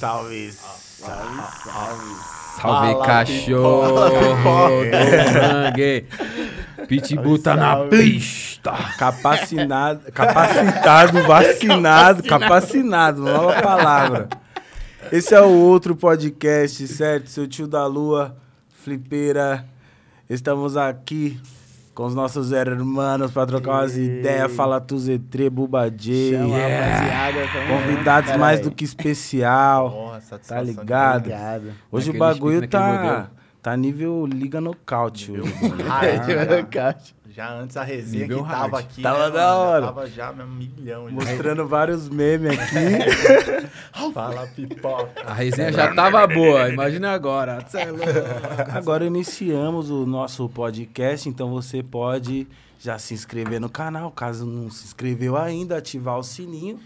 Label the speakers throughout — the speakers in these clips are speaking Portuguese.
Speaker 1: salve, salve.
Speaker 2: Salve,
Speaker 3: Fala,
Speaker 2: cachorro! Sangue! Pitbull tá na
Speaker 3: salve.
Speaker 2: pista!
Speaker 1: Capacinado, capacitado, vacinado, capacinado, nova palavra. Esse é o outro podcast, certo? Seu tio da lua, Flipeira. Estamos aqui com os nossos hermanos para trocar umas
Speaker 3: Ei.
Speaker 1: ideias, falar tu Zetre, Buba J.
Speaker 3: Chama a
Speaker 1: yeah.
Speaker 3: também.
Speaker 1: Convidados mais do que especial.
Speaker 4: Porra,
Speaker 1: Tá ligado?
Speaker 3: Obrigado.
Speaker 1: Hoje o
Speaker 2: Naquele
Speaker 1: bagulho
Speaker 2: pique, naquele
Speaker 1: tá, tá nível Liga Nocaute.
Speaker 4: Ah, é, já,
Speaker 3: Caixa.
Speaker 4: Já antes a resenha
Speaker 2: Nível
Speaker 4: que tava
Speaker 2: hard.
Speaker 4: aqui.
Speaker 1: Tava
Speaker 4: né,
Speaker 1: da
Speaker 4: mano?
Speaker 1: hora.
Speaker 4: Já tava já um milhão. já.
Speaker 1: Mostrando vários memes aqui.
Speaker 4: Fala pipoca.
Speaker 2: A resenha já tava boa, imagina agora. É.
Speaker 1: Agora iniciamos o nosso podcast, então você pode já se inscrever no canal, caso não se inscreveu ainda, ativar o sininho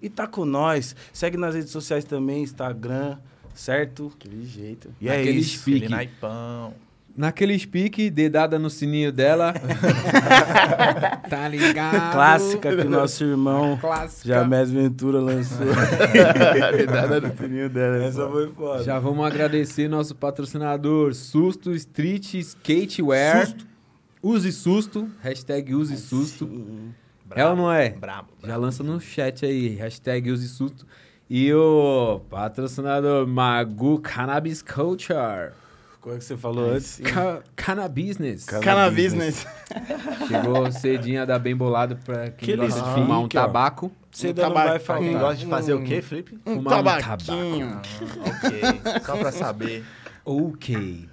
Speaker 1: e tá com nós. Segue nas redes sociais também, Instagram, certo?
Speaker 3: Aquele jeito.
Speaker 1: E é
Speaker 2: Naquele
Speaker 1: isso.
Speaker 2: Pique.
Speaker 4: Ele naipão.
Speaker 2: Naquele speak, dedada no sininho dela. tá ligado?
Speaker 1: Clássica que o nosso irmão
Speaker 2: Clássica.
Speaker 1: Jamés Ventura lançou.
Speaker 3: Dedada no sininho dela.
Speaker 1: Essa foi foda.
Speaker 2: Já vamos agradecer nosso patrocinador Susto Street Skatewear.
Speaker 1: Susto.
Speaker 2: Use susto. Hashtag use susto. É ou não é?
Speaker 4: Brabo.
Speaker 2: Já lança no chat aí. Hashtag use susto. E o patrocinador Magu Cannabis Culture.
Speaker 1: Como é que você falou antes?
Speaker 2: Ca
Speaker 3: Cannabis, né?
Speaker 2: Chegou cedinha da Bem Bolado pra quem
Speaker 1: Aqueles
Speaker 2: gosta de fumar um tabaco.
Speaker 1: Você
Speaker 3: Um
Speaker 1: não vai
Speaker 3: tabaco.
Speaker 4: Pra quem gosta de fazer o quê, Felipe?
Speaker 3: Um
Speaker 2: Fumar um
Speaker 3: tabaquinho.
Speaker 4: ok. Só pra saber.
Speaker 2: Ok.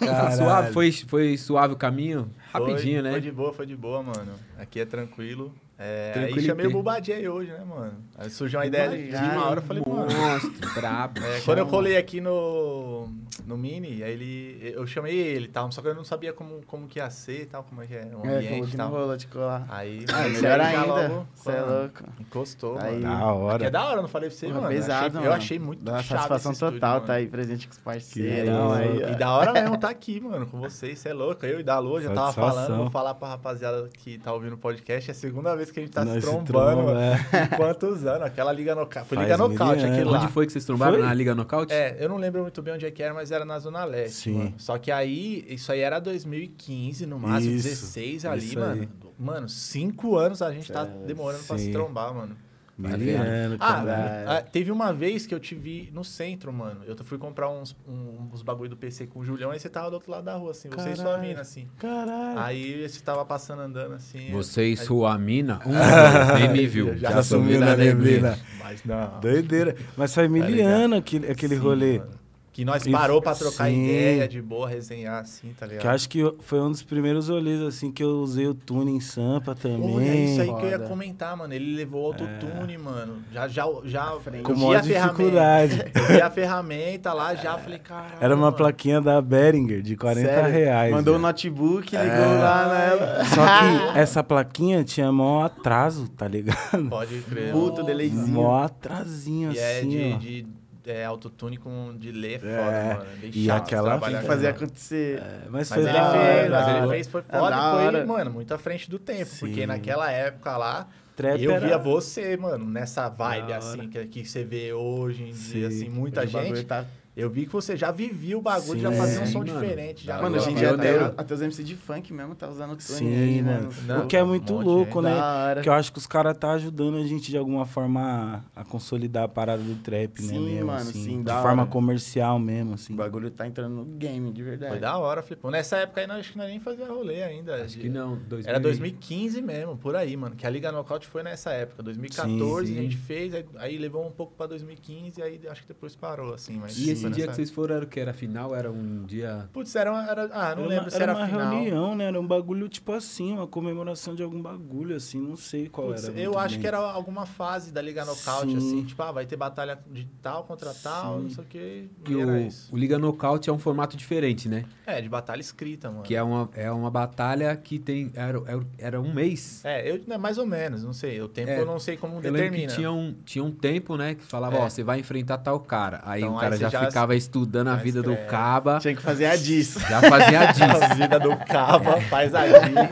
Speaker 1: Caralho.
Speaker 2: Suave, foi, foi suave o caminho?
Speaker 4: Foi-
Speaker 2: Rapidinho, né?
Speaker 4: Foi de boa, foi de boa, mano. Aqui é tranquilo. É, aí chamei o Bubadjay hoje, né, mano? Aí surgiu uma ideia de uma hora, eu falei, mano.
Speaker 2: Monstro, brabo.
Speaker 4: É, quando eu colei aqui no, no Mini, aí ele, eu chamei ele e tal, só que eu não sabia como, como que ia ser e tal, como é que é o
Speaker 3: É,
Speaker 4: ambiente e tal.
Speaker 3: rolou de colar.
Speaker 4: Aí,
Speaker 3: Ah, melhor
Speaker 4: aí
Speaker 3: ainda.
Speaker 4: logo,
Speaker 3: Você é louco.
Speaker 4: Encostou,
Speaker 3: Aí.
Speaker 4: mano.
Speaker 1: Da
Speaker 4: Aqui
Speaker 1: hora.
Speaker 4: é da hora, não falei pra você,
Speaker 3: Porra,
Speaker 4: mano.
Speaker 3: pesado,
Speaker 4: achei, Eu
Speaker 3: mano.
Speaker 4: achei muito
Speaker 3: Dá satisfação
Speaker 4: estúdio,
Speaker 3: total,
Speaker 4: mano.
Speaker 3: tá aí presente com os
Speaker 1: Que
Speaker 3: parceiros. aí.
Speaker 4: E da hora mesmo tá aqui, mano, com vocês, você é louco. Eu e da Lua já tava falando, vou falar pra rapaziada que tá ouvindo o podcast, é a segunda vez que a gente tá
Speaker 1: Nós
Speaker 4: se trombando,
Speaker 1: tromba,
Speaker 4: mano.
Speaker 1: é.
Speaker 4: Em quantos anos? Aquela liga nocaute. Foi liga nocaute
Speaker 1: mil
Speaker 4: aquilo lá.
Speaker 2: Onde foi que vocês trombaram? Na Liga Nocaute?
Speaker 4: É, eu não lembro muito bem onde é que era, mas era na Zona Leste,
Speaker 1: Sim.
Speaker 4: mano. Só que aí, isso aí era 2015, no máximo,
Speaker 1: Isso,
Speaker 4: 16 ali,
Speaker 1: isso
Speaker 4: mano.
Speaker 1: aí.
Speaker 4: Mano, cinco anos a gente tá
Speaker 3: É,
Speaker 4: demorando pra
Speaker 1: sim.
Speaker 4: se trombar, mano.
Speaker 1: Miliano,
Speaker 4: Ah,
Speaker 1: caralho.
Speaker 4: ah, teve uma vez que eu te vi no centro, mano. Eu fui comprar uns, uns bagulho do PC com o Julião, aí você tava do outro lado da rua, assim. Você e sua mina, assim.
Speaker 1: Caralho.
Speaker 4: Aí você tava passando andando, assim.
Speaker 2: Você e
Speaker 4: aí-
Speaker 2: sua mina? Um, nem me viu.
Speaker 4: Já
Speaker 1: Já sumiu na neblina.
Speaker 4: Mas não.
Speaker 1: Doideira. Mas foi
Speaker 4: Tá
Speaker 1: miliano aquele, aquele
Speaker 4: Sim,
Speaker 1: rolê.
Speaker 4: mano. Que nós
Speaker 1: E-
Speaker 4: parou pra trocar
Speaker 1: sim.
Speaker 4: ideia de boa, resenhar, assim, tá ligado?
Speaker 1: Que eu acho que foi um dos primeiros rolês, assim, que eu usei o tune em Sampa também.
Speaker 4: Pô, é isso aí que eu ia
Speaker 3: Foda.
Speaker 4: comentar, mano. Ele levou autotune, mano. Já, já, já.
Speaker 1: Com
Speaker 4: eu vi
Speaker 1: maior
Speaker 4: a ferramenta.
Speaker 1: dificuldade.
Speaker 4: Eu vi a ferramenta lá, já falei, caralho.
Speaker 1: Era uma
Speaker 4: mano.
Speaker 1: plaquinha da Behringer, de 40
Speaker 3: Sério?
Speaker 1: reais.
Speaker 3: Mandou o
Speaker 1: velho.
Speaker 3: notebook, ligou
Speaker 1: É.
Speaker 3: lá nela.
Speaker 1: Só que essa plaquinha tinha maior atraso, tá ligado?
Speaker 4: Pode crer.
Speaker 3: Puto delayzinho.
Speaker 1: Mó atrasinho,
Speaker 4: E é
Speaker 1: assim,
Speaker 4: de,
Speaker 1: ó.
Speaker 4: de é, autotune com delay é foda,
Speaker 1: É,
Speaker 4: mano. É bem
Speaker 1: e
Speaker 4: chato
Speaker 1: aquela
Speaker 3: Tem fazer acontecer.
Speaker 1: É, mas
Speaker 4: Mas
Speaker 1: foi
Speaker 4: ele
Speaker 1: hora,
Speaker 4: fez, mas ele fez, foi
Speaker 3: É
Speaker 4: foda
Speaker 3: da
Speaker 4: foi,
Speaker 3: hora.
Speaker 4: mano, muito à frente do tempo.
Speaker 1: Sim.
Speaker 4: Porque naquela época lá,
Speaker 1: Trap
Speaker 4: eu
Speaker 1: era-
Speaker 4: via você, mano, nessa vibe assim, que, que você vê hoje em dia,
Speaker 1: Sim.
Speaker 4: assim, muita
Speaker 3: Hoje o bagulho
Speaker 4: gente.
Speaker 3: Tá...
Speaker 4: Eu vi que você já vivia o bagulho,
Speaker 1: Sim,
Speaker 4: já fazia um som
Speaker 2: mano.
Speaker 4: diferente. Já,
Speaker 3: Mano, hoje em dia até, até os MC de funk mesmo tá usando tune
Speaker 1: Sim,
Speaker 3: aí,
Speaker 1: mano.
Speaker 3: mano.
Speaker 4: Não,
Speaker 1: o que é
Speaker 4: um
Speaker 1: muito
Speaker 4: monte,
Speaker 1: louco,
Speaker 4: né?
Speaker 1: né? Que eu acho que os caras tá ajudando a gente de alguma forma a, a consolidar a parada do trap, né?
Speaker 3: Sim,
Speaker 1: Mesmo,
Speaker 3: mano,
Speaker 1: assim,
Speaker 3: sim,
Speaker 1: De forma
Speaker 3: hora.
Speaker 1: comercial mesmo, assim.
Speaker 3: O bagulho tá entrando no game, de verdade.
Speaker 4: Foi da hora, Flipão. Nessa época aí, nós, acho que nós nem fazia rolê ainda.
Speaker 2: Acho que não. 2000
Speaker 4: Era 2015 mesmo, por aí, mano. Que a Liga Knockout foi nessa época. 2014
Speaker 1: Sim, sim.
Speaker 4: a gente fez, aí, aí levou um pouco pra 2015, aí acho que depois parou, assim. Mas
Speaker 2: E esse
Speaker 4: foi
Speaker 2: dia que vocês foram era o que? Era final? Era um dia...
Speaker 4: Putz, era, uma- era Ah, não
Speaker 1: Era
Speaker 4: lembro
Speaker 1: uma,
Speaker 4: se era,
Speaker 1: uma
Speaker 4: final.
Speaker 1: reunião, né? Era um bagulho tipo assim, uma comemoração de algum bagulho, assim, não sei qual
Speaker 4: Putz,
Speaker 1: era.
Speaker 4: eu acho
Speaker 1: bem.
Speaker 4: que era alguma fase da Liga Knockout,
Speaker 1: Sim.
Speaker 4: assim, tipo, ah, vai ter batalha de tal contra tal,
Speaker 1: Sim.
Speaker 4: não sei o quê.
Speaker 2: Que
Speaker 4: E era
Speaker 2: o,
Speaker 4: isso.
Speaker 2: o Liga Nocaute é um formato diferente, né?
Speaker 4: É, de batalha escrita, mano.
Speaker 2: Que é uma, é uma batalha que tem... Era, era, era um mês.
Speaker 4: É, eu, né, mais ou menos, não sei. O tempo
Speaker 2: É,
Speaker 4: eu não sei como
Speaker 2: Eu lembro que
Speaker 4: determina.
Speaker 2: tinha um, tinha um tempo, né? Que falava,
Speaker 4: É.
Speaker 2: ó, você vai enfrentar tal cara. Aí
Speaker 4: Então,
Speaker 2: o cara
Speaker 4: aí
Speaker 2: já,
Speaker 4: já
Speaker 2: ficava estudando a
Speaker 4: Mas
Speaker 2: vida do. Caba,
Speaker 3: Tinha que fazer a disso.
Speaker 2: já fazia
Speaker 4: A
Speaker 2: disso.
Speaker 4: vida do Cava faz a diz.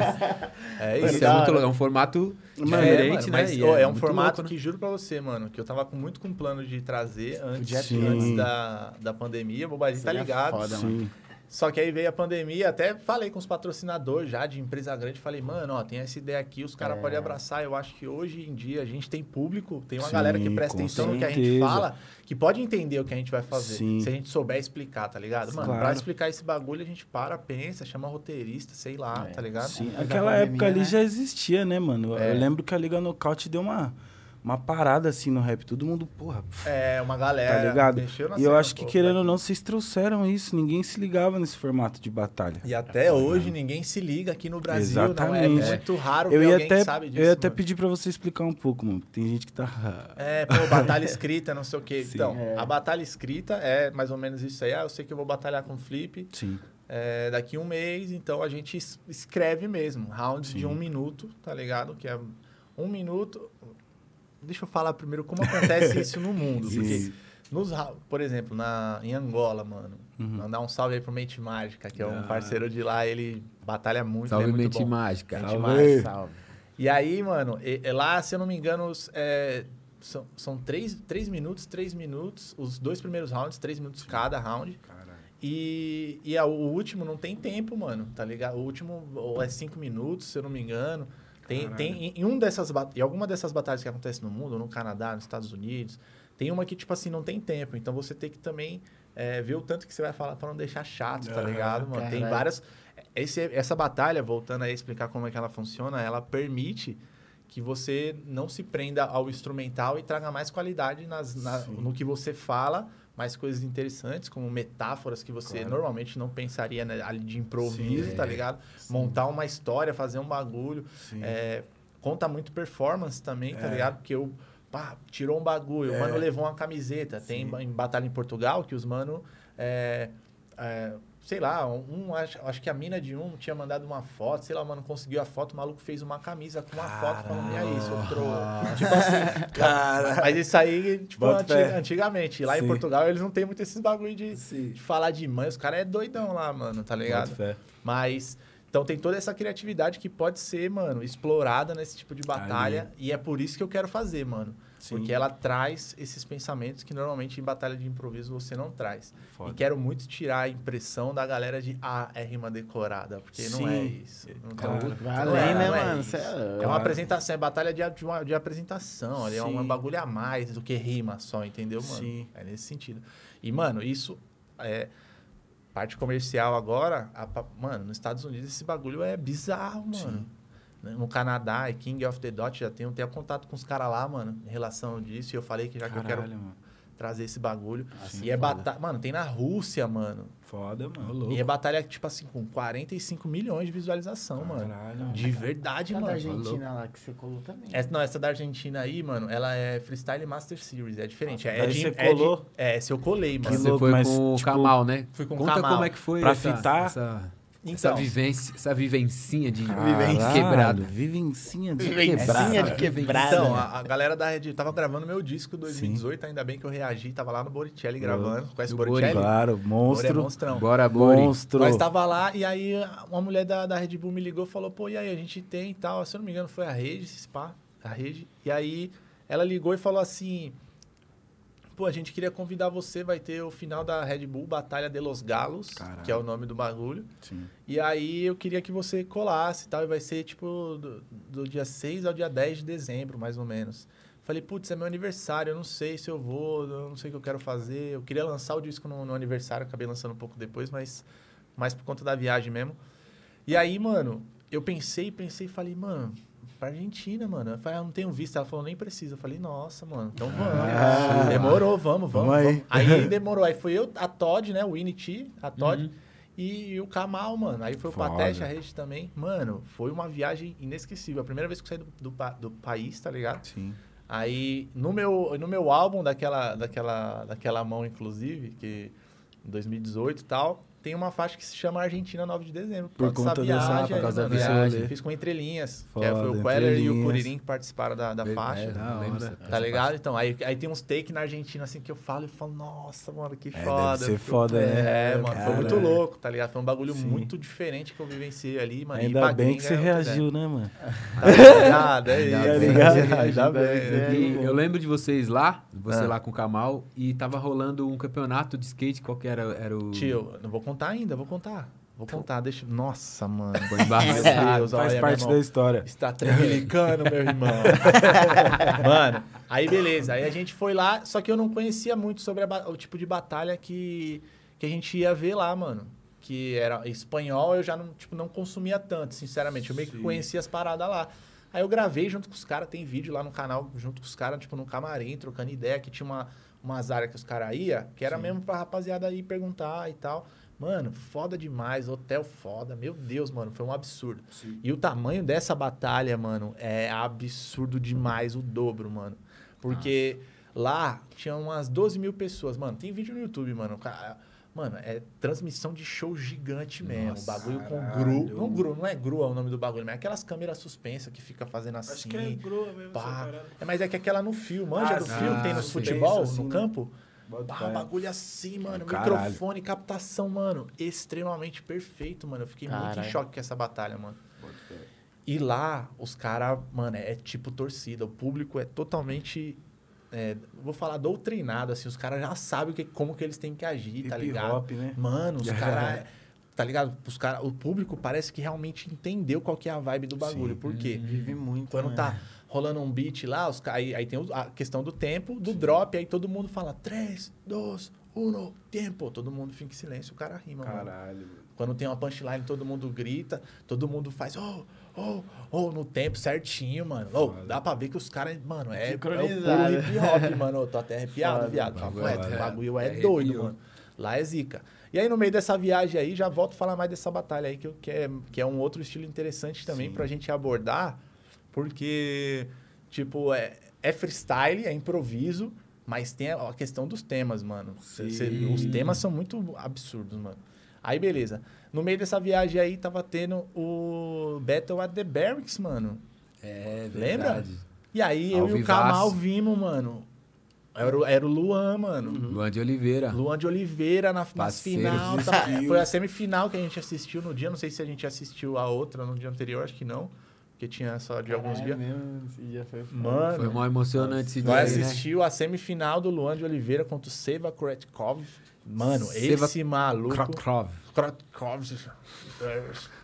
Speaker 4: É
Speaker 2: Isso é muito louco, é um formato
Speaker 4: Mano,
Speaker 2: diferente,
Speaker 4: é,
Speaker 2: né?
Speaker 4: Mas, ô, é, um formato
Speaker 2: louco, né?
Speaker 4: que juro pra você, mano, que eu tava com muito com plano de trazer antes,
Speaker 1: Sim.
Speaker 4: antes da, da pandemia. O Bobadinho tá ligado.
Speaker 3: foda, mano.
Speaker 4: Só que aí veio a pandemia, até falei com os patrocinadores já de empresa grande, falei, mano, ó, tem essa ideia aqui, os caras
Speaker 3: É.
Speaker 4: podem abraçar. Eu acho que hoje em dia a gente tem público, tem uma
Speaker 1: Sim,
Speaker 4: galera que presta atenção no que a gente
Speaker 1: certeza.
Speaker 4: fala, que pode entender o que a gente vai fazer.
Speaker 1: Sim.
Speaker 4: Se a gente souber explicar, tá ligado? Mano, pra
Speaker 1: Claro.
Speaker 4: explicar esse bagulho, a gente para, pensa, chama roteirista, sei lá,
Speaker 3: É.
Speaker 4: tá ligado?
Speaker 1: Sim,
Speaker 3: a
Speaker 1: aquela
Speaker 3: pandemia,
Speaker 1: época ali
Speaker 3: né?
Speaker 1: já existia, né, mano?
Speaker 4: É.
Speaker 1: Eu lembro que a Liga Nocaute deu uma, uma parada assim no rap. Todo mundo, porra,
Speaker 4: É, uma galera.
Speaker 1: tá ligado? E eu acho que,
Speaker 4: pouco,
Speaker 1: querendo
Speaker 4: né?
Speaker 1: ou não, vocês trouxeram isso. Ninguém se ligava nesse formato de batalha.
Speaker 4: E até hoje ninguém se liga aqui no Brasil, não é
Speaker 1: Exatamente.
Speaker 4: muito raro
Speaker 1: Eu
Speaker 4: ver
Speaker 1: ia
Speaker 4: alguém
Speaker 1: até,
Speaker 4: que sabe disso.
Speaker 1: eu ia até
Speaker 4: mano.
Speaker 1: pedir pra você explicar um pouco, mano. Tem gente que tá.
Speaker 4: É, pô, batalha escrita, não sei o quê.
Speaker 1: Sim.
Speaker 4: então,
Speaker 3: É.
Speaker 4: a batalha escrita é mais ou menos isso aí. Ah, eu sei que eu vou batalhar com o Flip
Speaker 1: Sim.
Speaker 4: é, daqui um mês, então a gente es- escreve mesmo. Rounds de
Speaker 1: Sim.
Speaker 4: um minuto, tá ligado? Que é um minuto. Deixa eu falar primeiro como acontece isso no mundo. Porque, nos, por exemplo, na, em Angola, mano,
Speaker 1: Uhum.
Speaker 4: mandar um salve aí pro Mente Mágica, que é um
Speaker 1: Ah.
Speaker 4: parceiro de lá, ele batalha muito,
Speaker 2: Salve
Speaker 4: ele é muito
Speaker 2: mente
Speaker 4: bom.
Speaker 2: mágica.
Speaker 4: Mente
Speaker 1: Salve.
Speaker 4: mágica.
Speaker 3: Salve.
Speaker 4: E aí, mano, e- e lá, se eu não me engano, os, é, são, são três, três minutos, três minutos, os dois primeiros rounds, três minutos cada round.
Speaker 1: Caralho.
Speaker 4: E, e a- o último não tem tempo, mano, tá ligado? O último ou é cinco minutos, se eu não me engano. Tem, tem em, em um dessas em alguma dessas batalhas que acontecem no mundo, no Canadá, nos Estados Unidos, tem uma que, tipo assim, não tem tempo. Então você tem que também é, ver o tanto que você vai falar pra não deixar chato, tá
Speaker 1: Aham,
Speaker 4: ligado, mano? Tem várias. Esse, essa batalha, voltando a explicar como é que ela funciona, ela permite que você não se prenda ao instrumental e traga mais qualidade nas, na- no que você fala, mais coisas interessantes, como metáforas que você
Speaker 1: Claro.
Speaker 4: normalmente não pensaria né, ali de improviso,
Speaker 1: Sim,
Speaker 4: tá
Speaker 1: é.
Speaker 4: ligado? Montar uma história, fazer um bagulho.
Speaker 1: Sim.
Speaker 4: É, conta muito performance também, tá
Speaker 1: É.
Speaker 4: ligado? Porque o pá, tirou um bagulho,
Speaker 1: É.
Speaker 4: o mano levou uma camiseta. Tem
Speaker 1: Sim.
Speaker 4: ba- em Batalha em Portugal que os mano. é, é, sei lá, um, acho, acho que a mina de um tinha mandado uma foto, sei lá, mano conseguiu a foto, o maluco fez uma camisa com uma foto falando, e aí, trouxa?" Tipo assim,
Speaker 1: Cara.
Speaker 4: mas isso aí, tipo,
Speaker 1: Bota
Speaker 4: anti-
Speaker 1: fé.
Speaker 4: antigamente. Lá
Speaker 1: Sim.
Speaker 4: em Portugal eles não tem muito esses bagulho de, de falar de mãe. Os caras é doidão lá, mano, tá ligado? Mas. Então tem toda essa criatividade que pode ser, mano, explorada nesse tipo de batalha. E é por isso que eu quero fazer, mano.
Speaker 1: Sim.
Speaker 4: Porque ela traz esses pensamentos que normalmente em batalha de improviso você não traz.
Speaker 1: Foda.
Speaker 4: E quero muito tirar a impressão da galera de ah, é rima decorada. Porque não é
Speaker 1: Sim.
Speaker 4: isso. Não
Speaker 1: Claro.
Speaker 4: tem-
Speaker 3: Vai
Speaker 4: não é-
Speaker 3: além, né,
Speaker 4: não é
Speaker 3: mano? é
Speaker 4: É uma apresentação, é batalha de, de, uma- de apresentação. Ali é um
Speaker 1: Sim.
Speaker 4: bagulho a mais do que rima só, entendeu, mano?
Speaker 1: Sim.
Speaker 4: É nesse sentido. E, mano, isso é. Parte comercial agora, a mano, nos Estados Unidos esse bagulho é bizarro, mano. No Canadá, é King of the Dot, já tenho, tenho contato com os caras lá, mano, em relação disso. E eu falei que já que eu quero
Speaker 1: Caralho, mano.
Speaker 4: trazer esse bagulho.
Speaker 3: Assim,
Speaker 4: e é
Speaker 3: foda.
Speaker 4: batalha. Mano, tem na Rússia, mano.
Speaker 1: Foda, mano.
Speaker 2: louco.
Speaker 4: E é batalha, tipo assim, com 45 milhões de visualização, mano.
Speaker 1: Caralho, mano.
Speaker 4: De verdade,
Speaker 3: Tá
Speaker 4: mano.
Speaker 3: da Argentina lá que você colou também.
Speaker 4: Essa, não, essa da Argentina aí, mano, ela é Freestyle Master Series, é diferente. É,
Speaker 1: Daí
Speaker 4: de,
Speaker 1: você
Speaker 4: é de-
Speaker 1: colou?
Speaker 4: É, esse eu colei, mano.
Speaker 1: Que
Speaker 2: Você
Speaker 1: louco,
Speaker 2: foi
Speaker 1: mas,
Speaker 2: com o
Speaker 1: tipo,
Speaker 2: Kamal, né?
Speaker 4: Fui com o
Speaker 2: Conta
Speaker 4: Kamal.
Speaker 2: como é que foi
Speaker 1: Pra
Speaker 2: essa,
Speaker 1: fitar?
Speaker 2: essa,
Speaker 4: Então,
Speaker 2: essa vivência, essa vivencinha de
Speaker 1: Caralho,
Speaker 2: quebrado.
Speaker 1: Vivencinha de
Speaker 3: Vivencinha
Speaker 1: quebrado.
Speaker 3: de
Speaker 4: então a, a galera da Red tava gravando meu disco 2018, ainda bem que eu reagi, tava lá no Boricelli gravando. Conhece o
Speaker 2: Do Bori,
Speaker 4: Boricelli?
Speaker 1: Claro,
Speaker 4: Bori é
Speaker 1: monstro.
Speaker 4: monstrão.
Speaker 2: Bora, Bori.
Speaker 1: Monstro.
Speaker 4: Nós tava lá e aí uma mulher da, da Red Bull me ligou e falou, pô, e aí, a gente tem e tal. Se eu não me engano, foi a Rede, Spa, a Rede. E aí ela ligou e falou assim, pô, a gente queria convidar você, vai ter o final da Red Bull Batalha de los Galos,
Speaker 1: Caralho.
Speaker 4: que é o nome do bagulho.
Speaker 1: Sim.
Speaker 4: E aí eu queria que você colasse e tal, e vai ser tipo do, do dia 6 ao dia 10 de dezembro, mais ou menos. Falei, putz, é meu aniversário, eu não sei se eu vou, eu não sei o que eu quero fazer. Eu queria lançar o disco no, no aniversário, acabei lançando um pouco depois, mas mais por conta da viagem mesmo. E aí, mano, eu pensei, pensei e falei, mano, pra Argentina, mano. Eu falei, ah, não tenho visto. Ela falou, nem precisa. Eu falei, nossa, mano, então vamos.
Speaker 1: Ah.
Speaker 4: demorou, vamos, vamos.
Speaker 1: Vamos aí.
Speaker 4: vamos. Aí demorou. Aí foi eu, a Todd, né, o Winnie T, a Todd.
Speaker 2: Uhum.
Speaker 4: E o Kamal, mano. Aí foi o. Patete, a rede também. Mano, foi uma viagem inesquecível. A primeira vez que eu saí do, do, do país, tá ligado?
Speaker 1: Sim.
Speaker 4: Aí, no meu, no meu álbum daquela, daquela, daquela mão, inclusive, que em 2018 e tal, tem uma faixa que se chama Argentina 9 de dezembro.
Speaker 1: Por
Speaker 4: causa
Speaker 1: conta
Speaker 4: dessa
Speaker 1: dessa-
Speaker 4: viagem,
Speaker 2: por causa da
Speaker 4: mano.
Speaker 2: viagem.
Speaker 4: Fiz com entrelinhas. que
Speaker 1: Foda,
Speaker 4: é, foi o Queller e o. Curirim que participaram da, da faixa.
Speaker 2: É,
Speaker 1: Da hora.
Speaker 4: Tá ligado? Então, aí, aí tem uns take na Argentina, assim, que eu falo e falo, nossa, mano, que
Speaker 1: É,
Speaker 4: foda.
Speaker 1: deve ser
Speaker 4: Porque-
Speaker 1: foda, né?
Speaker 4: É, mano, foi muito louco, tá ligado? Foi um bagulho
Speaker 1: Sim.
Speaker 4: muito diferente que eu vivenciei ali, mano. E
Speaker 1: Ainda bem que você
Speaker 4: é
Speaker 1: reagiu, né, mano?
Speaker 4: Tá ligado? É
Speaker 2: Ainda
Speaker 4: isso.
Speaker 2: bem.
Speaker 1: ligado?
Speaker 4: Ainda bem.
Speaker 3: É,
Speaker 2: E
Speaker 3: bom.
Speaker 2: eu lembro de vocês lá, você
Speaker 4: Ah.
Speaker 2: lá com o Kamal, e tava rolando um campeonato de skate, qual que era? Era o...
Speaker 4: Tio, não vou contar ainda, vou contar. Vou contar, deixa. Nossa, mano. Meu Deus,
Speaker 1: Faz
Speaker 4: olha,
Speaker 1: parte da história.
Speaker 4: Está tremelicando, meu irmão. Mano, aí beleza. Aí a gente foi lá, só que eu não conhecia muito sobre a o tipo de batalha que, que a gente ia ver lá, mano. Que era espanhol, eu já não, tipo, não consumia tanto, sinceramente. Eu meio que
Speaker 1: Sim.
Speaker 4: conhecia as paradas lá. Aí eu gravei junto com os caras, tem vídeo lá no canal, junto com os caras, tipo, no camarim, trocando ideia, que tinha uma, umas áreas que os caras iam, que era
Speaker 1: Sim.
Speaker 4: mesmo pra rapaziada ir perguntar e tal. Mano, foda demais, hotel foda, meu Deus, mano, foi um absurdo. E o tamanho dessa batalha, mano, é absurdo demais, o dobro, mano. Porque lá tinha umas 12 mil pessoas. Mano, tem vídeo no YouTube, mano. Mano, é transmissão de show gigante mesmo.
Speaker 2: Nossa,
Speaker 4: bagulho com
Speaker 1: caralho.
Speaker 4: gru. Não gru, não é gru é o nome do bagulho, mas é aquelas câmeras suspensas que fica fazendo assim.
Speaker 1: Acho que é grua mesmo
Speaker 4: pá. É, mas é que aquela no fio, manja
Speaker 1: Ah,
Speaker 4: do
Speaker 1: sim.
Speaker 4: fio que tem
Speaker 2: Ah,
Speaker 4: no
Speaker 2: sim.
Speaker 4: futebol,
Speaker 1: Assim,
Speaker 4: no
Speaker 1: né?
Speaker 4: campo.
Speaker 1: Bota
Speaker 4: Bah,
Speaker 1: fé.
Speaker 4: bagulho assim, mano.
Speaker 1: Caralho.
Speaker 4: Microfone, captação, mano. Extremamente perfeito, mano. Eu fiquei muito em
Speaker 3: Caralho.
Speaker 4: choque com essa batalha, mano. E lá, os caras, mano, é tipo torcida. O público é totalmente. é, vou falar doutrinado, assim. Os caras já sabem que, como que eles têm que agir, tá
Speaker 1: Hip
Speaker 4: ligado?
Speaker 1: hop, né?
Speaker 4: Mano, os caras. Tá ligado? Os cara, o público parece que realmente entendeu qual que é a vibe do bagulho.
Speaker 1: Sim.
Speaker 4: Por quê?
Speaker 3: Vive muito.
Speaker 4: Quando
Speaker 3: né?
Speaker 4: tá rolando um beat lá, os, aí, aí tem a questão do tempo, do drop, aí todo mundo fala 3, 2, 1, tempo. Todo mundo fica em silêncio, o cara rima, mano.
Speaker 1: Caralho, mano.
Speaker 4: Quando tem uma punchline, todo mundo grita, todo mundo faz, oh, oh, oh, no tempo certinho, mano. Oh,
Speaker 1: Foda.
Speaker 4: dá pra ver que os caras, mano, é, é o puro hip hop, mano. Eu tô até arrepiado,
Speaker 3: Foda.
Speaker 4: viado.
Speaker 2: Bagulho é-
Speaker 4: o bagulho é,
Speaker 2: é
Speaker 4: doido,
Speaker 2: arrepiou.
Speaker 4: mano. Lá é zica. E aí, no meio dessa viagem aí, já volto a falar mais dessa batalha aí, que, eu, que, é, que é um outro estilo interessante também
Speaker 1: Sim.
Speaker 4: pra gente abordar, porque, tipo, é, é freestyle, é improviso, mas tem a, a questão dos temas, mano. Cê- cê- os temas são muito absurdos, mano. Aí, beleza. No meio dessa viagem aí, tava tendo o Battle at the Barracks, mano.
Speaker 2: É,
Speaker 4: Lembra?
Speaker 2: verdade.
Speaker 4: E aí,
Speaker 2: Ao
Speaker 4: eu e o. Kamal vimos, mano. Era, o- era o Luan, mano.
Speaker 2: Luan de Oliveira.
Speaker 4: Luan de Oliveira na, final. tá? Foi a semifinal que a gente assistiu no dia. Não sei se a gente assistiu a outra no dia anterior, acho que não. Porque tinha só de alguns
Speaker 3: É
Speaker 4: dias.
Speaker 3: mesmo, esse dia foi foda.
Speaker 4: Mano,
Speaker 2: Foi mó emocionante esse dia
Speaker 4: nós
Speaker 2: aí, né?
Speaker 4: assistiu a semifinal do Luan de Oliveira contra o Seva Kretkov. Mano,
Speaker 2: Seva
Speaker 4: esse maluco.
Speaker 2: Krotkov.
Speaker 4: Kretkov.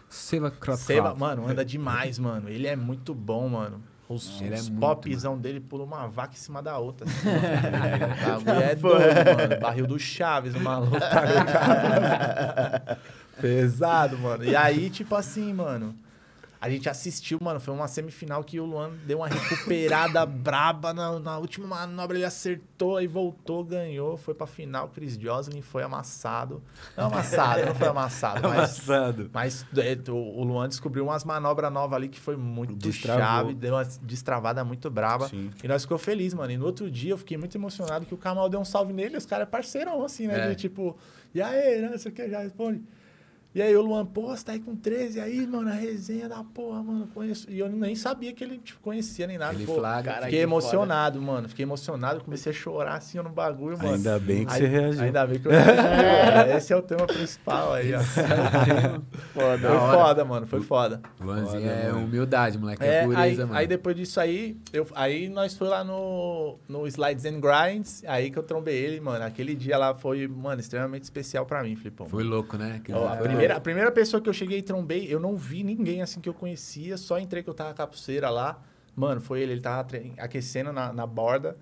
Speaker 2: Seva Krotkov.
Speaker 4: Seva, mano, anda demais, mano. Ele é muito bom, mano. Os,
Speaker 2: Ele é
Speaker 4: os
Speaker 2: muito,
Speaker 4: popzão dele pula uma vaca em cima da outra. Assim, mano. bagulho é doido, mano. Barril do Chaves, o maluco. Tá? Pesado, mano. E aí, tipo assim, mano. A gente assistiu, mano. Foi uma semifinal que o Luan deu uma recuperada braba. Na, na última manobra ele acertou, aí voltou, ganhou. Foi pra final. Chris Joslin foi amassado. Não amassado, não foi amassado, mas
Speaker 1: Amassado.
Speaker 4: mas é, o o Luan descobriu umas manobras novas ali que foi muito
Speaker 1: Destravou.
Speaker 4: chave, deu uma destravada muito braba.
Speaker 1: Sim.
Speaker 4: E nós ficou feliz, mano. E no outro dia eu fiquei muito emocionado que o Kamal deu um salve nele, e os caras é parceirão, assim, né?
Speaker 2: É.
Speaker 4: De, tipo, e aí, né? Você quer já responde. E aí o Luan, pô, você tá aí com 13 aí, mano, a resenha da porra, mano, conheço. E eu nem sabia que ele, tipo, conhecia nem nada.
Speaker 2: Ele
Speaker 4: pô,
Speaker 2: flagra.
Speaker 3: Cara,
Speaker 4: Fiquei
Speaker 3: que
Speaker 4: emocionado, mano. Fiquei emocionado, comecei a chorar assim no bagulho, mano.
Speaker 1: Ainda bem que
Speaker 4: Aí-
Speaker 1: você reagiu.
Speaker 4: Ainda bem que eu reagi. Esse é o tema principal aí, ó.
Speaker 3: Foda.
Speaker 4: Foi foda, mano. Foi foda.
Speaker 2: Luanzinho
Speaker 1: Foda,
Speaker 2: é
Speaker 1: mano.
Speaker 2: humildade, moleque. É,
Speaker 4: É, aí,
Speaker 2: pureza, mano.
Speaker 4: aí depois disso aí, eu, aí nós foi lá no, no Slides and Grinds, aí que eu trombei ele, mano. Aquele dia lá foi, mano, extremamente especial pra mim, Flipão.
Speaker 2: Foi louco, né?
Speaker 4: A,
Speaker 2: foi
Speaker 4: primeira, a primeira pessoa que eu cheguei e trombei, eu não vi ninguém assim que eu conhecia, só entrei que eu tava com a pulseira lá. Mano, foi ele, ele tava aquecendo na, na borda.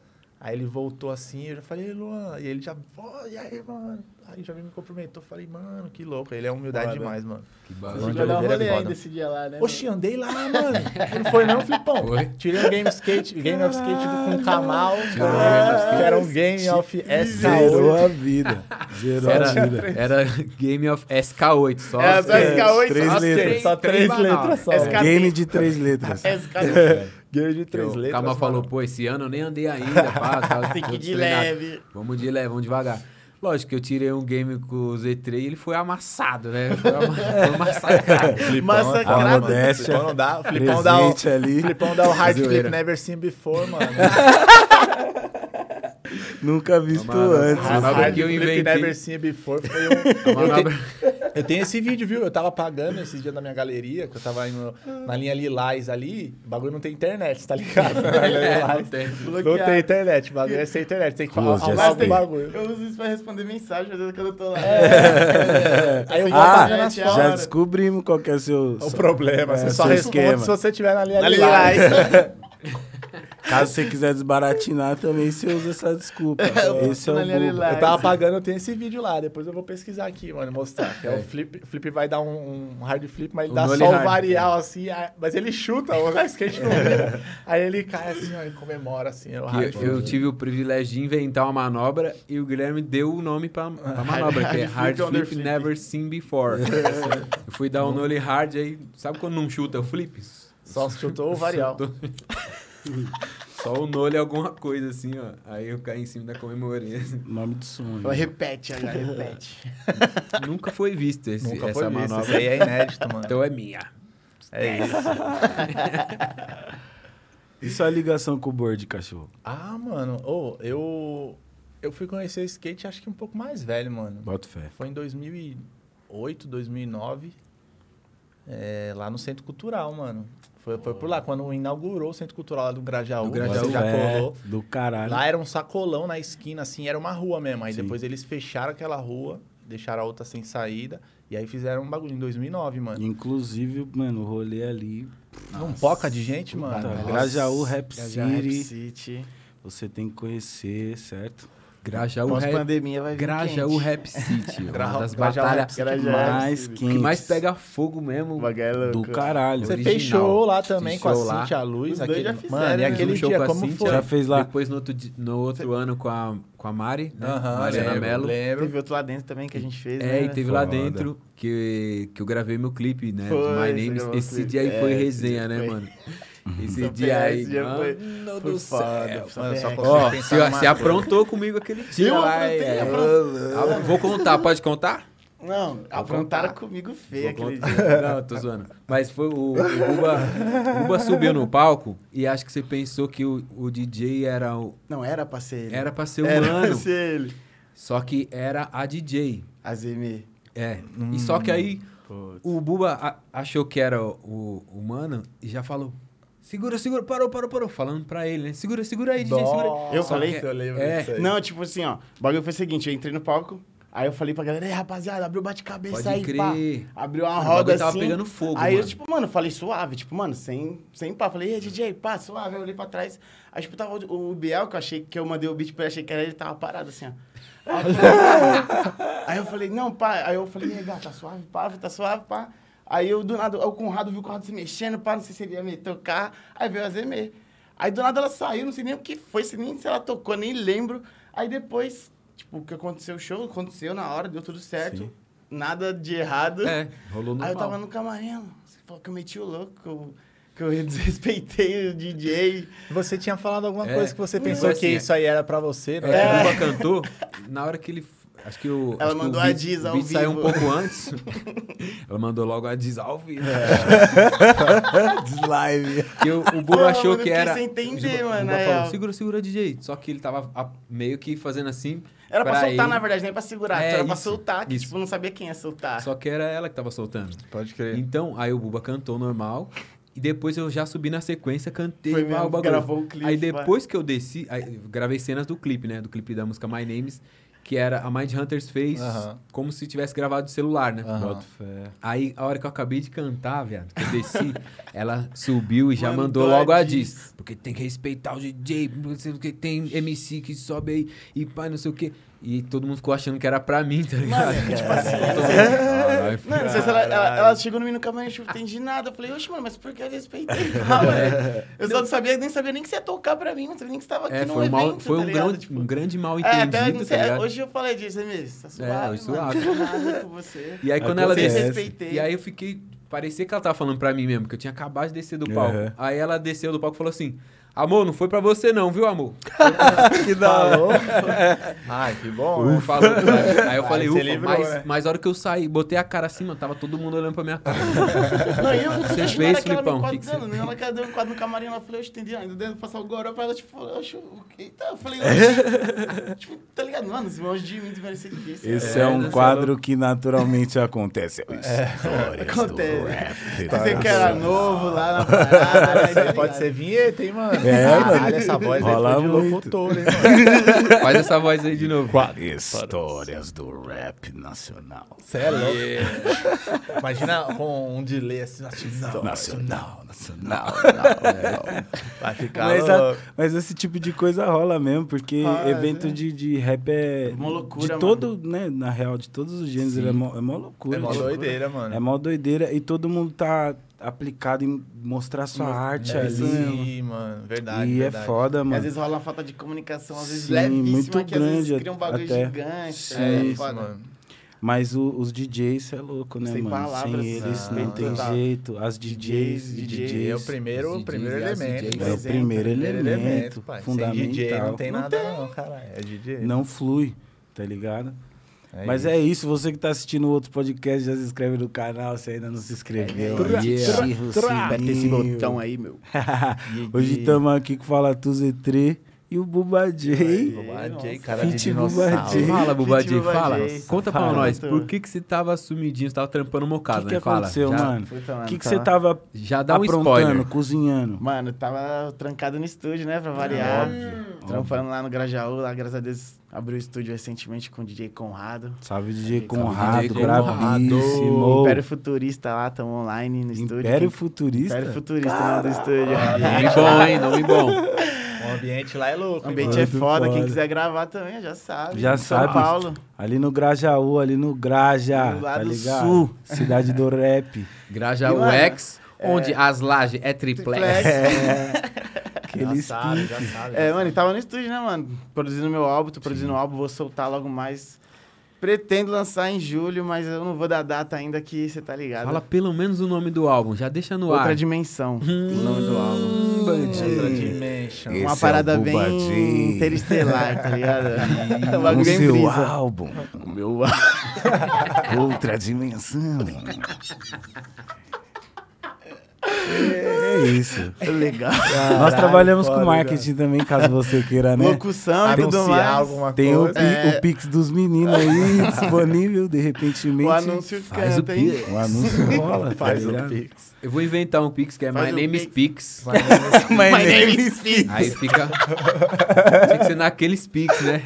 Speaker 4: Aí ele voltou assim, eu já falei, "Ei, Luan. E ele já, pô, e aí, mano? Aí já me cumprimentou. Falei, mano, que louco. Ele é humildade
Speaker 1: Foda.
Speaker 4: demais, mano.
Speaker 2: Que
Speaker 4: de
Speaker 3: Vai dar um
Speaker 4: é
Speaker 3: rolê ainda esse dia lá, né?
Speaker 4: Oxi, andei lá, mano. Não foi não, Flipão?
Speaker 2: Foi.
Speaker 4: Tirei um game skate, game of skate com o Kamal.
Speaker 2: Tirou um game of skate.
Speaker 4: Que era um game of
Speaker 1: Zerou
Speaker 4: SK8.
Speaker 1: a vida. Zerou a
Speaker 2: Era,
Speaker 1: vida.
Speaker 2: era Game of SK8 só.
Speaker 3: É,
Speaker 2: assim.
Speaker 3: só SK8,
Speaker 1: três
Speaker 3: só
Speaker 1: letras.
Speaker 3: três.
Speaker 4: Só três letras só.
Speaker 3: SK8.
Speaker 1: Game de três letras.
Speaker 3: SK8.
Speaker 4: Game de três
Speaker 2: o
Speaker 4: letras. Mano.
Speaker 2: falou, pô, esse ano eu nem andei ainda, pá, tá,
Speaker 3: Tem que ir de leve.
Speaker 2: Vamos de leve, vamos devagar. Lógico que eu tirei um game com o Z3 e ele foi amassado, né? Foi, ama- foi massacrado.
Speaker 3: Massacrado.
Speaker 4: Mano.
Speaker 1: modéstia.
Speaker 4: Flipão não dá. O Flipão dá o,
Speaker 1: ali.
Speaker 4: Flipão dá o hard flip never seen before, mano.
Speaker 1: Nunca visto
Speaker 2: manobra-
Speaker 1: antes.
Speaker 2: a manobra que eu
Speaker 4: flip
Speaker 2: inventei.
Speaker 4: never seen before foi um...
Speaker 2: A manobra-
Speaker 4: Eu tenho esse vídeo, viu? Eu tava pagando esses dias na minha galeria, que eu tava indo na linha Lilás ali. O bagulho não tem internet, tá ligado?
Speaker 2: É,
Speaker 4: Lilás.
Speaker 2: não tem.
Speaker 4: Não tem internet, o bagulho é sem internet. Tem que falar o bagulho.
Speaker 3: Eu uso isso pra responder mensagem, às vezes quando eu tô lá.
Speaker 4: Aí eu vou
Speaker 1: Ah,
Speaker 3: já
Speaker 1: descobrimos qual que é o seu...
Speaker 4: O problema,
Speaker 1: É,
Speaker 4: você só responde
Speaker 1: esquema.
Speaker 4: se você tiver na linha
Speaker 3: Na
Speaker 4: Lilás.
Speaker 1: Caso você quiser desbaratinar também, você usa essa desculpa. Esse é o.
Speaker 4: Eu tava pagando, eu tenho esse vídeo lá. Depois eu vou pesquisar aqui, mano, mostrar. Que é. o flip. O flip vai dar um, um hard flip, mas ele
Speaker 2: Um
Speaker 4: dá só o
Speaker 2: hard.
Speaker 4: varial, assim. aí- Mas ele chuta, o skate não vira. Aí ele cai assim, ó, e comemora, assim. O hard
Speaker 2: eu, eu tive o privilégio de inventar uma manobra e o Guilherme deu o nome pra, pra manobra, que é
Speaker 3: Hard flip,
Speaker 2: Flip
Speaker 3: flip.
Speaker 2: Never Seen Before. eu fui dar um nollie hard aí, sabe quando não chuta o flip?
Speaker 4: Só chutou o varial.
Speaker 2: Chutou. Só o nollie alguma coisa assim, ó. Aí eu caí em cima da comemoria.
Speaker 1: Nome de sonho.
Speaker 3: Ela repete, ela repete.
Speaker 2: Nunca foi visto esse,
Speaker 4: Nunca
Speaker 2: essa
Speaker 4: foi visto.
Speaker 2: manobra.
Speaker 4: Isso aí é inédito, mano.
Speaker 2: Então é minha.
Speaker 4: É isso.
Speaker 1: E sua ligação com o board, cachorro?
Speaker 4: Ah, mano. Ô, eu. Eu fui conhecer skate acho que um pouco mais velho, mano.
Speaker 1: Bota fé.
Speaker 4: Foi em 2008, 2009. é, lá no Centro Cultural, mano. Foi, foi por lá, quando inaugurou o Centro Cultural lá do Grajaú.
Speaker 2: Do Grajaú.
Speaker 4: já colou.
Speaker 1: Do caralho.
Speaker 4: Lá era um sacolão na esquina, assim, era uma rua mesmo. Aí
Speaker 1: Sim.
Speaker 4: depois eles fecharam aquela rua, deixaram a outra sem saída. E aí fizeram um bagulho em 2009, mano.
Speaker 1: Inclusive, mano, o rolê ali.
Speaker 4: Um poca de gente, mano.
Speaker 3: Nossa.
Speaker 1: Grajaú Rap
Speaker 3: Já Rap
Speaker 1: City.
Speaker 3: City.
Speaker 1: Você tem que conhecer, certo?
Speaker 2: Grajaú Rap,
Speaker 3: Pós-pandemia vai vir
Speaker 2: Grajaú
Speaker 3: quente.
Speaker 2: Rap City. Uma das
Speaker 4: Grajaú
Speaker 2: batalhas
Speaker 4: Rap City.
Speaker 3: Grajaú
Speaker 1: mais
Speaker 3: City.
Speaker 1: quente.
Speaker 2: que mais pega fogo mesmo.
Speaker 3: É.
Speaker 1: Do caralho.
Speaker 4: Você
Speaker 2: original.
Speaker 4: fez show lá também
Speaker 2: Fiz
Speaker 4: com a
Speaker 2: lá.
Speaker 4: Cintia a Luz. Aquele...
Speaker 3: já fizeram,
Speaker 4: Mano, e aquele
Speaker 2: show
Speaker 4: dia,
Speaker 2: com a
Speaker 4: como
Speaker 2: Cintia.
Speaker 4: foi?
Speaker 1: Já fez lá.
Speaker 2: Depois no outro, no outro ano com a, com a Mari, né? Mariana Mello.
Speaker 4: Lembro.
Speaker 3: Teve outro lá dentro também que a gente fez,
Speaker 2: É,
Speaker 3: né?
Speaker 2: e teve lá dentro que, que eu gravei meu clipe, né?
Speaker 3: Foi,
Speaker 2: de
Speaker 3: você
Speaker 2: My Esse dia aí
Speaker 3: É,
Speaker 2: foi
Speaker 3: esse
Speaker 2: resenha, né, mano? Esse dia aí,
Speaker 3: esse dia foi-
Speaker 2: mano
Speaker 3: foi
Speaker 2: do
Speaker 3: foda,
Speaker 2: céu.
Speaker 3: só
Speaker 2: Ó, você, aprontou comigo aquele dia
Speaker 3: Eu
Speaker 2: lá.
Speaker 3: aprontei,
Speaker 2: é.
Speaker 3: aprontei.
Speaker 2: Ah, Vou contar, pode contar?
Speaker 3: Não, aprontaram comigo feio aquele dia.
Speaker 2: Não, tô zoando. Mas foi o, o Buba, o Buba subiu no palco e acho que você pensou que o, o DJ era o,
Speaker 3: Não, era pra ser ele.
Speaker 2: era pra ser
Speaker 3: Era
Speaker 2: humano,
Speaker 3: pra ser ele.
Speaker 2: só que era a DJ.
Speaker 3: Azemi.
Speaker 2: É. E só que aí
Speaker 3: Putz.
Speaker 2: o Buba a- achou que era o, o humano e já falou: segura, segura, parou, parou, parou. Falando pra ele, né? Segura, segura aí, DJ, segura aí.
Speaker 3: Eu
Speaker 2: Só
Speaker 3: falei?
Speaker 2: que-
Speaker 4: Eu lembro
Speaker 2: É.
Speaker 4: disso aí.
Speaker 3: Não, tipo assim, ó. O bagulho foi o seguinte, eu entrei no palco, aí eu falei pra galera, ei, rapaziada, abriu o bate-cabeça aí, pá.
Speaker 2: crer.
Speaker 3: Abriu uma roda
Speaker 2: bagulho
Speaker 3: assim.
Speaker 2: tava pegando fogo,
Speaker 3: Aí eu,
Speaker 2: mano.
Speaker 3: tipo, mano, falei suave, tipo, mano, sem, sem pá. Falei, ei, DJ, pá, suave. Eu olhei pra trás. Aí, tipo, tava o, o Biel, que eu achei que eu mandei o beat pra ele, achei que era ele, tava parado assim, ó. Aí eu falei, eu não, pá. Aí eu falei, e aí, gata, tá suave, pá, tá suave, pá. Aí eu, do nada, o Conrado viu o Conrado se mexendo, pá, não sei se ele ia me tocar. Aí veio a Zemê. Aí do nada ela saiu, não sei nem o que foi, sei nem se ela tocou, nem lembro. Aí depois, tipo, o que aconteceu, o show aconteceu na hora, deu tudo certo.
Speaker 1: Sim.
Speaker 3: Nada de errado.
Speaker 2: É, rolou no
Speaker 3: Aí eu tava no camarim, você falou que eu meti o louco, que eu, que eu desrespeitei o DJ.
Speaker 4: Você tinha falado alguma
Speaker 2: É,
Speaker 4: coisa que você pensou
Speaker 2: assim,
Speaker 4: que
Speaker 2: é.
Speaker 4: isso aí era pra você, né?
Speaker 2: É, o Buba cantou, na hora que ele. Acho que o.
Speaker 3: Ela
Speaker 2: acho que
Speaker 3: mandou
Speaker 2: o
Speaker 3: a Diz ao
Speaker 2: beat saiu um
Speaker 3: vivo.
Speaker 2: pouco antes. Ela mandou logo a ao vivo.
Speaker 1: Deslive.
Speaker 2: Que o, Buba achou
Speaker 3: mano, eu
Speaker 2: que
Speaker 3: fiquei
Speaker 2: era.
Speaker 3: sem entender, mano, na
Speaker 2: falou, segura, segura, DJ. Só que ele tava a- meio que fazendo assim.
Speaker 3: Era pra,
Speaker 2: pra
Speaker 3: soltar,
Speaker 2: ele.
Speaker 3: na verdade, nem pra segurar.
Speaker 2: É,
Speaker 3: era pra
Speaker 2: isso,
Speaker 3: soltar, que
Speaker 2: isso.
Speaker 3: tipo, não sabia quem ia soltar.
Speaker 2: Só que era ela que tava soltando.
Speaker 4: Pode crer.
Speaker 2: Então, aí o Buba cantou normal. E depois eu já subi na sequência, cantei
Speaker 3: Foi mesmo,
Speaker 2: o bagulho.
Speaker 3: gravou o clipe,
Speaker 2: aí
Speaker 3: vai.
Speaker 2: depois que eu desci, gravei cenas do clipe, né? Do clipe da música My Names, que era a Mind Hunters fez como se tivesse gravado de celular, né? Aí, a hora que eu acabei de cantar, viado, que eu desci, ela subiu e já
Speaker 3: Mandou
Speaker 2: mandou logo
Speaker 3: a diz.
Speaker 2: Porque tem que respeitar o DJ, porque tem MC que sobe aí e pai, não sei o quê. E todo mundo ficou achando que era pra mim, tá ligado?
Speaker 3: Mano, é, tipo assim,
Speaker 2: mundo, "Caralho,
Speaker 3: Mano, não sei se ela, ela, ela chegou no mim no camarim, eu não entendi nada. Eu falei, oxe, mano, mas por que eu respeitei? Calma,
Speaker 2: É.
Speaker 3: Eu só não sabia, nem sabia nem que você ia tocar pra mim, não sabia nem que você tava aqui
Speaker 2: É,
Speaker 3: no
Speaker 2: foi, um, mal,
Speaker 3: evento,
Speaker 2: foi
Speaker 3: tá
Speaker 2: um,
Speaker 3: ligado?
Speaker 2: grande,
Speaker 3: Tipo,
Speaker 2: um grande mal
Speaker 3: é, até,
Speaker 2: entendido,
Speaker 3: não sei,
Speaker 2: tá
Speaker 3: hoje eu falei disso, é mesmo, tá suave,
Speaker 2: É,
Speaker 3: mano,
Speaker 2: suave.
Speaker 3: nada com você.
Speaker 2: E aí quando ela desceu.
Speaker 3: Respeitei.
Speaker 2: E aí eu fiquei. Parecia que ela tava falando pra mim mesmo, que eu tinha acabado de descer do palco.
Speaker 1: Uhum.
Speaker 2: Aí ela desceu do palco e falou assim: Amor, não foi pra você não, viu, amor?
Speaker 1: que da hora.
Speaker 4: Falou? Ai, que bom, né?
Speaker 2: Falou. Aí eu falei,
Speaker 4: Aí você
Speaker 2: ufa,
Speaker 4: livrou,
Speaker 2: mas,
Speaker 4: né?
Speaker 2: mas a hora que eu saí, botei a cara assim, mano, tava todo mundo olhando pra minha cara.
Speaker 3: Não, eu não
Speaker 2: Você
Speaker 3: tinha
Speaker 2: fez,
Speaker 3: aquela
Speaker 2: Filipão?
Speaker 3: no
Speaker 2: Que que
Speaker 3: dela, né? Ela quer deu um quadro no camarim, ela falou, eu entendi, ainda dentro passar o goró pra ela, tipo, eu acho, eita, eu falei, oxe. tipo, tá ligado? Mano, esse monte de mim ser difícil.
Speaker 1: Esse
Speaker 2: É,
Speaker 1: é, um
Speaker 2: né,
Speaker 1: quadro que naturalmente acontece. Histórias do
Speaker 3: Acontece. Você que era novo lá na parada, tá
Speaker 4: Você pode ser vinheta, hein, mano?
Speaker 1: É,
Speaker 4: Caralho,
Speaker 1: mano.
Speaker 4: essa voz
Speaker 1: Rola
Speaker 4: aí foi de locutor, hein, mano?
Speaker 2: Faz essa voz aí de novo.
Speaker 1: Histórias do rap nacional.
Speaker 4: Você é louco. Imagina com um delay assim, nacional.
Speaker 1: Nacional, nacional.
Speaker 4: Vai ficar
Speaker 1: Mas, a- mas esse tipo de coisa rola mesmo, porque
Speaker 3: Ah,
Speaker 1: evento
Speaker 3: é.
Speaker 1: de, de rap é.
Speaker 3: Uma loucura,
Speaker 1: De
Speaker 3: mano.
Speaker 1: todo, né? Na real, de todos os gêneros, é mó, é mó loucura.
Speaker 4: É mó
Speaker 1: tipo,
Speaker 4: doideira, mano.
Speaker 1: É mó doideira e todo mundo tá aplicado em mostrar sua arte
Speaker 4: É
Speaker 1: ali.
Speaker 4: isso aí, mano. Verdade,
Speaker 1: E
Speaker 4: verdade.
Speaker 1: é foda,
Speaker 3: E às
Speaker 1: mano.
Speaker 3: vezes rola uma falta de comunicação, às vezes
Speaker 1: Sim,
Speaker 3: levíssima,
Speaker 1: muito
Speaker 3: que às vezes
Speaker 1: grande
Speaker 3: cria um bagulho
Speaker 1: até.
Speaker 3: gigante.
Speaker 1: Sim.
Speaker 3: é,
Speaker 4: É isso,
Speaker 3: foda.
Speaker 4: mano.
Speaker 1: Mas o- os DJs é louco, né,
Speaker 3: Sem
Speaker 1: mano?
Speaker 3: palavras,
Speaker 1: Sem eles
Speaker 4: não,
Speaker 1: não, tem
Speaker 3: total.
Speaker 1: jeito. As DJs,
Speaker 3: DJs,
Speaker 1: DJs,
Speaker 4: É o primeiro, o
Speaker 2: DJs,
Speaker 4: primeiro elemento.
Speaker 2: DJs.
Speaker 1: é o primeiro elemento,
Speaker 4: pai.
Speaker 1: fundamental.
Speaker 4: Sem DJ não tem nada não, caralho. É DJ.
Speaker 1: Não flui, tá ligado?
Speaker 4: É
Speaker 1: Mas
Speaker 4: isso.
Speaker 1: é isso, você que tá assistindo o outro podcast, já se inscreve no canal, se ainda não se inscreveu.
Speaker 3: Tra-
Speaker 1: o
Speaker 3: Aperta esse botão aí, meu.
Speaker 1: Hoje estamos aqui com o Fala Tu Z3 e o Buba J.
Speaker 4: Bobadinha,
Speaker 3: Nossa.
Speaker 4: cara de dinossauro.
Speaker 2: Fala, Bubadi. fala. Conta pra
Speaker 1: Fala,
Speaker 2: nós,
Speaker 3: doutor.
Speaker 2: por que que você tava sumidinho, você tava trampando
Speaker 1: O
Speaker 2: mocado,
Speaker 1: que, que
Speaker 2: né? Fala.
Speaker 1: aconteceu,
Speaker 2: já,
Speaker 1: mano? O
Speaker 3: mano,
Speaker 1: que, que você tava
Speaker 2: Já dá um
Speaker 1: aprontando,
Speaker 2: spoiler.
Speaker 1: cozinhando?
Speaker 3: Mano, tava trancado no estúdio, né? Pra variar. Trampando lá no Grajaú, lá, graças a Deus, abriu o estúdio recentemente com o DJ Conrado.
Speaker 1: Salve DJ
Speaker 3: Salve,
Speaker 1: Conrado,
Speaker 2: DJ
Speaker 1: brabíssimo.
Speaker 3: Império Futurista lá, tamo online no estúdio.
Speaker 1: Império Futurista?
Speaker 3: Império Futurista lá do estúdio.
Speaker 2: Nome bom, hein? Nome bom.
Speaker 4: O ambiente lá é louco.
Speaker 3: O ambiente é
Speaker 1: Muito
Speaker 3: foda, quem
Speaker 1: foda.
Speaker 3: quiser gravar também já sabe.
Speaker 1: Já
Speaker 3: São
Speaker 1: sabe.
Speaker 3: Paulo.
Speaker 1: Ali no Grajaú, ali no Graja,
Speaker 3: Do lado
Speaker 1: tá ligado?
Speaker 3: sul.
Speaker 1: Cidade do rap.
Speaker 2: Grajaú X, onde as lajes é triplex.
Speaker 1: Aquele
Speaker 4: Já sabe, já sabe.
Speaker 3: É,
Speaker 4: já
Speaker 3: mano, e tava no estúdio, né, mano? Produzindo meu álbum, tô produzindo o álbum, vou soltar logo mais. Pretendo lançar em julho, mas eu não vou dar data ainda que você tá ligado.
Speaker 2: Fala pelo menos o nome do álbum, já deixa no
Speaker 3: Outra
Speaker 2: ar.
Speaker 3: dimensão, o nome do álbum.
Speaker 1: Hum,
Speaker 4: Outra.
Speaker 1: Esse
Speaker 3: Uma
Speaker 1: é
Speaker 3: parada
Speaker 1: Bubba
Speaker 3: bem interestelar, tá ligado? o
Speaker 1: O seu
Speaker 3: brisa.
Speaker 1: álbum.
Speaker 3: O meu
Speaker 1: Outra dimensão. É, é isso.
Speaker 3: legal.
Speaker 1: Nós trabalhamos com marketing também, caso você queira, né?
Speaker 3: Locução e tudo mais.
Speaker 4: alguma
Speaker 1: Tem o,
Speaker 3: É.
Speaker 1: o Pix dos meninos aí disponível, de repente.
Speaker 3: O anúncio
Speaker 2: Faz o
Speaker 3: canta, hein?
Speaker 2: Pix.
Speaker 1: O anúncio rola, tá
Speaker 4: Faz o
Speaker 1: ligado?
Speaker 4: Pix.
Speaker 2: Eu vou inventar um Pix que é
Speaker 3: Faz
Speaker 2: My
Speaker 3: o
Speaker 2: Name is
Speaker 3: Pix.
Speaker 2: Pix.
Speaker 3: My name is Pix.
Speaker 2: Aí fica. Tinha que ser naqueles Pix, né?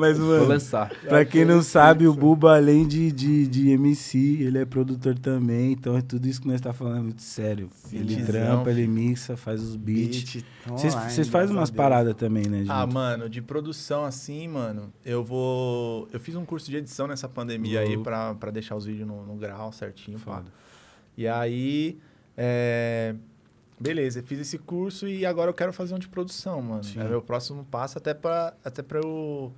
Speaker 1: Mas,
Speaker 2: Vou
Speaker 1: mano,
Speaker 2: lançar.
Speaker 1: pra quem não sabe, o Buba, além de, de, de MC, ele é produtor também. Então, é tudo isso que nós tá falando é muito sério. Ele trampa, ele mixa, faz os beats.
Speaker 3: Beat,
Speaker 1: Vocês fazem umas paradas também, né, gente?
Speaker 4: Ah, mano, de produção assim, mano, eu vou. Eu fiz um curso de edição nessa pandemia aí
Speaker 1: Louco.
Speaker 4: pra, pra deixar os vídeos no, no grau certinho. pá.
Speaker 1: Foda.
Speaker 4: E aí. é, Beleza, eu fiz esse curso e agora eu quero fazer um de produção, mano.
Speaker 1: Sim.
Speaker 4: É meu próximo passo, até pra, até pra eu.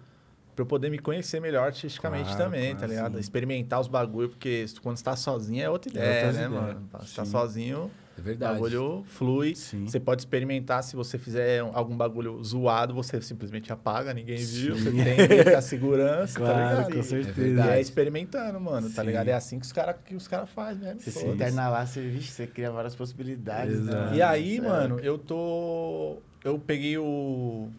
Speaker 4: Pra eu poder me conhecer melhor artisticamente
Speaker 1: Claro,
Speaker 4: também,
Speaker 1: claro,
Speaker 4: tá ligado?
Speaker 1: sim.
Speaker 4: Experimentar os bagulho, porque quando você tá sozinho é outra
Speaker 1: É
Speaker 4: ideia,
Speaker 1: outras
Speaker 4: né,
Speaker 1: ideias.
Speaker 4: mano? Você tá
Speaker 1: Sim.
Speaker 4: sozinho,
Speaker 2: É
Speaker 4: o
Speaker 2: verdade.
Speaker 4: bagulho flui.
Speaker 1: Sim.
Speaker 4: Você pode experimentar, se você fizer um- algum bagulho zoado, você simplesmente apaga, ninguém viu. Você tem que a segurança, tá
Speaker 1: Claro,
Speaker 4: ligado?
Speaker 1: com certeza.
Speaker 4: E é experimentando, mano, tá ligado? É assim que os caras que os cara fazem, né?
Speaker 3: Você se interna lá, você, vixe, você cria várias possibilidades.
Speaker 1: Exato.
Speaker 3: Né?
Speaker 4: E aí,
Speaker 3: é-
Speaker 4: mano, eu tô. Eu peguei o.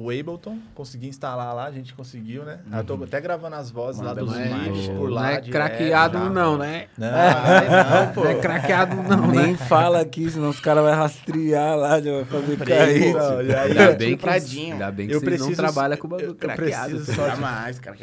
Speaker 4: O Ableton, consegui instalar lá, a gente conseguiu, né? Eu tô até gravando as vozes lá
Speaker 3: Manda
Speaker 4: dos
Speaker 3: mais.
Speaker 4: vídeos por
Speaker 2: Não
Speaker 4: lá.
Speaker 2: é
Speaker 4: direto
Speaker 2: craqueado,
Speaker 4: já.
Speaker 2: não, né?
Speaker 4: Não, não, pô.
Speaker 2: Não é craqueado, não,
Speaker 1: Nem
Speaker 2: né?
Speaker 1: fala aqui, senão os caras vão rastrear lá, já vai fazer cair.
Speaker 4: Não, e aí,
Speaker 2: Ainda bem que, ainda bem que
Speaker 4: Eu
Speaker 2: vocês não
Speaker 4: preciso-
Speaker 2: trabalham com o
Speaker 4: eu-
Speaker 2: bagulho
Speaker 4: eu
Speaker 2: craqueado.
Speaker 4: preciso só de-
Speaker 3: Jamais, cara.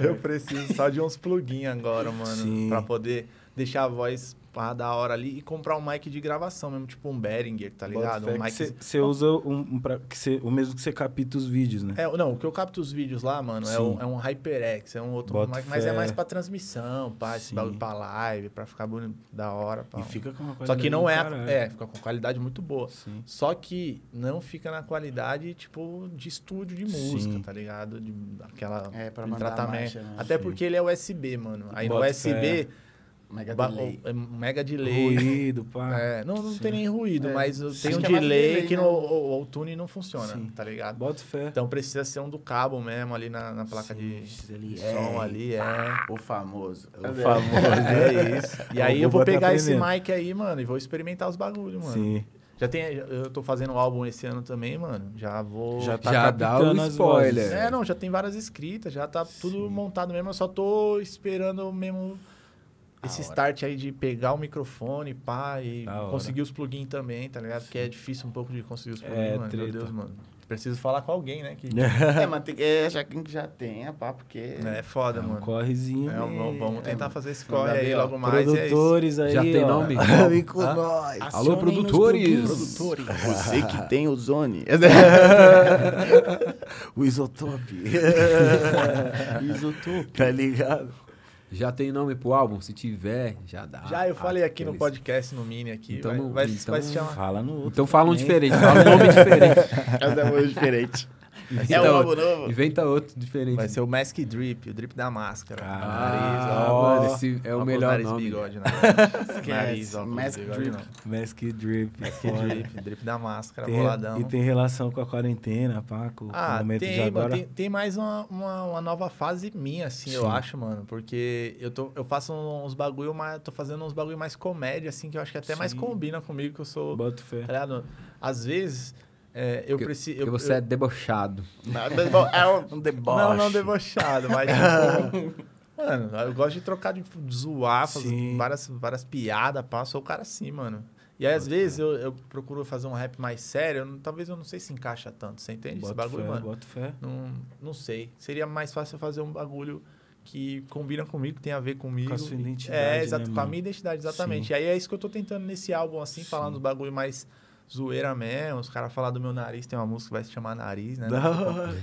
Speaker 4: Eu preciso só de uns plugins agora, mano.
Speaker 1: Sim.
Speaker 4: Pra poder deixar a voz pá, da hora ali e comprar um mic de gravação mesmo, tipo um Behringer, tá ligado? Um mic...
Speaker 1: Você usa um, um pra, que cê, o mesmo que você capta os vídeos, né?
Speaker 4: É, não, o que eu capto os vídeos lá, mano, é um, é um HyperX, é um outro
Speaker 1: Boto
Speaker 4: mic, mas é
Speaker 1: fé.
Speaker 4: mais pra transmissão, pá, esse bagulho pra live, pra ficar bonito, da hora, pá.
Speaker 1: E fica com uma
Speaker 4: Só
Speaker 1: qualidade
Speaker 4: que não é, a- é, fica com qualidade muito boa.
Speaker 1: Sim.
Speaker 4: Só que não fica na qualidade, tipo, de estúdio de música,
Speaker 1: Sim.
Speaker 4: tá ligado? De, aquela
Speaker 3: É, pra
Speaker 4: tratamento.
Speaker 3: marcha, né?
Speaker 4: Até
Speaker 1: Sim.
Speaker 4: porque ele é USB, mano. Aí no
Speaker 1: Bota
Speaker 4: USB,
Speaker 3: Mega
Speaker 4: ba-
Speaker 3: delay.
Speaker 4: é mega delay.
Speaker 1: Ruído, pá.
Speaker 4: É, não, não tem nem ruído,
Speaker 3: É.
Speaker 4: mas tem um
Speaker 3: é
Speaker 4: delay,
Speaker 3: delay,
Speaker 4: que
Speaker 3: né?
Speaker 4: no o, o autotune não funciona,
Speaker 1: Sim.
Speaker 4: tá ligado?
Speaker 1: Bota fé.
Speaker 4: Então precisa ser um do cabo mesmo ali na, na placa de
Speaker 3: ali,
Speaker 4: som
Speaker 3: é.
Speaker 4: ali, é.
Speaker 3: O famoso.
Speaker 1: O famoso.
Speaker 4: É isso. E aí eu vou
Speaker 1: tá
Speaker 4: pegar esse mic aí, mano, e vou experimentar os bagulhos, mano.
Speaker 1: Sim.
Speaker 4: Já tem, eu tô fazendo um álbum esse ano também, mano. Já vou.
Speaker 1: Já tá
Speaker 2: Já dá o spoiler.
Speaker 4: É, não, já tem várias escritas, já tá tudo montado mesmo. Eu só tô esperando mesmo esse
Speaker 3: hora.
Speaker 4: start aí de pegar o microfone, pá, e
Speaker 1: Da hora.
Speaker 4: conseguir os plugins também, tá ligado? Porque é difícil um pouco de conseguir os plugins,
Speaker 1: É,
Speaker 4: mano. Meu
Speaker 1: treta.
Speaker 4: Deus, mano. Preciso falar com alguém, né? Que
Speaker 3: É, mas tem que achar quem que já tem, pá, porque...
Speaker 4: é foda,
Speaker 1: É um
Speaker 4: mano.
Speaker 1: correzinho.
Speaker 4: É, vamos, vamos tentar fazer esse corre aí
Speaker 3: ó.
Speaker 4: logo mais. é.
Speaker 1: Produtores aí.
Speaker 2: Já tem
Speaker 1: ó.
Speaker 2: nome?
Speaker 1: Vem com
Speaker 2: Hã?
Speaker 1: nós.
Speaker 2: Alô,
Speaker 1: Acionem nos
Speaker 2: produtores.
Speaker 1: produtores.
Speaker 3: Você que tem ozone.
Speaker 1: o isotope.
Speaker 3: Isotope.
Speaker 1: tá ligado?
Speaker 2: Já tem nome pro álbum? Se tiver, já dá.
Speaker 4: Já eu falei aqui no podcast, no Mini aqui.
Speaker 2: Então
Speaker 4: vai, vai,
Speaker 2: então
Speaker 4: vai se chamar.
Speaker 1: Fala no outro.
Speaker 2: Então fala um
Speaker 1: também.
Speaker 2: diferente, fala um nome diferente.
Speaker 3: Cada um é diferente. É um
Speaker 2: outro.
Speaker 3: álbum novo.
Speaker 2: Inventa outro diferente.
Speaker 4: Vai ser o Mask Drip, o drip da máscara.
Speaker 1: Ah,
Speaker 2: Ah,
Speaker 1: ó.
Speaker 2: mano, esse é
Speaker 4: Ó
Speaker 2: o melhor
Speaker 4: nariz
Speaker 2: nome.
Speaker 4: bigode, né?
Speaker 3: Esquece.
Speaker 4: nariz, ó,
Speaker 3: Mask
Speaker 4: bigode,
Speaker 3: Drip.
Speaker 4: não.
Speaker 1: Mask Drip.
Speaker 4: Mask
Speaker 1: foda.
Speaker 4: Drip, drip da máscara,
Speaker 1: Tem-
Speaker 4: boladão.
Speaker 1: e tem relação com a quarentena, pá, com
Speaker 4: Ah,
Speaker 1: o momento de
Speaker 4: tem, mano,
Speaker 1: agora.
Speaker 4: tem, tem mais uma, uma, uma nova fase minha, assim, eu
Speaker 1: Sim.
Speaker 4: acho, mano. Porque eu, tô, eu faço uns bagulho mais. Tô fazendo uns bagulho mais comédia, assim, que eu acho que até mais
Speaker 1: Sim.
Speaker 4: combina comigo, que eu sou.
Speaker 1: Bota fé.
Speaker 4: Tá ligado? Às vezes, é, eu
Speaker 2: Porque-
Speaker 4: preciso.
Speaker 2: Porque você é debochado.
Speaker 3: Nada bom. É um
Speaker 1: deboche.
Speaker 4: Não, não debochado, mas tipo, Mano, eu gosto de trocar, de zoar, fazer
Speaker 1: Sim.
Speaker 4: várias, várias piadas, sou o cara assim, mano. E aí, às vezes, eu, eu procuro fazer um rap mais sério, eu não- talvez eu não sei se encaixa tanto, você entende? Esse bagulho,
Speaker 1: fé,
Speaker 4: mano.
Speaker 1: bota fé.
Speaker 4: Não, não sei. Seria mais fácil eu fazer um bagulho que combina comigo, que tem a ver comigo.
Speaker 1: Com a sua identidade,
Speaker 4: É,
Speaker 1: né,
Speaker 4: exato, com a minha identidade, exatamente.
Speaker 1: Sim.
Speaker 4: E aí é isso que eu tô tentando nesse álbum, assim, falando dos bagulho mais zoeira mesmo. Os caras falam do meu nariz, tem uma música que vai se chamar Nariz, né?
Speaker 1: Hora.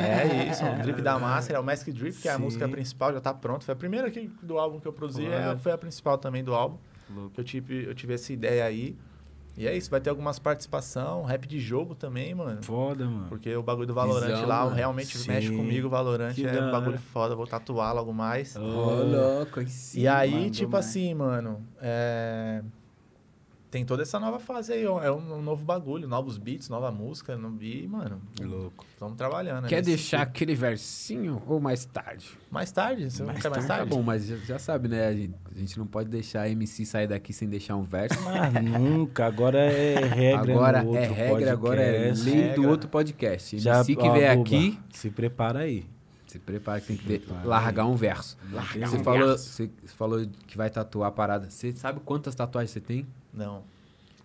Speaker 4: É isso, o Drip da Máscara, é o Mask Drip, que é a
Speaker 1: Sim.
Speaker 4: música principal, já tá pronto. Foi a primeira que, do álbum que eu produzi, é, foi a principal também do álbum.
Speaker 1: Louco.
Speaker 4: Que eu tive, eu tive essa ideia aí. E é isso, vai ter algumas participação, rap de jogo também, mano.
Speaker 1: Foda, mano.
Speaker 4: Porque o bagulho do Valorant
Speaker 2: Visão,
Speaker 4: lá
Speaker 2: mano.
Speaker 4: realmente
Speaker 1: Sim.
Speaker 4: mexe comigo, o Valorant
Speaker 1: Que
Speaker 4: é um bagulho foda, vou tatuar logo mais.
Speaker 2: Ô, louco, aí sim.
Speaker 4: e aí, tipo
Speaker 3: mais.
Speaker 4: assim, mano, é... tem toda essa nova fase aí, ó, é um, um novo bagulho, novos beats, nova música, não vi, mano,
Speaker 1: Louco.
Speaker 4: estamos trabalhando. né,
Speaker 2: Quer
Speaker 4: nesse
Speaker 2: deixar
Speaker 4: sentido.
Speaker 2: aquele versinho ou mais tarde?
Speaker 4: Mais tarde? Você não quer mais
Speaker 2: Tá
Speaker 4: tarde?
Speaker 2: bom, mas já, já sabe, né? A gente, a gente não pode deixar a MC sair daqui sem deixar um verso.
Speaker 1: Mas nunca. Agora é regra
Speaker 2: agora
Speaker 1: no
Speaker 2: é regra, agora é
Speaker 1: podcast.
Speaker 2: lei do outro podcast.
Speaker 1: Já,
Speaker 2: MC que
Speaker 1: ó,
Speaker 2: vier
Speaker 1: Buba,
Speaker 2: aqui,
Speaker 1: Se prepara aí.
Speaker 2: se prepara que tem que ter- largar um verso.
Speaker 1: Largar
Speaker 2: Você
Speaker 3: um
Speaker 2: falou,
Speaker 3: verso.
Speaker 2: você falou que vai tatuar a parada. Você sabe quantas tatuagens você tem?
Speaker 4: Não.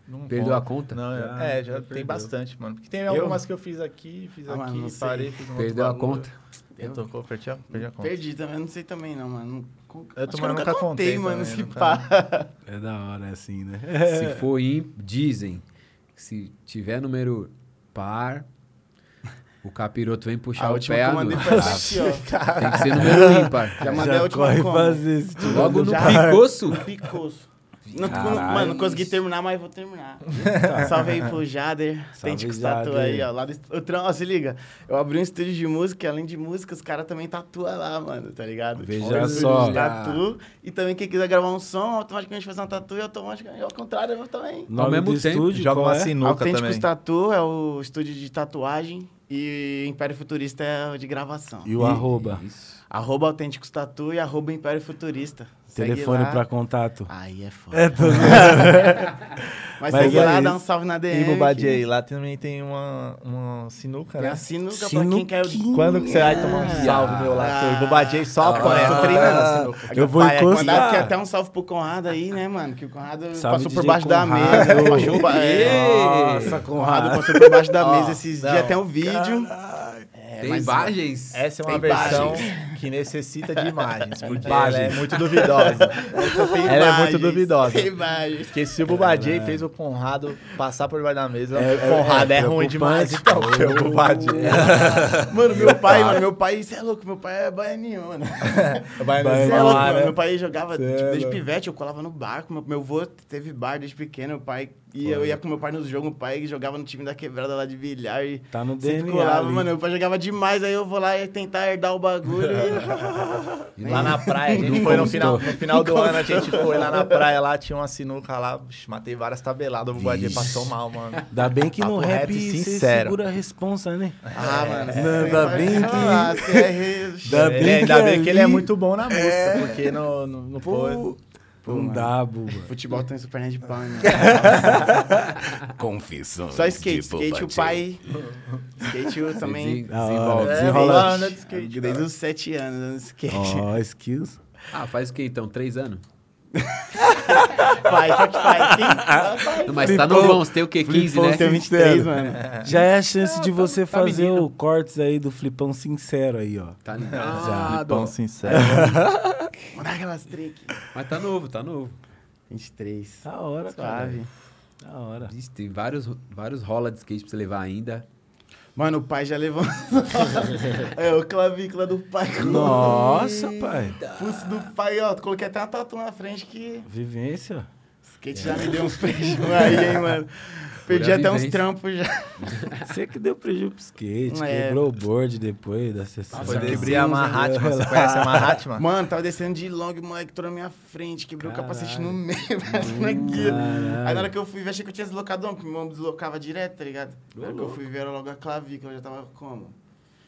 Speaker 4: Não
Speaker 2: Perdeu a
Speaker 4: conta.
Speaker 2: conta?
Speaker 4: Não,
Speaker 1: Já,
Speaker 4: é, já
Speaker 1: já
Speaker 4: tem
Speaker 1: perdeu.
Speaker 4: bastante, mano. Porque tem algumas que eu fiz aqui, fiz
Speaker 3: Ah,
Speaker 4: aqui, parei, fiz um outro
Speaker 2: Perdeu a conta?
Speaker 4: Eu tocou, perdi a, perdi a conta.
Speaker 3: Perdi também, não sei também não, mano.
Speaker 4: Eu
Speaker 3: Acho que
Speaker 4: também
Speaker 3: nunca
Speaker 4: nunca
Speaker 3: contei,
Speaker 4: contei
Speaker 3: mano, esse
Speaker 4: nunca-
Speaker 3: pá.
Speaker 1: É da hora assim, né?
Speaker 2: Se for ímpar, dizem que se tiver número par, o capiroto vem puxar
Speaker 3: A
Speaker 2: o pé
Speaker 3: que eu mandei foi aqui, ó.
Speaker 2: Tem que ser número ímpar.
Speaker 3: Já mandei a última
Speaker 1: corre
Speaker 3: como?
Speaker 1: fazer tipo
Speaker 2: Logo no picoço.
Speaker 3: Picoso. Não,
Speaker 1: Caralho.
Speaker 3: mano, não consegui terminar, mas vou terminar. Salve aí pro Jader.
Speaker 1: Salve,
Speaker 3: Autênticos Tatu
Speaker 1: Jader.
Speaker 3: aí, ó. Lá do, o tram, ó, se liga. Eu abri um estúdio de música, e além de música, os caras também tatuam lá, mano, tá ligado?
Speaker 1: Veja
Speaker 3: um
Speaker 1: só.
Speaker 3: Tatu. E também quem quiser gravar um som, automaticamente fazer uma tatu e automaticamente, ao contrário, eu também.
Speaker 1: Nome
Speaker 2: mesmo
Speaker 1: do
Speaker 2: tempo,
Speaker 1: estúdio,
Speaker 4: Joga
Speaker 1: qual
Speaker 4: uma
Speaker 1: é?
Speaker 4: sinuca
Speaker 3: Autênticos
Speaker 4: também.
Speaker 3: Tatu é o estúdio de tatuagem e Império Futurista é o de gravação.
Speaker 1: E o arroba.
Speaker 2: Isso.
Speaker 3: Arroba Autênticos Tatu e arroba Império Futurista.
Speaker 1: Telefone pra contato.
Speaker 3: Aí é foda.
Speaker 1: É, tô...
Speaker 3: Mas,
Speaker 1: Mas
Speaker 3: segue
Speaker 1: é
Speaker 3: lá,
Speaker 1: isso.
Speaker 3: dá um salve na DM.
Speaker 4: E
Speaker 3: que-
Speaker 4: Bubadjay, lá também tem uma, uma sinuca,
Speaker 3: Tem
Speaker 4: né?
Speaker 3: a sinuca pra quem quer...
Speaker 4: Quando que você vai tomar um
Speaker 3: Ah.
Speaker 4: salve meu lá? O Bubadjay só
Speaker 3: Ah,
Speaker 4: apanha.
Speaker 3: tô treinando.
Speaker 4: na sinuca.
Speaker 1: Eu vou
Speaker 3: Pai,
Speaker 1: encostar.
Speaker 3: Mandar aqui até um salve pro Conrado aí, né, mano? Que o Conrado
Speaker 1: Salve,
Speaker 3: passou por baixo da
Speaker 1: Conrado.
Speaker 3: mesa. Passou, é,
Speaker 1: Nossa,
Speaker 3: Conrado
Speaker 1: Conrado.
Speaker 3: passou por baixo da mesa esses dias. Tem um vídeo. É,
Speaker 2: Tem imagens?
Speaker 4: Essa é uma
Speaker 3: Tem
Speaker 4: versão. Que necessita de imagens, porque
Speaker 1: Imagens.
Speaker 4: ela é muito duvidosa. Ela é
Speaker 3: imagens,
Speaker 4: muito duvidosa.
Speaker 3: Tem imagens.
Speaker 4: Porque se o Bubadjay fez o Conrado passar por debaixo da mesa,
Speaker 1: É-
Speaker 4: o Conrado é,
Speaker 1: é
Speaker 4: ruim demais. Então, porque o Bubadjay...
Speaker 3: Mano, meu pai, mano, meu pai, você é louco, meu pai é baianinho, mano. Você é louco, mano.
Speaker 4: né?
Speaker 3: Meu pai jogava, tipo,
Speaker 4: é
Speaker 3: desde pivete, eu colava no barco. Meu, meu avô teve bar desde pequeno, meu pai. E eu ia com meu pai nos jogos, meu pai jogava no time da quebrada lá de bilhar e
Speaker 1: Tá no DNA
Speaker 3: colava.
Speaker 1: ali.
Speaker 3: Mano, meu pai jogava demais, aí eu vou lá e tentar herdar o bagulho
Speaker 4: Lá na praia, a gente foi no final, no final do ano, a gente foi lá na praia, lá tinha uma sinuca lá, matei várias tabeladas, o Guardiã passou mal, mano.
Speaker 1: Ainda bem que no rap você
Speaker 4: sincero.
Speaker 1: segura a responsa, né?
Speaker 3: Ah, mano.
Speaker 1: Não, ainda bem que-
Speaker 3: é.
Speaker 1: Ainda
Speaker 4: Ele-
Speaker 1: bem que
Speaker 4: ele é muito bom na música, porque no, no, no
Speaker 1: Pô,
Speaker 3: Pô,
Speaker 1: não
Speaker 3: mano.
Speaker 1: dá, buba.
Speaker 3: Futebol tem super de pau, né?
Speaker 1: Confissão.
Speaker 3: Só skate. Skate o pai. Skate eu também.
Speaker 2: Desenvolve.
Speaker 3: É,
Speaker 1: desenrola.
Speaker 3: de skate. Desde os sete anos skate.
Speaker 1: Ó, skills.
Speaker 2: Ah, faz o que então? Três anos?
Speaker 3: Pai, só que faz.
Speaker 2: Mas tá
Speaker 1: Flipou.
Speaker 2: novão, você tem o quê? 15,
Speaker 1: Flipou,
Speaker 2: né?
Speaker 3: Tem 23, mano.
Speaker 1: Já é a chance de você
Speaker 2: tá
Speaker 1: fazer
Speaker 2: menino.
Speaker 1: o cortes aí do flipão sincero aí, ó.
Speaker 2: Tá
Speaker 1: Ah,
Speaker 2: ligado.
Speaker 4: Pão sincero.
Speaker 3: Mandar aquelas trick.
Speaker 2: Mas tá novo, tá novo.
Speaker 3: 23.
Speaker 1: Da hora, cara.
Speaker 3: Suave.
Speaker 1: Da hora.
Speaker 2: Vixe, tem vários, vários rola de skate pra você levar ainda.
Speaker 3: Mano, o pai já levou. é, o clavícula do pai.
Speaker 1: Nossa, pai.
Speaker 3: Pulso do pai, ó. Coloquei até uma tatu na frente que.
Speaker 1: Vivência.
Speaker 3: Skate já me deu uns prejuízos aí, hein, mano. Perdi até uns trampos já.
Speaker 1: Você que deu prejuízo pro skate,
Speaker 3: É.
Speaker 1: quebrou o board depois da sessão.
Speaker 4: Foi
Speaker 3: Nossa,
Speaker 4: descer
Speaker 3: quebrei
Speaker 4: a Mahatma, você conhece a Mahatma?
Speaker 3: Mano, tava descendo de long, o moleque entrou na minha frente, quebrou
Speaker 1: Caralho.
Speaker 3: o capacete no meio, batendo aqui.
Speaker 1: Caralho.
Speaker 3: Aí na hora que eu fui ver, achei que eu tinha deslocado o ombro, porque meu ombro deslocava direto, tá ligado? Na hora que eu fui ver, era logo a clavícula, eu já tava como?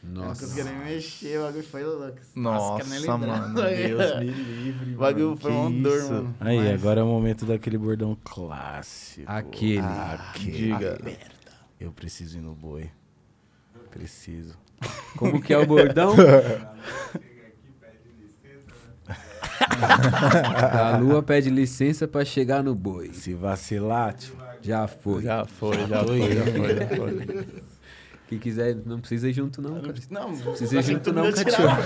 Speaker 3: Não
Speaker 2: Nossa.
Speaker 3: conseguia nem mexer, o bagulho foi louco.
Speaker 4: Nossa, mano, Deus me livre,
Speaker 3: O bagulho foi
Speaker 4: que
Speaker 3: uma dor, mano.
Speaker 1: Aí,
Speaker 3: Mas-
Speaker 1: agora é o momento daquele bordão clássico.
Speaker 2: Aquele.
Speaker 1: Aquele.
Speaker 4: Diga.
Speaker 1: Eu preciso ir no boi. Preciso.
Speaker 2: Como que é o bordão? a lua pede licença pra chegar no boi.
Speaker 1: Se vacilar, tio.
Speaker 2: Já foi.
Speaker 4: Já foi, já foi, já foi, já foi.
Speaker 2: Quem quiser, não precisa ir junto, não, cara.
Speaker 3: Não, não
Speaker 2: precisa ir junto, não, cachorro.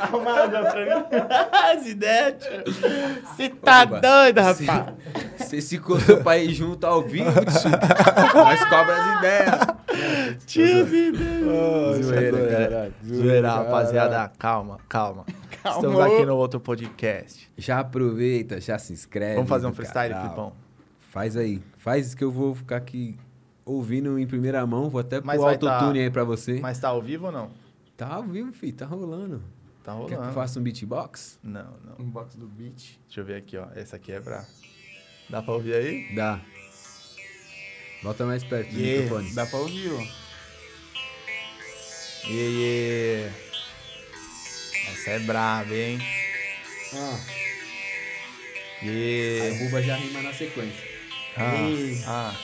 Speaker 3: Arruma água pra mim. As ideias, tio. Você tá
Speaker 2: Opa.
Speaker 3: doido, rapaz.
Speaker 2: Você se coçou pra ir junto ao vivo, tio. Nós cobra as ideias.
Speaker 3: Tio, as ideias.
Speaker 4: Zoeira, cara. Zoeira, rapaziada. Calma, calma. Estamos
Speaker 3: Calma.
Speaker 4: aqui no outro podcast.
Speaker 2: Já aproveita, já se inscreve.
Speaker 4: Vamos fazer um freestyle. Filipão?
Speaker 2: Faz aí. Faz que eu vou ficar aqui ouvindo em primeira mão. Vou até
Speaker 4: Mas
Speaker 2: pôr
Speaker 4: vai
Speaker 2: autotune
Speaker 4: tá-
Speaker 2: aí pra você.
Speaker 4: Mas tá ao vivo ou não?
Speaker 2: Tá ao vivo, filho. Tá rolando.
Speaker 4: Tá
Speaker 2: Quer que eu
Speaker 4: rolando.
Speaker 2: faça um beatbox?
Speaker 4: Não, não.
Speaker 3: Um box do beat.
Speaker 4: Deixa eu ver aqui, ó. Essa aqui é pra... Dá pra ouvir aí?
Speaker 2: Dá. Bota mais perto do
Speaker 3: Yeah,
Speaker 2: microfone.
Speaker 3: dá pra ouvir, ó.
Speaker 4: Yeah, yeah. Essa é braba, hein?
Speaker 2: Ah,
Speaker 4: Yeah.
Speaker 2: aí o Buba já rima na sequência.
Speaker 4: Ah,
Speaker 3: Ei.
Speaker 4: ah.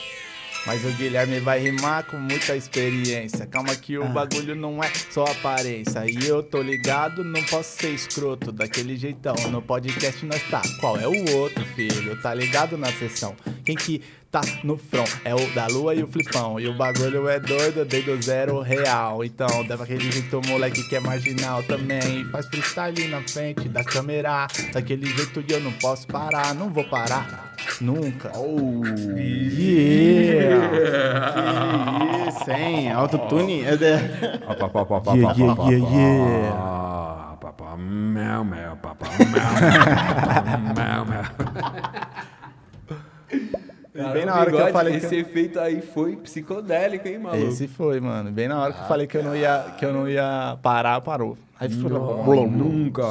Speaker 4: Mas o Guilherme vai rimar com muita experiência. Calma que o bagulho não é só aparência. E eu tô ligado, não posso ser escroto daquele jeitão. No podcast nós tá. Qual é o outro, filho? Tá ligado na sessão? Quem que tá no front? É o da lua e o flipão. E o bagulho é doido desde o zero real. Então, dá aquele jeito moleque que é marginal também. Faz freestyle na frente da câmera. Daquele jeito eu não posso parar. Não vou parar. Nunca. Yeah!
Speaker 3: Que isso, hein? Autotune? É de-
Speaker 4: Yeah, yeah, yeah, yeah.
Speaker 2: Ah, papá, mel, mel, papá, mel, mel, mel.
Speaker 4: Bem na hora que eu falei que-
Speaker 2: Esse efeito aí foi psicodélico, hein, maluco?
Speaker 4: Esse foi, mano. Bem na hora que eu falei que eu não ia, que eu não ia parar, parou. Aí foi.
Speaker 2: Nunca.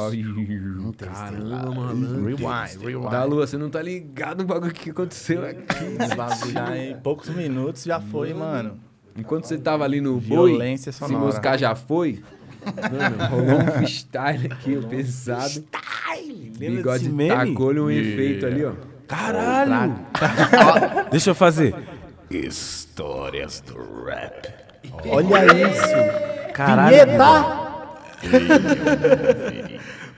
Speaker 2: Caramba, mano.
Speaker 4: Rewind, rewind.
Speaker 2: Da Lua, você não tá ligado no bagulho que aconteceu aqui.
Speaker 4: Esse em poucos minutos já foi, mano.
Speaker 2: Enquanto você tava ali no boi,
Speaker 4: Violência
Speaker 2: se
Speaker 4: sonora.
Speaker 2: buscar já foi, mano, rolou um freestyle aqui, ó, pesado.
Speaker 1: Lembra
Speaker 2: Bigode
Speaker 1: desse meme?
Speaker 2: tacou-lhe um
Speaker 4: Yeah.
Speaker 2: efeito ali, ó.
Speaker 1: Caralho! Deixa eu fazer. Histórias do rap.
Speaker 4: Olha isso.
Speaker 1: Caralho.
Speaker 4: Vinheta!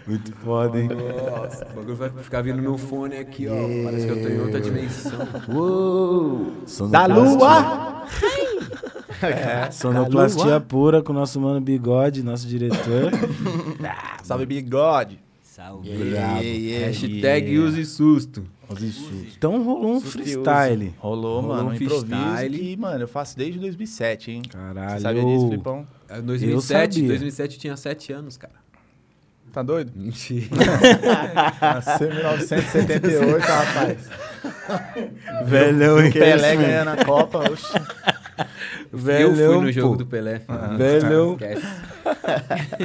Speaker 1: Muito foda, hein?
Speaker 2: Nossa, o bagulho vai ficar vindo no fone aqui, ó. Parece que eu tô em outra dimensão.
Speaker 1: Uou!
Speaker 4: Da
Speaker 1: Sonoplastia-
Speaker 4: lua!
Speaker 1: Sonoplastia
Speaker 4: Da lua.
Speaker 1: pura com o nosso mano Bigode, nosso diretor.
Speaker 4: Salve, bigode.
Speaker 2: Salve.
Speaker 3: Yeah, yeah.
Speaker 2: Hashtag use susto.
Speaker 1: Então rolou um freestyle.
Speaker 4: Rolou,
Speaker 2: Rolou
Speaker 4: mano, um improviso
Speaker 2: freestyle.
Speaker 4: que, mano, eu faço desde 2007, hein?
Speaker 1: Caralho.
Speaker 4: Você sabia disso, Flipão?
Speaker 2: É, 2007,
Speaker 1: sabia.
Speaker 2: 2007 eu tinha 7 anos, cara.
Speaker 4: Tá doido?
Speaker 2: Mentira.
Speaker 4: Nasceu em 1978, rapaz.
Speaker 1: Velhão, hein?
Speaker 4: Pelé ganhando a Copa, oxe.
Speaker 2: Eu
Speaker 1: Velhão,
Speaker 2: fui no jogo
Speaker 1: pô.
Speaker 2: do Pelé. filho.
Speaker 1: Ah, velhão.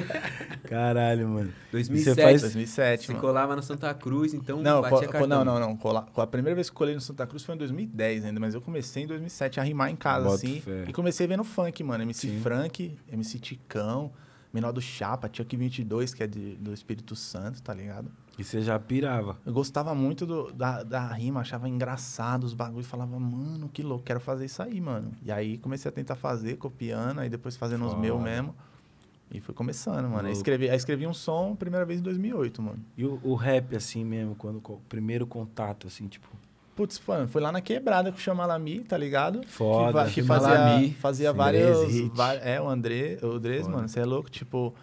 Speaker 1: Caralho, mano.
Speaker 2: 2007.
Speaker 1: faz-
Speaker 4: 2007,
Speaker 2: Você
Speaker 4: mano.
Speaker 2: colava no Santa Cruz, então
Speaker 4: Não,
Speaker 2: batia
Speaker 4: co-
Speaker 2: cartão.
Speaker 4: não, não, não. Cola- A primeira vez que colei no Santa Cruz foi em 2010 ainda, mas eu comecei em 2007 a rimar em casa,
Speaker 1: Boto
Speaker 4: assim.
Speaker 1: fé.
Speaker 4: E comecei vendo funk, mano. MC
Speaker 1: Sim.
Speaker 4: Frank, MC Ticão, Menor do Chapa, Chuck 22, que é de- do Espírito Santo, tá ligado?
Speaker 1: E você já pirava.
Speaker 4: Eu gostava muito do- da, da rima, achava engraçado os bagulhos. Falava, mano, que louco, quero fazer isso aí, mano. E aí comecei a tentar fazer, copiando, aí depois fazendo os meus mesmo. E foi começando, mano. Aí escrevi, aí escrevi um som, primeira vez em 2008, mano.
Speaker 1: E o, o rap, assim mesmo, quando o primeiro contato, assim, tipo.
Speaker 4: Putz, mano, foi lá na quebrada com o Chamalami, tá ligado?
Speaker 1: Foda.
Speaker 4: Que, que fazia, fazia vários.
Speaker 3: Hit.
Speaker 4: va- é, o André, o Andrés,
Speaker 1: Foda.
Speaker 4: mano, você é louco, tipo,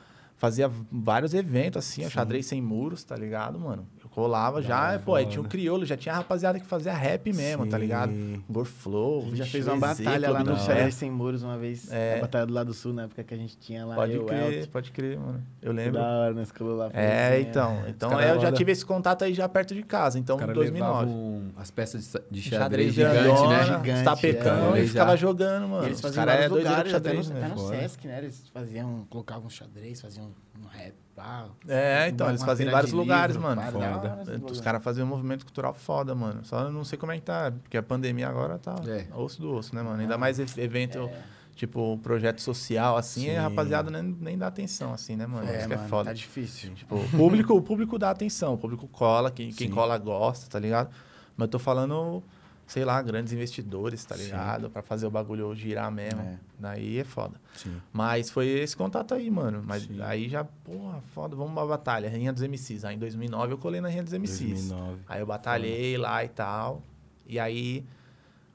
Speaker 4: fazia vários eventos assim, o
Speaker 1: Sim.
Speaker 4: xadrez sem muros, tá ligado, mano? Colava já, pô, aí tinha um crioulo, já tinha rapaziada que fazia rap mesmo, tá
Speaker 1: Sim.
Speaker 4: ligado? Gorflow,
Speaker 3: A gente já fez uma batalha lá no. Xadrez Sem Muros uma vez.
Speaker 4: É.
Speaker 3: A batalha do lado sul, na época que a gente tinha lá.
Speaker 4: Pode crer,
Speaker 3: Elton.
Speaker 4: pode crer, mano. Eu lembro.
Speaker 3: Da hora, nós colou lá.
Speaker 4: É, então.
Speaker 3: né?
Speaker 4: Então é, eu já tive esse contato aí já perto de casa, então
Speaker 2: Os
Speaker 4: em
Speaker 2: caras
Speaker 4: 2009.
Speaker 2: levavam as peças de de
Speaker 4: Xadrez
Speaker 2: xadrez gigante,
Speaker 4: grandona,
Speaker 2: né?
Speaker 3: Gigante,
Speaker 4: tapetão
Speaker 2: é.
Speaker 4: e ficava
Speaker 2: Já.
Speaker 4: jogando, mano.
Speaker 3: E eles
Speaker 4: Os
Speaker 3: faziam
Speaker 4: caras é
Speaker 3: vários lugares, até
Speaker 4: xadrez,
Speaker 3: no,
Speaker 4: né?
Speaker 3: Sesc, né? Eles faziam, colocavam xadrez, faziam um rap, pá.
Speaker 4: É, então, eles faziam em vários lugares,
Speaker 3: livro,
Speaker 4: mano.
Speaker 1: Foda.
Speaker 3: esse
Speaker 4: Os
Speaker 3: bagulho.
Speaker 4: caras faziam um movimento cultural foda, mano. Só eu não sei como é que tá, porque a pandemia agora tá
Speaker 2: É.
Speaker 4: osso do osso, né, mano? Ainda mais e- evento,
Speaker 3: É.
Speaker 4: tipo, projeto social, assim,
Speaker 1: Sim.
Speaker 4: a rapaziada nem, nem dá atenção, assim, né, mano?
Speaker 3: É,
Speaker 4: Isso que é
Speaker 3: mano,
Speaker 4: foda.
Speaker 3: tá difícil.
Speaker 4: Tipo, o público, o público dá atenção, o público cola, quem, quem cola gosta, tá ligado? Mas eu tô falando, sei lá, grandes investidores, tá ligado? Pra fazer o bagulho girar mesmo.
Speaker 3: É.
Speaker 4: Daí é foda.
Speaker 1: Sim.
Speaker 4: Mas foi esse contato aí, mano. Mas
Speaker 1: Sim.
Speaker 4: aí já, porra, foda, vamos uma batalha. Rainha dos MCs. Aí em 2009 eu colei na Rainha dos MCs.
Speaker 1: 2009.
Speaker 4: Aí eu batalhei lá e tal. E aí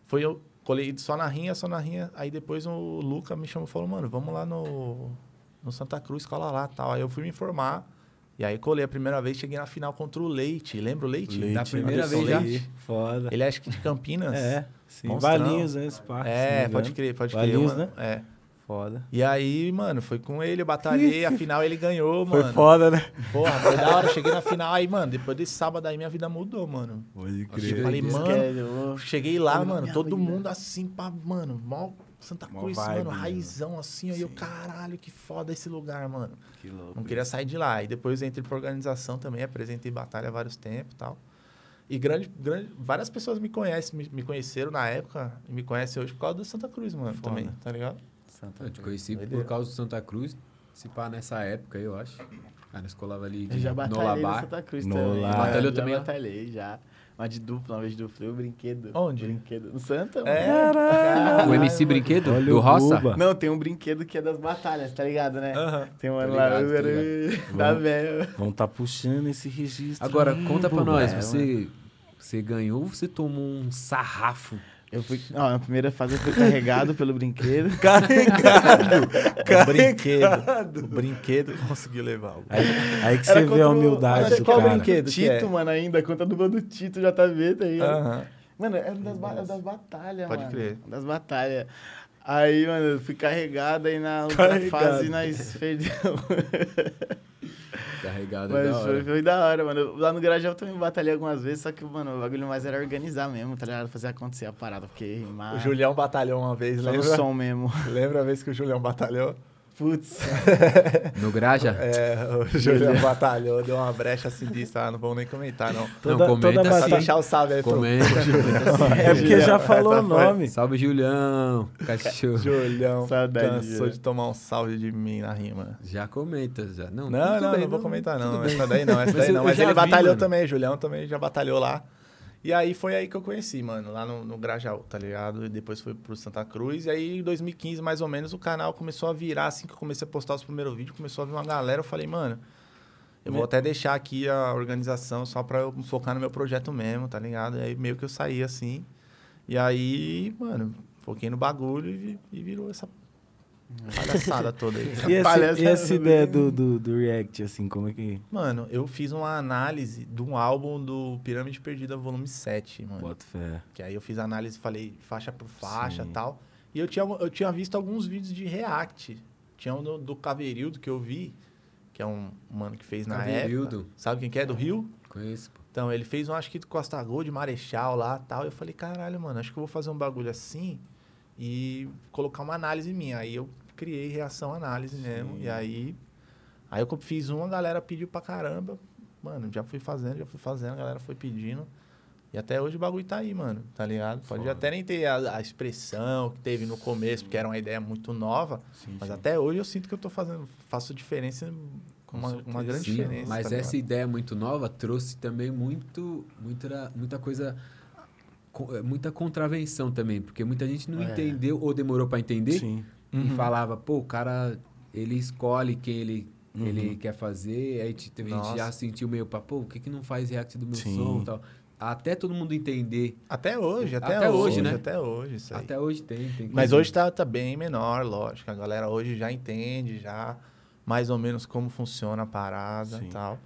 Speaker 4: foi eu colei só na rinha, só na rinha. Aí depois o Luca me chamou e falou, mano, vamos lá no, no Santa Cruz, cola lá tal. Aí eu fui me informar. E aí colei a primeira vez, cheguei na final contra o Leite. Lembra o Leite?
Speaker 1: Leite,
Speaker 2: Da primeira vez já?
Speaker 1: Foda.
Speaker 4: Ele é acho que de Campinas.
Speaker 1: É, sim.
Speaker 4: Monstrão.
Speaker 1: Valinhos, né? Esse parque,
Speaker 4: É, pode crer, pode
Speaker 1: Valinhos,
Speaker 4: crer. mano.
Speaker 1: né?
Speaker 4: É.
Speaker 1: Foda.
Speaker 4: E aí, mano, foi com ele, eu batalhei, afinal ele ganhou,
Speaker 1: Foi
Speaker 4: mano.
Speaker 1: foda, né?
Speaker 4: Porra, foi da hora, cheguei na final, aí, mano, depois desse sábado aí minha vida mudou, mano.
Speaker 1: Pode
Speaker 4: Eu
Speaker 1: crer.
Speaker 4: falei, mano,
Speaker 3: que é, eu-
Speaker 4: cheguei lá, mano, todo
Speaker 3: vida.
Speaker 4: mundo assim, pá, mano, mó Santa
Speaker 1: Mó
Speaker 4: Cruz,
Speaker 1: vibe,
Speaker 4: mano,
Speaker 1: né?
Speaker 4: raizão assim, aí eu, caralho, que foda esse lugar, mano.
Speaker 1: Que louco.
Speaker 4: Não queria sair de lá. E depois eu entrei pra organização também, apresentei batalha há vários tempos e tal. E grande, grande, várias pessoas me conhecem, me, me conheceram na época e me conhecem hoje por causa do Santa Cruz, mano,
Speaker 1: Foda.
Speaker 4: também, tá ligado?
Speaker 3: Santa
Speaker 2: Eu te conheci
Speaker 4: Doideira.
Speaker 2: por causa do Santa Cruz. Se pá nessa época, eu acho. Aí nós colava ali
Speaker 3: Eu
Speaker 2: de
Speaker 3: já
Speaker 2: no
Speaker 3: batalhei no. Santa Cruz
Speaker 1: No
Speaker 3: também.
Speaker 2: Batalhou
Speaker 3: já
Speaker 2: também, ó?
Speaker 3: batalhei, já. Mas de dupla, uma vez de dupla. Eu brinquedo.
Speaker 4: Onde?
Speaker 3: Brinquedo. No Santa, mano.
Speaker 4: É,
Speaker 2: O MC Brinquedo?
Speaker 1: Olha
Speaker 2: do
Speaker 1: o
Speaker 2: Roça?
Speaker 1: Buba.
Speaker 3: Não, tem um brinquedo que é das batalhas, tá ligado, né? Tem um ano
Speaker 2: Tô
Speaker 3: lá,
Speaker 2: ligado,
Speaker 3: da velha.
Speaker 1: Vão tá puxando esse registro.
Speaker 2: Agora,
Speaker 1: aí,
Speaker 2: conta pra nós,
Speaker 3: É,
Speaker 2: você, você ganhou ou você tomou um sarrafo?
Speaker 3: Eu fui. Ó, na primeira fase eu fui carregado pelo brinquedo.
Speaker 1: Carregado.
Speaker 4: O brinquedo. O brinquedo conseguiu levar.
Speaker 1: Aí, aí que
Speaker 3: Era
Speaker 1: você vê a humildade
Speaker 3: Mas
Speaker 1: do
Speaker 3: qual
Speaker 1: cara.
Speaker 3: brinquedo?
Speaker 4: que
Speaker 3: Tito,
Speaker 4: é?
Speaker 3: mano, ainda. Conta do bando Tito JV, tá aí.
Speaker 4: Aham.
Speaker 3: Mano, era das, ba- das batalhas,
Speaker 4: Pode
Speaker 3: mano.
Speaker 4: crer.
Speaker 3: Das batalhas. Aí, mano, eu fui carregado aí na outra
Speaker 1: Carregado.
Speaker 3: fase nós perdemos.
Speaker 2: Carregado
Speaker 3: Mas
Speaker 2: da
Speaker 3: foi,
Speaker 2: hora.
Speaker 3: foi da hora, mano. Lá no Garajal eu também batalhei algumas vezes, só que, mano, o bagulho mais era organizar mesmo, tá ligado? Fazer acontecer a parada, porque rimar.
Speaker 4: O Julião batalhou uma vez,
Speaker 3: só
Speaker 4: lembra?
Speaker 3: som mesmo.
Speaker 4: Lembra a vez que o Julião batalhou?
Speaker 3: Putz.
Speaker 2: No Graja?
Speaker 4: É, o Julião batalhou, deu uma brecha sinistra, ah, não vamos nem comentar, não.
Speaker 1: Toda,
Speaker 2: Não, comenta
Speaker 1: toda
Speaker 2: assim.
Speaker 4: O salve aí pro
Speaker 2: Comenta.
Speaker 1: É porque já falou o
Speaker 4: Essa foi-
Speaker 1: nome.
Speaker 2: Salve, Julião. Cachorro.
Speaker 4: Julião.
Speaker 3: Saudade,
Speaker 4: cansou de tomar um salve de mim na rima.
Speaker 2: Já comenta, já. Não,
Speaker 4: Não, não,
Speaker 2: bem,
Speaker 4: não vou comentar, não. Essa daí não, essa
Speaker 2: Mas
Speaker 4: daí não. Mas ele
Speaker 2: vi,
Speaker 4: batalhou
Speaker 2: mano.
Speaker 4: também, Julião também já batalhou lá. E aí foi aí que eu conheci, mano, lá no, no Grajaú, tá ligado? E depois foi pro Santa Cruz. E aí em 2015, mais ou menos, o canal começou a virar, assim que eu comecei a postar os primeiros vídeos, começou a vir uma galera. Eu falei, mano, eu vou até deixar aqui a organização só pra eu focar no meu projeto mesmo, tá ligado? E aí meio que eu saí assim. E aí, mano, foquei no bagulho e, e virou essa palhaçada toda aí.
Speaker 1: E,
Speaker 3: Palhaçada
Speaker 1: e essa ideia do, do, do React, assim, como é que.
Speaker 4: Mano, eu fiz uma análise de um álbum do Pirâmide Perdida, volume 7, mano.
Speaker 1: Bota fé.
Speaker 4: Que aí eu fiz a análise, falei faixa por faixa e tal. E eu tinha, eu tinha visto alguns vídeos de React. Tinha um do, do Caverildo que eu vi, que é um mano que fez na
Speaker 2: Caverildo.
Speaker 4: época. Sabe quem que é? Do Rio?
Speaker 2: Conheço, pô.
Speaker 4: Então, ele fez um, acho que do Costa Gold, Marechal lá tal. Eu falei, caralho, mano, acho que eu vou fazer um bagulho assim. E colocar uma análise minha. Aí eu criei reação análise mesmo.
Speaker 1: Sim.
Speaker 4: E aí, aí eu fiz uma, a galera pediu pra caramba. Mano, já fui fazendo, já fui fazendo, a galera foi pedindo. E até hoje o bagulho tá aí, mano, tá ligado? Pode
Speaker 1: Foda.
Speaker 4: até nem ter a, a expressão que teve no começo, porque era uma ideia muito nova.
Speaker 1: Sim,
Speaker 4: Mas
Speaker 1: sim.
Speaker 4: até hoje eu sinto que eu tô fazendo, faço diferença,
Speaker 1: Com
Speaker 4: uma, uma grande
Speaker 2: Sim,
Speaker 4: diferença.
Speaker 2: mas
Speaker 4: tá
Speaker 2: essa
Speaker 4: ligado?
Speaker 2: ideia muito nova trouxe também muito, muita, muita coisa, co- muita contravenção também, porque muita gente não
Speaker 3: É.
Speaker 2: entendeu ou demorou pra entender
Speaker 1: Sim.
Speaker 2: e
Speaker 4: Uhum.
Speaker 2: falava, pô, o cara, ele escolhe quem ele,
Speaker 1: Uhum.
Speaker 2: ele quer fazer, aí te- teve gente já sentiu meio, pá, pô, por que, que não faz react do meu
Speaker 1: Sim.
Speaker 2: som e tal. Até todo mundo entender.
Speaker 4: Até hoje, até,
Speaker 2: Até hoje,
Speaker 4: hoje,
Speaker 2: né?
Speaker 4: Até hoje, isso aí.
Speaker 2: Até hoje tem. tem
Speaker 4: Mas hoje tá, tá bem menor, lógico. A galera hoje já entende, já mais ou menos como funciona a parada
Speaker 1: Sim.
Speaker 4: e tal.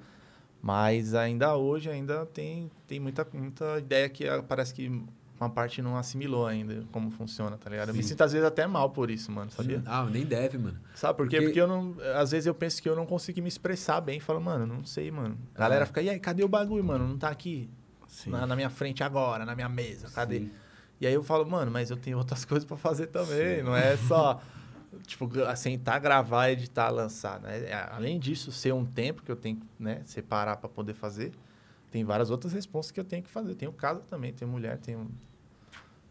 Speaker 4: Mas ainda hoje ainda tem, tem muita, muita ideia que ah, parece que uma parte não assimilou ainda como funciona, tá ligado? Eu me
Speaker 2: Sim.
Speaker 4: sinto às vezes até mal por isso, mano, sabia?
Speaker 2: Ah, nem deve, mano.
Speaker 4: Sabe por quê?
Speaker 2: Porque-
Speaker 4: Porque eu não. Às vezes eu penso que eu não consigo me expressar bem. Falo, mano, não sei, mano. A galera
Speaker 2: Ah.
Speaker 4: fica, e aí, cadê o bagulho, mano? Não tá aqui
Speaker 1: Sim.
Speaker 4: na, na minha frente agora, na minha mesa, cadê?
Speaker 2: Sim.
Speaker 4: E aí eu falo, mano, mas eu tenho outras coisas pra fazer também. Não é só, tipo, sentar, gravar, editar, lançar, né? É, Além disso, ser um tempo que eu tenho que né, separar pra poder fazer, tem várias outras responsas que eu tenho que fazer. Tenho casa também, tenho mulher, tenho,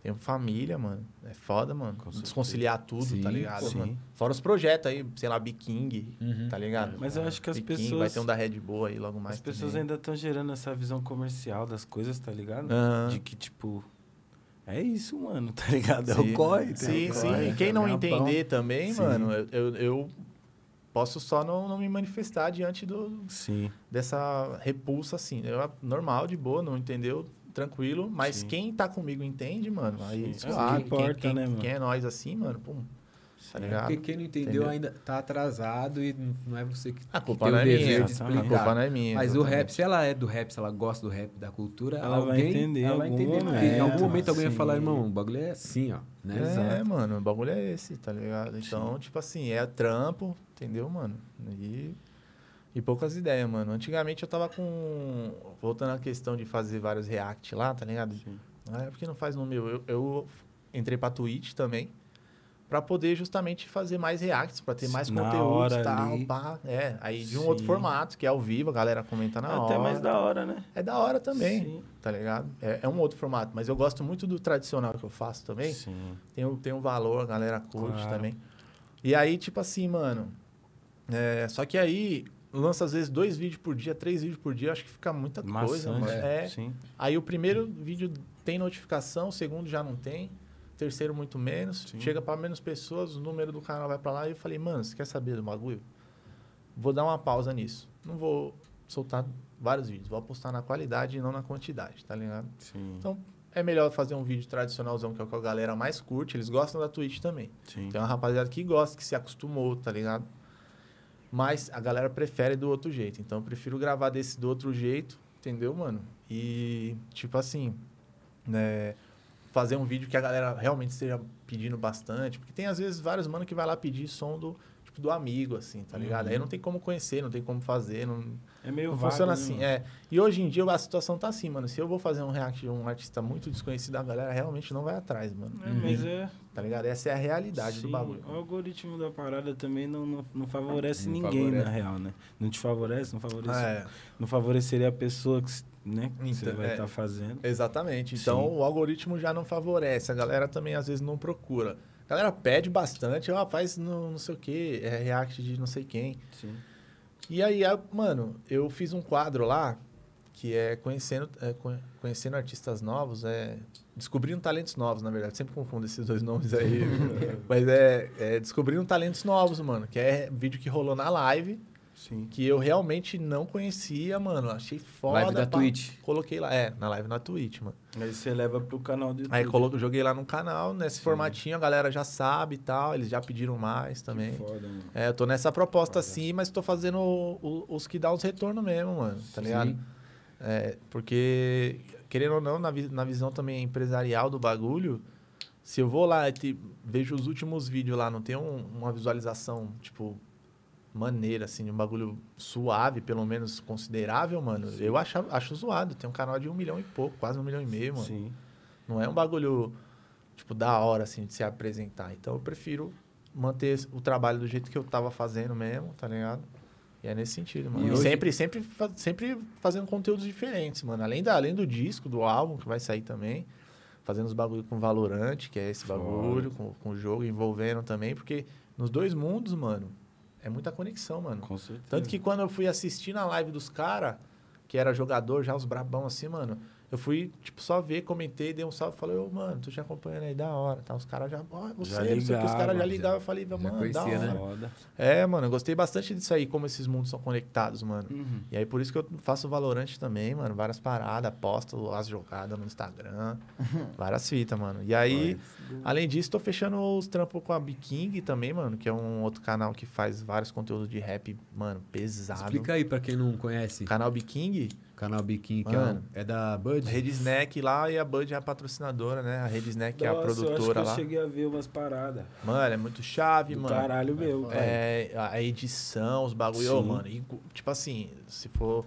Speaker 4: tenho família, mano. É foda, mano.
Speaker 1: Com.
Speaker 4: Desconciliar tudo,
Speaker 2: Sim,
Speaker 4: tá ligado,
Speaker 1: sim.
Speaker 4: mano? Fora os projetos aí, sei lá, Biking,
Speaker 2: Uhum.
Speaker 4: tá ligado?
Speaker 1: Mas eu acho que as
Speaker 4: Biking,
Speaker 1: pessoas-
Speaker 4: Vai ter um da Red Bull aí logo mais
Speaker 1: As pessoas
Speaker 4: também.
Speaker 1: ainda estão gerando essa visão comercial das coisas, tá ligado?
Speaker 4: Aham.
Speaker 1: De que, tipo, é isso, mano, tá ligado? É
Speaker 4: Sim.
Speaker 1: o corre.
Speaker 4: Sim, sim.
Speaker 1: corre,
Speaker 4: E quem não
Speaker 1: é ganha-pão.
Speaker 4: entender também,
Speaker 1: Sim.
Speaker 4: mano, eu, eu, posso só não, não me manifestar diante do,
Speaker 1: Sim,
Speaker 4: dessa repulsa, assim. Eu, normal, de boa, não entendeu, tranquilo. Mas
Speaker 1: Sim.
Speaker 4: quem tá comigo entende, mano. Aí,
Speaker 1: Sim. É que importa,
Speaker 4: quem, quem,
Speaker 1: né, mano?
Speaker 4: quem é nós assim, mano, pum. Tá
Speaker 1: Sim.
Speaker 4: ligado?
Speaker 2: Porque quem não entendeu,
Speaker 4: Entendeu?
Speaker 2: ainda tá atrasado e não- é você que,
Speaker 4: A
Speaker 2: que
Speaker 4: culpa
Speaker 2: tem
Speaker 4: não
Speaker 2: o
Speaker 4: é
Speaker 2: dever
Speaker 4: minha.
Speaker 2: de
Speaker 1: exatamente.
Speaker 4: A
Speaker 2: explicar.
Speaker 4: culpa não é minha.
Speaker 2: Mas o
Speaker 4: exatamente.
Speaker 2: rap, se ela é do rap, se ela gosta do rap, da cultura,
Speaker 1: Ela vai
Speaker 2: alguém,
Speaker 1: entender
Speaker 2: ela vai entender. porque em
Speaker 1: momento,
Speaker 2: algum momento alguém vai
Speaker 1: sim.
Speaker 2: falar, irmão, o bagulho é assim, ó. Né?
Speaker 4: É,
Speaker 1: Exato.
Speaker 4: mano, o bagulho é esse, tá ligado? Então, tipo assim, é trampo, entendeu, mano? E, e poucas ideias, mano. Antigamente eu tava com. Voltando à questão de fazer vários react lá, tá ligado?
Speaker 1: Sim.
Speaker 4: Ah, é porque não faz no meu. Eu, eu entrei pra Twitch também. Pra poder justamente fazer mais reacts, pra ter mais
Speaker 1: Na
Speaker 4: conteúdos e tal.
Speaker 1: ali.
Speaker 4: pá. É, aí de um
Speaker 1: Sim.
Speaker 4: outro formato, que é ao vivo, a galera comenta na
Speaker 1: É
Speaker 4: hora.
Speaker 1: até mais da hora, né?
Speaker 4: É da hora também,
Speaker 1: Sim.
Speaker 4: tá ligado? É, é um outro formato, mas eu gosto muito do tradicional que eu faço também
Speaker 1: Sim.
Speaker 4: tem, um- tem um valor, a galera curte
Speaker 1: Claro.
Speaker 4: também. E aí, tipo assim, mano. é, só que aí lança às vezes dois vídeos por dia, três vídeos por dia, acho que fica muita coisa,
Speaker 1: Maçante.
Speaker 4: mano. É.
Speaker 1: Sim.
Speaker 4: Aí o primeiro vídeo tem notificação, o segundo já não tem, terceiro muito menos.
Speaker 1: Sim.
Speaker 4: Chega pra menos pessoas, o número do canal vai pra lá e eu falei, mano, você quer saber do bagulho? Vou dar uma pausa nisso. Não vou soltar vários vídeos, vou apostar na qualidade e não na quantidade, tá ligado?
Speaker 1: Sim.
Speaker 4: Então, é melhor fazer um vídeo tradicionalzão, que é o que a galera mais curte. Eles gostam da Twitch também.
Speaker 1: Sim.
Speaker 4: Tem uma rapaziada que gosta, que se acostumou, tá ligado? Mas a galera prefere do outro jeito. Então, eu prefiro gravar desse do outro jeito, entendeu, mano? E, tipo assim, né? Fazer um vídeo que a galera realmente esteja pedindo bastante. Porque tem, às vezes, vários mano que vai lá pedir som do, tipo, do amigo, assim, tá ligado?
Speaker 1: Uhum.
Speaker 4: Aí não tem como conhecer, não tem como fazer, não,
Speaker 1: É meio
Speaker 4: não
Speaker 1: vago,
Speaker 4: funciona
Speaker 1: né,
Speaker 4: assim,
Speaker 1: mano?
Speaker 4: é. E hoje em dia a situação tá assim, mano. Se eu vou fazer um react de um artista muito desconhecido, a galera realmente não vai atrás, mano.
Speaker 1: É, mas é.
Speaker 4: Tá ligado? Essa é a realidade
Speaker 1: sim,
Speaker 4: do bagulho.
Speaker 1: O algoritmo da parada também não, não, não favorece
Speaker 2: Não
Speaker 1: ninguém,
Speaker 2: favorece.
Speaker 1: na real, né? Não te favorece, não favorece.
Speaker 4: É,
Speaker 1: Não favoreceria a pessoa que, né, que você
Speaker 4: Então,
Speaker 1: vai
Speaker 4: é.
Speaker 1: estar fazendo.
Speaker 4: exatamente. Então
Speaker 1: Sim.
Speaker 4: o algoritmo já não favorece. A galera também às vezes não procura. A galera pede bastante, ó, faz no, não sei o que, é react de não sei quem.
Speaker 1: Sim.
Speaker 4: E aí, mano, eu fiz um quadro lá que é conhecendo, é, conhe- conhecendo artistas novos, é descobrindo talentos novos, na verdade. Sempre confundo esses dois nomes aí. Mas é, é descobrindo talentos novos, mano. Que é vídeo que rolou na live,
Speaker 1: Sim.
Speaker 4: que eu realmente não conhecia, mano. Achei foda.
Speaker 2: Live da
Speaker 4: pá.
Speaker 2: Twitch.
Speaker 4: Coloquei lá, é, na live na Twitch, mano.
Speaker 1: Aí você leva pro canal do YouTube.
Speaker 4: Aí colo, joguei lá no canal, nesse
Speaker 1: Sim.
Speaker 4: formatinho, a galera já sabe e tal. Eles já pediram mais
Speaker 1: Que
Speaker 4: também.
Speaker 1: Foda, mano.
Speaker 4: É, eu tô nessa proposta
Speaker 1: Foda.
Speaker 4: sim, mas tô fazendo o- o- os que dá os retornos mesmo, mano. Tá
Speaker 2: Sim.
Speaker 4: ligado? É, porque, querendo ou não, na, vi- na visão também empresarial do bagulho, se eu vou lá e te- vejo os últimos vídeos lá, não tem um- uma visualização, tipo, maneira, assim, de um bagulho suave, pelo menos considerável, mano, eu acho, acho zoado. Tem um canal de um milhão e pouco, quase um milhão e meio, mano.
Speaker 1: Sim.
Speaker 4: Não é um bagulho, tipo, da hora, assim, de se apresentar. Então eu prefiro manter o trabalho do jeito que eu tava fazendo mesmo, tá ligado? E é nesse sentido, mano.
Speaker 2: E hoje-
Speaker 4: sempre, sempre, sempre fazendo conteúdos diferentes, mano. Além, da, além do disco, do álbum que vai sair também. Fazendo os bagulho com Valorant, que é esse bagulho, com, com o jogo, envolvendo também. Porque nos dois mundos, mano, é muita conexão, mano.
Speaker 1: Com certeza.
Speaker 4: Tanto que quando eu fui assistir na live dos caras, que era jogador, já os brabão assim, mano, eu fui, tipo, só ver, comentei, dei um salve, falei, ô, mano, tô te acompanhando aí, da hora, tá? Os caras já, ó, você,
Speaker 1: Já
Speaker 4: não sei que, os caras já
Speaker 1: ligava,
Speaker 4: ligavam, eu falei, mano, da
Speaker 2: conhecia,
Speaker 4: hora.
Speaker 2: né?
Speaker 4: É, mano, eu gostei bastante disso aí, como esses mundos são conectados, mano.
Speaker 1: Uhum.
Speaker 4: E aí, por isso que eu faço Valorant também, mano. Várias paradas, posto as jogadas no Instagram. várias fitas, mano. E aí, além disso, tô fechando os trampos com a Biking também, mano. Que é um outro canal que faz vários conteúdos de rap, mano, pesado.
Speaker 2: Explica aí pra quem não conhece.
Speaker 4: Canal Biking,
Speaker 2: Canal Biquinho, que é,
Speaker 4: Mano.
Speaker 2: é da Bud.
Speaker 4: Rede Snack lá e a Bud é a patrocinadora, né? A Rede Snack é a
Speaker 1: Nossa, eu acho
Speaker 4: produtora
Speaker 1: que
Speaker 4: lá.
Speaker 1: eu cheguei a ver umas paradas.
Speaker 4: Mano, é muito chave,
Speaker 1: Do
Speaker 4: mano.
Speaker 1: caralho meu. velho.
Speaker 4: É, a edição, os bagulho, ô,
Speaker 1: Sim.
Speaker 4: mano. e, tipo assim, se for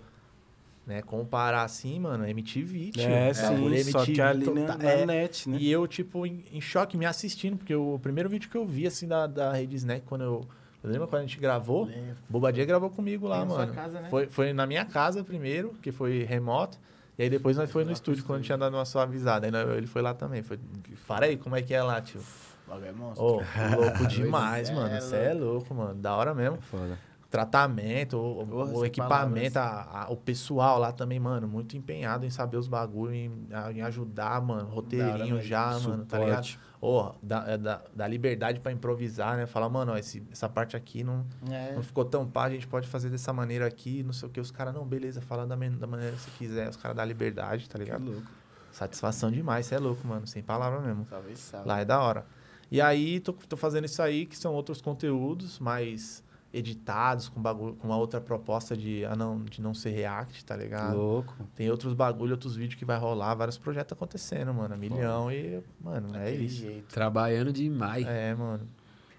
Speaker 4: né, comparar assim, mano, MTV, tio.
Speaker 1: É,
Speaker 4: Bagulho
Speaker 1: sim, só que ali na,
Speaker 4: total-
Speaker 1: na
Speaker 4: é.
Speaker 1: net, né?
Speaker 4: E eu, tipo, em, em choque, me assistindo, porque o primeiro vídeo que eu vi, assim, da, da Rede Snack, quando eu. Eu lembro quando a gente gravou,
Speaker 3: É,
Speaker 4: Bobadinha gravou comigo lá,
Speaker 3: Foi na sua
Speaker 4: mano.
Speaker 3: casa, né?
Speaker 4: Foi, foi na minha casa primeiro, que foi remoto. E aí depois nós foi no estúdio, quando tinha dado uma suavizada. Aí ele foi lá também. Foi, para aí, como é que é lá, tio?
Speaker 3: O bagulho é monstro.
Speaker 4: Ô, louco demais,
Speaker 3: É,
Speaker 4: mano.
Speaker 3: é
Speaker 4: Você é louco, mano. Da hora mesmo.
Speaker 1: Foda.
Speaker 4: Tratamento, o,
Speaker 3: Porra,
Speaker 4: o equipamento, a- a- o pessoal lá também, mano, muito empenhado em saber os bagulho, em, em ajudar, mano. Roteirinho
Speaker 3: mesmo.
Speaker 4: já, mano, tá ligado?
Speaker 1: Suporte.
Speaker 4: Ô, dá, é, dá, dá liberdade pra improvisar, né? Falar, mano, ó, esse, essa parte aqui não,
Speaker 3: É.
Speaker 4: não ficou tão pá, a gente pode fazer dessa maneira aqui, não sei o que. Os caras, não, beleza, fala da, da maneira que você quiser. Os caras dão liberdade, tá
Speaker 3: Que
Speaker 4: ligado?
Speaker 3: louco.
Speaker 4: Satisfação demais, você é louco, mano. Sem palavra mesmo.
Speaker 3: Salve, salve.
Speaker 4: Lá é da hora. E aí, tô, tô fazendo isso aí, que são outros conteúdos mais editados, com, bagulho, com uma outra proposta de, ah, não, de não ser react, tá ligado?
Speaker 1: Louco.
Speaker 4: Tem outros bagulho, outros vídeos que vai rolar, vários projetos acontecendo, mano. Milhão e, mano, é isso.
Speaker 3: jeito.
Speaker 2: Trabalhando demais.
Speaker 4: É, mano.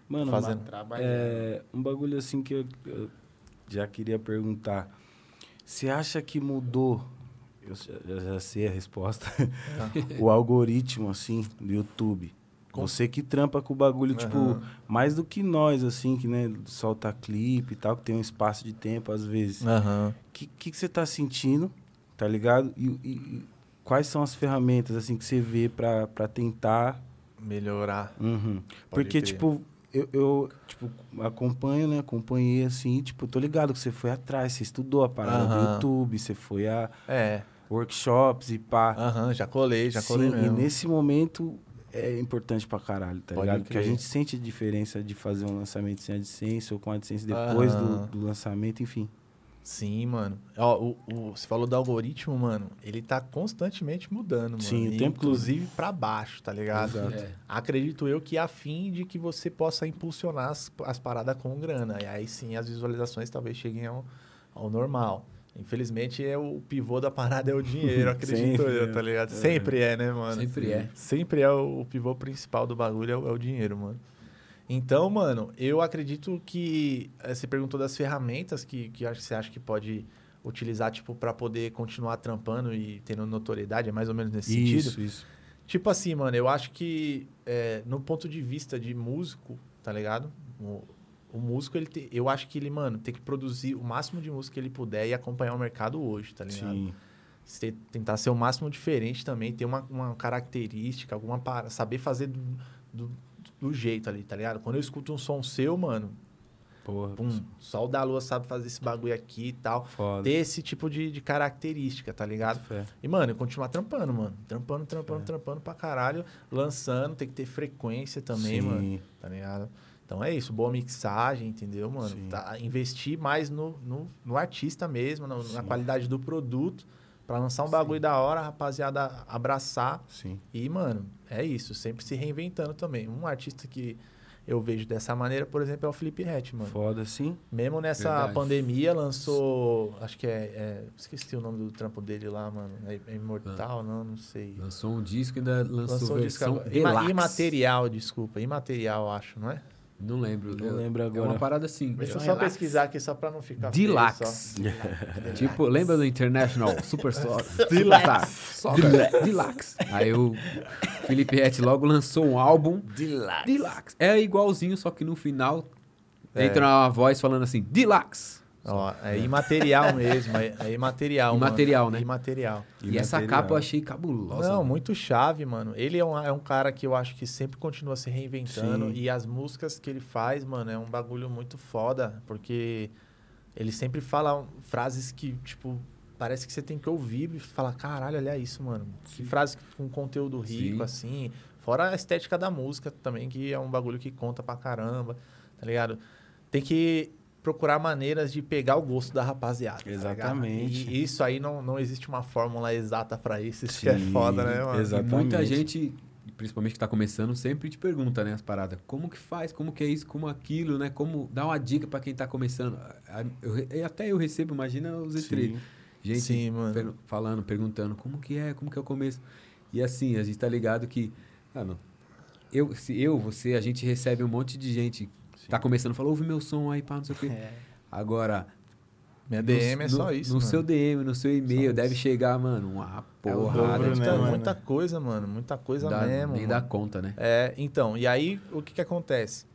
Speaker 1: Mano,
Speaker 4: Fazendo.
Speaker 3: Trabalhando.
Speaker 1: é, um bagulho assim que eu, eu já queria perguntar. Você acha que mudou? Eu já, eu já sei a resposta. o algoritmo, assim, do YouTube.
Speaker 4: Com-
Speaker 1: Você que trampa com o bagulho, tipo,
Speaker 4: Aham.
Speaker 1: mais do que nós, assim, que, né, solta clipe e tal, que tem um espaço de tempo às vezes. O que, que, que você tá sentindo, tá ligado? E, e- e quais são as ferramentas, assim, que você vê pra, pra tentar
Speaker 4: Melhorar.
Speaker 1: Uhum. Porque,
Speaker 4: crer.
Speaker 1: tipo, eu, eu, tipo, acompanho, né? Acompanhei assim, tipo, tô ligado que você foi atrás, você estudou a parada do. YouTube, você foi a
Speaker 4: É.
Speaker 1: workshops e pá.
Speaker 4: Aham, já colei, já colei
Speaker 1: Sim, e
Speaker 4: mesmo.
Speaker 1: nesse momento é importante pra caralho, tá
Speaker 4: Pode
Speaker 1: ligado? Porque a gente sente a diferença de fazer um lançamento sem AdSense ou com AdSense depois do, do lançamento, enfim.
Speaker 4: Sim, mano. Ó, o, o- você falou do algoritmo, mano. Ele tá constantemente mudando, mano.
Speaker 1: Sim, o
Speaker 4: E,
Speaker 1: tempo.
Speaker 4: Inclusive pra baixo, tá ligado?
Speaker 1: Exato.
Speaker 2: É.
Speaker 4: Acredito eu que a fim de que você possa impulsionar as, as paradas com grana. E aí sim as visualizações talvez cheguem ao, ao normal. Infelizmente, é o pivô da parada é o dinheiro, acredito
Speaker 1: Sempre
Speaker 4: eu, tá ligado?
Speaker 1: É.
Speaker 4: Sempre é, né, mano?
Speaker 2: Sempre é.
Speaker 4: Sempre é o, o pivô principal do bagulho, é o, é o dinheiro, mano. Então, mano, eu acredito que. eh, Você perguntou das ferramentas que, que você acha que pode utilizar, tipo, pra poder continuar trampando e tendo notoriedade, é mais ou menos nesse sentido?
Speaker 1: Isso, isso.
Speaker 4: Tipo assim, mano, eu acho que é, no ponto de vista de músico, tá ligado? O, músico, ele te- eu acho que ele, mano, tem que produzir o máximo de música que ele puder e acompanhar o mercado hoje, tá ligado?
Speaker 1: Sim.
Speaker 4: Você tentar ser o máximo diferente também, ter uma, uma característica, alguma para saber fazer do, do, do jeito ali, tá ligado? Quando eu escuto um som seu, mano,
Speaker 1: Porra,
Speaker 4: pum, só o da lua sabe fazer esse bagulho aqui e tal.
Speaker 1: foda.
Speaker 4: Ter esse tipo de, de característica, tá ligado?
Speaker 1: Fé.
Speaker 4: E, mano, continuar trampando, mano. Trampando, trampando,
Speaker 1: É.
Speaker 4: trampando pra caralho. Lançando, tem que ter frequência também,
Speaker 1: Sim.
Speaker 4: mano. Tá ligado? Então é isso, boa mixagem, entendeu, mano?
Speaker 1: Sim.
Speaker 4: Tá, investir mais no, no, no artista mesmo, no- na
Speaker 1: Sim.
Speaker 4: qualidade do produto, pra lançar um
Speaker 1: Sim.
Speaker 4: bagulho da hora, a rapaziada abraçar.
Speaker 1: Sim.
Speaker 4: E, mano, é isso, sempre se reinventando também. Um artista que eu vejo dessa maneira, por exemplo, é o Felipe Rett, mano.
Speaker 1: Foda, sim.
Speaker 4: Mesmo nessa
Speaker 2: Verdade.
Speaker 4: pandemia, lançou. Acho que é, é- Esqueci o nome do trampo dele lá, mano. É, é Imortal, não, não sei.
Speaker 2: Lançou um disco e ainda lançou,
Speaker 4: Lançou um disco
Speaker 2: versão.
Speaker 4: Ima-. Imaterial, desculpa. Imaterial, acho, não é?
Speaker 2: Não lembro.
Speaker 1: Não
Speaker 2: Eu-
Speaker 1: lembro
Speaker 2: É
Speaker 1: agora.
Speaker 2: uma parada assim.
Speaker 4: Deixa eu
Speaker 2: é
Speaker 4: só
Speaker 2: relax.
Speaker 4: pesquisar aqui só pra não ficar só.
Speaker 2: Tipo, lembra do International Superstar? Superstar. Soccer. Deluxe. Aí o Felipe Rett logo lançou um álbum
Speaker 1: Deluxe.
Speaker 2: Deluxe. É igualzinho, só que no final
Speaker 4: É.
Speaker 2: entra uma voz falando assim, Deluxe.
Speaker 4: Ó, é imaterial mesmo, é, é imaterial, mano.
Speaker 2: Imaterial, né?
Speaker 4: Imaterial.
Speaker 2: E, essa capa eu achei cabulosa.
Speaker 4: Não,
Speaker 2: mano.
Speaker 4: muito chave, mano. Ele é um, é um cara que eu acho que sempre continua se reinventando.
Speaker 1: Sim.
Speaker 4: E as músicas que ele faz, mano, é um bagulho muito foda. Porque ele sempre fala frases que, tipo, parece que você tem que ouvir e falar, caralho, olha isso, mano. Que frase com conteúdo rico,
Speaker 2: Sim.
Speaker 4: assim. Fora a estética da música também, que é um bagulho que conta pra caramba, tá ligado? Tem que procurar maneiras de pegar o gosto da rapaziada. tá?
Speaker 1: Exatamente.
Speaker 4: e isso aí não, não existe uma fórmula exata pra isso. Isso que é
Speaker 1: Sim,
Speaker 4: foda, né, mano?
Speaker 2: E
Speaker 1: Exatamente.
Speaker 2: muita gente, principalmente que tá começando, sempre te pergunta, né, as paradas. Como que faz? Como que é isso? Como aquilo, né? Como dá uma dica pra quem tá começando. Eu e até eu recebo, imagina os estrelas.
Speaker 1: Sim.
Speaker 2: Gente
Speaker 4: Sim, mano.
Speaker 2: per- falando, perguntando como que é, como que é o começo. E assim, a gente tá ligado que, mano, eu, se eu, você, a gente recebe um monte de gente que tá começando, fala, ouve meu som aí, pá, não sei o quê.
Speaker 3: É.
Speaker 2: Agora,
Speaker 4: Minha
Speaker 2: no-
Speaker 4: DM é
Speaker 2: no-
Speaker 4: só isso,
Speaker 2: No
Speaker 4: mano.
Speaker 2: seu DM, no seu e-mail,
Speaker 4: Só
Speaker 2: deve
Speaker 4: isso.
Speaker 2: chegar, mano, uma
Speaker 3: É
Speaker 2: porrada.
Speaker 3: dobro,
Speaker 2: de
Speaker 3: né,
Speaker 4: muita,
Speaker 3: mano?
Speaker 4: muita coisa, mano. Muita coisa
Speaker 2: Dá-
Speaker 4: mesmo.
Speaker 2: Nem dá conta, né?
Speaker 4: É, então, e aí o que que acontece?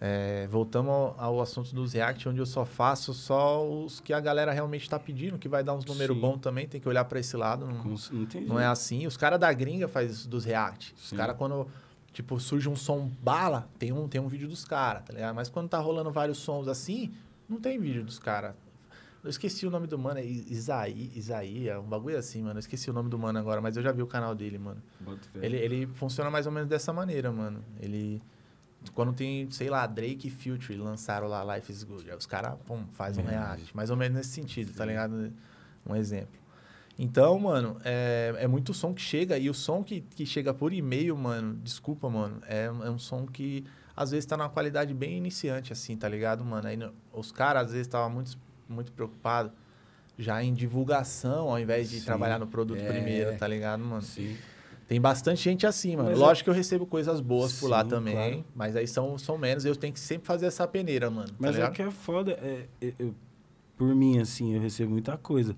Speaker 4: É, voltamos ao, ao assunto dos React, onde eu só faço só os que a galera realmente tá pedindo, que vai dar uns números
Speaker 1: Sim.
Speaker 4: bons também, tem que olhar pra esse lado. Não,
Speaker 1: Com- Não
Speaker 4: não é assim. Os caras da gringa faz isso dos React. Os
Speaker 1: Sim.
Speaker 4: caras, quando, tipo, surge um som bala, tem um, tem um vídeo dos caras, tá ligado? Mas quando tá rolando vários sons assim, não tem vídeo dos caras. Eu esqueci o nome do mano, é Isaí, Isaí, é um bagulho assim, mano. Eu esqueci o nome do mano agora, mas eu já vi o canal dele, mano. Ele, ele funciona mais ou menos dessa maneira, mano. Ele. Quando tem, sei lá, Drake e Future lançaram lá Life is Good. Os caras, pum, faz um
Speaker 1: Verdade.
Speaker 4: react. Mais ou menos nesse sentido, tá ligado? Um exemplo. Então, mano, é, é muito som que chega. E o som que, que chega por e-mail, mano, desculpa, mano, é, é um som que às vezes tá numa qualidade bem iniciante, assim, tá ligado, mano? Aí no- os caras às vezes estavam muito, muito preocupados já em divulgação, ao invés de
Speaker 1: Sim.
Speaker 4: trabalhar no produto
Speaker 2: É.
Speaker 4: primeiro, tá ligado, mano?
Speaker 1: Sim.
Speaker 4: Tem bastante gente assim, mano.
Speaker 1: Mas
Speaker 4: Lógico que eu recebo coisas boas por lá
Speaker 1: Sim,
Speaker 4: também,
Speaker 1: claro.
Speaker 4: mas aí são, são menos. Eu tenho que sempre fazer essa peneira, mano. tá
Speaker 1: Mas é
Speaker 4: ligado?
Speaker 1: que é foda. É, é- eu- por mim, assim, eu recebo muita coisa.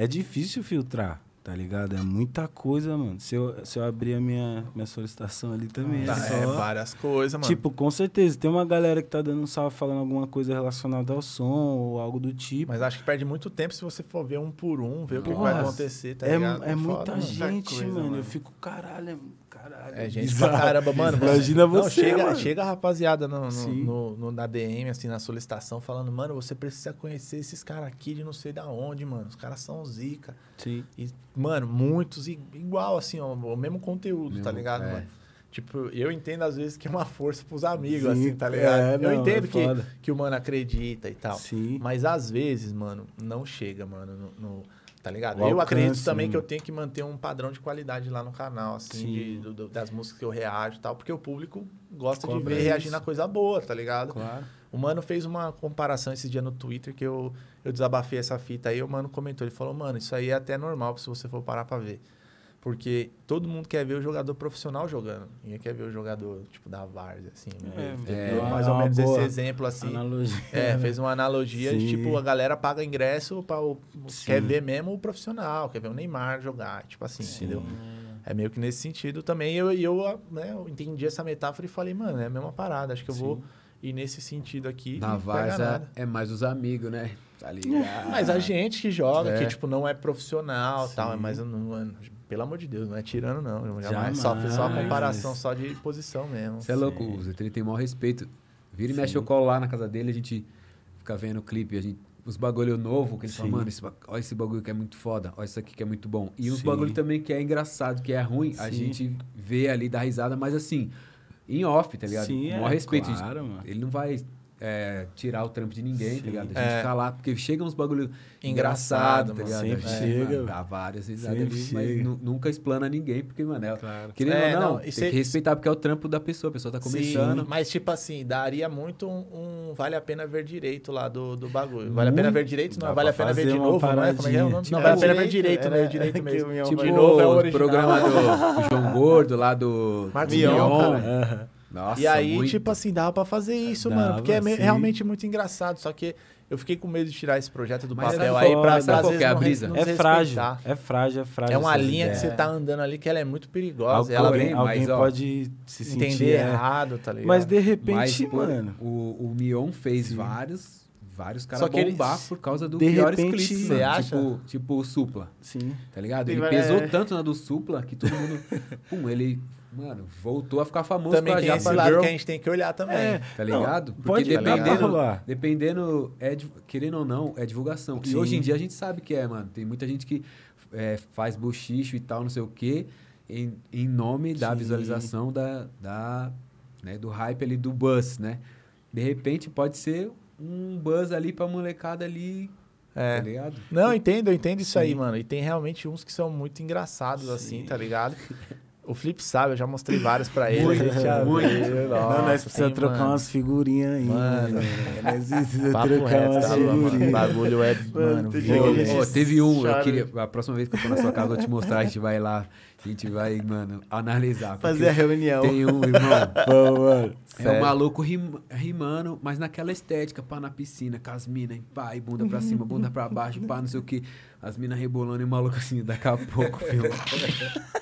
Speaker 1: É difícil filtrar, tá ligado? É muita coisa, mano. Se eu, se eu abrir a minha, minha solicitação ali também,
Speaker 4: Tá,
Speaker 1: é
Speaker 4: é
Speaker 1: só...
Speaker 4: várias coisas, mano.
Speaker 1: Tipo, com certeza, tem uma galera que tá dando um salve falando alguma coisa relacionada ao som ou algo do tipo.
Speaker 4: mas acho que perde muito tempo se você for ver um por um, ver o que
Speaker 1: Nossa,
Speaker 4: vai acontecer, tá
Speaker 1: é,
Speaker 4: ligado?
Speaker 1: é muita
Speaker 4: foda, mano.
Speaker 1: gente,
Speaker 3: coisa,
Speaker 1: mano. Eu
Speaker 3: mano.
Speaker 1: fico, caralho, é- caralho.
Speaker 4: É gente
Speaker 1: bizarro.
Speaker 4: pra caramba, mano.
Speaker 1: Imagina
Speaker 4: Não,
Speaker 1: você,
Speaker 4: chega,
Speaker 1: mano.
Speaker 4: chega a rapaziada no, no, no- no- na DM, assim, na solicitação, falando, mano, você precisa conhecer esses caras aqui de não sei da onde, mano. Os caras são zica.
Speaker 1: Sim.
Speaker 4: E, mano, muitos igual, assim, ó, o mesmo conteúdo, tá ligado,
Speaker 2: é.
Speaker 4: mano? Tipo, eu entendo às vezes que é uma força pros amigos,
Speaker 1: Sim,
Speaker 4: assim, tá ligado?
Speaker 1: é,
Speaker 4: eu
Speaker 1: não,
Speaker 4: entendo
Speaker 1: é
Speaker 4: que, que o mano acredita e tal.
Speaker 1: Sim.
Speaker 4: Mas às vezes, mano, não chega, mano, no. no- tá ligado?
Speaker 1: O
Speaker 4: eu
Speaker 1: alcance,
Speaker 4: acredito também
Speaker 1: né?
Speaker 4: que eu tenho que manter um padrão de qualidade lá no canal, assim,
Speaker 1: Sim.
Speaker 4: de- do- do- das músicas que eu reajo e tal, porque o público gosta de
Speaker 1: Cobra
Speaker 4: ver reagindo
Speaker 1: isso.
Speaker 4: a coisa boa, tá ligado?
Speaker 1: Claro.
Speaker 4: O mano fez uma comparação esse dia no Twitter que eu, eu desabafei essa fita aí. O mano comentou, ele falou, mano, isso aí é até normal se você for parar pra ver. Porque todo mundo quer ver o jogador profissional jogando. Ninguém quer ver o jogador, tipo, da Várzea, assim. né?
Speaker 1: É,
Speaker 4: Deu
Speaker 1: é
Speaker 4: mais ou
Speaker 1: uma
Speaker 4: menos esse exemplo, assim.
Speaker 1: Analogia.
Speaker 4: É, fez uma analogia de,
Speaker 1: Sim.
Speaker 4: tipo, a galera paga ingresso pra o,
Speaker 1: Sim.
Speaker 4: quer ver mesmo o profissional, quer ver o Neymar jogar, tipo assim,
Speaker 1: Sim.
Speaker 4: entendeu? É meio que nesse sentido também. Eu, e eu, né, eu entendi essa metáfora e falei, mano, é a mesma parada. Acho que eu vou ir nesse sentido aqui.
Speaker 2: Na Varsa é mais os amigos, né? Tá ligado?
Speaker 4: Mas a gente que joga,
Speaker 2: É.
Speaker 4: que, tipo, não é profissional e
Speaker 1: Sim.
Speaker 4: tal, é mais. Não, é- pelo amor de Deus, não é tirando, não. Jamais. Só só uma comparação só de posição mesmo.
Speaker 2: Você é louco, o Z3 tem o maior respeito. Vira e mexe eu colo lá na casa dele, a gente fica vendo o clipe, a gente, os bagulho novo, que ele fala,
Speaker 1: Sim.
Speaker 2: mano, esse, olha esse bagulho que é muito foda, olha isso aqui que é muito bom. E uns
Speaker 1: Sim.
Speaker 2: bagulho também que é engraçado, que é ruim, a
Speaker 1: Sim.
Speaker 2: gente vê ali, dá risada, mas assim, em off, tá ligado?
Speaker 1: Sim,
Speaker 2: o
Speaker 1: é,
Speaker 2: respeito.
Speaker 1: claro, mano.
Speaker 2: Ele não vai é, tirar o trampo de ninguém,
Speaker 1: Sim.
Speaker 2: tá ligado? A gente
Speaker 4: É.
Speaker 2: fica lá, porque chegam uns bagulho
Speaker 4: Engraçado,
Speaker 2: engraçado, tá ligado?
Speaker 1: Sempre
Speaker 2: gente,
Speaker 1: chega.
Speaker 2: mano, Dá várias risadas ali, mas
Speaker 1: chega.
Speaker 2: nu- nunca explana ninguém, porque, mano, é,
Speaker 1: Claro.
Speaker 2: querendo
Speaker 4: É,
Speaker 2: ou não,
Speaker 4: não,
Speaker 2: tem
Speaker 4: cê-
Speaker 2: que respeitar, porque é o trampo da pessoa, a pessoa tá começando.
Speaker 4: Sim, mas tipo assim, daria muito um, um vale a pena ver direito lá do, do bagulho. Vale a pena ver direito? Não, vale a pena ver de novo, não é? Como é que é o nome?
Speaker 1: paradinha.
Speaker 4: Não, vale a pena ver
Speaker 3: Direito,
Speaker 4: direito,
Speaker 3: era-
Speaker 4: né? Direito
Speaker 3: que
Speaker 4: mesmo.
Speaker 2: Tipo
Speaker 4: de novo é o
Speaker 2: programa do, João Gordo, lá do
Speaker 4: Marcos
Speaker 2: Mion,
Speaker 4: Mion, cara.
Speaker 1: Aham.
Speaker 2: Nossa,
Speaker 4: e aí,
Speaker 2: muito.
Speaker 4: tipo assim, dava pra fazer isso,
Speaker 1: Dava,
Speaker 4: mano. Porque é me-
Speaker 1: sim.
Speaker 4: realmente muito engraçado. Só que eu fiquei com medo de tirar esse projeto do
Speaker 2: Mas é
Speaker 4: papel
Speaker 1: foda.
Speaker 4: aí pra, às
Speaker 2: qual que é a
Speaker 4: não
Speaker 2: brisa?
Speaker 4: não
Speaker 1: É
Speaker 4: se
Speaker 1: frágil, é frágil, é frágil.
Speaker 4: É uma linha que
Speaker 1: ideias.
Speaker 4: você tá andando ali que ela é muito perigosa.
Speaker 1: Alguém,
Speaker 4: ela
Speaker 1: alguém
Speaker 2: mas, ó,
Speaker 1: pode se sentir...
Speaker 4: entender
Speaker 1: é,
Speaker 4: errado, tá ligado?
Speaker 1: Mas de
Speaker 2: Mas,
Speaker 1: repente,
Speaker 2: por-
Speaker 1: mano...
Speaker 2: o, o Mion fez vários, vários caras
Speaker 4: que
Speaker 2: bombar por causa do
Speaker 1: de
Speaker 2: piores
Speaker 1: repente,
Speaker 2: clipes,
Speaker 4: você
Speaker 2: mano.
Speaker 4: acha?
Speaker 2: Tipo, tipo o Supla,
Speaker 1: Sim.
Speaker 2: tá ligado? Ele pesou
Speaker 3: é.
Speaker 2: tanto na do Supla que todo mundo... pum, ele, mano, voltou a ficar famoso
Speaker 4: Também
Speaker 2: com a
Speaker 4: tem esse
Speaker 2: Japa
Speaker 4: lado
Speaker 2: Girl,
Speaker 4: que a gente tem que olhar também.
Speaker 1: É,
Speaker 2: tá
Speaker 1: Não,
Speaker 2: ligado?
Speaker 1: pode
Speaker 2: Porque dependendo,
Speaker 1: rolar.
Speaker 2: dependendo é, querendo ou não, é divulgação.
Speaker 1: Sim.
Speaker 2: E hoje em dia a gente sabe que é, mano. Tem muita gente que é, faz bochicho e tal, não sei o quê, em, em nome da
Speaker 1: Sim.
Speaker 2: visualização da, da, né, do hype ali do buzz, né? De repente pode ser um buzz ali pra molecada ali,
Speaker 4: É.
Speaker 2: tá ligado?
Speaker 4: Não, eu entendo, eu entendo isso
Speaker 1: Sim.
Speaker 4: aí, mano. E tem realmente uns que são muito engraçados, assim, tá ligado? O Flip sabe, eu já mostrei vários pra ele.
Speaker 2: Muito, muito.
Speaker 1: não, nós
Speaker 4: nossa,
Speaker 1: precisamos trocar
Speaker 4: mano.
Speaker 1: umas figurinhas aí.
Speaker 4: Mano.
Speaker 1: Mano. Nós precisamos trocar
Speaker 4: reto,
Speaker 1: umas
Speaker 4: tá, mano? O
Speaker 1: figurinhas.
Speaker 4: bagulho é, mano,
Speaker 3: gente-
Speaker 2: Ó, teve um, eu queria. A próxima vez que eu for na sua casa, eu vou te mostrar, a gente vai lá, a gente vai, mano, analisar.
Speaker 3: Fazer a reunião.
Speaker 2: Tem um, irmão.
Speaker 1: Pô, mano.
Speaker 2: É
Speaker 4: Sério?
Speaker 2: o maluco rim- rimando, mas naquela estética, pá, na piscina, com as minas, pá, e bunda pra cima, bunda pra baixo, pá, não sei o que. As minas rebolando e o maluco assim, daqui a pouco, filho.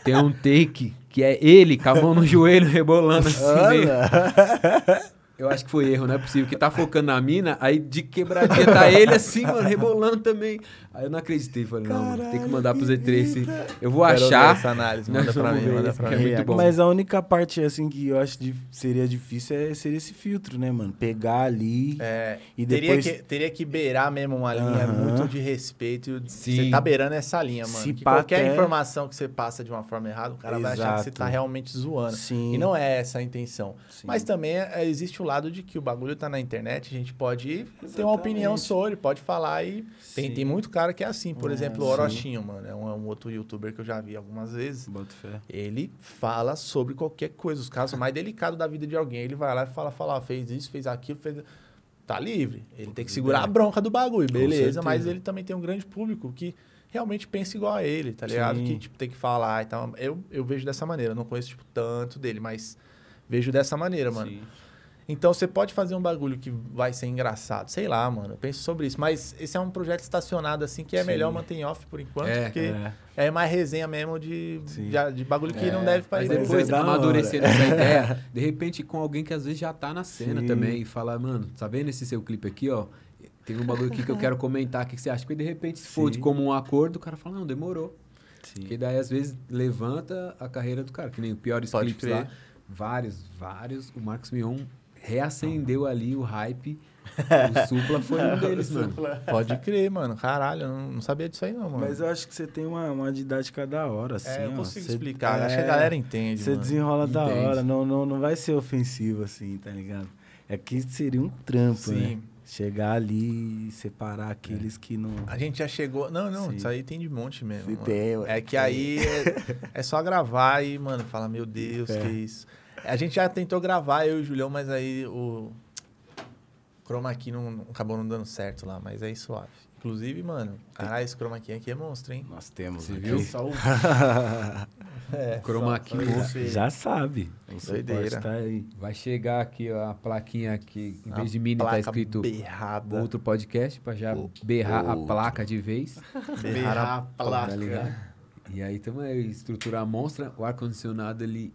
Speaker 2: Tem um take que é ele com a mão no joelho rebolando assim, meio. Eu acho que foi erro, não é possível. Que tá focando na mina, aí de quebradinha tá ele assim, mano, rebolando também. Aí eu não acreditei, falei, não, mano, tem que mandar pro Z3. esse- Eu vou
Speaker 4: Quero
Speaker 2: achar.
Speaker 4: essa análise, manda pra mim, manda pra
Speaker 2: que é
Speaker 4: mim.
Speaker 2: muito bom.
Speaker 1: Mas a única parte, assim, que eu acho que seria difícil é, seria esse filtro, né, mano? Pegar ali
Speaker 4: É,
Speaker 1: e
Speaker 4: teria,
Speaker 1: depois...
Speaker 4: que, teria que beirar mesmo uma linha muito de respeito.
Speaker 2: Sim.
Speaker 4: Você tá beirando essa linha, mano.
Speaker 1: Se
Speaker 4: que
Speaker 1: pá
Speaker 4: qualquer
Speaker 1: até-
Speaker 4: informação que você passa de uma forma errada, o cara vai achar que você
Speaker 1: Exato.
Speaker 4: tá realmente zoando.
Speaker 1: Sim.
Speaker 4: E não é essa a intenção.
Speaker 1: Sim.
Speaker 4: Mas também é, existe o lado de que o bagulho tá na internet, a gente pode ter uma
Speaker 1: Exatamente.
Speaker 4: opinião sobre, pode falar e tem,
Speaker 1: Sim.
Speaker 4: tem muito cara que é assim. Por
Speaker 1: É,
Speaker 4: exemplo, o
Speaker 1: sim.
Speaker 4: Orochinho, mano, é um, é um outro youtuber que eu já vi algumas vezes.
Speaker 1: Boto fé.
Speaker 4: Ele fala sobre qualquer coisa, os casos mais delicados da vida de alguém. Ele vai lá e fala, fala, fez isso, fez aquilo, fez. Tá livre. Ele tem que segurar a bronca do bagulho, beleza. Mas ele também tem um grande público que realmente pensa igual a ele, tá ligado?
Speaker 1: Sim.
Speaker 4: Que tipo, tem que falar e tal. Eu, eu vejo dessa maneira. Eu não conheço tipo, tanto dele, mas vejo dessa maneira, mano.
Speaker 1: Sim.
Speaker 4: Então você pode fazer um bagulho que vai ser engraçado. Sei lá, mano. Eu penso sobre isso. Mas esse é um projeto estacionado assim que é
Speaker 1: Sim.
Speaker 4: melhor manter em off por enquanto,
Speaker 2: É,
Speaker 4: porque
Speaker 1: É.
Speaker 4: é mais resenha mesmo de, de, de bagulho que
Speaker 2: É,
Speaker 4: não deve fazer.
Speaker 1: Mas
Speaker 2: depois
Speaker 1: é hora.
Speaker 2: essa ideia, de repente com alguém que às vezes já tá na cena
Speaker 1: Sim.
Speaker 2: também e fala, mano, tá vendo esse seu clipe aqui, ó? Tem um bagulho aqui que eu quero comentar, o que que você acha? Porque de repente, se for de comum acordo, o cara fala, não, demorou.
Speaker 1: Sim.
Speaker 2: Porque daí às vezes levanta a carreira do cara, que nem o piores
Speaker 4: Pode
Speaker 2: clipes lá. Vários, vários. O Marcos Mion reacendeu ali o hype. O Supla foi um deles, mano.
Speaker 4: Pode crer, mano. Caralho, eu não, sabia disso aí, não, mano.
Speaker 1: Mas eu acho que você tem uma, uma didática da hora, assim,
Speaker 4: é, eu
Speaker 1: ó.
Speaker 4: consigo
Speaker 1: Você-
Speaker 4: explicar. Acho
Speaker 1: é,
Speaker 4: que a galera entende,
Speaker 1: Você
Speaker 4: mano.
Speaker 1: desenrola da
Speaker 2: Entende.
Speaker 1: hora, não, não, não vai ser ofensivo, assim, tá ligado? É que seria um trampo, né?
Speaker 4: Sim.
Speaker 1: Chegar ali e separar aqueles que não...
Speaker 4: A gente já chegou. Não, não,
Speaker 1: Sim.
Speaker 4: isso aí tem de monte mesmo.
Speaker 1: Se
Speaker 4: mano.
Speaker 1: tem, ué.
Speaker 4: é que aí é, é só gravar e, mano, falar, meu Deus,
Speaker 1: É.
Speaker 4: que isso. A gente já tentou gravar, eu e o Julião, mas aí o Chroma Key não, não- acabou não dando certo lá, mas aí suave. Inclusive, mano, caralho, esse Chroma Key aqui é monstro, hein?
Speaker 1: Nós temos
Speaker 2: Você
Speaker 1: aqui.
Speaker 2: viu?
Speaker 3: Só o
Speaker 4: É,
Speaker 2: Chroma Key monstro.
Speaker 1: Já sabe. O
Speaker 4: Doideira.
Speaker 1: tá aí.
Speaker 2: Vai chegar aqui ó, a plaquinha aqui, em
Speaker 4: A
Speaker 2: vez de mini tá escrito
Speaker 4: berrada.
Speaker 2: outro podcast, pra já berrar a placa de vez.
Speaker 3: berrar a
Speaker 2: Tá
Speaker 3: placa.
Speaker 2: ligado? E aí tamo aí, estrutura a monstra, o ar-condicionado ali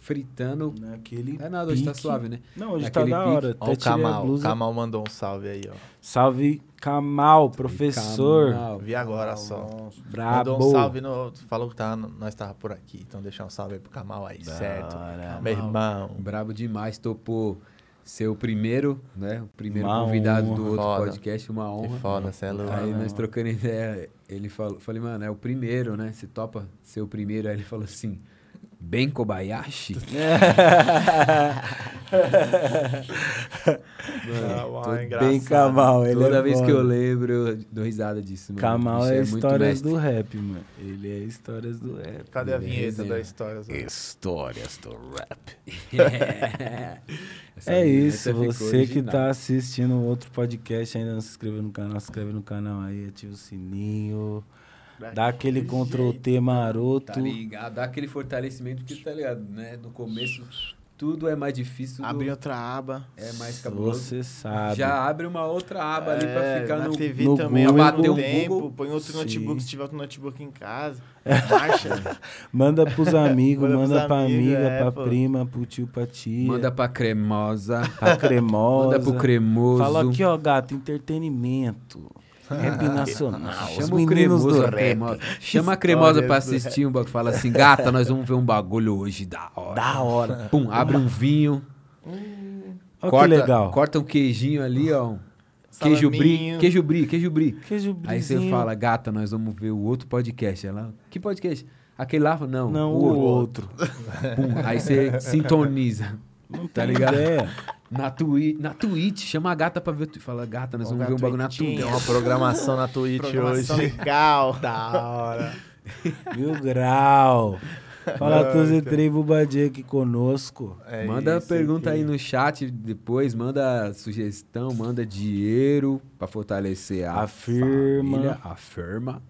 Speaker 2: fritando.
Speaker 1: Naquele
Speaker 2: É nada, hoje tá
Speaker 1: pique.
Speaker 2: suave, né?
Speaker 1: Não, hoje
Speaker 2: Naquele
Speaker 1: tá da hora.
Speaker 4: Ó, o Kamal. Kamal mandou um salve aí, ó.
Speaker 1: Salve, Kamal, professor.
Speaker 2: Kamal.
Speaker 4: Vi agora só.
Speaker 1: Brabo.
Speaker 4: Mandou um salve, no, falou que tá, nós tava por aqui. Então deixar um salve aí pro Kamal aí,
Speaker 1: Da
Speaker 4: certo?
Speaker 1: hora.
Speaker 4: Meu irmão.
Speaker 2: Brabo demais, topou ser o primeiro, né? O primeiro
Speaker 1: Uma
Speaker 2: convidado
Speaker 1: honra.
Speaker 2: do outro
Speaker 4: Foda.
Speaker 2: podcast, uma
Speaker 4: Que
Speaker 2: honra.
Speaker 4: foda, cê é louco.
Speaker 2: Aí
Speaker 1: Não.
Speaker 2: nós trocando ideia, ele falou, falei, mano, é o primeiro, né? Você topa ser o primeiro? Aí ele falou assim, bem Kobayashi? Tô
Speaker 4: engraçado.
Speaker 1: Bem Kamal, ele
Speaker 2: Toda
Speaker 1: é
Speaker 2: vez
Speaker 1: foda.
Speaker 2: que eu lembro, eu dou risada disso, mano.
Speaker 1: Kamal é
Speaker 2: muito
Speaker 1: histórias do rap, mano. Ele é histórias do rap.
Speaker 4: Cadê a
Speaker 2: é
Speaker 4: vinheta
Speaker 2: resenha.
Speaker 4: da história? Zé?
Speaker 1: Histórias do rap.
Speaker 2: Essa
Speaker 1: É isso, você que
Speaker 2: original.
Speaker 1: tá assistindo outro podcast, ainda não se inscreveu no canal, se inscreve no canal aí, ativa o sininho, dá aquele Ctrl T maroto.
Speaker 2: Tá ligado? Dá aquele fortalecimento que, tá ligado, né? No começo, tudo é mais difícil,
Speaker 3: Abrir
Speaker 2: tudo
Speaker 3: outra aba.
Speaker 2: é mais cabuloso.
Speaker 1: Você sabe.
Speaker 2: Já abre uma outra aba ali pra
Speaker 3: É,
Speaker 2: ficar
Speaker 3: na
Speaker 2: no...
Speaker 3: TV
Speaker 1: no
Speaker 3: também
Speaker 1: Google.
Speaker 2: Bater um
Speaker 3: tempo.
Speaker 2: Google.
Speaker 3: Põe outro
Speaker 1: Sim.
Speaker 3: notebook, se tiver outro notebook em casa. Marcha.
Speaker 1: Manda pros amigos,
Speaker 3: Manda
Speaker 1: manda,
Speaker 3: pros
Speaker 1: pra
Speaker 3: amigos,
Speaker 1: amiga,
Speaker 3: é,
Speaker 1: pra
Speaker 3: pô.
Speaker 1: prima, pro tio, pra tia,
Speaker 2: Manda pra cremosa,
Speaker 1: pra cremosa.
Speaker 2: manda pro cremoso.
Speaker 1: Fala aqui, ó, gato, entretenimento. Rap nacional. Os
Speaker 2: Chama o
Speaker 1: meninos
Speaker 2: cremoso,
Speaker 1: do
Speaker 2: a
Speaker 1: rap.
Speaker 2: cremosa. Chama a cremosa pra assistir um bagulho. Fala assim, gata, nós vamos ver um bagulho hoje da hora.
Speaker 1: Da hora.
Speaker 2: Pum, abre um vinho.
Speaker 1: Olha
Speaker 2: corta,
Speaker 1: que legal.
Speaker 2: Corta um queijinho ali, ó. Queijo brie, queijo brie, queijo brie.
Speaker 1: Queijo
Speaker 2: Aí você fala, gata, nós vamos ver o outro podcast. Ela, que podcast? Aquele lá? Não,
Speaker 1: Não,
Speaker 2: o
Speaker 1: o outro.
Speaker 2: Pum, aí você sintoniza.
Speaker 1: Não
Speaker 2: Tá ligado?
Speaker 1: ideia.
Speaker 2: Na, twi na Twitch, chama a gata pra ver. tu- Fala, gata, nós vamos ver um bagulho na
Speaker 3: Twitch.
Speaker 4: Tem uma programação na Twitch
Speaker 3: Programação
Speaker 4: hoje.
Speaker 3: legal.
Speaker 4: Da hora.
Speaker 1: Mil grau. Fala todos e três Bubadinha aqui conosco.
Speaker 4: É
Speaker 2: manda
Speaker 4: isso
Speaker 2: pergunta
Speaker 4: aqui.
Speaker 2: aí no chat depois, manda sugestão, manda dinheiro pra fortalecer a
Speaker 1: Afirma.
Speaker 2: família, afirma.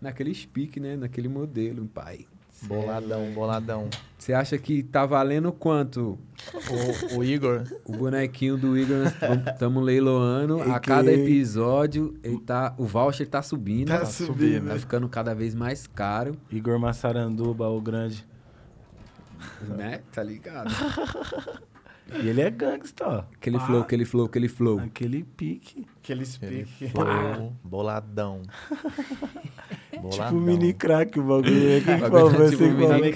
Speaker 2: Naquele speak, né? Naquele modelo, pai.
Speaker 4: Boladão, boladão.
Speaker 2: Você acha que tá valendo quanto
Speaker 4: O, o Igor,
Speaker 2: o bonequinho do Igor? Estamos leiloando.
Speaker 1: E
Speaker 2: A
Speaker 1: que-
Speaker 2: cada episódio, ele tá, o voucher tá subindo.
Speaker 3: Tá
Speaker 2: Tá
Speaker 3: subindo.
Speaker 2: Tá ficando cada vez mais caro,
Speaker 1: Igor Massaranduba, o grande.
Speaker 2: né? Tá ligado?
Speaker 1: E ele é gangsta, ó.
Speaker 2: Aquele
Speaker 1: Pá.
Speaker 2: flow, aquele flow, aquele flow.
Speaker 1: Aquele pique.
Speaker 3: Aquele
Speaker 4: ele
Speaker 3: speak.
Speaker 4: flow, boladão.
Speaker 1: Tipo mini crack o bagulho. né? Quem que
Speaker 2: Bagulho
Speaker 1: falou?
Speaker 2: tipo
Speaker 1: Você que
Speaker 2: mini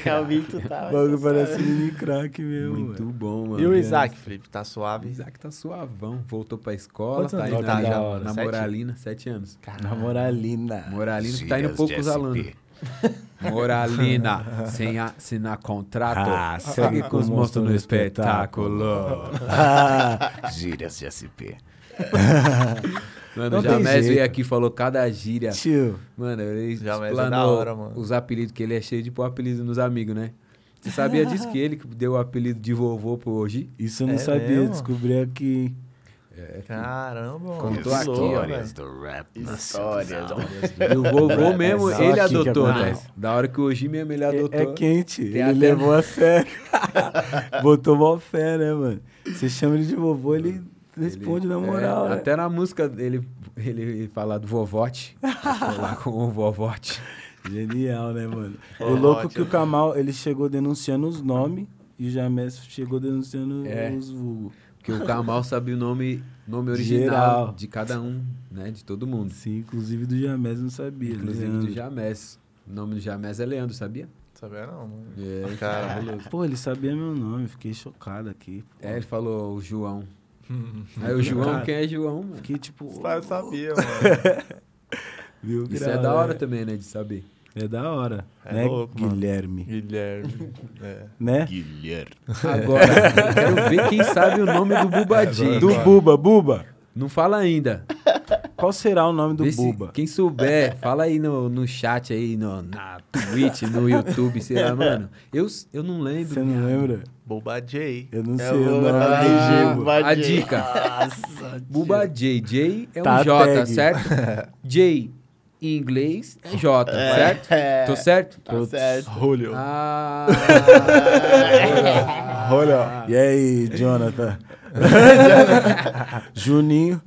Speaker 3: tá.
Speaker 1: O bagulho parece mini crack mesmo.
Speaker 2: Muito
Speaker 1: mano.
Speaker 2: bom, mano.
Speaker 4: E o Isaac, Felipe, tá suave?
Speaker 2: Isaac tá suavão, voltou pra escola,
Speaker 1: Quantos
Speaker 2: tá indo
Speaker 1: tá da
Speaker 2: já na? Moralina, sete anos.
Speaker 1: Na moralina.
Speaker 2: Moralina que tá indo poucos alunos. Moralina, sem assinar contrato,
Speaker 1: Ah,
Speaker 2: segue com os monstros no espetáculo.
Speaker 1: Ah, Gírias de SP.
Speaker 2: Mano, o Jamés veio aqui e falou cada gíria.
Speaker 1: Tio,
Speaker 2: Mano, ele
Speaker 4: Jamés é
Speaker 2: explanou
Speaker 4: da hora, mano.
Speaker 2: os apelidos, que ele é cheio de pôr apelido nos amigos, né? Você sabia disso que ele deu o apelido de vovô pro hoje?
Speaker 1: isso eu não
Speaker 4: É
Speaker 1: sabia.
Speaker 4: mesmo?
Speaker 1: Descobri aqui.
Speaker 4: Caramba, mano.
Speaker 2: Contou aqui,
Speaker 4: velho.
Speaker 1: do rap
Speaker 3: Histórias.
Speaker 2: E o vovô mesmo,
Speaker 1: Só
Speaker 2: ele adotou, né? Da hora que o Oji mesmo ele
Speaker 1: É,
Speaker 2: adotou.
Speaker 1: é quente. Ele
Speaker 2: até-
Speaker 1: levou a sério. Botou mó fé, né, mano? Você chama ele de vovô, ele responde
Speaker 2: Ele-
Speaker 1: na
Speaker 2: é,
Speaker 1: moral. né?
Speaker 2: até na música dele, ele fala do vovote. lá com o vovote.
Speaker 1: Genial, né, mano? O louco que o Kamal, ele chegou denunciando os nomes e o Jamés chegou denunciando
Speaker 2: É.
Speaker 1: os vulgos.
Speaker 2: Porque o Kamal sabe o nome, nome original
Speaker 1: Geral.
Speaker 2: de cada um, né? De todo mundo.
Speaker 1: Sim, inclusive do Jamés não sabia.
Speaker 2: Inclusive
Speaker 1: Leandro.
Speaker 2: do Jamés. O nome do Jamés é Leandro, sabia?
Speaker 4: Sabia não, mano.
Speaker 2: É,
Speaker 4: Cara.
Speaker 1: Pô, ele sabia meu nome, fiquei chocado aqui. pô.
Speaker 2: É, ele falou o João. Aí o João,
Speaker 1: Cara,
Speaker 2: quem é João, mano?
Speaker 1: Fiquei tipo.
Speaker 4: Os pais sabiam, mano.
Speaker 1: Viu?
Speaker 2: Isso é da hora também, né? De saber.
Speaker 1: É da hora.
Speaker 4: É
Speaker 1: né,
Speaker 4: louco, mano.
Speaker 1: Guilherme?
Speaker 4: Guilherme. É.
Speaker 1: Né?
Speaker 2: Agora, eu quero ver quem sabe o nome do Bubadinho.
Speaker 1: Do Buba, Buba.
Speaker 2: Não fala ainda.
Speaker 1: Qual será o nome do
Speaker 2: Vê se-
Speaker 1: Buba?
Speaker 2: quem souber, fala aí no, no chat aí, no, na Twitch, no YouTube, sei lá, mano. Eu, eu não lembro.
Speaker 1: Você não lembra?
Speaker 4: Boba J.
Speaker 1: Eu não
Speaker 3: Eu
Speaker 1: sei o nome Buba.
Speaker 3: Buba
Speaker 2: A
Speaker 3: J.
Speaker 2: dica.
Speaker 3: Nossa,
Speaker 2: Buba J. J é um
Speaker 1: Tá
Speaker 2: J,
Speaker 1: tag.
Speaker 2: certo? J em inglês é J, certo?
Speaker 3: é.
Speaker 2: Tô certo?
Speaker 3: Tá certo.
Speaker 4: Julio.
Speaker 2: Ah.
Speaker 4: Olha.
Speaker 1: E aí, Jonathan? Juninho.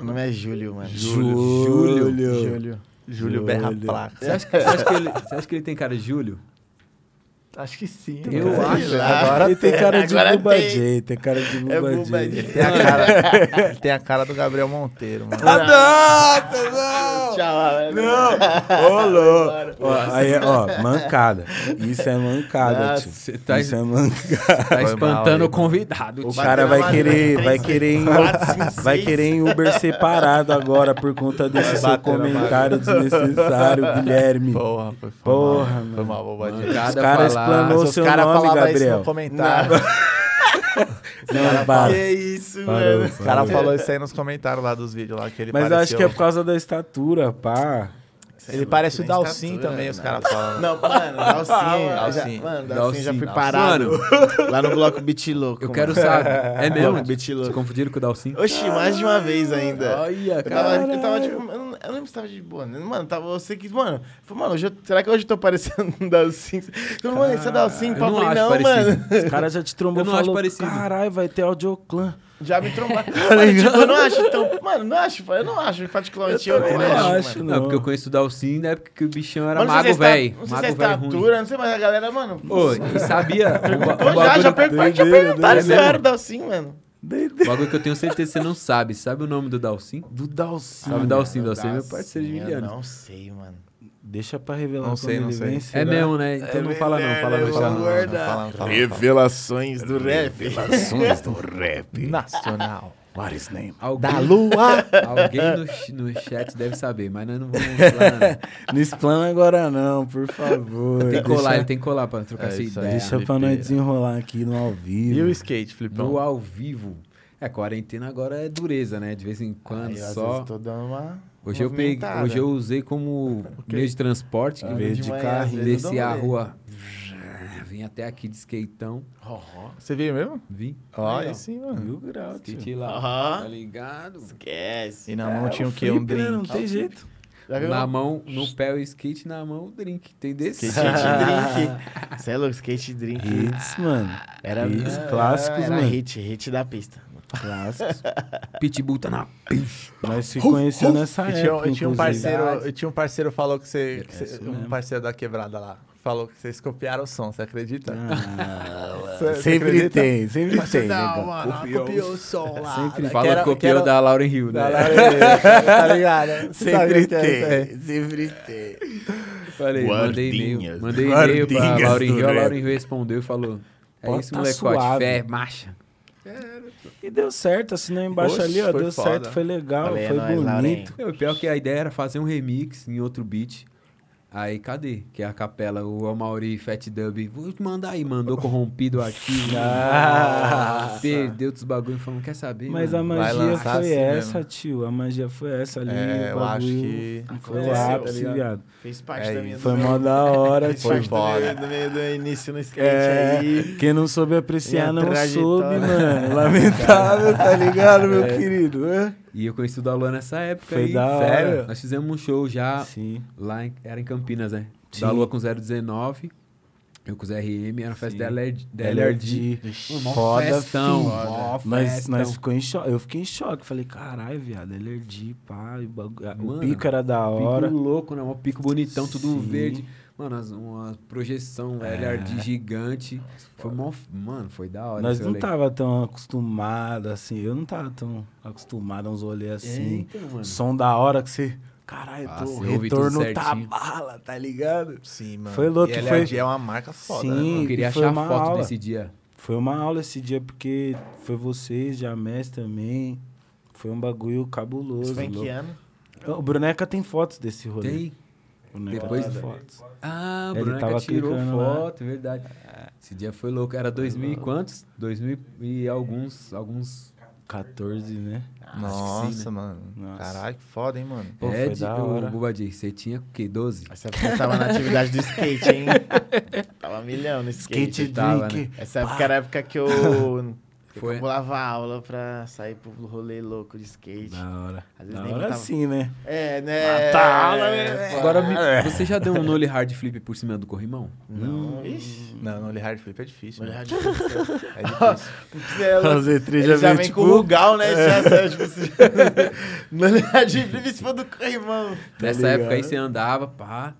Speaker 3: O nome é Júlio, mano.
Speaker 1: Júlio.
Speaker 3: Júlio.
Speaker 4: Júlio berra
Speaker 1: Júlio.
Speaker 4: placa.
Speaker 2: Você acha, que, você, acha que ele, você acha que ele tem cara de Júlio?
Speaker 4: Acho que sim.
Speaker 2: Eu
Speaker 4: cara.
Speaker 2: acho.
Speaker 1: Agora tem cara de
Speaker 3: Agora
Speaker 1: Buba
Speaker 3: tem.
Speaker 1: J, tem cara de Buba
Speaker 3: É Buba
Speaker 1: J.
Speaker 3: J.
Speaker 4: Tem a cara, ele tem a cara do Gabriel Monteiro, mano.
Speaker 1: Nossa, não!
Speaker 3: Tchau, velho.
Speaker 1: Não! Ô, louco! Ó, aí, ó, mancada. Isso é mancada,
Speaker 3: Nossa,
Speaker 1: tio.
Speaker 2: você tá-
Speaker 1: Isso é mancada.
Speaker 2: Tá espantando o convidado.
Speaker 1: O
Speaker 2: tio.
Speaker 1: cara
Speaker 3: na
Speaker 1: vai querer, vai querer, em, vai querer em Uber separado agora por conta desse seu comentário desnecessário, Guilherme.
Speaker 4: Porra, foi,
Speaker 1: Porra, mano.
Speaker 4: Foi mal, J.
Speaker 2: Cada
Speaker 1: Os caras explanou
Speaker 4: Mas
Speaker 1: seu
Speaker 4: os caras
Speaker 1: nome,
Speaker 4: falavam isso
Speaker 1: Gabriel.
Speaker 4: no comentário.
Speaker 1: Não, para.
Speaker 3: Que isso,
Speaker 1: Parou,
Speaker 3: mano.
Speaker 4: Os caras
Speaker 1: parou.
Speaker 4: falaram isso aí nos comentários lá dos vídeos lá que ele
Speaker 1: Mas eu
Speaker 4: parecia
Speaker 1: acho que é
Speaker 4: o-
Speaker 1: por causa da estatura, pá.
Speaker 4: Ele parece o Dalcin
Speaker 3: estatura,
Speaker 4: também, os
Speaker 3: né?
Speaker 4: caras falam.
Speaker 3: Não, mano, Dalcin,
Speaker 4: Dalcin.
Speaker 3: mano, Dalcin já fui parado.
Speaker 2: Mano,
Speaker 3: Lá no bloco Beat Louco.
Speaker 2: eu quero
Speaker 3: mano.
Speaker 2: saber. É mesmo?
Speaker 3: Beat
Speaker 2: Se
Speaker 3: Louco.
Speaker 2: confundiram com o Dalcin?
Speaker 3: Oxi, mais de uma vez ainda.
Speaker 2: Olha,
Speaker 3: Eu
Speaker 2: cara.
Speaker 3: tava, eu tava tipo, eu não- eu lembro se tava de boa, né? Mano, tava você que. Mano, eu falei, mano, hoje eu- será que hoje eu tô parecendo um Dalcin? Eu falei, mano, esse é Dalcin?
Speaker 2: eu
Speaker 3: Eu
Speaker 2: não
Speaker 3: falei,
Speaker 2: acho
Speaker 3: não,
Speaker 2: parecido.
Speaker 3: mano.
Speaker 1: Os caras já te trombou
Speaker 2: Eu
Speaker 1: e
Speaker 2: não acho
Speaker 1: falou,
Speaker 2: parecido.
Speaker 1: caralho, vai ter audioclã.
Speaker 3: Já me trombaram. Mano, tipo, eu não acho, então. Mano, não acho, eu não acho, particularmente. Eu,
Speaker 1: também
Speaker 3: não
Speaker 1: não
Speaker 3: acho,
Speaker 1: acho,
Speaker 3: mano.
Speaker 2: Não, porque eu conheço o Dalcin na época que o bichão era
Speaker 3: Mano, não
Speaker 2: mago
Speaker 3: se é
Speaker 2: velho.
Speaker 3: Não sei se é
Speaker 2: Mago velho ruim.
Speaker 3: estatura, não sei, mas a galera, mano.
Speaker 2: Ô, e sabia?
Speaker 3: Eu já, já, perguntaram se eu
Speaker 2: doideira.
Speaker 3: era o Dalcin, mano.
Speaker 2: O bagulho que eu tenho certeza que você não sabe. Sabe o nome do Dalcin?
Speaker 1: Do Dalcin.
Speaker 2: Sabe o Dalcin? Dalcin é meu parceiro de
Speaker 3: eu
Speaker 2: Miliano.
Speaker 3: Não sei, mano.
Speaker 1: Deixa pra revelar
Speaker 4: Não sei, não sei.
Speaker 1: vem,
Speaker 2: É mesmo, né? Então não fala não, fala não,
Speaker 3: eu
Speaker 2: fala não.
Speaker 4: Fala, fala, fala.
Speaker 3: Revelações do rap.
Speaker 1: Revelações do rap.
Speaker 4: Nacional.
Speaker 1: What is name?
Speaker 2: Alguém,
Speaker 4: Da lua.
Speaker 2: alguém no, no chat deve saber, mas nós não vamos falar nada.
Speaker 1: Não explana agora não, por favor.
Speaker 2: Tem que colar,
Speaker 1: Deixa-
Speaker 2: ele tem que colar pra trocar
Speaker 4: É
Speaker 2: essa ideia.
Speaker 1: Deixa pra
Speaker 4: Flipeira.
Speaker 1: nós desenrolar aqui no ao vivo.
Speaker 4: E o skate, Flipão?
Speaker 2: No ao vivo. É, quarentena agora é dureza, né? De vez em quando
Speaker 3: Aí, às
Speaker 2: só.
Speaker 3: vezes, tô dando uma
Speaker 2: Hoje eu, peguei, hoje eu usei como meio de transporte.
Speaker 3: Ah,
Speaker 1: Veio
Speaker 3: de
Speaker 1: de
Speaker 3: manhã,
Speaker 1: carro,
Speaker 3: dou
Speaker 2: a rua. Vim até aqui de skateão.
Speaker 4: Você viu mesmo?
Speaker 2: Vim.
Speaker 4: Ó,
Speaker 3: Aí,
Speaker 4: sim, mano.
Speaker 1: Mil graus, tio.
Speaker 2: Skate lá. Tá ligado?
Speaker 3: Esquece.
Speaker 4: E na mão
Speaker 1: É,
Speaker 4: tinha o
Speaker 1: o
Speaker 4: quê? Um
Speaker 1: né? Não
Speaker 4: drink.
Speaker 1: tem jeito.
Speaker 3: Já viu?
Speaker 2: Na mão, no pé o skate, na mão o drink. Tem desse?
Speaker 3: Skate drink. Você é louco, skate drink.
Speaker 1: Hits, mano.
Speaker 3: Era
Speaker 1: Hits
Speaker 3: era-
Speaker 1: clássicos,
Speaker 3: era
Speaker 1: mano.
Speaker 3: hit, hit da pista.
Speaker 1: Clássicos.
Speaker 2: Pitbull tá na pista.
Speaker 1: Nós se conheceu nessa época,
Speaker 4: e tinha um parceiro, e tinha um parceiro falou que você,
Speaker 1: É
Speaker 4: um parceiro da quebrada lá, falou que vocês copiaram o som, você acredita?
Speaker 1: Ah,
Speaker 4: Você- você
Speaker 1: sempre
Speaker 4: acredita?
Speaker 1: tem, sempre tem.
Speaker 4: Não,
Speaker 1: negão.
Speaker 4: mano,
Speaker 1: Copiou.
Speaker 4: copiou o som lá.
Speaker 1: Sempre
Speaker 4: né?
Speaker 2: Fala
Speaker 4: Que era-
Speaker 2: que copiou
Speaker 4: era-
Speaker 2: da Lauren Hill,
Speaker 4: da
Speaker 2: né?
Speaker 4: Lauren- tá ligado?
Speaker 1: Sempre
Speaker 4: é
Speaker 1: tem, sempre tem.
Speaker 2: Falei, mandei e-mail. Mandei e-mail pra Lauren Hill. A. Lauren Hill respondeu e falou: É isso,
Speaker 1: tá
Speaker 2: molecote.
Speaker 1: suave.
Speaker 2: Fé, marcha.
Speaker 1: E deu certo, assinou embaixo
Speaker 4: Oxe,
Speaker 1: ali, ó.
Speaker 4: foi
Speaker 1: Deu
Speaker 4: foda.
Speaker 1: certo, foi legal,
Speaker 3: Valeu,
Speaker 1: foi
Speaker 3: é nóis,
Speaker 1: bonito.
Speaker 2: Meu, pior que a ideia era fazer um remix em outro beat. Aí, cadê? Que é a capela, o Amauri Fat Dub. Vou te mandar aí, mandou corrompido.
Speaker 1: Ah.
Speaker 2: Perdeu dos bagulho falando, quer saber?
Speaker 1: Mas a
Speaker 2: mano?
Speaker 4: Vai
Speaker 1: magia foi
Speaker 4: assim
Speaker 1: essa,
Speaker 4: mesmo.
Speaker 1: tio. A magia foi essa ali.
Speaker 4: É,
Speaker 1: o
Speaker 4: eu acho
Speaker 1: bagulho
Speaker 4: que
Speaker 1: Foi o ápice,
Speaker 3: tá ligado?
Speaker 1: viado.
Speaker 3: Fez parte
Speaker 4: É
Speaker 3: da minha.
Speaker 1: Foi mó da hora, tio.
Speaker 3: do
Speaker 4: foda.
Speaker 3: do, meu, do início no skate
Speaker 1: É,
Speaker 3: aí.
Speaker 1: quem não soube apreciar não soube,
Speaker 3: trajetória.
Speaker 1: mano. Lamentável, tá ligado, meu
Speaker 2: É.
Speaker 1: querido? É?
Speaker 2: E eu conheci o Dalu nessa época
Speaker 1: Foi
Speaker 2: aí.
Speaker 1: da hora.
Speaker 2: Sério? Nós fizemos um show já
Speaker 1: Sim.
Speaker 2: lá, em, era em Campinas, né?
Speaker 1: Sim.
Speaker 2: Da Lua com 019, eu com o RM, era uma festa
Speaker 1: Sim.
Speaker 2: da LRD. da LRD. Mano, mó
Speaker 1: Foda,
Speaker 2: festão, mó
Speaker 1: Nós, ficou em choque. Eu fiquei em choque. Falei, caralho, viado, LRD, pá. e o bagu- o
Speaker 2: Mano,
Speaker 1: pico era da hora.
Speaker 2: Pico louco, né? Um pico bonitão, tudo
Speaker 1: Sim.
Speaker 2: verde. Mano, uma projeção
Speaker 1: É.
Speaker 2: LRD gigante. Foi mó... Mano, foi da hora.
Speaker 1: Nós não
Speaker 2: rolê.
Speaker 1: tava tão acostumado assim. Eu não tava tão acostumado a uns rolês
Speaker 2: É,
Speaker 1: assim.
Speaker 2: então, mano.
Speaker 1: Som da hora que você. Caralho,
Speaker 2: Ah,
Speaker 1: tô, retorno tá bala, tá ligado?
Speaker 4: Sim, mano.
Speaker 1: Foi louco,
Speaker 4: E
Speaker 1: foi-
Speaker 4: LRD é uma marca foda,
Speaker 1: Sim.
Speaker 4: né?
Speaker 2: Eu queria
Speaker 1: foi
Speaker 2: achar
Speaker 1: uma
Speaker 2: foto
Speaker 1: aula.
Speaker 2: desse dia.
Speaker 1: Foi uma aula esse dia, porque foi vocês, Jamés também. Foi um bagulho cabuloso.
Speaker 3: Isso foi em que
Speaker 1: louco.
Speaker 3: ano?
Speaker 1: O Bruneca tem fotos desse rolê.
Speaker 2: Tem. Depois-
Speaker 1: tem fotos.
Speaker 2: Ah, o Bruneca
Speaker 1: tava
Speaker 2: tirou
Speaker 1: clicando lá.
Speaker 2: foto, é verdade. Esse dia foi louco. Era 2000 e quantos? 2000 e alguns... alguns
Speaker 1: 14, né?
Speaker 4: Nossa,
Speaker 2: sim, né?
Speaker 4: mano.
Speaker 1: Nossa.
Speaker 4: Caralho, que foda, hein, mano.
Speaker 1: Pô,
Speaker 2: é,
Speaker 1: foi
Speaker 2: de,
Speaker 1: da hora.
Speaker 2: Você tinha o quê? 12?
Speaker 3: Essa época tava na atividade do skate, hein? tava milhão no skate.
Speaker 1: Skate
Speaker 2: tava,
Speaker 1: drink.
Speaker 2: né?
Speaker 3: Essa época era a época que eu...
Speaker 2: Foi.
Speaker 3: Eu pulava aula pra sair pro rolê louco de skate.
Speaker 1: Da hora.
Speaker 3: Às vezes
Speaker 1: Da
Speaker 3: nem
Speaker 1: hora
Speaker 3: botava-
Speaker 1: sim, né?
Speaker 3: É, né?
Speaker 1: Mata a aula, né?
Speaker 2: Agora, me- você já deu um nollie hard flip por cima do corrimão?
Speaker 3: Não, ixi.
Speaker 4: Não, no hard flip é difícil.
Speaker 3: Olha,
Speaker 4: mano.
Speaker 3: já-
Speaker 4: É difícil.
Speaker 3: Ela-
Speaker 1: O Z3
Speaker 3: Ele
Speaker 1: já
Speaker 3: vem
Speaker 1: tipo...
Speaker 3: com o Rugal, né? Já sabe, tipo assim. É de flip em cima do corrimão.
Speaker 2: Nessa
Speaker 1: ligado?
Speaker 2: época aí você andava, pá.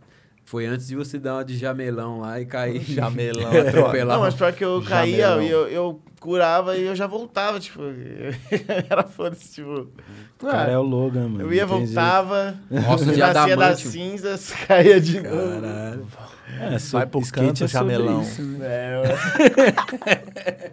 Speaker 2: Foi antes de você dar uma de jamelão lá e cair.
Speaker 4: Jamelão.
Speaker 2: atropelar.
Speaker 3: Não, mas pior que eu caía
Speaker 4: Jamelão.
Speaker 3: e eu, eu curava e eu já voltava, tipo. Era foda-se, tipo.
Speaker 1: O cara é o Logan, mano.
Speaker 3: eu ia,
Speaker 1: tem
Speaker 3: voltava,
Speaker 2: Roça de
Speaker 3: nascia das
Speaker 2: adamantium.
Speaker 3: cinzas, caía de novo.
Speaker 1: Caralho. É,
Speaker 4: Vai pro
Speaker 1: skate
Speaker 4: canto,
Speaker 1: é
Speaker 4: jamelão.
Speaker 1: isso, né?
Speaker 3: É,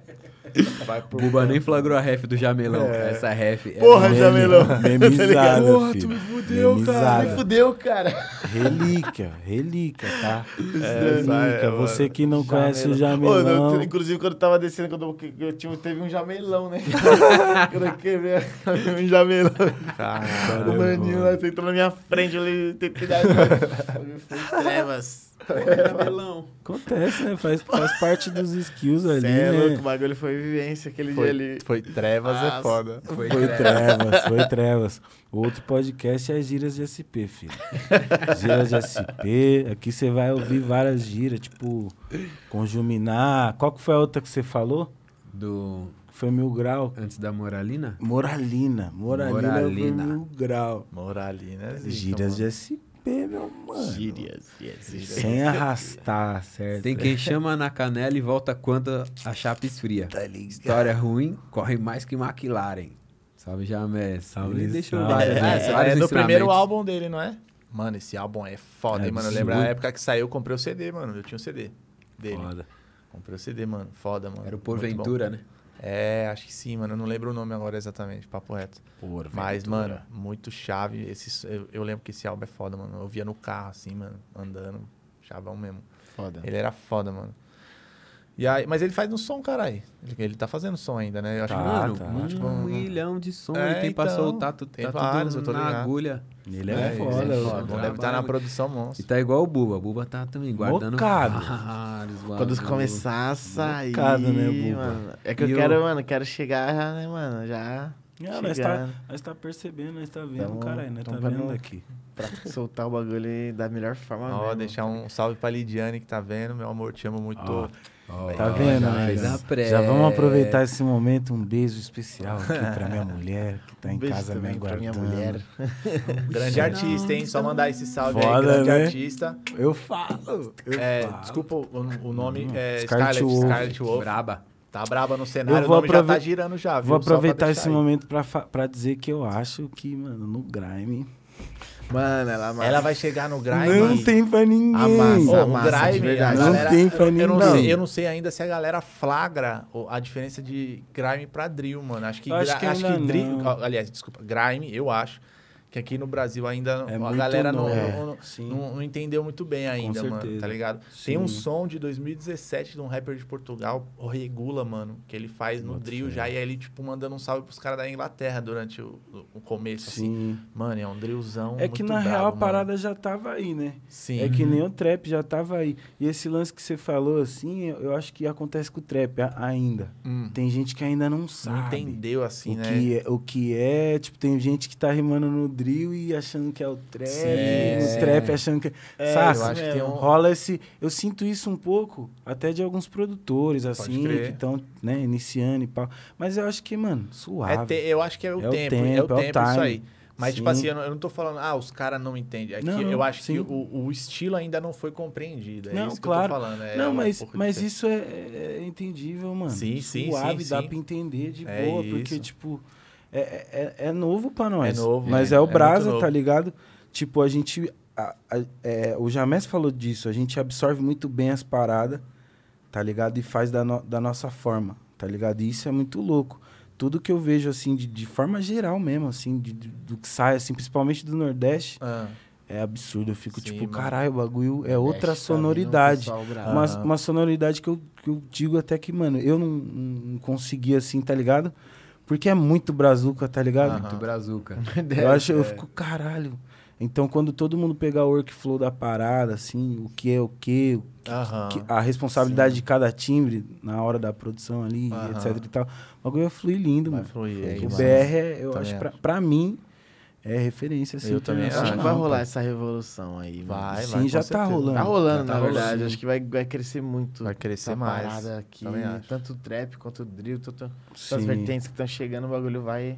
Speaker 2: O Buba nem flagrou a ref do jamelão. Essa ref. é
Speaker 3: Porra,
Speaker 2: meme.
Speaker 3: jamelão.
Speaker 1: Memizada,
Speaker 3: Porra,
Speaker 1: filho.
Speaker 3: tu me fudeu, cara.
Speaker 1: Memizada.
Speaker 3: Me fudeu, cara.
Speaker 1: Relíquia, relíquia, tá? Relíquia.
Speaker 4: é,
Speaker 1: Você que não conhece o
Speaker 3: Ô,
Speaker 1: jamelão...
Speaker 3: eu- inclusive, quando eu tava descendo, quando eu, eu tinha, teve um jamelão, né? quando eu quebrei um jamelão.
Speaker 4: Caralho.
Speaker 3: O maninho lá, você entrou na minha frente, eu tentei dar. Foi trevas.
Speaker 2: Cabelão.
Speaker 1: Acontece, né? Faz, faz parte dos skills ali,
Speaker 3: Cê é
Speaker 1: né?
Speaker 3: louco, o bagulho foi vivência aquele dia
Speaker 4: Foi,
Speaker 3: ali.
Speaker 4: foi trevas, é
Speaker 3: Nossa.
Speaker 4: foda.
Speaker 2: Foi,
Speaker 1: Foi trevas, foi trevas. O outro podcast é Giras de SP, filho. Giras de SP. Aqui você vai ouvir várias giras, tipo Conjuminar. Qual que foi a outra que você falou?
Speaker 2: Do.
Speaker 1: Foi Mil Grau.
Speaker 2: Antes da Moralina?
Speaker 1: Moralina. Moralina,
Speaker 2: Moralina.
Speaker 1: foi Mil Grau.
Speaker 4: Moralina. zica,
Speaker 1: Giras de SP, meu mano.
Speaker 3: Gírias, yes, yes.
Speaker 1: Sem arrastar, certo?
Speaker 2: Tem quem chama na canela e volta quando a chapa esfria.
Speaker 1: Tá ligado?
Speaker 2: História ruim, corre mais que McLaren. Salve, Jamé.
Speaker 1: Salve,
Speaker 2: Ele deixou
Speaker 1: salve.
Speaker 2: várias,
Speaker 4: É,
Speaker 2: né? Vários
Speaker 4: é do primeiro álbum dele, não é? Mano, esse álbum é foda,
Speaker 1: É
Speaker 4: hein, mano. Eu lembro a época que saiu, eu comprei o CD, mano. Eu tinha o CD dele.
Speaker 1: Foda.
Speaker 4: Comprei o CD, mano. Foda, mano.
Speaker 2: Era o. Porventura, né?
Speaker 4: É, acho que sim, mano. Eu não lembro o nome agora exatamente, papo reto.
Speaker 1: Porra,
Speaker 4: Mas, mano, muito chave. Esse, eu, eu lembro que esse álbum é foda, mano. Eu via no carro, assim, mano, andando. Chavão mesmo.
Speaker 3: Foda.
Speaker 4: Ele era foda, mano. E aí, mas ele faz um som, caralho. Ele, ele tá fazendo som ainda, né? Eu acho
Speaker 1: Tá,
Speaker 4: que,
Speaker 2: Mano,
Speaker 1: tá.
Speaker 2: um
Speaker 4: tipo,
Speaker 2: milhão de sons
Speaker 4: É,
Speaker 2: e tem pra
Speaker 4: então,
Speaker 2: soltar, tu,
Speaker 4: tem
Speaker 2: tá
Speaker 4: vários, eu
Speaker 2: tudo na agulha.
Speaker 1: Ele é,
Speaker 4: É,
Speaker 1: foda.
Speaker 4: ele é foda. Deve estar na produção monstro.
Speaker 2: E tá igual o Buba. O Buba tá também guardando
Speaker 1: Mocado.
Speaker 2: vários
Speaker 3: Quando
Speaker 2: bagulho.
Speaker 3: começar a sair,
Speaker 1: Bocado, né, Buba?
Speaker 3: mano. É que eu
Speaker 2: E eu-
Speaker 3: quero, mano, quero chegar já, né, mano, já
Speaker 1: Ah, nós, tá, nós tá percebendo, nós tá vendo,
Speaker 3: Tamo-
Speaker 1: caralho, nós tá
Speaker 3: tamo
Speaker 1: vendo aqui.
Speaker 3: pra soltar o bagulho da melhor forma
Speaker 4: Ó,
Speaker 3: mesmo.
Speaker 4: deixar um salve pra Lidiane que tá vendo. Meu amor, te amo muito.
Speaker 1: Ó,
Speaker 2: Ó,
Speaker 1: Tá vendo,
Speaker 2: já
Speaker 1: né?
Speaker 2: pré.
Speaker 1: Já vamos aproveitar esse momento, um beijo especial aqui pra minha mulher, que tá
Speaker 3: Um
Speaker 1: em
Speaker 3: beijo
Speaker 1: casa me
Speaker 3: pra minha
Speaker 1: aguardando.
Speaker 3: mulher.
Speaker 4: Grande artista, hein? Só mandar esse salve aí,
Speaker 1: Foda,
Speaker 4: grande
Speaker 1: né?
Speaker 4: artista.
Speaker 1: Eu falo, eu
Speaker 4: É,
Speaker 1: falo.
Speaker 4: desculpa o, o nome, é
Speaker 1: Scarlett
Speaker 4: Scarlett,
Speaker 1: Wolf.
Speaker 4: Scarlett Wolf.
Speaker 2: Braba.
Speaker 4: Tá braba no cenário,
Speaker 1: Eu vou
Speaker 4: o nome já tá girando já, viu?
Speaker 1: Vou aproveitar esse
Speaker 4: aí.
Speaker 1: momento pra, pra dizer que eu acho que, mano, no Grime.
Speaker 3: Mano, ela amassa.
Speaker 4: Ela vai chegar no Grime.
Speaker 1: Não tem pra ninguém.
Speaker 3: Amassa.
Speaker 4: Ô, o
Speaker 3: massa, de
Speaker 4: Grime, a
Speaker 3: verdade.
Speaker 1: Não
Speaker 4: galera,
Speaker 1: tem pra
Speaker 4: eu, eu não
Speaker 1: ninguém.
Speaker 4: sei, eu não sei ainda se a galera flagra a diferença de Grime pra Drill, mano. Acho que,
Speaker 1: acho
Speaker 4: gra-
Speaker 1: que
Speaker 4: acho que Drill, aliás, desculpa, Grime, eu acho que aqui no Brasil ainda
Speaker 1: É
Speaker 4: a galera não, não-
Speaker 1: É, sim.
Speaker 4: não- não entendeu muito bem ainda, mano, tá ligado? Tem um
Speaker 1: Sim.
Speaker 4: som de 2017 de um rapper de Portugal, o Regula, mano, que ele faz no
Speaker 1: Bota
Speaker 4: drill já, e aí ele, tipo, mandando um salve pros caras da Inglaterra durante o, o começo, assim.
Speaker 1: Sim.
Speaker 4: Mano, é um drillzão
Speaker 1: É que na
Speaker 4: brabo,
Speaker 1: real a
Speaker 4: mano.
Speaker 1: parada já tava aí, né?
Speaker 4: Sim.
Speaker 1: É que nem o trap já tava aí. E esse lance que você falou, assim, eu acho que acontece com o trap ainda.
Speaker 4: Hum.
Speaker 1: Tem gente que ainda não
Speaker 4: Não
Speaker 1: sabe.
Speaker 4: entendeu, assim,
Speaker 1: o,
Speaker 4: né?
Speaker 1: que é, o que é, tipo, tem gente que tá rimando no drill e achando que é o trap,
Speaker 4: Sim,
Speaker 1: no trap achando que
Speaker 3: É,
Speaker 4: eu acho que tem um-
Speaker 1: Rola esse. Eu sinto isso um pouco, até de alguns produtores, assim, que estão, né, iniciando e pau. Mas eu acho que, mano,
Speaker 4: É
Speaker 1: suave.
Speaker 4: te- eu acho que é o
Speaker 1: É o
Speaker 4: tempo,
Speaker 1: tempo,
Speaker 4: é o
Speaker 1: é o
Speaker 4: tempo isso
Speaker 1: time.
Speaker 4: aí. Mas, tipo
Speaker 1: Sim.
Speaker 4: assim, eu não, eu não tô falando, ah, os caras não entendem. É que
Speaker 1: Não,
Speaker 4: eu acho
Speaker 1: sim.
Speaker 4: que o, o estilo ainda não foi compreendido. É
Speaker 1: Não,
Speaker 4: isso que
Speaker 1: claro.
Speaker 4: eu tô falando. É
Speaker 1: não, mas, mas isso é, é entendível, mano.
Speaker 4: Sim, sim,
Speaker 1: Suave,
Speaker 4: sim,
Speaker 1: dá
Speaker 4: sim.
Speaker 1: pra entender de
Speaker 4: É
Speaker 1: boa, porque,
Speaker 4: isso.
Speaker 1: tipo, é, é, é novo pra nós.
Speaker 4: É novo,
Speaker 1: Mas
Speaker 4: é,
Speaker 1: é,
Speaker 4: é
Speaker 1: o
Speaker 4: muito
Speaker 1: Brasa, tá ligado? Tipo, a gente. a- a- é, o Jamés falou disso, a gente absorve muito bem as paradas, tá ligado? E faz da, no- da nossa forma, tá ligado? E isso é muito louco. Tudo que eu vejo, assim, de, de forma geral mesmo, assim, de- de- do que sai, assim, principalmente do Nordeste,
Speaker 4: Ah,
Speaker 1: é absurdo. Eu fico
Speaker 4: Sim,
Speaker 1: tipo,
Speaker 4: mano.
Speaker 1: caralho, o bagulho é outra
Speaker 3: um
Speaker 1: sonoridade. Uma, uma sonoridade que eu, que eu digo até que, mano, eu não, não consegui assim, tá ligado? Porque é muito brazuca, tá ligado?
Speaker 4: Aham.
Speaker 2: Muito brazuca.
Speaker 1: Eu acho, eu fico, caralho. Então, quando todo mundo pegar o workflow da parada, assim, o que é o que, que- a responsabilidade de cada timbre na hora da produção ali,
Speaker 4: Aham.
Speaker 1: etc e tal, o bagulho vai fluir lindo,
Speaker 4: Vai
Speaker 1: mano.
Speaker 4: fluir. é
Speaker 1: o. BR, é, eu
Speaker 4: Também
Speaker 1: acho, pra,
Speaker 4: acho.
Speaker 1: pra mim, é referência, assim,
Speaker 4: Eu também
Speaker 3: Eu acho que vai rolar
Speaker 1: pai.
Speaker 3: essa revolução aí.
Speaker 4: Vai,
Speaker 1: Sim,
Speaker 4: vai. com
Speaker 1: já tá
Speaker 4: certeza.
Speaker 1: rolando.
Speaker 3: Tá rolando,
Speaker 4: tá
Speaker 3: na
Speaker 4: rolando.
Speaker 3: verdade. Acho que vai, vai crescer muito.
Speaker 4: Vai crescer
Speaker 3: essa
Speaker 4: mais.
Speaker 3: parada aqui.
Speaker 4: Também acho.
Speaker 3: Tanto o trap quanto o drill, tanto as
Speaker 1: Sim.
Speaker 3: vertentes que estão chegando, o bagulho vai.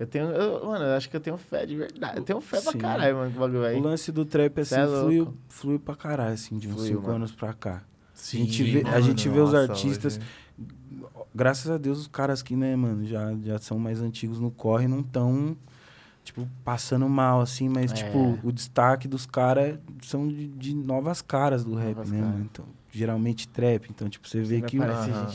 Speaker 3: Eu tenho. eu- mano, eu acho que eu tenho fé de verdade. Eu tenho fé pra
Speaker 1: Sim.
Speaker 3: caralho, mano, que o bagulho vai.
Speaker 1: O lance do trap, assim,
Speaker 3: é
Speaker 1: fluiu,
Speaker 3: louco.
Speaker 1: fluiu pra caralho, assim, de uns
Speaker 3: Fluiu,
Speaker 1: 5
Speaker 3: mano.
Speaker 1: anos pra cá.
Speaker 4: Sim,
Speaker 1: gente vê- a
Speaker 4: mano,
Speaker 1: gente vê os
Speaker 4: nossa,
Speaker 1: artistas-
Speaker 4: hoje-
Speaker 1: Graças a Deus, os caras que, né, mano, já, já são mais antigos no corre, não tão, tipo, passando mal, assim, mas,
Speaker 3: É.
Speaker 1: tipo, o destaque dos caras são de, de novas caras do rap,
Speaker 3: Novas
Speaker 1: né,
Speaker 3: caras.
Speaker 1: mano? Então, geralmente trap. Então, tipo, você vê
Speaker 3: Vai
Speaker 1: que o,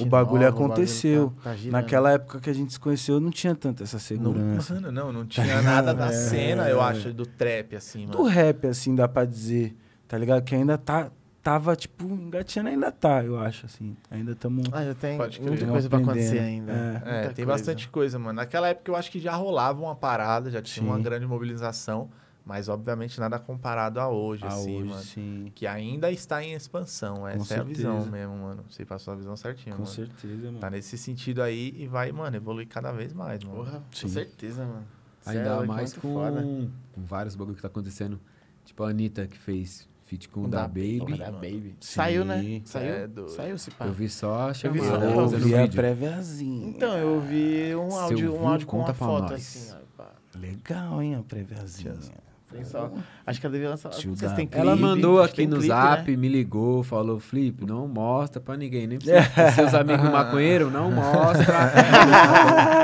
Speaker 1: o bagulho
Speaker 3: nova,
Speaker 1: aconteceu.
Speaker 3: tá- tá girando.
Speaker 1: naquela época que a gente se conheceu, não tinha tanta essa
Speaker 4: Não,
Speaker 1: segurança.
Speaker 4: mano, não, não tinha nada da
Speaker 1: É.
Speaker 4: cena, eu acho, do trap, assim, mano.
Speaker 1: Do rap, assim, dá pra dizer, tá ligado? Que ainda tá, tava, tipo, engatinhando, ainda tá, eu acho, assim. Ainda estamos...
Speaker 3: Ah, já tem muita coisa pra acontecer ainda.
Speaker 1: É.
Speaker 4: É, tem
Speaker 3: coisa.
Speaker 4: bastante coisa, mano. Naquela época eu acho que já rolava uma parada, já tinha
Speaker 1: Sim.
Speaker 4: uma grande mobilização, Mas, obviamente, nada comparado a hoje,
Speaker 1: Ah,
Speaker 4: assim,
Speaker 1: hoje,
Speaker 4: mano.
Speaker 1: sim.
Speaker 4: Que ainda está em expansão. Essa é a visão
Speaker 1: certeza.
Speaker 4: mesmo, mano. Você passou a visão certinha,
Speaker 1: Com
Speaker 4: mano.
Speaker 1: certeza, mano.
Speaker 4: Tá nesse sentido aí e vai, mano, evoluir cada vez mais, mano.
Speaker 3: Porra,
Speaker 1: Sim.
Speaker 3: com certeza, mano. Cê é
Speaker 2: Ainda
Speaker 3: louco,
Speaker 2: mais com,
Speaker 3: foda.
Speaker 2: com vários bagulho que tá acontecendo. Tipo a Anitta que fez feat com o da
Speaker 3: da
Speaker 2: Baby.
Speaker 3: Da Baby.
Speaker 1: Sim.
Speaker 3: Saiu, né?
Speaker 1: É
Speaker 3: Saiu,
Speaker 4: doido.
Speaker 3: saiu esse pá.
Speaker 2: Eu vi só a
Speaker 3: vi
Speaker 2: chamada
Speaker 3: só-
Speaker 1: Eu ouvi a préviazinha.
Speaker 3: Então, eu ouvi um áudio, um áudio com uma foto,
Speaker 2: nós.
Speaker 3: assim, ó.
Speaker 1: Legal, hein, a préviazinha.
Speaker 3: Só. Acho que ela devia lançar. Vocês têm clipe?
Speaker 2: Ela mandou aqui no
Speaker 3: clipe,
Speaker 2: zap,
Speaker 3: né?
Speaker 2: me ligou, falou, Flip, não mostra pra ninguém, nem precisa. Seus amigos maconheiros, não mostra.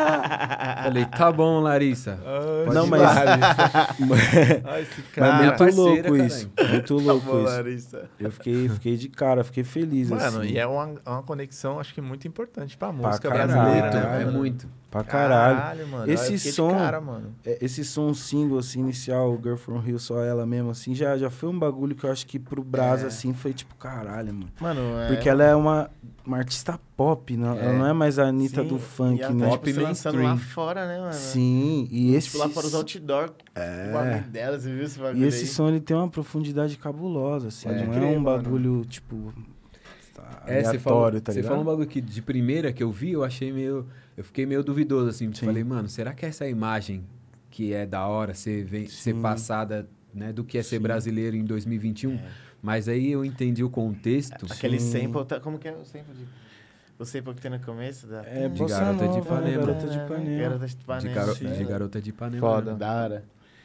Speaker 2: Falei, tá bom, Larissa. Pode
Speaker 1: Não, mas-.
Speaker 4: Ai, esse
Speaker 1: Mas muito
Speaker 2: parceira,
Speaker 1: louco isso. Muito louco
Speaker 3: Boa,
Speaker 1: isso.
Speaker 3: Larissa.
Speaker 1: Eu fiquei, fiquei de cara, fiquei feliz,
Speaker 4: Mano,
Speaker 1: assim.
Speaker 4: e é uma, uma conexão, acho que muito importante pra música
Speaker 1: caralho,
Speaker 4: brasileira. né,
Speaker 2: é
Speaker 4: mano?
Speaker 2: muito.
Speaker 1: Pra caralho.
Speaker 4: mano.
Speaker 1: Esse som-
Speaker 4: Cara, mano.
Speaker 1: É, Esse som single, assim, inicial, Girl From Rio, só ela mesmo, assim, já, já foi um bagulho que eu acho que pro Brasa,
Speaker 3: É.
Speaker 1: assim, foi tipo, caralho, mano.
Speaker 3: Mano, é.
Speaker 1: Porque ela é uma, uma artista pop, não, ela
Speaker 2: É.
Speaker 1: não é mais a Anitta
Speaker 3: Sim,
Speaker 1: do
Speaker 3: e
Speaker 1: funk,
Speaker 3: ela
Speaker 1: né?
Speaker 3: Tá,
Speaker 2: Pop
Speaker 3: tipo, lançando lá
Speaker 2: mainstream.
Speaker 3: fora, né, mano?
Speaker 1: Sim, e esse...
Speaker 3: Tipo, lá fora os outdoor.
Speaker 1: É.
Speaker 3: O bagulho dela, você viu esse bagulho
Speaker 1: E esse
Speaker 3: aí?
Speaker 1: som, ele tem uma profundidade cabulosa, assim,
Speaker 4: Pode
Speaker 1: não
Speaker 4: crer,
Speaker 1: é um
Speaker 4: mano.
Speaker 1: bagulho, tipo, tá,
Speaker 2: É, você falou,
Speaker 1: aleatório, tá
Speaker 2: você
Speaker 1: ligado?
Speaker 2: falou um bagulho que de primeira que eu vi, eu achei meio. Eu fiquei meio duvidoso, assim.
Speaker 1: Sim.
Speaker 2: Falei, mano, será que essa imagem que é da hora ser, vem, ser passada, né, do que é ser
Speaker 1: Sim.
Speaker 2: brasileiro em 2021?
Speaker 3: É.
Speaker 2: Mas aí eu entendi o contexto.
Speaker 3: Aquele
Speaker 1: Sim.
Speaker 3: sample, tá- como que é o sample de... O sample que tem no começo da...
Speaker 1: É,
Speaker 2: De garota de
Speaker 1: nova, né?
Speaker 2: Ipanema.
Speaker 1: Garota de Ipanema.
Speaker 3: Garota de
Speaker 2: De,
Speaker 3: Ipanema.
Speaker 2: garo-
Speaker 3: sim.
Speaker 2: de garota de Ipanema.
Speaker 4: Foda.
Speaker 2: né?
Speaker 3: Da hora.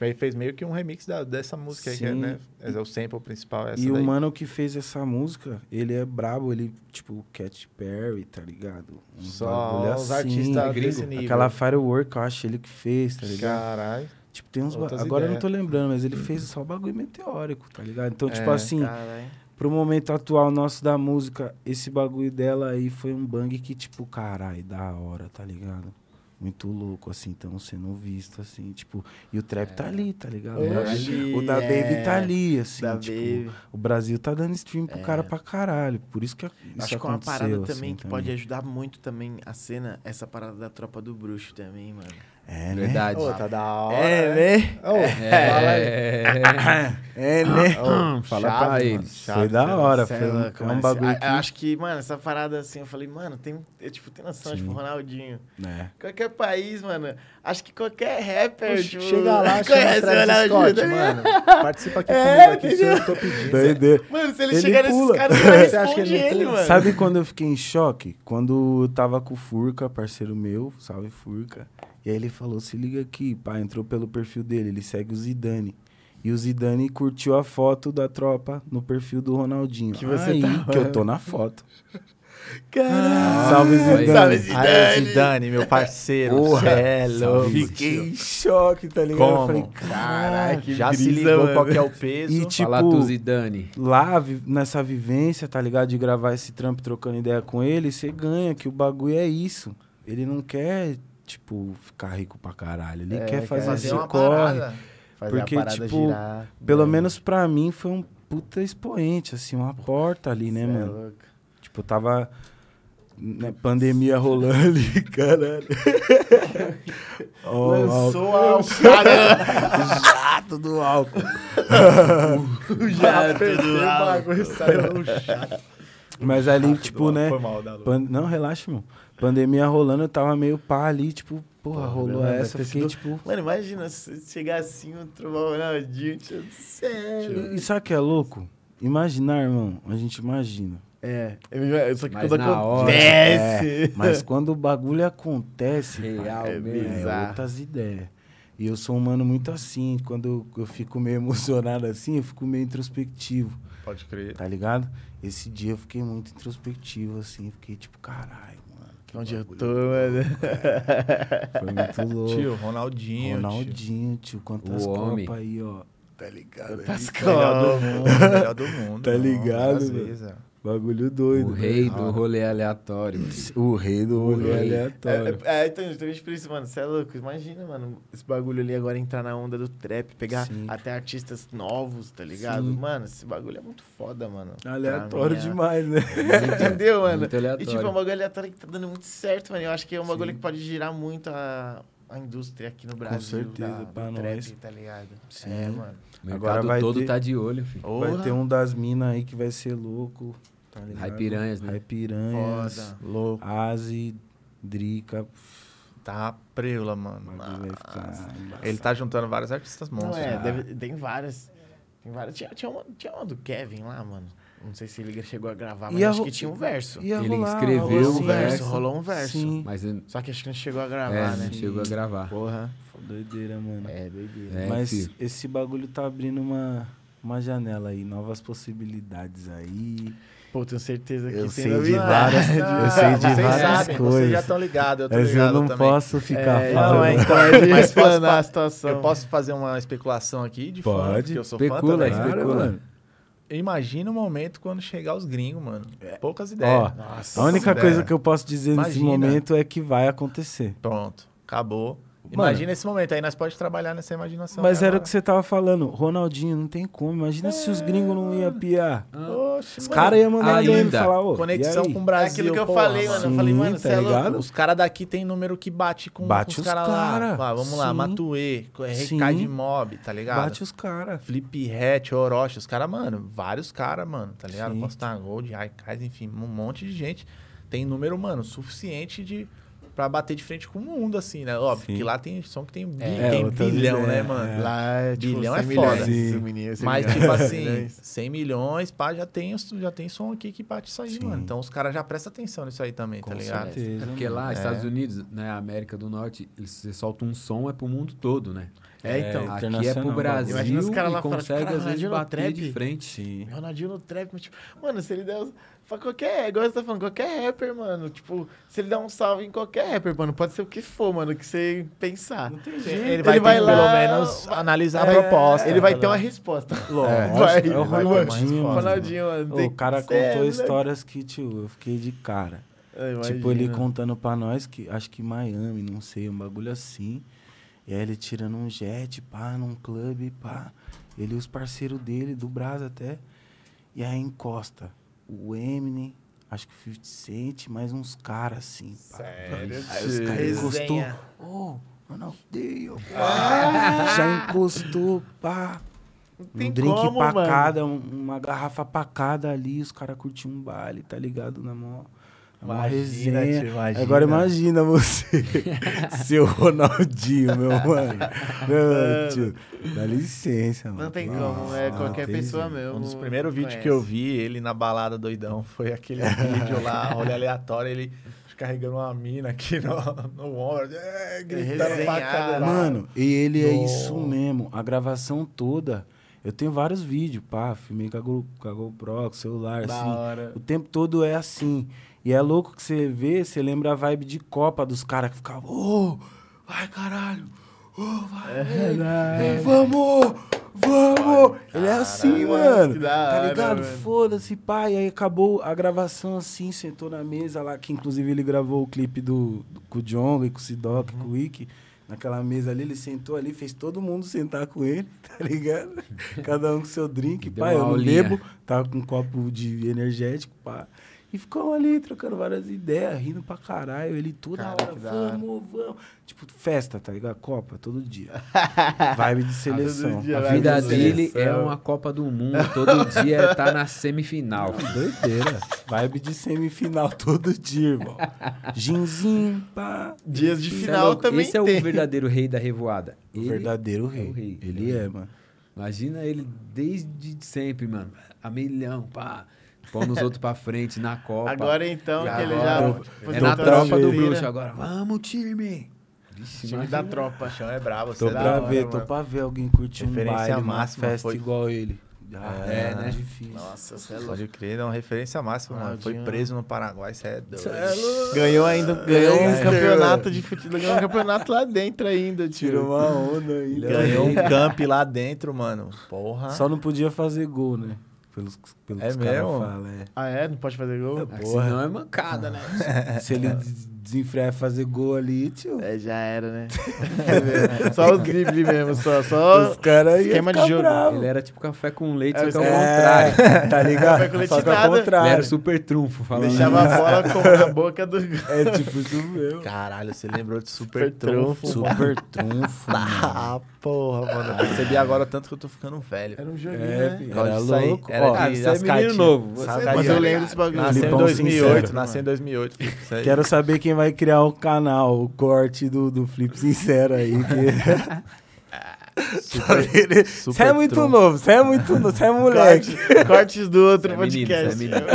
Speaker 4: Ele fez meio que um remix da- dessa música aí, é,
Speaker 1: Sim.
Speaker 4: né? É o sample principal, essa
Speaker 1: E
Speaker 4: daí.
Speaker 1: o mano que fez essa música, ele é brabo, ele, tipo, Cat Perry, tá ligado? Uns
Speaker 4: Só os
Speaker 1: assim.
Speaker 4: artistas
Speaker 2: gringo.
Speaker 4: desse nível.
Speaker 1: Aquela Firework, eu acho ele que fez, tá ligado?
Speaker 4: Caralho.
Speaker 1: Tipo, tem uns. ba- Agora eu não
Speaker 4: ideias.
Speaker 1: tô lembrando, mas ele fez só bagulho meteórico, tá ligado? Então, tipo
Speaker 4: É,
Speaker 1: assim,
Speaker 3: Caralho.
Speaker 1: pro momento atual nosso da música, esse bagulho dela aí foi um bang que, tipo, caralho, da hora, tá ligado? Muito louco, assim, tão sendo visto, assim, tipo, e o trap tá ali, tá ligado?
Speaker 3: Oxi,
Speaker 1: o da
Speaker 3: é.
Speaker 1: Baby tá ali, assim,
Speaker 3: Da
Speaker 1: tipo,
Speaker 3: Baby.
Speaker 1: o Brasil tá dando stream pro
Speaker 3: É.
Speaker 1: cara pra caralho, por isso que isso
Speaker 3: Acho que é uma parada
Speaker 1: assim,
Speaker 3: também que pode ajudar muito também a cena, essa parada da tropa do bruxo também, mano.
Speaker 1: É, né?
Speaker 2: Verdade.
Speaker 4: Ô, tá da hora.
Speaker 3: É, né?
Speaker 4: Ô,
Speaker 2: É,
Speaker 1: É, né?
Speaker 4: ô,
Speaker 2: Fala
Speaker 4: chave,
Speaker 2: pra eles.
Speaker 1: Foi da
Speaker 4: né?
Speaker 1: hora,
Speaker 3: Cê é
Speaker 1: foi um, é um bagulho que...
Speaker 3: Acho que, mano, essa parada assim, eu falei, mano, tem. Eu, tipo, tem noção,
Speaker 1: Sim.
Speaker 3: tipo, Ronaldinho.
Speaker 1: É.
Speaker 3: Qualquer país, mano. Acho que qualquer rapper,
Speaker 4: Oxe,
Speaker 3: tipo,
Speaker 4: Chega lá, chama
Speaker 3: conhece
Speaker 4: o
Speaker 3: o
Speaker 4: Travis
Speaker 3: Ronaldinho.
Speaker 4: Scott, mano. Participa aqui
Speaker 3: É,
Speaker 4: comigo aqui, se eu tô pedindo.
Speaker 3: Mano, se ele,
Speaker 1: Ele
Speaker 3: chegar
Speaker 1: pula.
Speaker 3: nesses caras,
Speaker 4: Você acha que ele
Speaker 3: ele, mano.
Speaker 1: Sabe quando eu fiquei em choque? Quando eu tava com o Furca, parceiro meu, salve Furca. E aí ele falou: se liga aqui, pá, entrou pelo perfil dele, ele segue o Zidane. E o Zidane curtiu a foto da tropa no perfil do Ronaldinho.
Speaker 3: Que você
Speaker 1: aí
Speaker 3: tá-
Speaker 1: que eu tô na foto.
Speaker 3: Caralho.
Speaker 1: Salve. Zidane.
Speaker 3: Salve, Zidane.
Speaker 4: Aí, Zidane, meu parceiro.
Speaker 1: Porra.
Speaker 4: é louco.
Speaker 1: Fiquei em choque, tá ligado?
Speaker 4: Como?
Speaker 1: Eu falei,
Speaker 3: Caralho, que
Speaker 4: Já se ligou
Speaker 3: mano.
Speaker 4: qual que é o peso.
Speaker 1: E tipo,
Speaker 2: Fala tu, Zidane.
Speaker 1: lá, vi- nessa vivência, tá ligado? De gravar esse trampo trocando ideia com ele, você ganha, que o bagulho é isso. Ele não quer, tipo, ficar rico pra caralho. Ele
Speaker 3: É,
Speaker 1: quer fazer
Speaker 3: fazer
Speaker 1: esse
Speaker 4: uma
Speaker 1: corre.
Speaker 4: parada.
Speaker 3: Fazer
Speaker 1: Porque,
Speaker 3: a parada
Speaker 1: tipo,
Speaker 3: girar.
Speaker 1: Pelo
Speaker 3: Né?
Speaker 1: menos pra mim foi um puta expoente, assim, uma porta ali, né,
Speaker 3: Cê é
Speaker 1: mano?
Speaker 3: louco.
Speaker 1: Tipo, tava. Né, pandemia rolando ali, caralho. Ó,
Speaker 3: Lançou a alçada.
Speaker 1: jato do álcool.
Speaker 3: o jato do
Speaker 4: O
Speaker 3: álcool.
Speaker 4: bagulho saiu no chato.
Speaker 1: Mas ali,
Speaker 4: Chato
Speaker 1: tipo,
Speaker 4: do-
Speaker 1: né?
Speaker 4: Foi mal,
Speaker 1: Não, relaxa, mano. Pandemia rolando, eu tava meio pá ali, tipo, porra, rolou
Speaker 3: deve
Speaker 1: essa, fiquei
Speaker 3: sido-
Speaker 1: tipo.
Speaker 3: Mano, imagina se chegar assim, um trovão Ronaldinho, tio do céu.
Speaker 1: E sabe o que é louco? Imaginar, irmão, a gente imagina.
Speaker 3: É, só que
Speaker 2: Mas
Speaker 3: quando acontece...
Speaker 1: Mas quando o bagulho acontece,
Speaker 2: Real
Speaker 3: É
Speaker 2: mesmo.
Speaker 1: É,
Speaker 3: Bizarro.
Speaker 1: outras ideias. E eu sou um mano muito assim. Quando eu, eu fico meio emocionado assim, eu fico meio introspectivo,
Speaker 4: Pode crer.
Speaker 1: tá ligado? Esse dia eu fiquei muito introspectivo, assim. Fiquei tipo, caralho, mano. Que
Speaker 3: Onde eu tô, mano?
Speaker 1: cara." Foi muito louco.
Speaker 4: Tio, Ronaldinho. tio.
Speaker 1: Ronaldinho, tio. Quantas
Speaker 2: O homem.
Speaker 1: copas aí, ó. Tá ligado?
Speaker 3: Quantas
Speaker 1: Aí,
Speaker 4: Melhor do mundo, melhor do mundo.
Speaker 1: Tá ligado, velho?
Speaker 4: É.
Speaker 1: Bagulho doido.
Speaker 2: O rei
Speaker 1: velho.
Speaker 2: do rolê aleatório.
Speaker 1: O rei do rolê
Speaker 2: rei.
Speaker 1: aleatório.
Speaker 3: É, é, então, justamente por isso, mano, você é louco. Imagina, mano, esse bagulho ali agora entrar na onda do trap, pegar
Speaker 1: Sim.
Speaker 3: até artistas novos, tá ligado?
Speaker 1: Sim.
Speaker 3: mano, esse bagulho é muito foda, mano.
Speaker 1: Aleatório
Speaker 3: mim, é-
Speaker 1: demais, né?
Speaker 3: Entendeu, mano?
Speaker 2: Muito
Speaker 3: E
Speaker 2: aleatório.
Speaker 3: tipo, é um bagulho aleatório que tá dando muito certo, mano. Eu acho que é um bagulho
Speaker 2: Sim.
Speaker 3: que pode girar muito a,
Speaker 4: a indústria aqui no Brasil.
Speaker 1: certeza,
Speaker 4: da,
Speaker 1: pra
Speaker 4: do
Speaker 1: nós.
Speaker 4: trap, tá ligado?
Speaker 1: Sim.
Speaker 4: É, mano.
Speaker 1: Agora vai
Speaker 2: todo
Speaker 1: ter-
Speaker 2: tá de olho, filho.
Speaker 1: Vai ter um das minas aí que vai ser louco. Tá ligado?
Speaker 2: Raipiranhas, né?
Speaker 1: Raipiranhas.
Speaker 4: Foda. Louco.
Speaker 1: Asi, Drica.
Speaker 4: Tá preula, mano. Nossa.
Speaker 1: embaçado.
Speaker 4: Ele tá juntando vários artistas
Speaker 3: Não,
Speaker 4: monstros.
Speaker 3: é,
Speaker 4: né?
Speaker 3: deve- tem várias. Tem várias. Tinha, tinha, uma, tinha uma do Kevin lá, mano. Não sei se ele chegou a gravar, mas
Speaker 1: Ia
Speaker 3: acho que tinha um verso.
Speaker 1: Ia
Speaker 2: Ele
Speaker 1: rolar,
Speaker 2: escreveu
Speaker 1: rolou
Speaker 2: um verso.
Speaker 3: rolou um verso.
Speaker 1: Sim.
Speaker 2: Mas eu-
Speaker 3: Só que acho que não chegou a gravar,
Speaker 2: é,
Speaker 3: né?
Speaker 2: não chegou a gravar.
Speaker 3: Porra.
Speaker 1: Doideira, mano.
Speaker 3: É, doideira.
Speaker 2: É,
Speaker 1: Mas
Speaker 2: filho.
Speaker 1: esse bagulho tá abrindo uma, uma janela aí, novas possibilidades aí.
Speaker 3: Pô, tenho certeza que
Speaker 1: Eu
Speaker 3: tem
Speaker 1: sei de várias- eu sei de
Speaker 4: vocês
Speaker 1: várias
Speaker 4: sabem, Vocês
Speaker 1: coisas.
Speaker 4: já estão ligados, eu tô
Speaker 1: Mas eu
Speaker 4: ligado
Speaker 1: não
Speaker 4: também.
Speaker 1: posso ficar
Speaker 3: É,
Speaker 1: falando.
Speaker 3: não, é, então,
Speaker 4: Mas
Speaker 3: mas
Speaker 4: posso
Speaker 3: a situação.
Speaker 4: Eu posso fazer uma especulação aqui de fã,
Speaker 1: Pode.
Speaker 4: porque eu sou fã
Speaker 2: Especula,
Speaker 4: também.
Speaker 2: especula.
Speaker 4: Imagina o momento quando chegar os gringos, mano. Poucas ideias.
Speaker 1: Ó,
Speaker 3: Nossa,
Speaker 1: a única
Speaker 4: ideia.
Speaker 1: coisa que eu posso dizer nesse
Speaker 4: Imagina.
Speaker 1: momento é que vai acontecer.
Speaker 4: Pronto, acabou.
Speaker 1: Mano.
Speaker 4: Imagina esse momento aí, nós podemos trabalhar nessa imaginação.
Speaker 1: Mas
Speaker 4: aí
Speaker 1: era o que você tava falando. Ronaldinho, não tem como. Imagina se os gringos não iam piar.
Speaker 4: Oxe,
Speaker 1: Os
Speaker 4: mano.
Speaker 1: caras iam mandar
Speaker 2: ainda.
Speaker 1: DM e falar, ô,
Speaker 4: Conexão com o
Speaker 3: É
Speaker 4: Brasil.
Speaker 3: aquilo que eu
Speaker 4: porra,
Speaker 3: falei, mano. Eu
Speaker 1: Sim,
Speaker 3: falei, mano,
Speaker 1: tá
Speaker 3: você é louco.
Speaker 4: Os caras daqui tem número que bate com,
Speaker 1: Bate
Speaker 4: com os
Speaker 1: os
Speaker 4: caras
Speaker 1: cara,
Speaker 4: lá. Ah, vamos lá,
Speaker 1: sim.
Speaker 4: Matuê,
Speaker 1: Sim.
Speaker 4: Recai de Mob, tá ligado?
Speaker 1: Bate os caras.
Speaker 4: Flip Hat, Orochi, os caras, mano, vários caras, mano, tá ligado? Mostar Gold, Raikais, enfim, um monte de gente. Tem número, mano, suficiente de pra bater de frente com o mundo, assim, né? Óbvio
Speaker 1: Sim.
Speaker 4: que lá tem som que tem, bi-
Speaker 1: É,
Speaker 4: tem bilhão, né, mano?
Speaker 1: é.
Speaker 3: Lá é tipo
Speaker 4: Bilhão é
Speaker 3: 100
Speaker 4: foda.
Speaker 3: milhões,
Speaker 4: Mas, tipo assim,
Speaker 3: Milhões.
Speaker 4: 100 milhões, pá, já tem, já tem som aqui que bate isso aí,
Speaker 1: Sim.
Speaker 4: mano. Então os caras já prestam atenção nisso aí também,
Speaker 1: Com
Speaker 4: tá ligado?
Speaker 1: certeza.
Speaker 2: É porque lá,
Speaker 4: É.
Speaker 2: Estados Unidos, né, América do Norte, eles, você solta um som, é pro mundo todo, né?
Speaker 3: É, então.
Speaker 2: Aqui é pro Brasil
Speaker 3: Imagina os caras lá fora,
Speaker 2: consegue,
Speaker 3: "Caralho,
Speaker 2: às vezes,
Speaker 3: Ronaldinho no
Speaker 2: bater
Speaker 3: trap."
Speaker 2: de frente.
Speaker 1: Sim.
Speaker 3: Ronaldinho no trap, mas tipo, mano, se ele der. Pra qualquer, igual você tá falando, qualquer rapper, mano. Tipo, se ele der um salve em qualquer rapper, mano, pode ser o que for, mano, que você pensar.
Speaker 4: Ele vai,
Speaker 3: vai
Speaker 4: ter,
Speaker 3: lá,
Speaker 4: pelo menos
Speaker 3: vai-
Speaker 4: analisar a
Speaker 3: É,
Speaker 4: proposta.
Speaker 3: Ele vai ter uma resposta.
Speaker 4: Lógico,
Speaker 3: Vai,
Speaker 1: é o
Speaker 4: ele vai
Speaker 1: Ronaldinho, mano.
Speaker 3: Ronaldinho, mano. Tem
Speaker 1: o cara contou
Speaker 3: né?
Speaker 1: histórias que, tio, eu fiquei de cara.
Speaker 3: É,
Speaker 1: Tipo, ele contando pra nós que, acho que Miami, não sei, um bagulho assim. E aí ele tirando um jet, pá, num clube, pá. Ele e os parceiros dele, do Brasa até. E aí encosta o Eminem, acho que o 50 Cent, mais uns caras assim, pá.
Speaker 4: Sério?
Speaker 1: Aí os caras encostou.
Speaker 3: Resenha.
Speaker 1: Ô, Ronaldinho, pá. Já encostou, pá.
Speaker 3: Não
Speaker 1: um drink
Speaker 3: como,
Speaker 1: pra
Speaker 3: mano.
Speaker 1: cada, um- uma garrafa pra cada ali, os caras curtiam um baile, tá ligado? Na mó, mó
Speaker 4: Imagina,
Speaker 1: resenha.
Speaker 4: imagina.
Speaker 1: Agora imagina você, seu Ronaldinho, meu mano. Não, tio, dá licença, mano.
Speaker 3: Não tem
Speaker 1: Nossa,
Speaker 3: como, é qualquer pessoa
Speaker 1: jeito.
Speaker 3: mesmo.
Speaker 4: Um dos primeiros vídeos que eu vi ele na balada doidão foi aquele vídeo lá, rolê aleatório, ele carregando uma mina aqui no, no ombro, é, gritando pra caralho.
Speaker 1: Mano, e ele é isso mesmo. A gravação toda. Eu tenho vários vídeos, pá, filmei com a, Go- com a GoPro, com o celular,
Speaker 3: Da
Speaker 1: assim.
Speaker 3: hora.
Speaker 1: O tempo todo é assim. E é louco que você vê, você lembra a vibe de Copa dos caras que ficavam, ô, vai caralho, ô, vai,
Speaker 3: É
Speaker 1: ei, vamos, vamos. Ele é assim, mano. Tá ligado? Foda-se, pai. Aí acabou a gravação assim, sentou na mesa lá, que inclusive ele gravou o clipe do, do com o e com o Sidoc, com o Wiki. Naquela mesa ali, ele sentou ali, fez todo mundo sentar com ele, tá ligado? Cada um com seu drink,
Speaker 2: Deu
Speaker 1: pai. Eu não
Speaker 2: aulinha.
Speaker 1: bebo, tava com um copo de energético, pá. E ficou ali trocando várias ideias, rindo pra caralho. Ele toda
Speaker 3: Cara,
Speaker 1: hora, vamos, vamos. Tipo, festa, tá ligado? Copa, todo dia. Vibe de seleção.
Speaker 3: dia,
Speaker 2: A vida
Speaker 3: de
Speaker 2: dele é
Speaker 3: seleção.
Speaker 2: uma Copa do Mundo, todo dia tá na semifinal.
Speaker 1: Doideira. Vibe de semifinal todo dia, irmão. Ginzinho, pá.
Speaker 3: Dias de
Speaker 2: Isso é
Speaker 3: final
Speaker 2: louco.
Speaker 3: também
Speaker 2: Esse é
Speaker 3: tem.
Speaker 2: o verdadeiro rei da revoada.
Speaker 1: O
Speaker 2: Ele-
Speaker 1: verdadeiro
Speaker 2: é
Speaker 1: rei.
Speaker 2: o rei.
Speaker 1: Ele é, mano.
Speaker 2: Imagina ele desde sempre, mano. A milhão, pá. Pondo os outros pra frente na Copa.
Speaker 3: Agora então, que ele já...
Speaker 2: é na tropa do bruxo agora. Vamos, time! Vixe,
Speaker 3: Time da tropa.
Speaker 4: O chão é brabo,
Speaker 1: Tô
Speaker 4: você
Speaker 1: pra
Speaker 3: hora,
Speaker 1: ver, tô pra ver alguém curtir um
Speaker 4: Referência
Speaker 1: baile, uma
Speaker 4: máxima
Speaker 1: festa
Speaker 4: foi-
Speaker 1: igual ele. Ah,
Speaker 4: É,
Speaker 1: é,
Speaker 4: né?
Speaker 1: difícil.
Speaker 3: Nossa, você é louco.
Speaker 4: Pode crer, é uma referência máxima, mano. Foi preso no Paraguai, você é doido.
Speaker 1: Cê é louco.
Speaker 3: Ganhou ainda, ganhou um
Speaker 1: Gangster,
Speaker 3: campeonato de futebol, ganhou um campeonato lá dentro ainda,
Speaker 1: Tirou
Speaker 3: tio.
Speaker 1: uma onda aí.
Speaker 4: Ganhou um camp lá dentro, mano. Porra.
Speaker 1: Só não podia fazer gol, né? Pelos, pelo
Speaker 4: É
Speaker 1: que os caras falam, é.
Speaker 3: Ah, é? Não pode fazer gol?
Speaker 2: Ah,
Speaker 1: Porra.
Speaker 2: Senão é mancada, né?
Speaker 1: Se ele desenfrear e fazer gol ali, tio.
Speaker 3: É, já era, né? só os dribles mesmo, só. só
Speaker 1: Os caras iam
Speaker 3: esquema de jogo.
Speaker 1: bravos.
Speaker 2: Ele era tipo café com leite,
Speaker 3: É,
Speaker 2: só que ao
Speaker 1: É,
Speaker 2: contrário.
Speaker 1: tá ligado?
Speaker 3: Café com leite
Speaker 1: Só que ao
Speaker 3: nada.
Speaker 2: Ele
Speaker 1: contrário.
Speaker 2: era super trunfo, falando.
Speaker 3: Deixava a bola com na boca do.
Speaker 1: É tipo isso mesmo.
Speaker 4: Caralho, você lembrou de Super, Trunfo.
Speaker 1: Super trunfo, mano.
Speaker 4: Ah, porra, mano. Eu percebi agora tanto que eu tô ficando velho.
Speaker 3: Era um joguinho,
Speaker 1: É,
Speaker 3: né?
Speaker 1: era
Speaker 4: aí.
Speaker 1: louco.
Speaker 4: Era
Speaker 1: Ó,
Speaker 4: de-
Speaker 2: Ah, você é menino novo. Você é
Speaker 3: Mas eu lembro desse bagulho.
Speaker 4: Nasceu em
Speaker 1: Filipão
Speaker 4: 2008,
Speaker 1: sincero.
Speaker 4: nasceu em 2008. Isso aí.
Speaker 1: Quero saber quem vai criar o canal, o corte do, do Flip Sincero aí. Que... Você é muito
Speaker 4: trunfo.
Speaker 1: novo, você é muito novo, você é moleque.
Speaker 3: Corte- Cortes do outro
Speaker 2: Você é menino,
Speaker 3: podcast.
Speaker 2: você é menino.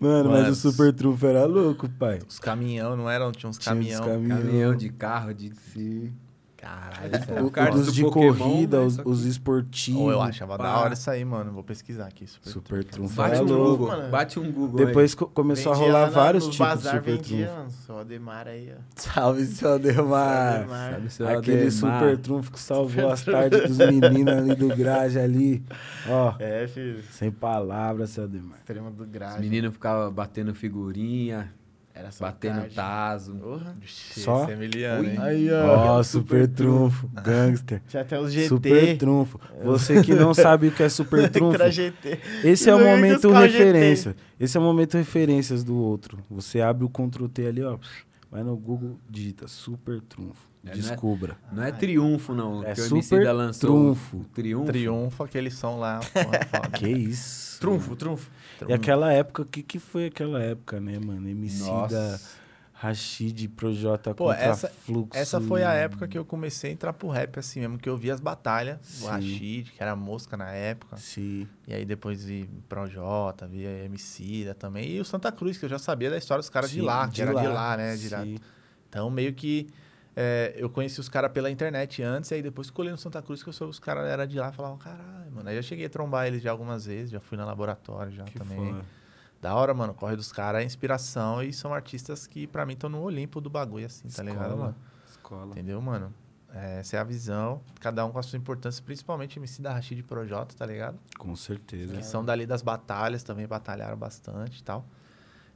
Speaker 1: Mano, mas o Super Trunfo era louco, pai.
Speaker 4: Os caminhão, não eram? Tinha uns
Speaker 1: Tinha uns
Speaker 4: caminhão.
Speaker 1: caminhão.
Speaker 2: Caminhão de carro, de...
Speaker 1: Sim.
Speaker 4: Caralho,
Speaker 2: É.
Speaker 1: O,
Speaker 2: cards
Speaker 1: dos
Speaker 2: do
Speaker 1: de
Speaker 2: Pokémon,
Speaker 1: corrida,
Speaker 2: né,
Speaker 1: os, os esportivos.
Speaker 4: Ou eu achava
Speaker 1: pá.
Speaker 4: da hora isso aí, mano. Vou pesquisar aqui. Super,
Speaker 1: Super Trunfo
Speaker 2: Bate
Speaker 1: era
Speaker 2: um
Speaker 1: louco.
Speaker 2: Google,
Speaker 3: mano.
Speaker 2: bate um Google
Speaker 1: Depois co- começou a
Speaker 3: Vendia
Speaker 1: rolar
Speaker 3: lá na-
Speaker 1: vários tipos de
Speaker 3: bazar,
Speaker 1: Super
Speaker 3: vendia,
Speaker 1: Trunfo.
Speaker 3: mano. Só Ademar aí, ó.
Speaker 1: Salve, seu Ademar.
Speaker 3: Ademar.
Speaker 2: Sabe, seu
Speaker 1: Aquele
Speaker 2: Ademar.
Speaker 1: Super Trunfo que salvou as tardes dos meninos ali do Graja ali. Ó,
Speaker 3: É, filho.
Speaker 1: sem palavras, seu Ademar.
Speaker 3: Extrema do
Speaker 2: Os
Speaker 3: grave.
Speaker 2: meninos ficavam batendo figurinha,
Speaker 3: Era só
Speaker 2: batendo
Speaker 3: card.
Speaker 2: taso.
Speaker 3: Porra.
Speaker 1: Só?
Speaker 4: É hein?
Speaker 3: Aí,
Speaker 1: Ó, Super Trunfo, gangster.
Speaker 3: Já até os GT.
Speaker 1: Super Trunfo. Você que não sabe o que é Super Trunfo, esse é o momento referência. Esse é o momento referências do outro. Você abre o Ctrl T ali, ó. Vai no Google, digita Super Trunfo.
Speaker 2: É, né?
Speaker 1: Descubra.
Speaker 2: Não é triunfo, não.
Speaker 1: É
Speaker 2: que o
Speaker 1: Super
Speaker 2: Emicida lançou.
Speaker 1: Trunfo.
Speaker 2: Triunfo.
Speaker 4: Triunfo, aquele som lá. Porra, foda.
Speaker 1: Que isso.
Speaker 3: Trunfo, trunfo.
Speaker 1: E aquela época, o que, que foi aquela época, né, mano? Emicida,
Speaker 2: Nossa.
Speaker 1: Rashid, Projota
Speaker 4: Pô,
Speaker 1: contra
Speaker 4: essa-
Speaker 1: Fluxo.
Speaker 4: Essa foi a época que eu comecei a entrar pro rap, assim mesmo, que eu vi as batalhas.
Speaker 1: Sim.
Speaker 4: O Rashid, que era mosca na época.
Speaker 1: Sim.
Speaker 4: E aí depois vi Projota, vi a Emicida também. E o Santa Cruz, que eu já sabia da história dos caras de
Speaker 1: Sim,
Speaker 4: lá, que era de lá, né?
Speaker 1: Sim.
Speaker 4: direto. Então, meio que é, eu conheci os caras pela internet antes, e aí depois colei no Santa Cruz, que eu sou, os caras eram de lá, e falava, caralho, mano. Aí já cheguei a trombar eles já algumas vezes, já fui na laboratório já
Speaker 1: Que
Speaker 4: também.
Speaker 1: foda.
Speaker 4: Da hora, mano. Corre dos caras é inspiração e são artistas que, pra mim, estão no Olimpo do bagulho, assim, tá ligado,
Speaker 1: Escola.
Speaker 4: mano?
Speaker 1: Escola.
Speaker 4: Entendeu, mano? É, essa é a visão, cada um com a sua importância, principalmente MC da Rashid Projota, tá ligado?
Speaker 1: Com certeza.
Speaker 4: Que são dali das batalhas, também batalharam bastante e tal.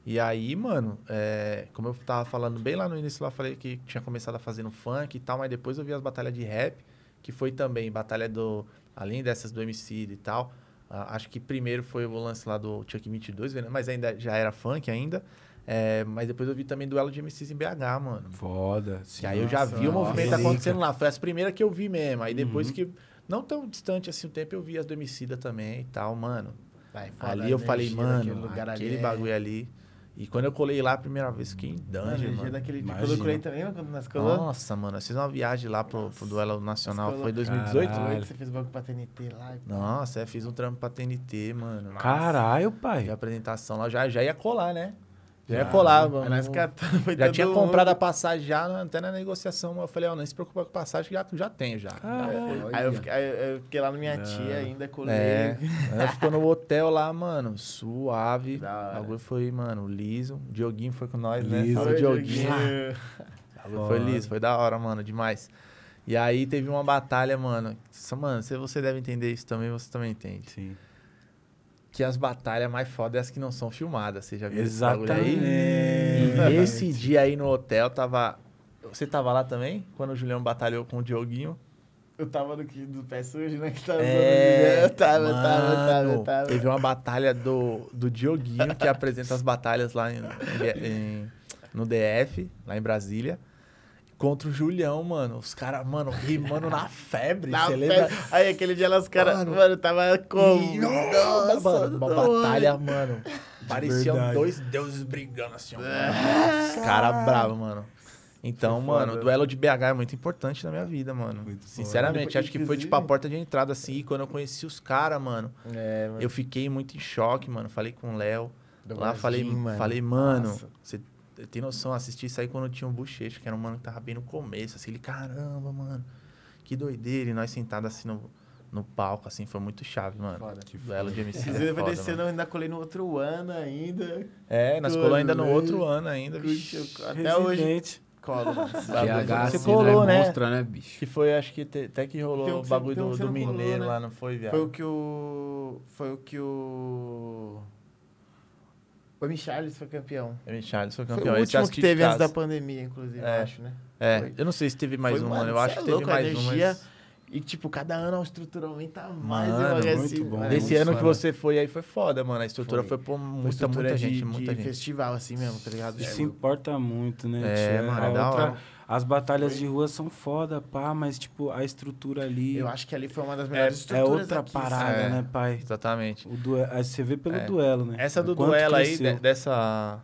Speaker 4: E aí, mano, é, como eu tava falando bem lá no início, lá eu falei que tinha começado a fazer no funk e tal, mas depois eu vi as batalhas de rap, que foi também batalha do. Além dessas do MC e tal. ah, acho que primeiro foi o lance lá do Chuck 22, né, mas ainda já era funk ainda. é, mas depois eu vi também duelo de MCs em BH, mano.
Speaker 1: Foda.
Speaker 4: Que
Speaker 1: Sim.
Speaker 4: aí eu já
Speaker 3: Nossa,
Speaker 4: vi o movimento
Speaker 1: nossa.
Speaker 4: acontecendo lá. Foi as primeiras que eu vi mesmo. Aí depois
Speaker 1: Uhum.
Speaker 4: que. Não tão distante assim o tempo, eu vi as do Emicida também e tal, mano.
Speaker 3: Vai,
Speaker 4: Ali eu falei, mano,
Speaker 3: daquele lugar
Speaker 4: aquele
Speaker 3: ali é-
Speaker 4: bagulho ali. E quando eu colei lá a primeira vez, fiquei em dungeon, mano.
Speaker 3: daquele dia.
Speaker 1: Imagina.
Speaker 3: Quando eu colei também, quando nós colamos.
Speaker 4: Nossa, mano, eu fiz uma viagem lá pro, pro duelo nacional, foi
Speaker 3: colamos-
Speaker 4: 2018?
Speaker 1: Caralho.
Speaker 3: Você fez o bagulho pra TNT lá. e.
Speaker 4: Nossa, é, fiz um trampo pra TNT, mano.
Speaker 1: Caralho,
Speaker 4: De
Speaker 1: pai.
Speaker 4: apresentação lá, já, já ia colar, né? Já ia colar, mano.
Speaker 3: nós catamos,
Speaker 4: Já
Speaker 3: todo
Speaker 4: tinha
Speaker 3: mundo.
Speaker 4: comprado a passagem já, né, até na negociação. Eu falei, ó, não se preocupa com a passagem, que já, já tenho já.
Speaker 1: Caralho.
Speaker 3: Aí eu fiquei, aí eu fiquei lá na minha tia ainda, colei.
Speaker 4: É, ficou no hotel lá, mano, suave. O bagulho foi, mano, liso. O Dioguinho foi com nós, né?
Speaker 1: Liso.
Speaker 4: Salve,
Speaker 3: Oi,
Speaker 4: Dioguinho.
Speaker 3: Dioguinho.
Speaker 4: Bagulho foi liso, foi da hora, mano, demais. E aí teve uma batalha, mano. Mano, se você deve entender isso também, você também entende.
Speaker 1: Sim.
Speaker 4: Que as batalhas mais fodas é as que não são filmadas. Você já viu esse bagulho aí?
Speaker 1: Exatamente.
Speaker 4: E nesse dia aí no hotel, tava. Você tava lá também? Quando o Julião batalhou com o Dioguinho?
Speaker 3: Eu tava no que- do pé sujo, né? Que tava
Speaker 4: É,
Speaker 3: Eu tava, eu tava, eu tava, eu
Speaker 4: mano,
Speaker 3: tava.
Speaker 4: Teve uma batalha do, do Dioguinho, que apresenta as batalhas lá em- em- no DF, lá em Brasília. Contra o Julião, mano. Os caras, mano, rimando na febre.
Speaker 3: Na
Speaker 4: Você lembra?
Speaker 3: Aí aquele dia lá os caras,
Speaker 4: Mano.
Speaker 3: mano, tava como?
Speaker 4: Nossa, mano, uma batalha, mano. Pareciam
Speaker 1: verdade.
Speaker 4: dois deuses brigando assim, ó. mano. Os caras bravos, mano. Então,
Speaker 3: Que
Speaker 4: mano,
Speaker 3: foda.
Speaker 4: o duelo de BH é muito importante na minha vida, mano.
Speaker 1: Muito
Speaker 4: Sinceramente, acho que foi tipo a porta de entrada, assim. E quando eu conheci os caras, mano,
Speaker 3: É, mano.
Speaker 4: eu fiquei muito em choque, mano. Falei com o Léo. Lá falei,
Speaker 3: mano.
Speaker 4: falei, mano,
Speaker 3: Nossa.
Speaker 4: você tem noção, assisti isso aí quando tinha um bochecho, que era um mano que tava bem no começo, assim, ele, caramba, mano, que doideira. E nós sentados assim no, no palco, assim, foi muito chave, mano.
Speaker 3: Foda.
Speaker 4: Que duelo de MC.
Speaker 3: Inclusive,
Speaker 4: é
Speaker 3: eu vou
Speaker 4: foda,
Speaker 3: descendo,
Speaker 4: mano.
Speaker 3: ainda colei no outro ano ainda.
Speaker 4: É, nós colou ainda no outro ano ainda, bicho.
Speaker 3: Até hoje. Colo.
Speaker 2: PH,
Speaker 4: Você colou,
Speaker 2: né?
Speaker 4: né?
Speaker 2: Monstra, né, bicho?
Speaker 4: Que foi, acho que te- até que rolou o bagulho do, do
Speaker 3: não colou,
Speaker 4: Mineiro
Speaker 3: né?
Speaker 4: lá, não foi, viado?
Speaker 3: Foi o que o. Foi o que o. O Michalis foi campeão.
Speaker 4: O Charles foi
Speaker 3: Foi
Speaker 4: campeão.
Speaker 3: o
Speaker 4: Esse
Speaker 3: último que
Speaker 4: de
Speaker 3: teve antes da pandemia, inclusive,
Speaker 4: É.
Speaker 3: eu acho, né?
Speaker 4: É,
Speaker 3: Foi.
Speaker 4: eu não sei se teve mais
Speaker 3: Foi,
Speaker 4: um,
Speaker 3: mano.
Speaker 4: Eu acho
Speaker 3: é
Speaker 4: que teve
Speaker 3: louco, a
Speaker 4: mais um,
Speaker 3: energia
Speaker 4: mas...
Speaker 3: E, tipo, cada ano a estrutura aumenta mais.
Speaker 4: Mano,
Speaker 3: eu
Speaker 1: muito bom.
Speaker 3: mano,
Speaker 4: Esse
Speaker 3: muito
Speaker 4: ano que você foi aí foi foda, mano. A estrutura foi,
Speaker 3: Foi.
Speaker 4: por
Speaker 3: Foi
Speaker 4: muita,
Speaker 3: estrutura
Speaker 4: muita
Speaker 3: de,
Speaker 4: gente,
Speaker 3: de
Speaker 4: muita gente.
Speaker 3: festival, assim mesmo, tá ligado?
Speaker 1: Isso
Speaker 3: Tipo,
Speaker 1: importa muito, né?
Speaker 4: É,
Speaker 1: tio?
Speaker 4: mano,
Speaker 1: A
Speaker 4: é da
Speaker 1: outra-
Speaker 4: hora.
Speaker 1: As batalhas de rua são foda, pá, mas, tipo, a estrutura ali
Speaker 3: Eu acho que ali foi uma das melhores
Speaker 1: é
Speaker 3: estruturas
Speaker 1: outra
Speaker 3: aqui,
Speaker 1: parada,
Speaker 4: É.
Speaker 1: né, pai?
Speaker 4: Exatamente.
Speaker 1: O duelo, aí você vê pelo
Speaker 4: É.
Speaker 1: duelo, né?
Speaker 4: Essa do
Speaker 1: O quanto
Speaker 4: duelo aí,
Speaker 1: cresceu.
Speaker 4: de- dessa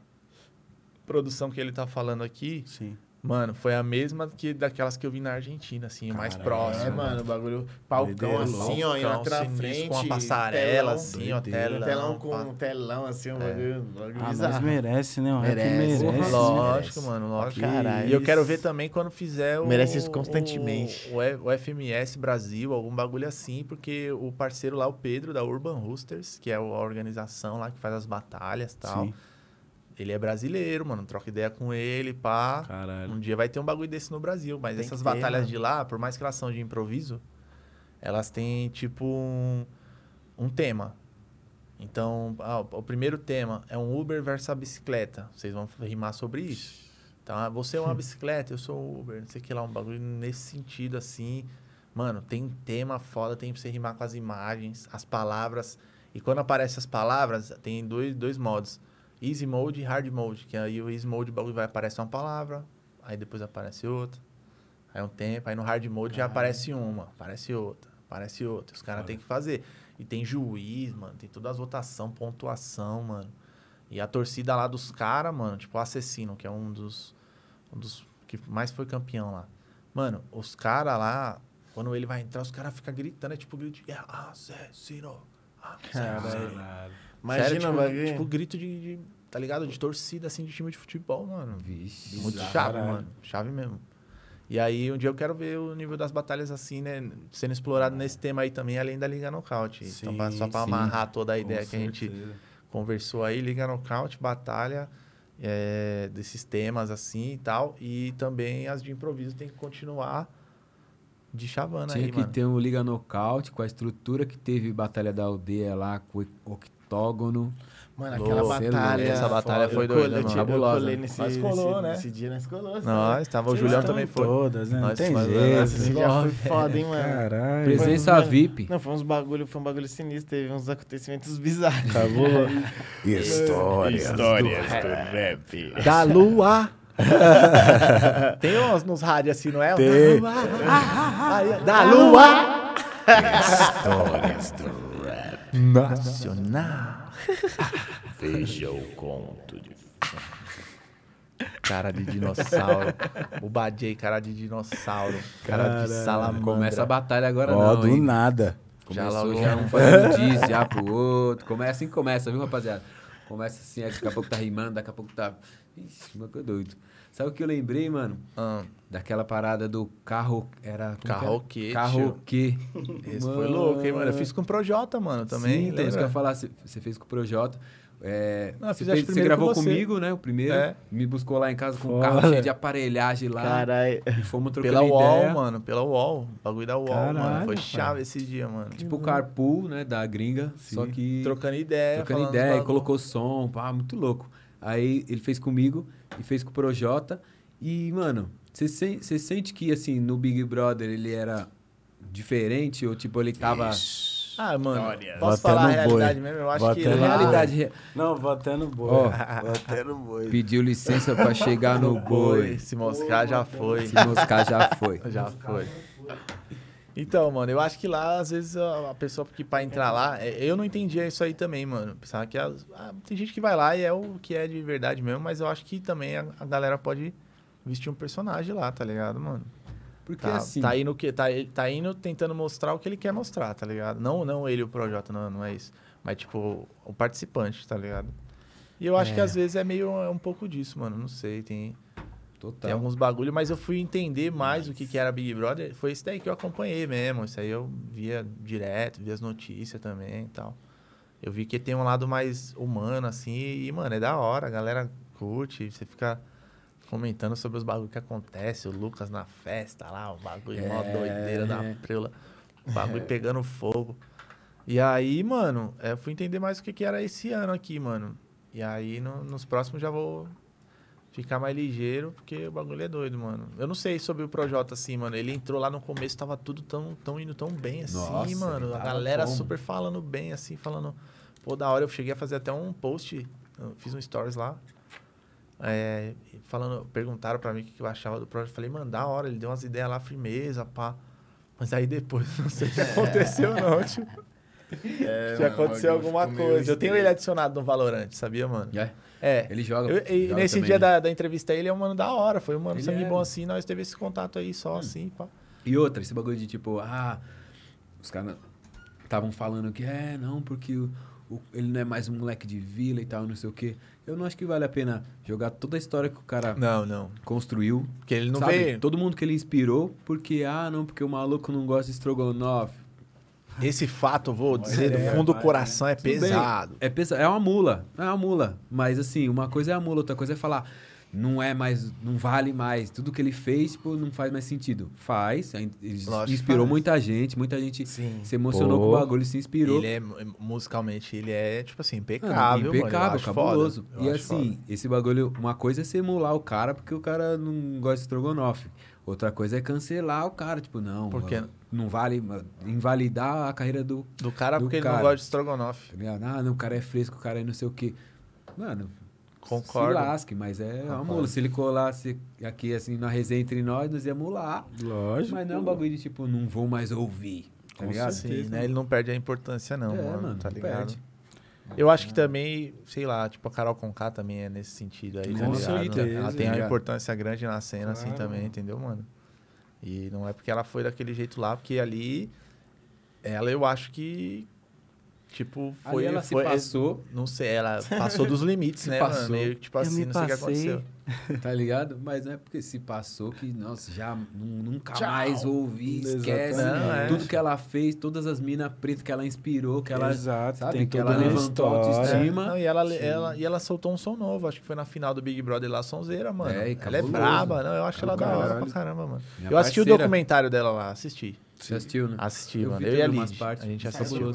Speaker 4: produção que ele tá falando aqui,
Speaker 1: Sim.
Speaker 4: Mano, foi a mesma que daquelas que eu vi na Argentina, assim, mais
Speaker 1: Caralho.
Speaker 4: próximo.
Speaker 3: É, mano, o bagulho. Palcão assim, ó, indo
Speaker 4: sinistro,
Speaker 3: frente.
Speaker 4: com uma passarela,
Speaker 3: telão,
Speaker 4: assim, ó, telão.
Speaker 3: Telão com um telão, assim, um bagulho, um bagulho
Speaker 1: Ah, mas merece, né? O
Speaker 3: Merece.
Speaker 1: merece. Né?
Speaker 4: Lógico,
Speaker 3: merece.
Speaker 4: mano, lógico.
Speaker 3: Caralho.
Speaker 4: E eu quero ver também quando fizer o.
Speaker 3: Merece isso constantemente.
Speaker 4: O, o FMS Brasil, algum bagulho assim, porque o parceiro lá, o Pedro, da Urban Roosters, que é a organização lá que faz as batalhas e tal,
Speaker 1: Sim.
Speaker 4: Ele é brasileiro, mano. Troca ideia com ele, pá.
Speaker 1: Caralho.
Speaker 4: Um dia vai ter um bagulho desse no Brasil, mas
Speaker 3: Tem
Speaker 4: essas
Speaker 3: que ter,
Speaker 4: batalhas
Speaker 3: mano.
Speaker 4: de lá, por mais que elas são de improviso, elas têm tipo um, um tema. Então, ah, o primeiro tema é um Uber versus a bicicleta. Vocês vão rimar sobre isso. Então, ah, você é uma bicicleta, eu sou um Uber, não sei o que lá, um bagulho nesse sentido assim. Mano, tem tema foda, tem pra você rimar com as imagens, as palavras. E quando aparecem as palavras, tem dois, dois modos. Easy mode e hard mode. Que aí o easy mode o bagulho vai aparecer uma palavra, aí depois aparece outra. Aí um tempo, aí no hard mode já aparece uma, aparece outra, aparece outra. Os caras têm que fazer. E tem juiz, mano, tem todas as votação, pontuação, mano. E a torcida lá dos caras, mano, tipo o Assassino, que é um dos, um dos que mais foi campeão lá. Mano, os caras lá, quando ele vai entrar, os caras ficam gritando, é tipo grito de guerra. Assassino! Assassino!
Speaker 1: Caralho.
Speaker 3: Imagina
Speaker 4: Sério,
Speaker 3: o
Speaker 4: tipo,
Speaker 3: bagulho.
Speaker 4: tipo grito de, de- tá ligado? De torcida, assim, de time de futebol, mano.
Speaker 2: Vixe.
Speaker 4: Muito chave,
Speaker 1: Caralho.
Speaker 4: mano. Chave mesmo. E aí, um dia eu quero ver o nível das batalhas assim, né? Sendo explorado nesse tema aí também, além da Liga Nocaute. então, pra- só pra
Speaker 2: sim.
Speaker 4: amarrar toda a
Speaker 1: Com
Speaker 4: ideia que a gente
Speaker 1: certeza.
Speaker 4: conversou aí, Liga Nocaute, batalha é, desses temas assim e tal. E também as de improviso tem que continuar de chavana
Speaker 2: Tinha
Speaker 4: aí,
Speaker 2: que
Speaker 4: mano.
Speaker 2: ter um Liga Nocaute com a estrutura que teve Batalha da Aldeia lá, com o octógono.
Speaker 3: Mano, aquela
Speaker 2: Louco.
Speaker 3: batalha.
Speaker 4: Essa batalha foi
Speaker 3: Eu
Speaker 4: doida, mano.
Speaker 3: Eu
Speaker 2: Cabulosa.
Speaker 3: colei nesse,
Speaker 4: Nós colou,
Speaker 3: nesse,
Speaker 4: né?
Speaker 3: nesse dia, nós colou.
Speaker 4: Nós, tava o Julião também foi.
Speaker 1: Todas, né? Não
Speaker 4: Nós
Speaker 1: tem jeito.
Speaker 3: Esse dia foi foda, hein, mano.
Speaker 1: Caralho.
Speaker 2: Presença VIP.
Speaker 3: Não, foi uns bagulho, foi um bagulho sinistro, teve uns acontecimentos bizarros.
Speaker 1: Acabou. Histórias.
Speaker 3: Histórias do rap.
Speaker 4: Da lua. Tem uns nos rádios assim, não é?
Speaker 1: Tem.
Speaker 4: Da lua.
Speaker 1: Histórias do rap.
Speaker 4: Nacional.
Speaker 3: Veja o conto de...
Speaker 4: Cara de dinossauro. O Badiei, cara de dinossauro. Cara de salamandra.
Speaker 2: Começa a batalha agora
Speaker 1: Ó,
Speaker 2: não,
Speaker 1: do
Speaker 2: hein?
Speaker 1: nada.
Speaker 4: Já
Speaker 2: Começou
Speaker 4: logo-
Speaker 2: já um fazendo disso, já pro outro. Começa assim que começa, viu, rapaziada? Começa assim, daqui a pouco tá rimando, daqui a pouco tá... Ixi, mano, que doido. Sabe o que eu lembrei, mano?
Speaker 4: Ah,
Speaker 2: Daquela parada do carro... Era...
Speaker 4: Carroquê,
Speaker 2: Carroquê.
Speaker 4: esse foi louco, hein, mano? Eu fiz com o Projota, mano, também.
Speaker 2: Sim, então, isso que eu ia falar, você você fez com o Projota. É,
Speaker 4: Não, eu
Speaker 2: você, fez- você gravou
Speaker 4: com você.
Speaker 2: comigo, né? O primeiro.
Speaker 4: É.
Speaker 2: Me buscou lá em casa com um carro cheio de aparelhagem lá.
Speaker 3: Caralho.
Speaker 2: E fomos trocando
Speaker 4: Pela UOL,
Speaker 2: ideia.
Speaker 4: mano. Pela UOL. O bagulho da UOL, mano.
Speaker 1: Caralho,
Speaker 4: Foi
Speaker 1: pai.
Speaker 4: chave esse dia, mano.
Speaker 2: Tipo o carpool, né? Da gringa. Só que...
Speaker 4: Trocando ideia.
Speaker 2: trocando ideia, colocou som, pá, muito louco. Aí ele fez comigo e fez com o Projota. E, mano, você você sente que, assim, no Big Brother ele era diferente? Ou, tipo, ele tava...
Speaker 4: Ah, mano.
Speaker 3: História.
Speaker 4: Posso falar a realidade
Speaker 1: boi.
Speaker 4: mesmo? Eu acho
Speaker 1: Vou
Speaker 4: que lá-
Speaker 2: realidade... re-
Speaker 1: Não, vou até no boi.
Speaker 2: Ó.
Speaker 1: Vou até no boi.
Speaker 2: Pediu licença pra chegar no boi.
Speaker 4: Se moscar já foi.
Speaker 2: Se moscar já foi.
Speaker 4: Já foi. Então, mano, eu acho que lá, às vezes, a a pessoa que pra entrar lá, é, eu não entendia isso aí também, mano. Pensava que as- ah, tem gente que vai lá e é o que é de verdade mesmo, mas eu acho que também a, a galera pode vestir um personagem lá, tá ligado, mano?
Speaker 2: Porque,
Speaker 4: Tá,
Speaker 2: assim...
Speaker 4: tá indo que tá, tá indo tentando mostrar o que ele quer mostrar, tá ligado? Não, não ele o Projota, não, não é isso. Mas tipo, o participante, tá ligado? E eu acho
Speaker 2: É.
Speaker 4: que às vezes é meio é um pouco disso, mano, não sei, tem
Speaker 2: Total.
Speaker 4: tem alguns bagulho, mas eu fui entender mais o que, que era Big Brother. Foi isso daí que eu acompanhei mesmo. Isso aí eu via direto, via as notícias também e tal. Eu vi que tem um lado mais humano, assim, e, mano, é da hora. A galera curte, você fica comentando sobre os bagulhos que acontece. O Lucas na festa lá, o bagulho, mó
Speaker 2: É.
Speaker 4: doideira da preula. O bagulho pegando fogo. E aí, mano, é, eu fui entender mais o que, que era esse ano aqui, mano. E aí no- nos próximos já vou ficar mais ligeiro, porque o bagulho é doido, mano. Eu não sei sobre o Projota assim, mano. Ele entrou lá no começo, tava tudo tão, tão indo tão bem assim,
Speaker 2: Nossa,
Speaker 4: mano. A galera super falando bem, assim, falando. Pô, da hora, eu cheguei a fazer até um post, fiz um stories lá. É, falando, perguntaram pra mim o que eu achava do Projota. Eu falei, mano, da hora, ele deu umas ideias lá, firmeza, pá. Mas aí depois, não sei o que aconteceu, não, tio.
Speaker 3: É,
Speaker 4: Já aconteceu alguma coisa. Eu tenho ele adicionado no Valorant, sabia, mano?
Speaker 2: É,
Speaker 4: É.
Speaker 2: ele joga.
Speaker 4: Eu- e
Speaker 2: joga
Speaker 4: nesse
Speaker 2: também.
Speaker 4: dia da, da entrevista aí, ele é um mano da hora. Foi um mano
Speaker 2: Ele
Speaker 4: sangue
Speaker 2: é.
Speaker 4: bom assim. Nós teve esse contato aí só
Speaker 2: Hum.
Speaker 4: assim, pá.
Speaker 2: E outra, esse bagulho de tipo, ah, os caras estavam falando que é, não, porque o, o- ele não é mais um moleque de vila e tal, não sei o quê. Eu não acho que vale a pena jogar toda a história que o cara
Speaker 4: Não, não.
Speaker 2: construiu.
Speaker 4: Porque ele não
Speaker 2: sabe?
Speaker 4: veio.
Speaker 2: Todo mundo que ele inspirou, porque, ah, não, porque o maluco não gosta de estrogonofe.
Speaker 4: Esse fato, vou dizer,
Speaker 3: é,
Speaker 4: do fundo do
Speaker 3: vai,
Speaker 4: coração é
Speaker 2: bem,
Speaker 4: pesado.
Speaker 2: É, pesa é uma mula, é uma mula. Mas assim, uma coisa é a mula, outra coisa é falar, não é mais, não vale mais. Tudo que ele fez, tipo, não faz mais sentido. Faz, ele
Speaker 4: Lógico
Speaker 2: inspirou
Speaker 4: faz.
Speaker 2: muita gente, muita gente
Speaker 4: Sim.
Speaker 2: se emocionou
Speaker 1: Pô.
Speaker 2: com o bagulho, se inspirou.
Speaker 4: Ele é, musicalmente, ele é, tipo assim, impecável. Eu
Speaker 2: impecável, cabuloso. E assim,
Speaker 4: foda.
Speaker 2: esse bagulho, uma coisa é você emular o cara porque o cara não gosta de estrogonofe. Outra coisa é cancelar o cara, tipo, não,
Speaker 4: Por quê?
Speaker 2: mano, não vale invalidar a carreira do,
Speaker 4: Do cara
Speaker 2: do
Speaker 4: porque ele
Speaker 2: cara.
Speaker 4: não gosta de estrogonofe.
Speaker 2: tá? Ah, não, o cara é fresco, o cara é não sei o quê. Mano,
Speaker 4: Concordo.
Speaker 2: se lasque, mas é uma mula. Se ele colasse aqui, assim, na resenha entre nós, nós ia mular.
Speaker 1: Lógico.
Speaker 2: Mas não é um bagulho de, tipo, não vou mais ouvir, tá
Speaker 1: Com
Speaker 2: ligado?
Speaker 4: Sim, né? Ele não perde a importância, não,
Speaker 2: É,
Speaker 4: mano,
Speaker 2: mano,
Speaker 4: Tá
Speaker 2: não
Speaker 4: ligado?
Speaker 2: perde.
Speaker 4: Eu acho que também, sei lá, tipo, a Carol Conká também é nesse sentido aí, tá
Speaker 1: Com
Speaker 4: ligado?
Speaker 1: certeza,
Speaker 4: Ela tem uma
Speaker 2: ligado?
Speaker 4: importância grande na cena, assim,
Speaker 1: Claro.
Speaker 4: também, entendeu, mano? E não é porque ela foi daquele jeito lá, porque ali, ela eu acho que, tipo, foi...
Speaker 2: Ali ela se
Speaker 4: foi
Speaker 2: passou,
Speaker 4: Não sei, ela passou dos limites,
Speaker 2: Se
Speaker 4: né,
Speaker 2: passou.
Speaker 4: mano? Meio tipo
Speaker 1: Eu
Speaker 4: assim,
Speaker 1: me
Speaker 4: não sei o que aconteceu.
Speaker 2: tá ligado? Mas não é porque se passou que, nossa, já nu- nunca
Speaker 3: Tchau.
Speaker 2: mais ouvi, esquece.
Speaker 4: Não, é.
Speaker 2: Tudo que ela fez, todas as minas pretas que ela inspirou, que ela,
Speaker 1: Exato,
Speaker 2: sabe,
Speaker 1: tem
Speaker 2: que ela levantou a autoestima.
Speaker 4: É, não, e, ela, ela, e ela soltou um som novo, acho que foi na final do Big Brother lá, Sonzeira, mano.
Speaker 2: É, e
Speaker 4: ela é braba, não, eu acho ela da hora pra caramba, mano.
Speaker 2: Minha
Speaker 4: eu assisti o
Speaker 2: parceira.
Speaker 4: documentário dela lá, assisti.
Speaker 2: Você assistiu, né?
Speaker 4: Assisti,
Speaker 2: Eu
Speaker 4: mano. Eu e a
Speaker 2: partes.
Speaker 4: a gente assistiu.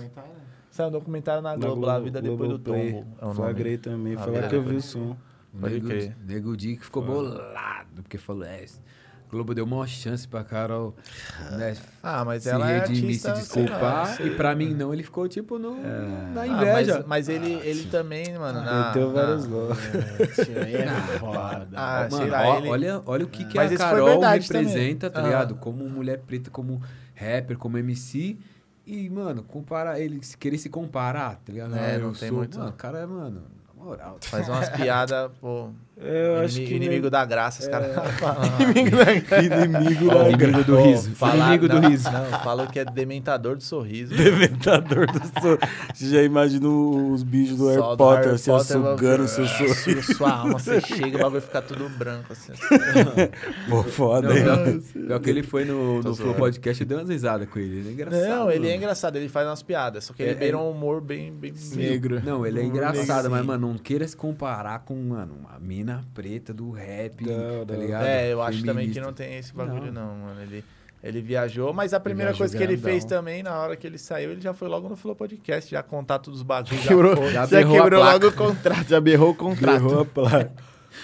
Speaker 4: Saiu um documentário na Globo, lá, A Vida Depois do
Speaker 1: Globoplay.
Speaker 4: Tombo. É o nome.
Speaker 1: Flagrei também. Foi lá que eu vi o som.
Speaker 2: Nego. Nego Di que ficou bolado, porque falou, é, Globo deu uma chance pra Carol né,
Speaker 4: Ah, mas
Speaker 2: se
Speaker 4: ela é
Speaker 2: redimir, se
Speaker 4: artista, sei lá,
Speaker 2: desculpar.
Speaker 4: sei.
Speaker 2: e pra mim não, ele ficou tipo no, na
Speaker 4: Ah,
Speaker 2: inveja.
Speaker 4: mas, mas ele, ele também, mano, na...
Speaker 1: Meteu vários
Speaker 4: na-
Speaker 1: loucos.
Speaker 3: É foda.
Speaker 4: Ah,
Speaker 2: Mano,
Speaker 4: lá,
Speaker 2: ó-
Speaker 4: ele...
Speaker 2: olha, olha o que, que a Carol representa,
Speaker 4: também.
Speaker 2: tá
Speaker 4: Ah.
Speaker 2: ligado? Como mulher preta, como rapper, como MC. E, mano, comparar ele, se querer se comparar, tá ligado?
Speaker 4: É,
Speaker 2: Ah,
Speaker 4: não tem
Speaker 2: sou-
Speaker 4: muito,
Speaker 2: Mano,
Speaker 4: não.
Speaker 2: o cara é, mano, na moral.
Speaker 4: Faz umas piadas, pô...
Speaker 1: Eu acho
Speaker 4: inimi-
Speaker 1: que.
Speaker 4: inimigo da graça, os caras falam.
Speaker 1: Inimigo da Inimigo da
Speaker 2: Inimigo do riso.
Speaker 4: falar-
Speaker 2: Inimigo do riso.
Speaker 4: Não, falou que é dementador do sorriso.
Speaker 1: Deventador do sorriso. Você já imagina os bichos do Harry
Speaker 4: Só do
Speaker 1: Potter,
Speaker 4: Harry
Speaker 1: assim,
Speaker 4: Potter,
Speaker 1: sugando o seu
Speaker 4: Sua,
Speaker 1: sorriso.
Speaker 4: sua alma, você chega, o bagulho fica tudo branco, assim.
Speaker 1: Pô, foda,
Speaker 2: Não,
Speaker 1: hein?
Speaker 2: pior, pior que ele foi no,
Speaker 4: Tô
Speaker 2: no Flow. Podcast e deu umas risadas com ele. Ele é engraçado.
Speaker 4: Não, ele é engraçado, ele faz umas piadas, só que ele
Speaker 2: É,
Speaker 4: beira
Speaker 2: ele-
Speaker 4: um humor bem... bem
Speaker 1: Negro.
Speaker 2: Não, ele é engraçado, mas, mano, não queira se comparar com, mano, uma mina preta do rap,
Speaker 1: Não,
Speaker 2: tá ligado?
Speaker 4: É, eu acho também que
Speaker 2: Feminista.
Speaker 4: não tem esse bagulho,
Speaker 2: Não.
Speaker 4: não, mano. Ele, ele viajou, mas a primeira coisa que ele fez também, na hora que ele saiu, ele já foi logo no Flow Podcast, já contar todos os bagulhos. Já
Speaker 3: Quebrou,
Speaker 2: já
Speaker 3: já
Speaker 2: berrou a
Speaker 3: quebrou
Speaker 2: placa.
Speaker 3: logo o contrato, já berrou o contrato.
Speaker 1: Errou a placa.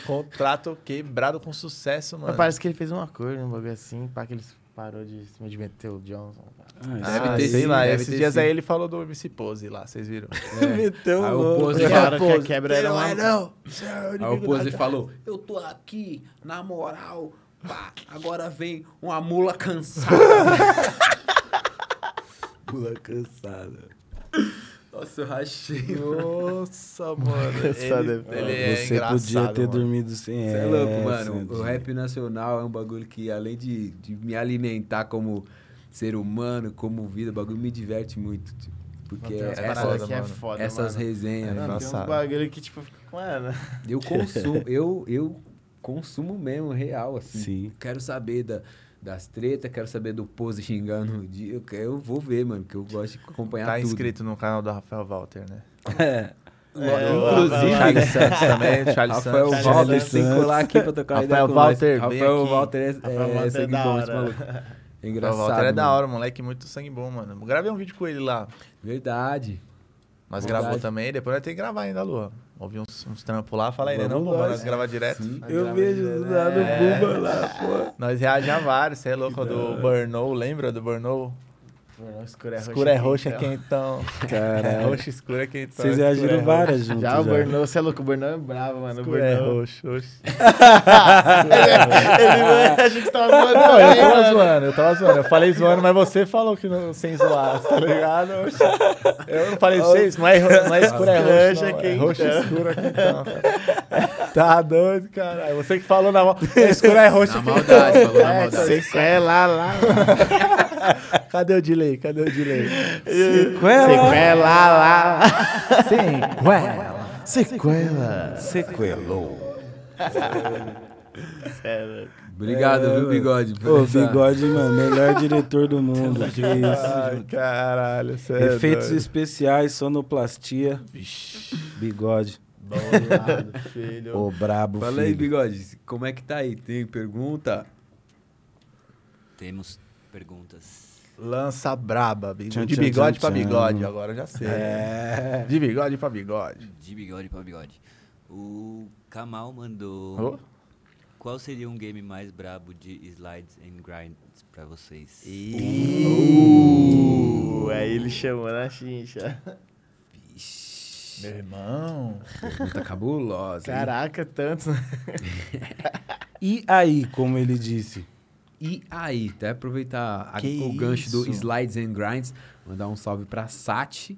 Speaker 4: Contrato quebrado com sucesso, mano.
Speaker 3: Mas parece que ele fez um acordo, um bagulho assim, pá, que eles parou de se de meter o Johnson.
Speaker 1: Ah,
Speaker 2: Deve
Speaker 4: Ah,
Speaker 2: ter
Speaker 4: sei
Speaker 2: sim,
Speaker 4: lá,
Speaker 2: deve
Speaker 4: esses
Speaker 2: ter
Speaker 4: dias
Speaker 2: sim.
Speaker 4: aí ele falou do MC Pose lá, vocês viram?
Speaker 1: Meteu
Speaker 2: Aí o. Pose
Speaker 3: falaram que a quebra era uma...
Speaker 4: é não.
Speaker 2: Aí o Pose falou, eu tô aqui, na moral, pá, agora vem uma mula cansada.
Speaker 1: Mula cansada.
Speaker 2: Nossa, eu rachei.
Speaker 4: Nossa, mano. Ele,
Speaker 3: é
Speaker 4: ele é
Speaker 1: Você
Speaker 4: engraçado,
Speaker 1: podia ter
Speaker 4: mano.
Speaker 1: dormido sem
Speaker 2: Você é
Speaker 1: essa.
Speaker 2: louco, mano. O rap nacional é um bagulho que, além de, de me alimentar como ser humano, como vida, o bagulho me diverte muito. tipo, porque essas,
Speaker 3: paradas que é
Speaker 4: mano.
Speaker 3: foda,
Speaker 2: essas
Speaker 3: mano.
Speaker 2: resenhas,
Speaker 3: Mano, tem uns
Speaker 4: engraçado.
Speaker 3: bagulho que, tipo, fica, mano...
Speaker 2: eu consumo, eu, eu consumo mesmo, real, assim.
Speaker 1: Sim.
Speaker 2: Quero saber da, das tretas, quero saber do pose xingando o dia. Eu, quero- eu vou ver, mano, porque eu gosto de acompanhar
Speaker 4: Tá
Speaker 2: tudo.
Speaker 4: inscrito no canal do Rafael Walter, né?
Speaker 1: É.
Speaker 3: É,
Speaker 2: Inclusive,
Speaker 4: Charles Santos também, Charles
Speaker 2: Rafael
Speaker 4: Santos.
Speaker 2: Walter
Speaker 1: Santos.
Speaker 2: tem que colar aqui pra tocar
Speaker 4: Rafael
Speaker 2: ideia.
Speaker 4: Walter, vem
Speaker 2: Rafael
Speaker 4: aqui.
Speaker 2: Walter é,
Speaker 3: Rafael
Speaker 2: é,
Speaker 3: Walter é
Speaker 2: sangue bom, esse maluco. É
Speaker 4: Rafael
Speaker 2: engraçado.
Speaker 4: Walter é da hora, moleque muito sangue bom, mano. Gravei um vídeo com ele lá.
Speaker 2: Verdade.
Speaker 4: Nós
Speaker 2: Verdade.
Speaker 4: gravou também, depois vai ter que gravar ainda, Lua. Ouvir uns, uns trampos lá. Fala aí, né? Não,
Speaker 1: Vamos
Speaker 4: Bumba, nós gravar direto.
Speaker 1: Eu vejo lá no
Speaker 4: É.
Speaker 1: Bumba lá, pô.
Speaker 4: Nós reagimos a vários. Você é louco do Burnow, lembra do Burnow?
Speaker 3: Escuro é roxo.
Speaker 4: Escuro é roxo, é quentão. É
Speaker 1: Caralho.
Speaker 4: roxo, escuro é quentão.
Speaker 1: Vocês
Speaker 4: é
Speaker 1: reagiram
Speaker 4: roxo.
Speaker 1: várias juntas.
Speaker 3: Já o Burnão, você é louco, o Burnão é bravo, mano.
Speaker 4: Escuro é roxo, oxe.
Speaker 3: Ele achou que você tava zoando
Speaker 4: Não, eu tava zoando, eu tava zoando. Eu falei zoando, mas você falou que não, sem zoar, tá ligado? Eu não falei vocês, não é, não é escuro, é roxo.
Speaker 3: Roxo é
Speaker 4: não, é roxo escuro é quentão. Tá doido, caralho. Você que falou na mão. Escuro é roxo.
Speaker 2: Na maldade, falou na
Speaker 3: É,
Speaker 2: maldade.
Speaker 3: sequela lá, lá.
Speaker 4: Cadê o delay? Cadê o delay?
Speaker 3: Sequela lá.
Speaker 4: Sequela.
Speaker 3: Sequela.
Speaker 1: Sequelou.
Speaker 3: Sério.
Speaker 2: Obrigado, viu, Bigode?
Speaker 1: Ô,
Speaker 2: essa-
Speaker 1: Bigode, mano, melhor diretor do mundo. Que isso.
Speaker 4: Ai, caralho, sério.
Speaker 1: Efeitos especiais, sonoplastia. Bigode.
Speaker 3: Bolado, filho.
Speaker 1: Ô, brabo,
Speaker 2: Fala aí,
Speaker 1: filho.
Speaker 2: Bigode, como é que tá aí? Tem pergunta?
Speaker 5: Temos perguntas.
Speaker 4: Lança braba. bigode.
Speaker 1: Tchan,
Speaker 4: De bigode
Speaker 1: tchan,
Speaker 4: pra
Speaker 1: tchan.
Speaker 4: bigode, agora eu já sei.
Speaker 1: É.
Speaker 4: De bigode pra bigode.
Speaker 5: De bigode pra bigode. O Kamal mandou.
Speaker 4: Ô.
Speaker 5: Qual seria um game mais brabo de slides and grinds pra vocês?
Speaker 3: Uh, aí ele chamou na chincha.
Speaker 4: Meu irmão.
Speaker 2: Pergunta cabulosa. hein?
Speaker 3: Caraca, tanto. né?
Speaker 1: E aí, como ele disse?
Speaker 2: E aí, até aproveitar a- o gancho do? Slides and Grinds, mandar um salve pra Sati,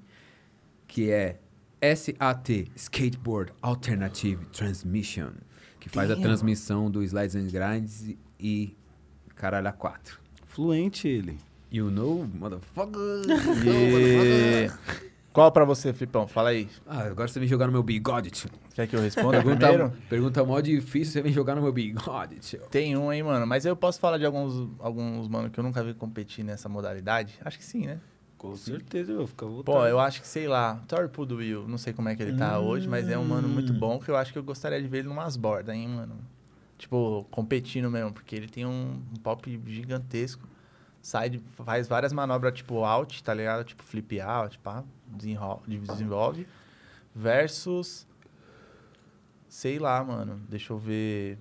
Speaker 2: que é SAT, Skateboard Alternative Transmission, que faz a
Speaker 1: Damn.
Speaker 2: transmissão do Slides and Grinds e- caralho a 4.
Speaker 1: Fluente ele.
Speaker 2: You know, motherfucker.
Speaker 4: E... Qual pra você, Flipão? Fala aí.
Speaker 2: Ah, agora você vem jogar no meu bigode, tio.
Speaker 4: Quer que eu responda primeiro?
Speaker 2: Pergunta, pergunta mó difícil, você vem jogar no meu bigode, tio.
Speaker 4: Tem um, hein, mano. Mas eu posso falar de alguns, alguns mano, que eu nunca vi competir nessa modalidade? Acho que sim, né?
Speaker 1: Com certeza, eu vou ficar voltando.
Speaker 4: Pô, eu acho que, sei lá, Torpo do Will, não sei como é que ele tá hoje, mas é um mano muito bom que eu acho que eu gostaria de ver ele numas bordas, hein, mano. Tipo, competindo mesmo, porque ele tem um, um pop gigantesco. Sai, de- faz várias manobras, tipo, out, tá ligado? Tipo, flip out, pá, desenrol- desenvolve. Versus. Sei lá, mano. Deixa eu ver.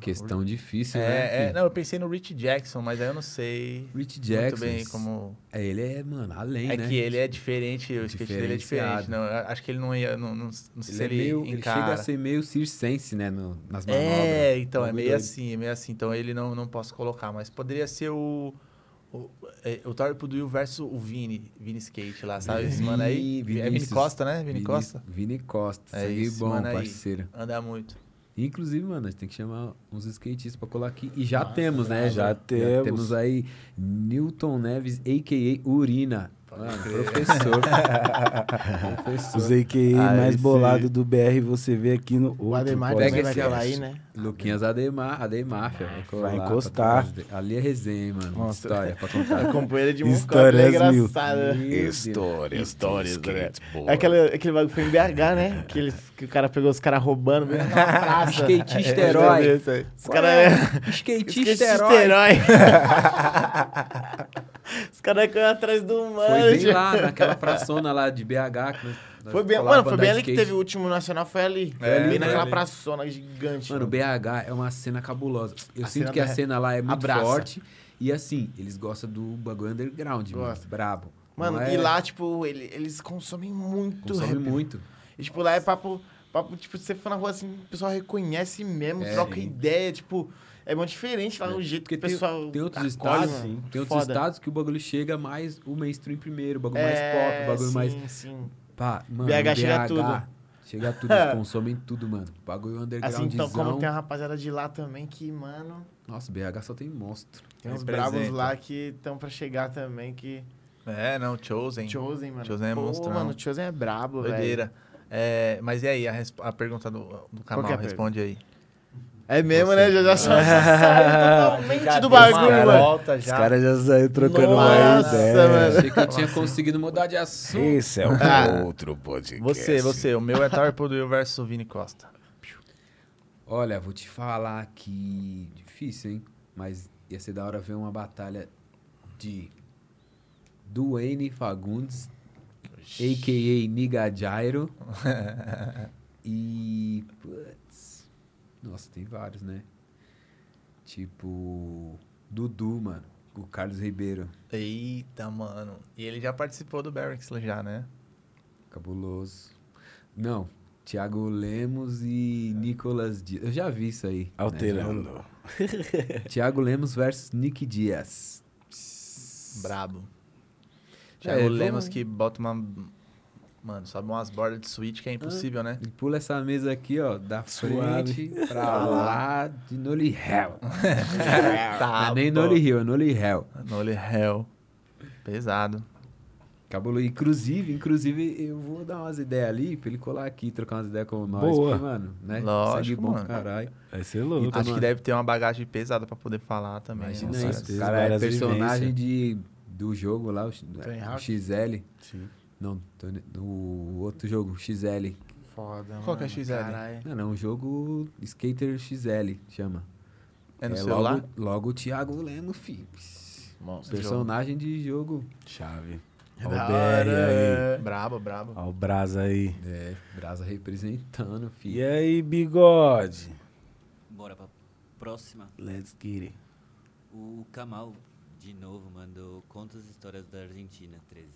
Speaker 2: Questão difícil, né?
Speaker 4: É, é, não, eu pensei no Rich Jackson, mas aí eu não sei
Speaker 2: Rich
Speaker 4: muito
Speaker 2: Jackson.
Speaker 4: bem como.
Speaker 2: É, ele é, mano, além,
Speaker 4: É
Speaker 2: né?
Speaker 4: que ele é diferente, o skate dele é diferente. Não, acho que ele não ia. Não, não, não sei
Speaker 2: Ele,
Speaker 4: se
Speaker 2: é
Speaker 4: ele,
Speaker 2: meio, ele
Speaker 4: encara.
Speaker 2: chega a ser meio circense, né? no- nas manobras.
Speaker 4: É, então, é meio
Speaker 2: doido.
Speaker 4: assim, é meio assim. Então ele não, não posso colocar, mas poderia ser o. O, é, o Torpo do Will versus o Vini, Vini Skate lá, sabe? Esse mano aí.
Speaker 2: Vini-
Speaker 4: é Vini. Costa, né? Vini, Costa?
Speaker 2: Vini Costa.
Speaker 4: É isso,
Speaker 2: bom,
Speaker 4: mano aí.
Speaker 2: parceiro.
Speaker 4: Anda muito.
Speaker 2: Inclusive, mano, a gente tem que chamar uns skatistas pra colar aqui. E já temos, né?
Speaker 1: já temos.
Speaker 2: temos aí Newton Neves, a.k.a. Urina. Mano, professor. professor.
Speaker 1: Os AKA
Speaker 4: Aí
Speaker 1: mais
Speaker 4: sim.
Speaker 1: bolado do BR você vê aqui no
Speaker 3: O
Speaker 1: outro
Speaker 3: Ademar
Speaker 1: podcast.
Speaker 3: também vai colar aí, né?
Speaker 2: Luquinhas Ademar, Ademar, filho. Vai,
Speaker 1: Vai
Speaker 2: pra
Speaker 1: encostar.
Speaker 2: trás. Ali é resenha, mano.
Speaker 3: Nossa.
Speaker 2: História pra contar.
Speaker 3: A companheira de Mocó
Speaker 1: Histórias
Speaker 3: é
Speaker 1: mil.
Speaker 3: engraçada.
Speaker 1: Do
Speaker 3: né?
Speaker 1: skateboard.
Speaker 3: É aquele, aquele bagulho foi em BH, né? Que, eles, que o cara pegou os caras roubando bem na praça.
Speaker 2: Skatista
Speaker 4: É,
Speaker 2: herói.
Speaker 3: Os caras...
Speaker 2: Skatista
Speaker 3: Skatista
Speaker 2: herói.
Speaker 3: Os caras correram atrás do mano.
Speaker 2: Foi bem lá, naquela praçona lá de BH. Que nós,
Speaker 3: Foi bem, mano, foi bem ali que teve o último nacional, foi ali.
Speaker 4: É,
Speaker 3: bem
Speaker 4: foi
Speaker 3: naquela
Speaker 4: ali.
Speaker 3: praçona gigante.
Speaker 2: Mano, BH é uma cena cabulosa. Eu
Speaker 3: A
Speaker 2: sinto que a cena lá é muito
Speaker 3: abraça.
Speaker 2: forte. E assim, eles gostam do bagulho underground, mano. Brabo.
Speaker 3: Mano,
Speaker 2: é-
Speaker 3: e lá, tipo, ele- eles consomem muito
Speaker 2: consome
Speaker 3: rap.
Speaker 2: muito.
Speaker 3: E, tipo, lá é papo, papo, tipo, você for na rua assim, o pessoal reconhece mesmo,
Speaker 2: É,
Speaker 3: troca
Speaker 2: sim.
Speaker 3: ideia, tipo, é muito diferente lá o jeito que o pessoal
Speaker 2: tem, tem outros
Speaker 3: acolhe,
Speaker 2: estados,
Speaker 3: mano.
Speaker 2: tem outros
Speaker 3: Foda.
Speaker 2: estados que o bagulho chega mais o mainstream primeiro, o bagulho
Speaker 3: é,
Speaker 2: mais pop, o bagulho
Speaker 3: sim,
Speaker 2: mais
Speaker 3: sim.
Speaker 2: pá, mano,
Speaker 3: BH
Speaker 2: no
Speaker 3: chega tudo.
Speaker 2: Chega tudo, eles consomem tudo, mano. Bagulho
Speaker 3: Assim, então, como tem a rapaziada de lá também que, mano,
Speaker 2: Nossa, BH só tem monstro.
Speaker 3: tem uns bravos lá que estão pra chegar também, que...
Speaker 4: É, não, Chosen.
Speaker 3: Chosen, mano.
Speaker 4: Chosen é
Speaker 3: Pô,
Speaker 4: monstrão.
Speaker 3: mano, o Chosen é brabo, velho.
Speaker 4: Doideira. É, mas e aí, a, a pergunta do, do Kamal,
Speaker 3: é
Speaker 4: responde aí.
Speaker 3: É mesmo,
Speaker 2: Você-
Speaker 3: né? Já, já, já sai totalmente do
Speaker 4: Deu uma
Speaker 3: bagulho, mano.
Speaker 4: volta
Speaker 1: Os
Speaker 4: já.
Speaker 1: caras já saíram trocando
Speaker 3: Nossa,
Speaker 1: uma ideia.
Speaker 3: mano.
Speaker 2: Achei que eu tinha conseguido mudar de assunto.
Speaker 1: Esse é o
Speaker 3: Ah.
Speaker 1: outro podcast.
Speaker 4: Você, você. O meu é Torpo do Will versus Vini Costa.
Speaker 2: Olha, vou te falar que difícil, hein? Mas ia ser da hora ver uma batalha de Duane Fagundes a.k.a. Niga Jairo. e. Nossa, tem vários, né? Tipo. Dudu, mano. O Carlos Ribeiro.
Speaker 4: Eita, mano. E ele já participou do Barracks já, né?
Speaker 2: Cabuloso. Não. Thiago Lemos e Nicolas Dias. Eu já vi isso aí. né?
Speaker 1: Alterando.
Speaker 2: Já- Thiago Lemos versus Nick Dias.
Speaker 4: Brabo.
Speaker 2: É,
Speaker 4: Thiago
Speaker 2: vamos-
Speaker 4: Lemos que bota uma. Mano, sobe umas bordas de switch que é impossível, né?
Speaker 2: Ele pula essa mesa aqui, ó, da
Speaker 1: Suave.
Speaker 2: frente pra lá de Nolly Hell.
Speaker 4: Tá,
Speaker 2: é nem. Nolly Hill, é Nolly Hell.
Speaker 4: Nolly Hell. Pesado.
Speaker 2: Cabuloso. Inclusive, inclusive, eu vou dar umas ideias ali pra ele colar aqui, trocar umas ideias com nós.
Speaker 1: Boa.
Speaker 2: Porque, mano, né?
Speaker 4: Lógico,
Speaker 2: bom,
Speaker 4: mano.
Speaker 2: caralho.
Speaker 1: Vai ser louco.
Speaker 4: Acho que
Speaker 2: mano.
Speaker 4: deve ter uma bagagem pesada pra poder falar também.
Speaker 2: Imagina
Speaker 4: né?
Speaker 1: com
Speaker 2: isso. cara é personagem de, do jogo lá, o, o? XL.
Speaker 1: Sim.
Speaker 2: Não, Tony- o outro jogo, XL.
Speaker 3: Foda,
Speaker 4: Qual que é XL?
Speaker 3: caralho.
Speaker 2: Não, não, um jogo Skater XL, chama.
Speaker 4: É no celular?
Speaker 2: Logo, logo o Thiago Lemos, filho.
Speaker 4: Monstro.
Speaker 2: Personagem de jogo.
Speaker 1: Chave.
Speaker 3: Da
Speaker 1: Ó o BR aí.
Speaker 4: Brabo, brabo.
Speaker 1: Ó o Brasa aí.
Speaker 2: É, Brasa representando,
Speaker 1: E
Speaker 2: filho.
Speaker 1: aí, bigode?
Speaker 5: Bora pra próxima.
Speaker 1: Let's get it.
Speaker 5: O Kamal, de novo, mandou Conta as histórias da Argentina 13.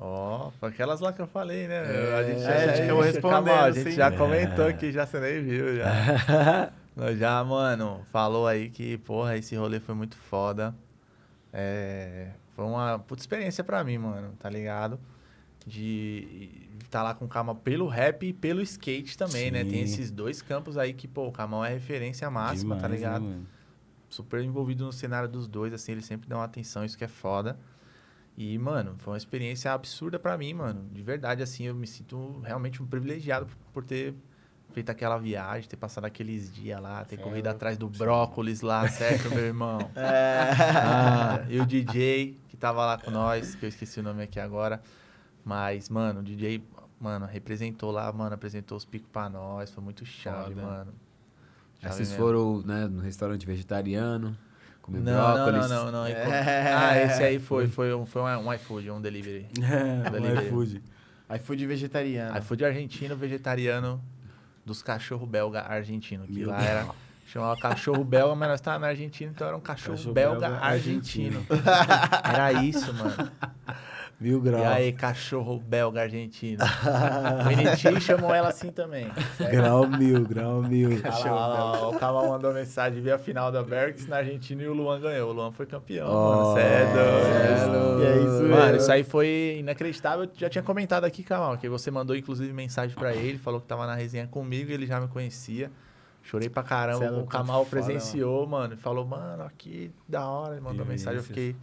Speaker 4: Ó, foi aquelas lá que eu falei, né?
Speaker 3: É,
Speaker 4: a gente
Speaker 3: é, eu vou respondendo,
Speaker 4: Calma, a gente
Speaker 3: sim.
Speaker 4: já comentou aqui, já você nem viu, já. Nós já, mano, falou aí que, porra, esse rolê foi muito foda. É, foi uma puta experiência pra mim, mano, tá ligado? De estar lá com o Kamal pelo rap e pelo skate também, né? Tem
Speaker 1: Sim.
Speaker 4: esses dois campos aí que, pô, o Kamal é referência máxima, tá
Speaker 1: Demais, né,
Speaker 4: ligado?
Speaker 1: mano?
Speaker 4: super envolvido no cenário dos dois, assim, ele sempre dá uma atenção, isso que é foda. E, mano, foi uma experiência absurda pra mim, mano. De verdade, assim, eu me sinto realmente um privilegiado por- por ter feito aquela viagem, ter passado aqueles dias lá, ter corrido atrás do brócolis lá, certo, meu irmão? Ah, e o DJ, que tava lá com nós, que eu esqueci o nome aqui agora. Mas, mano, o DJ, mano, representou lá, mano, apresentou os picos pra nós, foi muito chave,
Speaker 3: Foda.
Speaker 4: mano. Chave
Speaker 2: vocês foram, né, no restaurante vegetariano, comer
Speaker 4: Não, não,
Speaker 2: brócolis.
Speaker 4: não, não, não.
Speaker 3: É.
Speaker 4: Ah, esse aí foi, foi, um, foi um, um iFood, um delivery.
Speaker 1: É,
Speaker 4: Delivery.
Speaker 1: o iFood.
Speaker 3: iFood vegetariano.
Speaker 4: iFood argentino, vegetariano, dos cachorro belga argentino. Que
Speaker 1: Meu
Speaker 4: lá era. Chamava cachorro belga, mas nós estávamos na Argentina, então era um cachorro,
Speaker 1: Cachorro
Speaker 4: belga,
Speaker 1: belga
Speaker 4: argentino. era isso, mano.
Speaker 1: Mil
Speaker 4: E
Speaker 1: graus.
Speaker 4: aí, cachorro belga argentino. o NT chamou ela assim também.
Speaker 1: Grau mil, grau mil.
Speaker 4: Olha lá, olha lá, o Kamal mandou mensagem, viu a final da Berks na Argentina e o Luan ganhou. O Luan foi campeão,
Speaker 1: Oh,
Speaker 4: mano. Cê é doido.
Speaker 1: é.
Speaker 3: E é isso
Speaker 4: Mano, isso aí foi inacreditável. Eu já tinha comentado aqui, Kamal, que você mandou inclusive mensagem pra ele, falou que tava na resenha comigo, ele já me conhecia. Chorei pra caramba.
Speaker 3: É
Speaker 4: o Kamal presenciou, mano. e falou, mano, aqui da hora. Ele mandou
Speaker 1: Vivências.
Speaker 4: mensagem, eu fiquei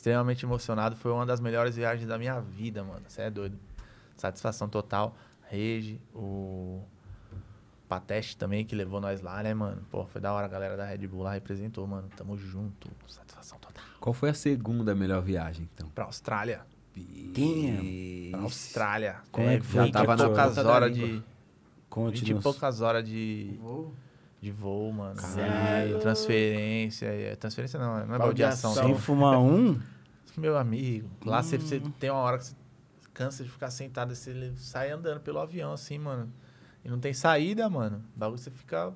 Speaker 4: extremamente emocionado. Foi uma das melhores viagens da minha vida, mano. Você é doido. Satisfação total. Rege, o Pateste também, que levou nós lá, né, mano? Pô, foi da hora. A galera da Red Bull lá representou, mano. Tamo junto. Satisfação total.
Speaker 2: Qual foi a segunda melhor viagem, então?
Speaker 4: Pra Austrália.
Speaker 2: Damn.
Speaker 4: Pra Austrália.
Speaker 1: Como é que foi?
Speaker 2: Já tava na
Speaker 4: poucas horas de.
Speaker 1: Conte
Speaker 4: 20 e poucas horas de,
Speaker 3: Vou.
Speaker 4: De voo, mano.
Speaker 3: Caralho.
Speaker 4: Transferência. é, Transferência não, não é baldeação.
Speaker 1: Sem fumar um?
Speaker 4: Meu amigo. Lá você, você tem uma hora que você cansa de ficar sentado, você sai andando pelo avião, assim, mano. E não tem saída, mano. O bagulho você fica.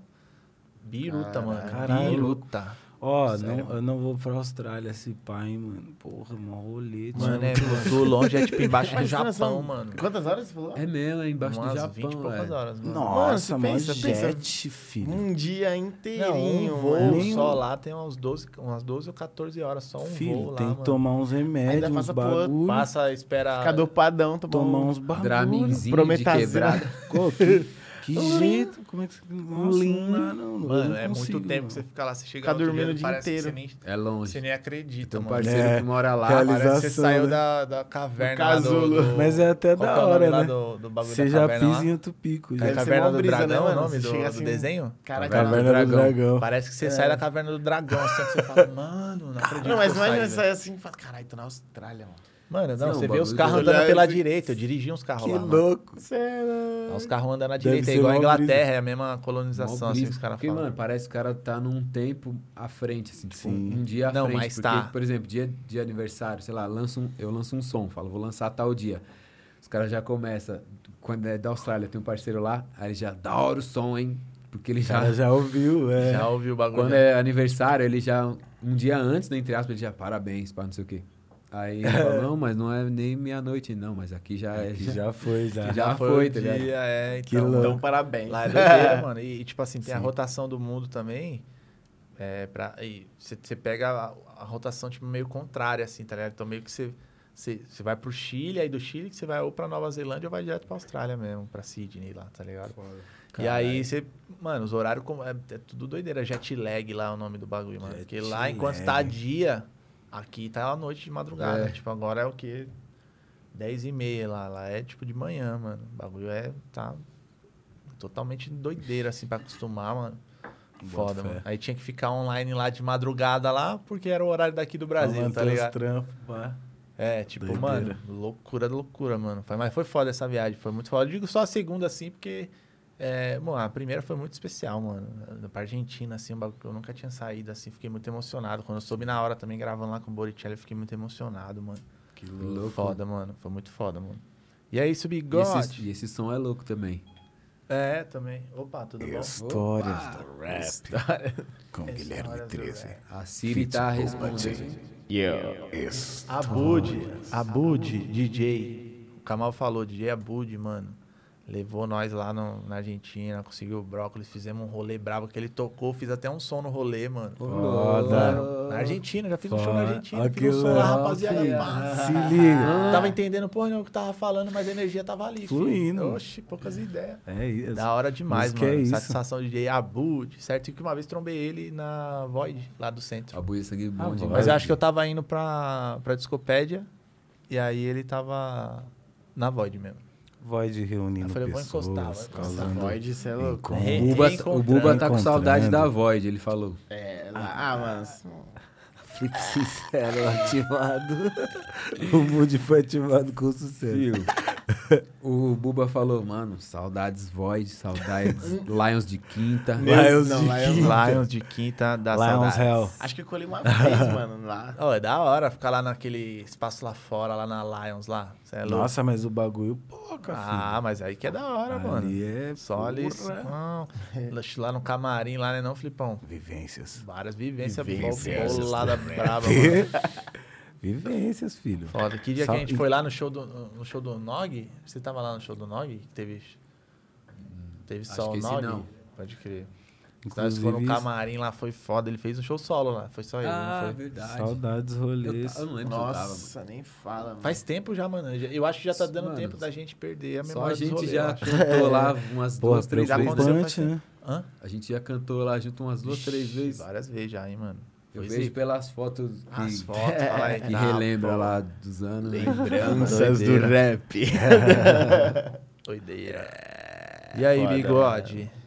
Speaker 4: Biruta, mano.
Speaker 1: Caralho.
Speaker 4: Biruta.
Speaker 1: Ó,
Speaker 4: Sério,
Speaker 1: não, eu não vou pra Austrália esse pai, hein, mano. Porra, mó rolete.
Speaker 4: Mano, é muito longe, é tipo embaixo do Japão, mano.
Speaker 3: Quantas horas você falou?
Speaker 2: É mesmo, é embaixo
Speaker 4: Umas
Speaker 2: do Japão,
Speaker 4: 20 e poucas horas, mano.
Speaker 1: Nossa,
Speaker 3: Mano, pensa,
Speaker 1: jet, filho.
Speaker 3: Um dia
Speaker 4: Não,
Speaker 3: inteirinho,
Speaker 4: um voo
Speaker 3: mano.
Speaker 4: Só lá tem umas 12, umas 12 ou 14 horas, só um
Speaker 1: filho,
Speaker 4: voo lá,
Speaker 1: tem
Speaker 4: mano.
Speaker 1: que tomar uns remédios,
Speaker 3: Ainda
Speaker 1: uns
Speaker 3: passa pro outro,
Speaker 1: bagulho.
Speaker 4: Passa, espera...
Speaker 3: Ficar dopadão, tomar,
Speaker 1: Tomar
Speaker 3: um...
Speaker 1: uns bagulho.
Speaker 2: Draminzinho de quebrada.
Speaker 1: Que, jeito? Como é que você... Nossa, não não. eu
Speaker 4: Mano,
Speaker 1: não
Speaker 4: é
Speaker 1: consigo,
Speaker 4: muito tempo
Speaker 1: não.
Speaker 4: que você fica lá, você chega outro
Speaker 3: dormindo
Speaker 4: dia,
Speaker 3: o dia
Speaker 4: parece que
Speaker 3: inteiro.
Speaker 4: Você nem,
Speaker 2: É longe.
Speaker 4: você nem acredita,
Speaker 2: Tem um
Speaker 4: mano.
Speaker 2: parceiro
Speaker 1: É,
Speaker 2: que mora lá.
Speaker 4: Parece que você saiu
Speaker 1: né?
Speaker 4: da, da caverna
Speaker 3: Do
Speaker 4: lá do,
Speaker 3: casulo.
Speaker 4: do-
Speaker 1: Mas é até da
Speaker 4: é
Speaker 1: hora, né?
Speaker 4: Do, do bagulho
Speaker 1: Você já
Speaker 4: caverna
Speaker 1: pisa em outro pico.
Speaker 4: É a caverna do
Speaker 3: brisa, né,
Speaker 4: dragão, o
Speaker 3: mano?
Speaker 4: nome do, do
Speaker 3: assim,
Speaker 4: desenho?
Speaker 3: Caraca,
Speaker 1: Caverna do
Speaker 2: Dragão.
Speaker 4: Parece que você
Speaker 3: É.
Speaker 4: sai da caverna do dragão, assim, que você fala, mano, não acredito
Speaker 3: Não, mas imagina você
Speaker 4: velho."
Speaker 3: sair assim e fala, caralho, tô na Austrália, mano.
Speaker 4: Mano, não,
Speaker 2: Não,
Speaker 4: você vê os carros
Speaker 3: do-
Speaker 4: andando
Speaker 3: Olhar
Speaker 4: pela
Speaker 3: esse-
Speaker 4: direita. Eu dirigi uns carros
Speaker 1: Que
Speaker 4: lá, mano.
Speaker 1: louco.
Speaker 3: Sério.
Speaker 4: Os carros andando à
Speaker 1: Deve
Speaker 4: direita, é igual a Inglaterra, é a mesma colonização, assim,
Speaker 2: brisa.
Speaker 4: os caras
Speaker 2: Porque,
Speaker 4: falam.
Speaker 2: mano, parece que o cara tá num tempo à frente, assim. Tipo,
Speaker 1: Sim.
Speaker 2: um dia à
Speaker 4: Não,
Speaker 2: frente.
Speaker 4: mas
Speaker 2: porque,
Speaker 4: tá.
Speaker 2: por exemplo, dia de aniversário, sei lá, lanço um, eu lanço um som, falo, vou lançar tal dia. Os caras já começam. Quando é da Austrália, tem um parceiro lá, aí ele já da hora o som, hein? Porque ele já.
Speaker 1: já ouviu, é.
Speaker 4: Já ouviu o bagulho?
Speaker 2: Quando é aniversário, ele já. Um dia antes, né, entre aspas, ele já parabéns, pá, não sei o quê. Aí ele fala, não, mas não é nem meia-noite, não, mas aqui já é.
Speaker 1: Que já foi, já.
Speaker 2: Já foi,
Speaker 4: o
Speaker 2: tá ligado?
Speaker 4: dia, é.
Speaker 1: Que
Speaker 4: Então,
Speaker 1: louco.
Speaker 3: Então, parabéns.
Speaker 4: Lá é doideira, mano. E, e, tipo assim, tem a
Speaker 1: Sim.
Speaker 4: rotação do mundo também. É, pra, e você pega a, a rotação, tipo, meio contrária, assim, tá ligado? Então, meio que você, você, vai pro Chile, aí do Chile que você vai ou pra Nova Zelândia ou vai direto pra Austrália mesmo, pra Sydney lá, tá ligado? E aí você, mano, os horários é, é tudo doideira. Jet lag lá é o nome do bagulho, mano. Porque lá,
Speaker 1: Jet
Speaker 4: enquanto
Speaker 1: lag.
Speaker 4: tá dia, aqui tá a noite de madrugada.
Speaker 2: É.
Speaker 4: Tipo, agora é o quê? 10 e meia lá. Lá é tipo de manhã, mano. O bagulho é, tá totalmente doideira, assim, pra acostumar, mano. Foda, mano. Aí tinha que ficar online lá de madrugada lá, porque era o horário daqui do Brasil, tá ligado?
Speaker 1: trampos, pá.
Speaker 4: É, tipo,
Speaker 1: Doideira.
Speaker 4: mano, loucura, loucura, mano. Foi, mas foi foda essa viagem, foi muito foda. Eu digo só a segunda, assim, porque. É, mano, a primeira foi muito especial, mano. Pra Argentina, assim, um bagulho que eu nunca tinha saído, assim, fiquei muito emocionado. Quando eu soube na hora também gravando lá com o Boricelli, eu fiquei muito emocionado, mano.
Speaker 1: Que
Speaker 4: Foi
Speaker 1: louco.
Speaker 4: Foda, mano. Foi muito foda, mano. E é isso,
Speaker 2: E e esse som é louco também.
Speaker 4: É, também. Opa, tudo bom?
Speaker 1: Histórias do rap
Speaker 4: História.
Speaker 1: com Guilherme
Speaker 4: Histórias do
Speaker 1: 13.
Speaker 4: rap.
Speaker 2: A Siri tá respondendo.
Speaker 1: Isso.
Speaker 4: Abud, Abud, DJ. O Kamal falou, DJ Abud, mano. Levou nós lá no- na Argentina, conseguiu o brócolis, fizemos um rolê bravo que ele tocou, fiz até um som no rolê, mano.
Speaker 1: Foda.
Speaker 4: Na Argentina, já fiz um show na
Speaker 1: Foda.
Speaker 4: Argentina,
Speaker 1: Olha
Speaker 4: fiz
Speaker 1: que
Speaker 4: um som lá, rapaziada.
Speaker 2: filho.
Speaker 1: Se liga.
Speaker 4: Não tava entendendo porra nenhuma o que tava falando, mas a energia tava ali. filho.
Speaker 1: Fluindo.
Speaker 4: Oxi, poucas ideias.
Speaker 1: É isso.
Speaker 4: Da hora demais,
Speaker 1: Música
Speaker 4: mano.
Speaker 1: é isso.
Speaker 4: Satisfação de DJ Abud, certo? E que uma vez trombei ele na Void, lá do centro.
Speaker 2: A buia sangue bom
Speaker 1: Ah,
Speaker 2: demais.
Speaker 4: Mas eu acho que eu tava indo pra, pra Discopédia e aí ele tava na Void mesmo.
Speaker 1: Void reunindo
Speaker 4: Eu falei, vou
Speaker 1: pessoas,
Speaker 4: encostar, vou encostar.
Speaker 1: causando
Speaker 3: Void, cê é.
Speaker 4: Re-
Speaker 2: O Buba,
Speaker 4: Reencontrando.
Speaker 2: o Buba tá com saudade da. Void, ele falou.
Speaker 3: É, lá, ah, mano.
Speaker 1: Flip sincero ativado. o mood foi ativado com sucesso.
Speaker 2: Viu? o Buba falou, mano, saudades Void, saudades Lions de Quinta.
Speaker 1: Lions
Speaker 3: Não,
Speaker 1: de
Speaker 3: Lions-
Speaker 1: Quinta.
Speaker 4: Lions de Quinta da
Speaker 1: Lions
Speaker 4: saudade.
Speaker 1: Hell.
Speaker 3: Acho que eu colhi uma vez, mano, lá.
Speaker 4: Ó, é da hora ficar lá naquele espaço lá fora, lá na Lions lá. É.
Speaker 1: Nossa, mas o bagulho, pouca,
Speaker 4: Ah, mas aí que é da hora, mano.
Speaker 1: Ali é
Speaker 4: Só ali. lá no camarim, lá, né, não, Flipão?
Speaker 1: Vivências.
Speaker 4: Várias vivências,
Speaker 3: Vivências.
Speaker 4: bolada brava, mano.
Speaker 1: Vivências, filho.
Speaker 4: Foda. Que dia
Speaker 1: Só-
Speaker 4: que a gente foi lá no show do, no show do Nog? Você tava lá no show do Nog? Teve, teve
Speaker 2: Acho
Speaker 4: só
Speaker 2: que
Speaker 4: o Nog?
Speaker 2: não.
Speaker 4: Pode crer. Nós fomos no
Speaker 1: Inclusive,
Speaker 4: camarim lá, foi foda. Ele fez um show solo lá, foi só ele,
Speaker 2: Ah,
Speaker 4: não foi?
Speaker 2: verdade.
Speaker 1: saudades rolês.
Speaker 2: Eu, eu não lembro eu tava, mano.
Speaker 3: Nossa, nem fala, mano.
Speaker 4: Faz tempo já, mano. Eu acho que já tá dando
Speaker 2: Mano,
Speaker 4: tempo da gente perder a
Speaker 2: Só
Speaker 4: memória
Speaker 2: a
Speaker 4: dos
Speaker 2: gente já cantou lá umas
Speaker 1: Porra,
Speaker 2: duas, três vezes.
Speaker 1: né?
Speaker 4: Hã?
Speaker 2: A gente já cantou lá junto umas duas, três
Speaker 4: Ixi,
Speaker 2: vezes.
Speaker 4: Várias vezes já, hein, mano.
Speaker 2: Eu vejo pelas fotos que,
Speaker 4: As fotos, fala aí.
Speaker 2: que
Speaker 4: Tá,
Speaker 2: relembra
Speaker 4: pô.
Speaker 2: lá dos anos. né?
Speaker 3: Lembranças do rap.
Speaker 4: Doideira. E aí,
Speaker 3: Foda,
Speaker 4: bigode?
Speaker 5: Bora.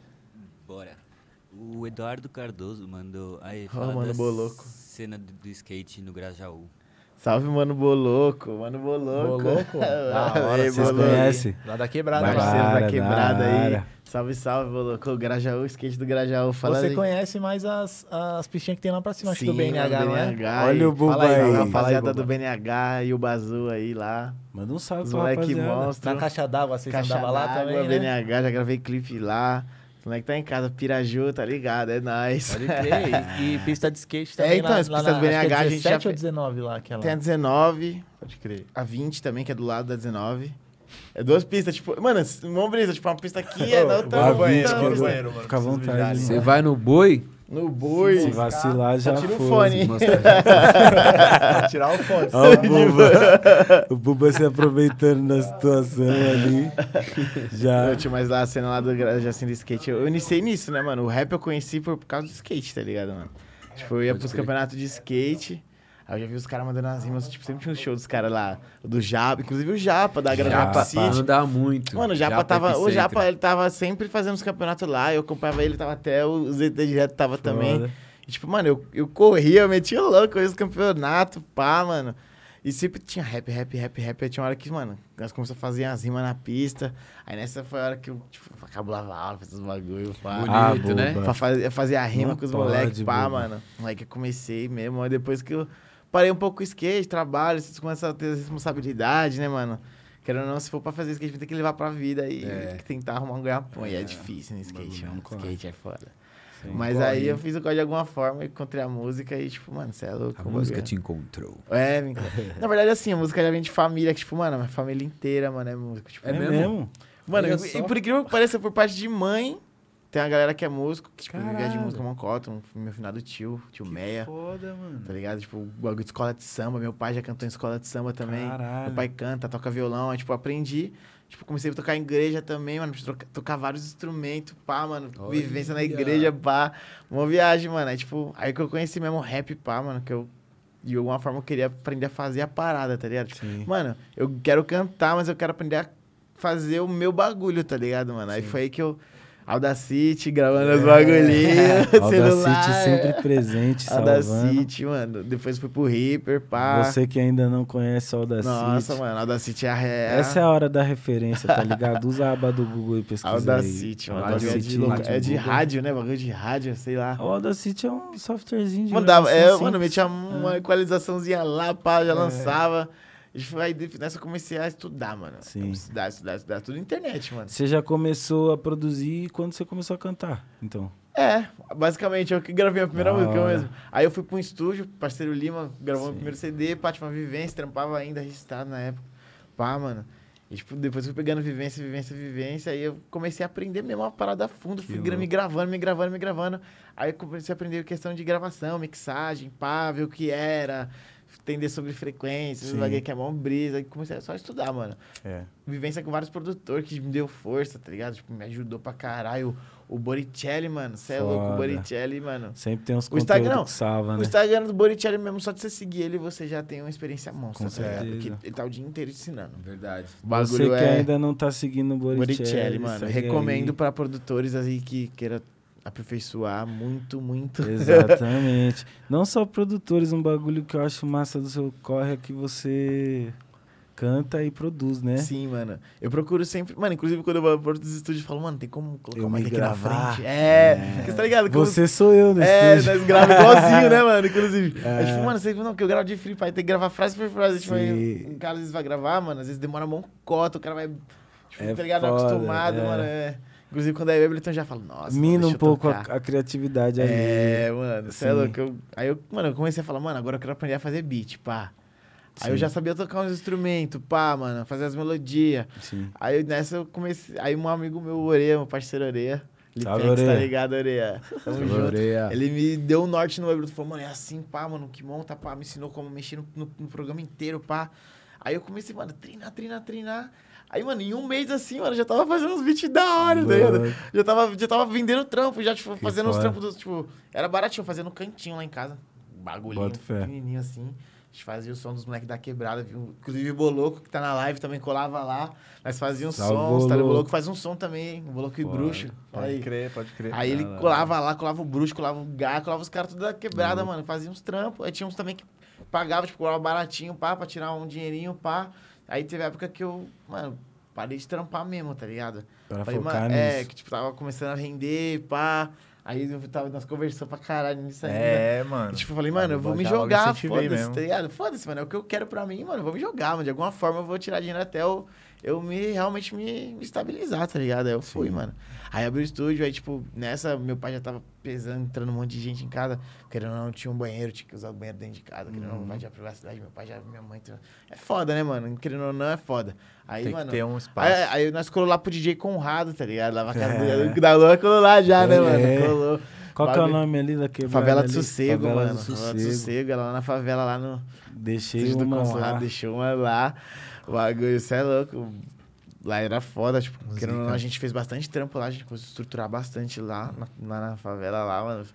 Speaker 5: O Eduardo Cardoso mandou. Aí,
Speaker 3: Ó,
Speaker 5: fala
Speaker 3: mano,
Speaker 5: da
Speaker 3: Boloco.
Speaker 5: cena do, do skate no Grajaú.
Speaker 3: Salve, mano Boloco. Mano Boloco.
Speaker 4: Boloco? Da hora,
Speaker 3: Ei,
Speaker 1: Vocês
Speaker 3: Boloco.
Speaker 1: conhecem?
Speaker 4: Lá da quebrada.
Speaker 3: Parceiro da quebrada
Speaker 1: da
Speaker 3: aí. Salve, salve, Boloco. Grajaú, skate do Grajaú. Fala
Speaker 4: Você
Speaker 3: aí.
Speaker 4: conhece mais as, as pistinhas que tem lá pra cima, acho que do
Speaker 3: Sim,
Speaker 4: BNH,
Speaker 3: mano? BNH
Speaker 1: Olha
Speaker 3: aí.
Speaker 1: o Buba
Speaker 3: Fala aí,
Speaker 1: aí.
Speaker 3: mano, rapaziada do BNH e o Bazu aí lá.
Speaker 1: Manda um salve
Speaker 3: Os
Speaker 1: pra
Speaker 3: moleque
Speaker 1: rapaziada.
Speaker 3: monstro.
Speaker 4: Na caixa d'água, vocês
Speaker 3: Caixa
Speaker 4: andavam lá
Speaker 3: d'água,
Speaker 4: também, né?
Speaker 3: BNH, já gravei clipe lá. Moleque tá em casa, Piraju, tá ligado? É nóis.
Speaker 4: Pode crer. E, e pista de skate também
Speaker 3: então,
Speaker 4: lá,
Speaker 3: as pistas do BNH
Speaker 4: é
Speaker 3: a gente já
Speaker 4: 17 ou
Speaker 3: fe-
Speaker 4: 19 lá, aquela.
Speaker 3: Tem a 19,
Speaker 4: Pode crer.
Speaker 3: a 20 também, que é do lado da 19. É duas pistas, tipo... Mano, mó brisa, tipo, uma pista aqui, é na outra.
Speaker 1: A
Speaker 4: Vou no banheiro,
Speaker 1: vinte,
Speaker 4: vou no
Speaker 1: que-
Speaker 4: banheiro, mano.
Speaker 1: Fica à vontade.
Speaker 2: Você vai no boi?
Speaker 3: No boi.
Speaker 1: Se vacilar, já
Speaker 3: tira o
Speaker 1: foi.
Speaker 3: fone.
Speaker 4: Vou tirar o fone.
Speaker 1: Ó, o Buba. o Buba se aproveitando da situação ali. Já.
Speaker 3: Eu tinha mais lá a cena lá do Gra- Jacinto Skate. Eu iniciei nisso, né, mano? O rap eu conheci por, por causa do skate, tá ligado, mano? Tipo, eu ia
Speaker 2: Pode
Speaker 3: pros campeonatos de skate. Aí eu já vi os caras mandando as rimas, tipo, sempre tinha um show dos caras lá. O do Japa, inclusive o Japa, da Grande
Speaker 1: Japa.
Speaker 3: City.
Speaker 2: Muito.
Speaker 3: Mano, o Japa, tava. O
Speaker 2: Epicentro.
Speaker 3: Japa, ele tava sempre fazendo os campeonatos lá. Eu acompanhava ele, tava até. O ZT Direto tava também.
Speaker 1: Foda.
Speaker 3: E, tipo, mano, eu, eu corria, eu metia o louco, eu ia nos campeonatos, pá, mano. E sempre tinha rap, rap, rap, rap. Aí tinha uma hora que, mano, nós começamos a fazer as rimas na pista. Aí nessa foi a hora que eu, tipo, acabava a aula, fazia os bagulho, pá.
Speaker 1: Ah,
Speaker 2: Bonito, né?
Speaker 3: Pra fazer, fazer a rima
Speaker 1: Não
Speaker 3: com os moleques, pá,
Speaker 1: boba.
Speaker 3: mano. Moleque, eu comecei mesmo. Aí depois que eu parei um pouco o skate, trabalho, vocês começam a ter responsabilidade, né, mano? Querendo ou não, se for pra fazer skate, vai ter que levar pra vida e
Speaker 1: É.
Speaker 3: tentar arrumar um ganha-pão. E é difícil no
Speaker 1: O
Speaker 3: skate, mano.
Speaker 1: corre.
Speaker 3: Skate é foda.
Speaker 1: Sim.
Speaker 3: Mas
Speaker 2: corre.
Speaker 3: aí eu fiz o código de alguma forma, encontrei a música e, tipo, mano, você é louco.
Speaker 2: A música
Speaker 3: bagulho
Speaker 2: te encontrou.
Speaker 3: é... É, cá. Na verdade, assim, a música já vem de família, que, tipo, mano, minha família inteira, mano, é música. Tipo,
Speaker 2: É
Speaker 1: É
Speaker 2: mesmo?
Speaker 1: mesmo?
Speaker 3: Mano, e, e por incrível que pareça, por parte de mãe, tem uma galera que é músico, que, tipo, vivia de música Moncota, um, meu finado tio, tio Meia.
Speaker 1: Foda, mano.
Speaker 3: Tá ligado? Tipo, bagulho de escola de samba. Meu pai já cantou em escola de samba também.
Speaker 1: Caralho.
Speaker 3: Meu pai canta, toca violão. Aí, tipo, aprendi. Tipo, comecei a tocar em igreja também, mano. Tocar, tocar vários instrumentos, pá, mano.
Speaker 2: Olha.
Speaker 3: Vivência na igreja, pá. Uma viagem, mano. Aí, tipo, aí que eu conheci mesmo o rap, pá, mano. Que eu, de alguma forma, eu queria aprender a fazer a parada, tá ligado? Tipo,
Speaker 1: Sim.
Speaker 3: Mano, eu quero cantar, mas eu quero aprender a fazer o meu bagulho, tá ligado, mano? Aí foi aí que eu... Audacity, gravando os bagulhinhos, celular.
Speaker 1: Audacity sempre presente.
Speaker 3: Audacity, mano. Depois fui pro Reaper, pá.
Speaker 1: Você que ainda não conhece o Audacity.
Speaker 3: Nossa, mano, Audacity é a ré.
Speaker 1: Essa é a hora da referência, tá ligado? Usa a aba do Google e pesquisa
Speaker 3: Audacity,
Speaker 1: aí.
Speaker 3: mano. Bagulho é de,
Speaker 1: Audacity,
Speaker 3: é de rádio, né? Bagulho de rádio, sei lá.
Speaker 1: O Audacity é um softwarezinho de
Speaker 3: Mano, dava, é, mano, metia uma equalizaçãozinha lá, pá,
Speaker 1: É.
Speaker 3: já lançava. Aí nessa eu comecei a estudar, mano.
Speaker 1: Sim.
Speaker 3: Estudar, estudar, estudar. Tudo na internet, mano.
Speaker 1: Você já começou a produzir quando você começou a cantar, então.
Speaker 3: É, basicamente, eu que gravei a primeira
Speaker 1: Da
Speaker 3: música mesmo. Aí eu fui pra um estúdio, parceiro Lima, gravou
Speaker 1: Sim.
Speaker 3: meu primeiro CD, pá, tinha uma vivência, trampava ainda registrado na época. Pá, mano. E, tipo, depois eu fui pegando vivência, vivência, vivência, aí eu comecei a aprender mesmo uma parada a fundo,
Speaker 1: Que
Speaker 3: fui gra- me
Speaker 1: louco.
Speaker 3: gravando, me gravando, me gravando. Aí comecei a aprender questão de gravação, mixagem, pá, ver o que era, entender sobre frequências, bagulho que é mó brisa, comecei só a estudar, mano
Speaker 1: É.
Speaker 3: vivência com vários produtores que me deu força, tá ligado? Tipo, me ajudou pra caralho. O Boricelli, mano, você é louco, o. Boricelli, mano.
Speaker 1: Sempre tem uns
Speaker 3: O
Speaker 1: conteúdos
Speaker 3: Instagram-
Speaker 1: que salva,
Speaker 3: O
Speaker 1: né?
Speaker 3: Instagram do Boricelli mesmo, só de você seguir ele, você já tem uma experiência monstra,
Speaker 1: Com
Speaker 3: tá ligado?
Speaker 1: certeza.
Speaker 3: Porque ele tá o dia inteiro te ensinando.
Speaker 2: Verdade.
Speaker 3: O
Speaker 1: Você
Speaker 3: bagulho
Speaker 1: que
Speaker 3: é
Speaker 1: ainda não tá seguindo o Boricelli,
Speaker 3: Boricelli, mano. Recomendo
Speaker 1: aí.
Speaker 3: pra produtores aí que queiram aperfeiçoar muito, muito.
Speaker 1: Exatamente. não só produtores, um bagulho que eu acho massa do seu corre é que você canta e produz, né?
Speaker 3: Sim, mano. Eu procuro sempre. Mano, inclusive quando eu vou para os estúdios, eu falo, mano, tem como colocar
Speaker 1: Eu
Speaker 3: uma aqui na frente? É, porque você tá ligado? Como-
Speaker 1: Você sou eu no
Speaker 3: É,
Speaker 1: estúdio.
Speaker 3: nós gravamos igualzinho, né, mano? Inclusive.
Speaker 1: É.
Speaker 3: É. tipo, mano, você não, que eu gravo de free, pai, tem que gravar frase por frase. Tipo, aí, um cara às vezes vai gravar, mano, às vezes demora uma cota, o cara vai. Tipo,
Speaker 1: É
Speaker 3: tá ligado?
Speaker 1: foda,
Speaker 3: Acostumado,
Speaker 1: é.
Speaker 3: mano. É. Inclusive, quando é Ableton, já fala, nossa.
Speaker 1: Mina um pouco a, a criatividade ali.
Speaker 3: É, mano, você é
Speaker 1: Sim.
Speaker 3: louco. Eu, aí eu, mano, eu comecei a falar, mano, agora eu quero aprender a fazer beat, pá. Aí eu
Speaker 1: Sim.
Speaker 3: já sabia tocar uns instrumentos, pá, mano, fazer as melodias.
Speaker 1: Sim.
Speaker 3: Aí nessa eu comecei. Aí um amigo meu, Oreia, meu parceiro Oreia.
Speaker 1: Salve,
Speaker 3: Lipex, tá
Speaker 1: Oreia.
Speaker 3: ligado, Oreia? Tamo junto.
Speaker 2: Floreia.
Speaker 3: Ele me deu um norte no Ableton, falou, mano, é assim, pá, mano, que monta, pá, me ensinou como mexer no, no- no programa inteiro, pá. Aí eu comecei, mano, treinar, treinar, treinar. Aí, mano, em um mês assim, mano, já tava fazendo uns beats da hora, tá ligado? Já tava, já tava vendendo trampo, já, tipo,
Speaker 1: Que
Speaker 3: fazendo
Speaker 1: foda.
Speaker 3: trampos, do, tipo, era baratinho, fazendo um cantinho lá em casa. Um bagulhinho pequenininho assim. A gente fazia o som dos moleques da quebrada, viu? Inclusive o Boloco, que tá na live, também colava lá. Nós fazíamos
Speaker 1: Salve,
Speaker 3: sons, tá? O
Speaker 1: Boloco.
Speaker 3: Boloco faz um som também, o Boloco e
Speaker 1: Foda.
Speaker 3: Bruxo.
Speaker 4: Pode
Speaker 3: Aí.
Speaker 4: crer, pode crer.
Speaker 3: Aí ele colava lá, colava o bruxo, colava o gato, colava os caras tudo da quebrada,
Speaker 1: Uhum.
Speaker 3: mano. Fazia uns trampos. Aí tinha uns também que pagava, tipo, colava baratinho, pá, pra tirar um dinheirinho, pá. Aí teve época que eu, mano, parei de trampar mesmo, tá ligado?
Speaker 1: Pra
Speaker 3: Falei,
Speaker 1: focar
Speaker 3: mano, é,
Speaker 1: nisso.
Speaker 3: que tipo, tava começando a render, pá. Aí eu tava, nós conversamos pra caralho nisso ainda.
Speaker 4: É, mano.
Speaker 3: E, tipo, eu falei, mano, eu vou me jogar, foda-se, tá ligado? Foda-se, mano, é o que eu quero pra mim, mano, eu vou me jogar, mano. De alguma forma eu vou tirar dinheiro até eu, eu me, realmente me, me estabilizar, tá ligado? Aí eu fui,
Speaker 1: Sim.
Speaker 3: mano. Aí abri o estúdio, aí, tipo, nessa, meu pai já tava pesando, entrando um monte de gente em casa. Querendo ou não, tinha um banheiro, tinha que usar o banheiro dentro de casa. Querendo ou não,
Speaker 1: Uhum.
Speaker 3: invadir a privacidade, meu pai já, minha mãe... É foda, né, mano? Querendo ou não, é foda. Aí,
Speaker 4: Tem
Speaker 3: mano...
Speaker 4: que ter um espaço.
Speaker 3: Aí, aí nós colou lá pro DJ Conrado, tá ligado? Lá pra casa do- da Lua, colou lá já, né,
Speaker 1: É.
Speaker 3: mano? Colou.
Speaker 1: Qual que é o nome ali da quebrada?
Speaker 3: Favela do? Sossego,
Speaker 1: Favela
Speaker 3: mano.
Speaker 1: Do
Speaker 3: Favela do
Speaker 1: Sossego.
Speaker 3: Sossego, ela lá na favela, lá no...
Speaker 1: Deixei
Speaker 3: Consulado,
Speaker 1: lá.
Speaker 3: deixou uma lá. O bagulho, você é louco. Lá era foda, tipo, querendo a gente fez bastante trampo lá, a gente conseguiu estruturar bastante lá, na, lá na favela lá, mano.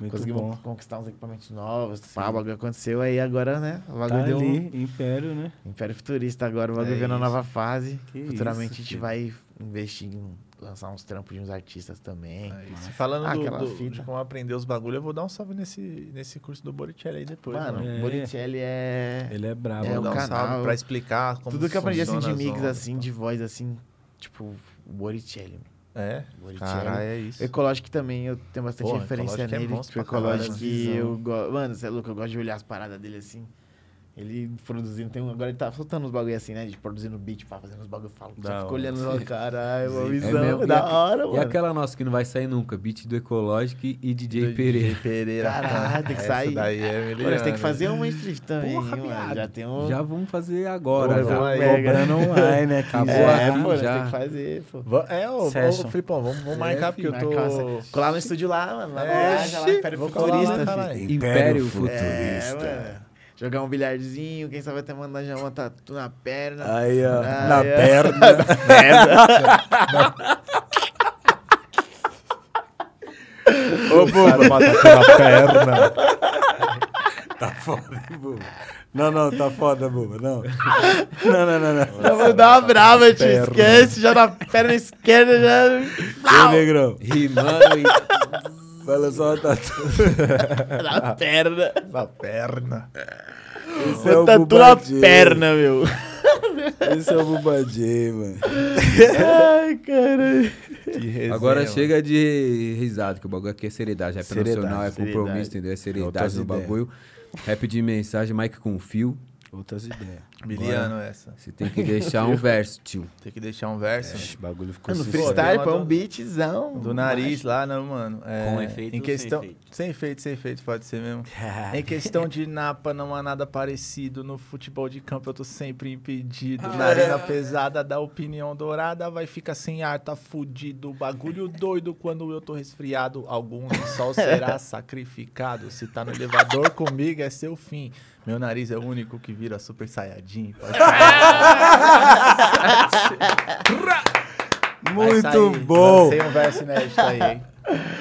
Speaker 1: Muito
Speaker 3: Conseguimos
Speaker 1: bom.
Speaker 3: conquistar uns equipamentos novos, pá, o bagulho aconteceu aí agora, né? O
Speaker 1: Tá
Speaker 3: bagulho deu um
Speaker 1: ali, Império, né?
Speaker 3: Império Futurista agora, o bagulho
Speaker 1: É
Speaker 3: nova fase.
Speaker 1: Que
Speaker 3: Futuramente
Speaker 1: isso,
Speaker 3: a gente
Speaker 1: filho.
Speaker 3: vai investir em lançar uns trampos de uns artistas também.
Speaker 4: Se falando
Speaker 3: Ah,
Speaker 4: do- do-
Speaker 3: fita.
Speaker 4: de como aprender os bagulho, eu vou dar um salve nesse, nesse curso do Boricelli aí depois.
Speaker 3: Mano,
Speaker 1: É.
Speaker 3: o Boricelli é...
Speaker 1: Ele é brabo.
Speaker 3: É
Speaker 4: vou
Speaker 3: um
Speaker 4: dar um
Speaker 3: canal.
Speaker 4: salve pra explicar como
Speaker 3: Tudo que eu aprendi assim de mix, assim,
Speaker 4: tá?
Speaker 3: de voz, assim, tipo, o Boricelli.
Speaker 4: É, caralho, é isso.
Speaker 3: Ecologic também, eu tenho bastante
Speaker 4: Porra,
Speaker 3: referência
Speaker 4: é
Speaker 3: nele.
Speaker 4: monstro
Speaker 3: tipo, Ecologic,
Speaker 1: visão.
Speaker 3: eu gosto. Mano, você é louco, eu gosto de olhar as paradas dele assim. Ele produzindo, tem um, agora ele tá soltando uns bagulho assim, né? De produzindo beat, pá, fazendo uns bagulho, eu falo. Só fico
Speaker 4: hora.
Speaker 3: olhando lá, caralho, uma
Speaker 2: É
Speaker 3: visão,
Speaker 2: mesmo.
Speaker 3: da
Speaker 2: E a-
Speaker 3: hora,
Speaker 2: E
Speaker 3: mano.
Speaker 2: aquela nossa que não vai sair nunca, beat do Ecológico e DJ
Speaker 4: Do
Speaker 2: Pereira.
Speaker 4: DJ Pereira.
Speaker 3: Caralho, tem que
Speaker 4: Essa
Speaker 3: sair.
Speaker 4: daí é
Speaker 3: Mano,
Speaker 4: miliano.
Speaker 3: nós tem que fazer uma street também,
Speaker 2: Porra,
Speaker 3: hein, mano. Já tem um...
Speaker 2: Já vamos fazer agora.
Speaker 4: Porra,
Speaker 2: já.
Speaker 4: vamos aí.
Speaker 1: Cobrando online aqui.
Speaker 2: Acabou
Speaker 1: já.
Speaker 3: É,
Speaker 2: aqui,
Speaker 3: pô,
Speaker 2: já.
Speaker 3: tem que fazer, pô.
Speaker 4: É, ô, ô. Flipão, vamos, vamos marcar, porque eu tô...
Speaker 3: Uma- Colar no estúdio lá, mano. Lá
Speaker 4: É,
Speaker 3: loja, lá, Império Futurista.
Speaker 2: Império
Speaker 3: É,
Speaker 1: Futurista.
Speaker 3: Jogar um bilharzinho, quem sabe até mandar já uma tatu na perna.
Speaker 1: Aí, ó,
Speaker 3: Ah,
Speaker 1: na
Speaker 3: é.
Speaker 1: perna.
Speaker 4: Ô, Buba. Uma tatu na perna.
Speaker 1: Tá foda, hein, Buba? Não, não, tá foda, Buba, não. Não, não, não, não.
Speaker 3: Vou dar uma brava, tio.
Speaker 4: Perna.
Speaker 3: Esquece, já na perna esquerda, já.
Speaker 1: Ô, Negrão,
Speaker 2: Rimando e.
Speaker 1: fala só a tatu.
Speaker 3: Na perna.
Speaker 4: Na perna.
Speaker 1: Esse é o
Speaker 3: Tatu
Speaker 1: Buba
Speaker 3: na perna, meu.
Speaker 1: Esse é o Buba J, mano.
Speaker 3: Ai, caralho.
Speaker 4: Resenha,
Speaker 2: Agora
Speaker 4: mano.
Speaker 2: chega de risada, que o bagulho aqui é seriedade. Rap
Speaker 1: Seriedade,
Speaker 2: nacional é compromisso,
Speaker 3: seriedade.
Speaker 2: entendeu? É seriedade no bagulho. Rap de mensagem, Mike com fio.
Speaker 1: Outras ideias.
Speaker 4: Miliano essa.
Speaker 2: Você tem que deixar um verso, tio.
Speaker 4: Tem que deixar um verso.
Speaker 1: Ixi, o bagulho ficou
Speaker 3: No freestyle,
Speaker 4: Pô,
Speaker 3: é um
Speaker 4: do-
Speaker 3: beatzão.
Speaker 4: Do nariz lá, não, mano. É,
Speaker 5: Com efeito
Speaker 4: em
Speaker 5: ou sem
Speaker 4: questão,
Speaker 5: efeito?
Speaker 4: Sem efeito, sem efeito, pode ser mesmo. em questão de Napa, não há nada parecido. No futebol de campo eu tô sempre impedido. Na arena pesada da opinião dourada, vai ficar sem ar, tá fudido. Bagulho doido quando eu tô resfriado. Algum sol será sacrificado. Se tá no elevador comigo, é seu fim. Meu nariz é o único que vira super saiyajin. Pode
Speaker 1: Muito
Speaker 4: sair.
Speaker 1: bom.
Speaker 4: Lancei um verso inédito aí, hein?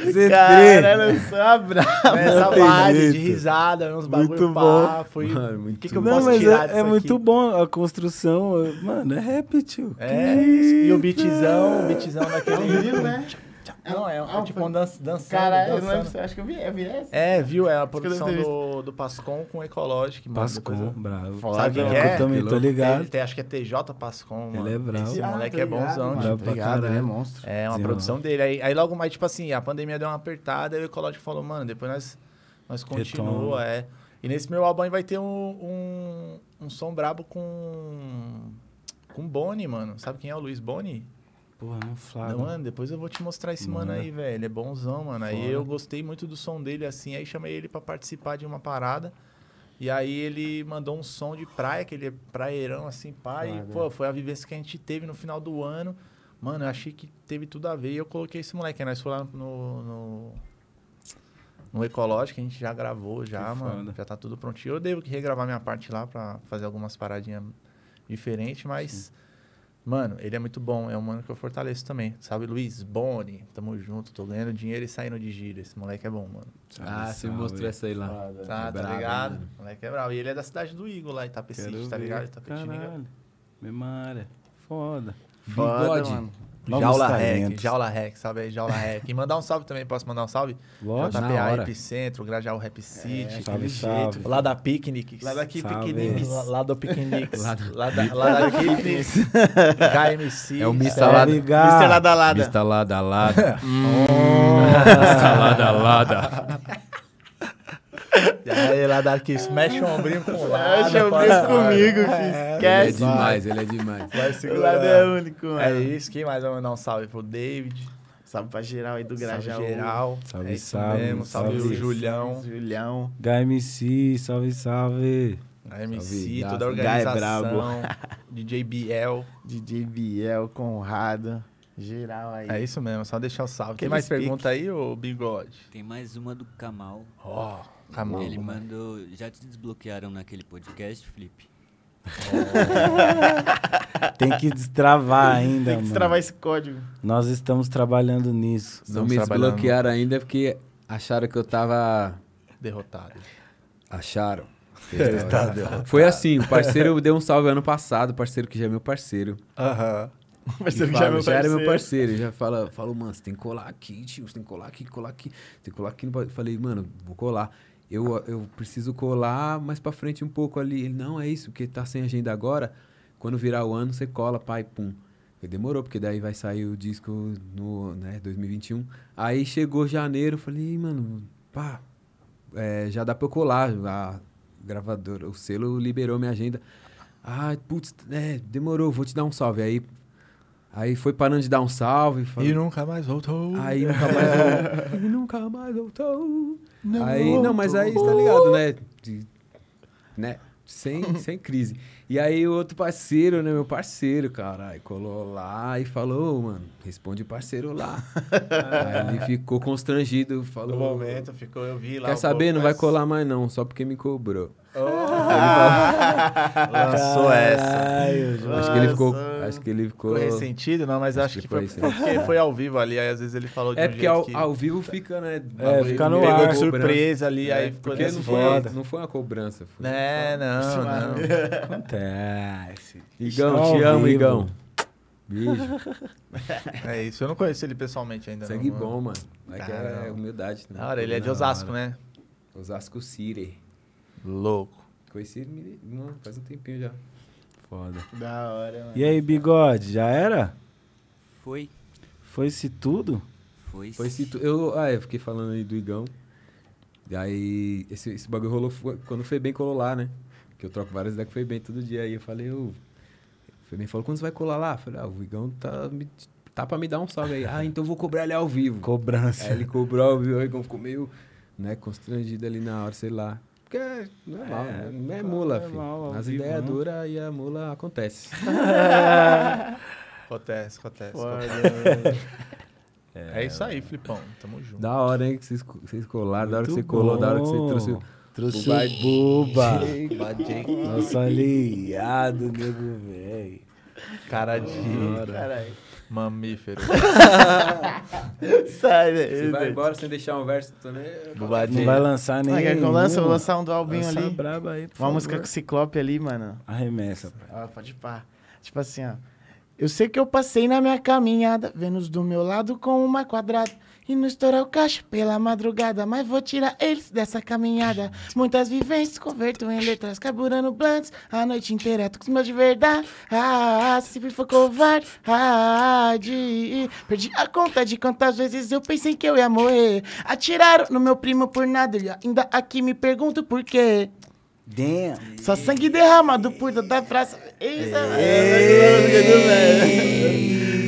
Speaker 1: ZT.
Speaker 3: Cara, eu sou a brava.
Speaker 4: Essa vibe
Speaker 1: jeito.
Speaker 4: de risada, uns
Speaker 1: Muito
Speaker 4: bagulho
Speaker 1: bom.
Speaker 4: pá, foi...
Speaker 2: Mano,
Speaker 4: O
Speaker 2: muito
Speaker 4: que, que eu
Speaker 1: Não,
Speaker 4: posso
Speaker 1: mas
Speaker 4: tirar
Speaker 1: é,
Speaker 4: disso
Speaker 1: é
Speaker 4: aqui?
Speaker 1: muito bom a construção. Mano, é rap, tio.
Speaker 4: É isso. E o beatzão, o beatzão
Speaker 3: É
Speaker 4: daquele...
Speaker 3: um vídeo, né?
Speaker 4: Não, é, é tipo um dan dançando,
Speaker 3: Caralho, eu não
Speaker 4: dançando.
Speaker 3: lembro, se- acho que eu vi, eu vi essa.
Speaker 4: É, viu? É a produção do, do Pascom com o Ecológico. mano,
Speaker 1: Pascom,
Speaker 4: depois eu-
Speaker 1: bravo.
Speaker 3: Foda,
Speaker 4: Sabe quem
Speaker 3: mano.
Speaker 4: que é?
Speaker 1: Eu também tô
Speaker 4: Ele
Speaker 1: ligado.
Speaker 4: tem, acho que é TJ Pascom, mano.
Speaker 1: Ele é bravo.
Speaker 4: Esse
Speaker 3: Ah,
Speaker 4: moleque é bonzão,
Speaker 3: mano,
Speaker 1: caralho.
Speaker 3: ele é monstro.
Speaker 4: É, uma
Speaker 1: Sim,
Speaker 4: produção dele. Aí, aí logo mais, tipo assim, a pandemia deu uma apertada, aí o Ecológico falou, mano, depois nós, nós continua, é. E nesse meu álbum aí vai ter um, um, um som brabo com. Com Boni, mano. Sabe quem é o Luiz Boni?
Speaker 1: Porra, não flagra.
Speaker 4: Não, mano, depois eu vou te mostrar esse mano
Speaker 1: Manda.
Speaker 4: aí, velho. Ele é bonzão, mano. Aí
Speaker 1: Foda.
Speaker 4: eu gostei muito do som dele, assim. Aí chamei ele pra participar de uma parada. E aí ele mandou um som de praia, que ele é praeirão, assim, pai. E, pô, foi a vivência que a gente teve no final do ano. Mano, eu achei que teve tudo a ver. E eu coloquei esse moleque. Aí nós fomos lá no, no, no Ecológico, a gente já gravou, já,
Speaker 1: Que
Speaker 4: mano.
Speaker 1: foda.
Speaker 4: Já tá tudo prontinho. Eu devo que regravar minha parte lá pra fazer algumas paradinhas diferentes, mas... Mano, ele é muito bom, é um mano que eu fortaleço também. Sabe, Luiz Boni, tamo junto, tô ganhando dinheiro e saindo de giro. Esse moleque é bom, mano.
Speaker 1: Salve,
Speaker 2: Ah, você mostrou essa aí lá.
Speaker 4: Tá, tá
Speaker 2: brabo,
Speaker 4: ligado?
Speaker 2: mano.
Speaker 4: O moleque é bravo. E ele é da cidade do Igor lá, Itapecite, tá ligado? Itapetininga.
Speaker 1: Caralho. Mesma área. Foda.
Speaker 3: Foda,
Speaker 2: Bigode.
Speaker 3: mano.
Speaker 1: Novos
Speaker 4: Jaula
Speaker 1: talentos.
Speaker 4: Rec, Jaula Rec, salve aí, Jaula Rec. E mandar um salve também, posso mandar um salve?
Speaker 1: Lógico.
Speaker 4: JPA. Epicentro, Grajaú Rap City.
Speaker 1: salve,
Speaker 4: aquele
Speaker 1: salve.
Speaker 4: jeito. Lá da Picnic.
Speaker 3: Lá daqui,
Speaker 1: Salve.
Speaker 3: pequenininho.
Speaker 4: Lá, do Picnic.
Speaker 2: Lá
Speaker 4: da, lá da Picnic. KMC.
Speaker 2: É o Mr.
Speaker 1: Tá
Speaker 2: Lada.
Speaker 1: ligado?
Speaker 3: Mister Lada Lada.
Speaker 2: Mista lada lada. Mista lada lada.
Speaker 4: E aí, lá daqui, mexe o ombrinho com o lado.
Speaker 3: Deixa eu
Speaker 4: faz-
Speaker 3: ver comigo,
Speaker 4: É,
Speaker 3: filho.
Speaker 2: Ele é
Speaker 3: Esquece.
Speaker 2: demais, ele é demais.
Speaker 4: Vai
Speaker 3: O
Speaker 4: segurar.
Speaker 3: lado é único, mano.
Speaker 4: É isso, quem mais vai mandar um salve pro David?
Speaker 3: Salve pra geral aí do
Speaker 4: Salve
Speaker 3: Grajaú.
Speaker 4: geral.
Speaker 1: Salve,
Speaker 4: é isso
Speaker 1: salve,
Speaker 4: mesmo. Salve,
Speaker 1: salve.
Speaker 4: o Julião,
Speaker 3: Julião.
Speaker 1: HMC, salve, salve.
Speaker 4: a MC,
Speaker 2: Salve,
Speaker 4: toda a
Speaker 3: Guy é
Speaker 4: organização. DJ Biel.
Speaker 3: DJ Biel, Conrado. Geral aí.
Speaker 4: É isso mesmo, só deixar o salve. Tem
Speaker 3: Aquele
Speaker 4: mais
Speaker 3: speak.
Speaker 4: pergunta aí, ô Bigode?
Speaker 5: Tem mais uma do Kamal.
Speaker 4: Ó, Kamal.
Speaker 5: Ele mandou. Já te desbloquearam naquele podcast, Flip?
Speaker 1: Tem que destravar ainda,
Speaker 3: Tem que
Speaker 1: mano.
Speaker 3: destravar esse código.
Speaker 1: Nós estamos trabalhando nisso.
Speaker 2: Não me desbloquearam ainda porque acharam que eu tava.
Speaker 4: Derrotado.
Speaker 2: Acharam. Foi assim, o parceiro deu um salve ano passado, o parceiro que já é meu parceiro.
Speaker 4: Aham.
Speaker 3: Parceiro que já é
Speaker 2: fala-
Speaker 3: meu
Speaker 2: já era meu
Speaker 3: parceiro.
Speaker 2: Já fala, falou, mano, você tem que colar aqui, tio. Você tem que colar aqui, colar aqui. Tem que colar aqui. no ba-" Eu falei, mano, vou colar. Eu, eu preciso colar mais pra frente um pouco ali. Ele, não, é isso, porque tá sem agenda agora. Quando virar o ano, você cola, pai, pum. E demorou, porque daí vai sair o disco no, né, 2021. Aí chegou janeiro, falei, mano, pá, é, já dá pra eu colar. A gravadora, o selo liberou minha agenda. Ah, putz, é, demorou, vou te dar um salve. Aí, aí foi parando de dar um salve.
Speaker 4: E nunca mais voltou.
Speaker 2: Aí nunca mais voltou. Aí nunca mais voltou. aí, não, mas aí você tá ligado, né? De- né? Sem, sem crise. E aí o outro parceiro, né? Meu parceiro, caralho, colou lá e falou, "Ô, mano, responde o parceiro lá. aí ele ficou constrangido,
Speaker 4: No
Speaker 2: falou.
Speaker 4: momento ficou, eu vi lá.
Speaker 2: Quer saber?
Speaker 4: pouco,
Speaker 2: Não vai
Speaker 4: mas-
Speaker 2: colar mais não, só porque me cobrou.
Speaker 4: Lançou essa.
Speaker 1: Caralho, João.
Speaker 2: Acho que ele ficou. Acho que ele ficou.
Speaker 4: Ficou ressentido, não, mas
Speaker 2: Acho
Speaker 4: acho,
Speaker 2: que
Speaker 4: que
Speaker 2: foi
Speaker 4: foi, porque foi ao vivo ali, aí às vezes ele falou de
Speaker 2: É
Speaker 4: um
Speaker 2: porque
Speaker 4: jeito
Speaker 2: ao,
Speaker 4: que
Speaker 2: ao vivo fica, né?
Speaker 1: É, fica no
Speaker 4: pegou
Speaker 1: ar.
Speaker 4: de surpresa ali,
Speaker 2: É,
Speaker 4: aí ficou
Speaker 2: porque não foi, não foi uma cobrança. Foi.
Speaker 4: É, não, não.
Speaker 1: Acontece.
Speaker 2: Igão,
Speaker 1: Ao
Speaker 2: te amo,
Speaker 1: vivo.
Speaker 2: Igão. Beijo.
Speaker 4: É isso, eu não conheço ele pessoalmente ainda.
Speaker 2: Sangue
Speaker 4: não,
Speaker 2: bom, mano. Vai que é humildade. Né?
Speaker 4: Da hora, ele é de Osasco, né?
Speaker 2: Osasco City.
Speaker 4: Louco.
Speaker 2: Conheci ele não, faz um tempinho já.
Speaker 1: Foda.
Speaker 3: Da hora, mano.
Speaker 1: E aí, bigode, já era?
Speaker 5: Foi.
Speaker 1: Foi-se tudo?
Speaker 5: Foi.
Speaker 2: Foi esse tu- eu, ah, eu fiquei falando aí do Igão. E aí, esse, esse bagulho rolou foi- quando o Febem colou lá, né? Que eu troco várias ideias com o Febem todo dia. Aí eu falei, ô. O Febem falou, quando você vai colar lá? Eu falei, ah, o Igão tá, me- tá pra me dar um salve aí. Ah, então eu vou cobrar ele ao vivo.
Speaker 1: Cobrança.
Speaker 2: Aí ele cobrou ao vivo, o Igão ficou meio, né, constrangido ali na hora, sei lá. Porque é normal,
Speaker 1: É,
Speaker 2: né? Não é mula,
Speaker 1: normal, ao
Speaker 2: filho. As
Speaker 1: vivo,
Speaker 2: ideias
Speaker 1: né?
Speaker 2: duras e a mula acontece.
Speaker 4: Acontece, acontece. Acontece.
Speaker 3: mano.
Speaker 4: É isso aí, Flipão. Tamo junto.
Speaker 2: da hora, hein, que vocês, vocês colaram, da hora que você colou, da hora que você trouxe o
Speaker 1: Trouxe
Speaker 2: Buba
Speaker 1: o Buba.
Speaker 2: Buba
Speaker 1: Nosso aliado, nego velho.
Speaker 4: Cara de
Speaker 3: Caralho.
Speaker 4: Mamífero.
Speaker 3: Sai
Speaker 2: Você
Speaker 3: daí.
Speaker 2: vai embora sem deixar um verso também?
Speaker 1: Não vai lançar
Speaker 3: Não,
Speaker 1: nem.
Speaker 3: eu lance? Eu vou lançar um do Albinho
Speaker 1: Lança
Speaker 3: ali.
Speaker 1: braba aí,
Speaker 3: Uma
Speaker 1: favor.
Speaker 3: música com Ciclope ali, mano.
Speaker 1: Arremessa, pai.
Speaker 3: Ah, pode pá. Tipo assim, ó. Eu sei que eu passei na minha caminhada, Vênus do meu lado com uma quadrada. E não estourar o caixa pela madrugada, mas vou tirar eles dessa caminhada. Muitas vivências converto em letras, carburando blanks, a noite inteira tô com os meus de verdade. Ah, sempre foi covarde. Ah, de... Perdi a conta de quantas vezes eu pensei que eu ia morrer. Atiraram no meu primo por nada, e ainda aqui me pergunto por quê.
Speaker 1: Damn.
Speaker 3: Só sangue derramado por toda a praça. Essa,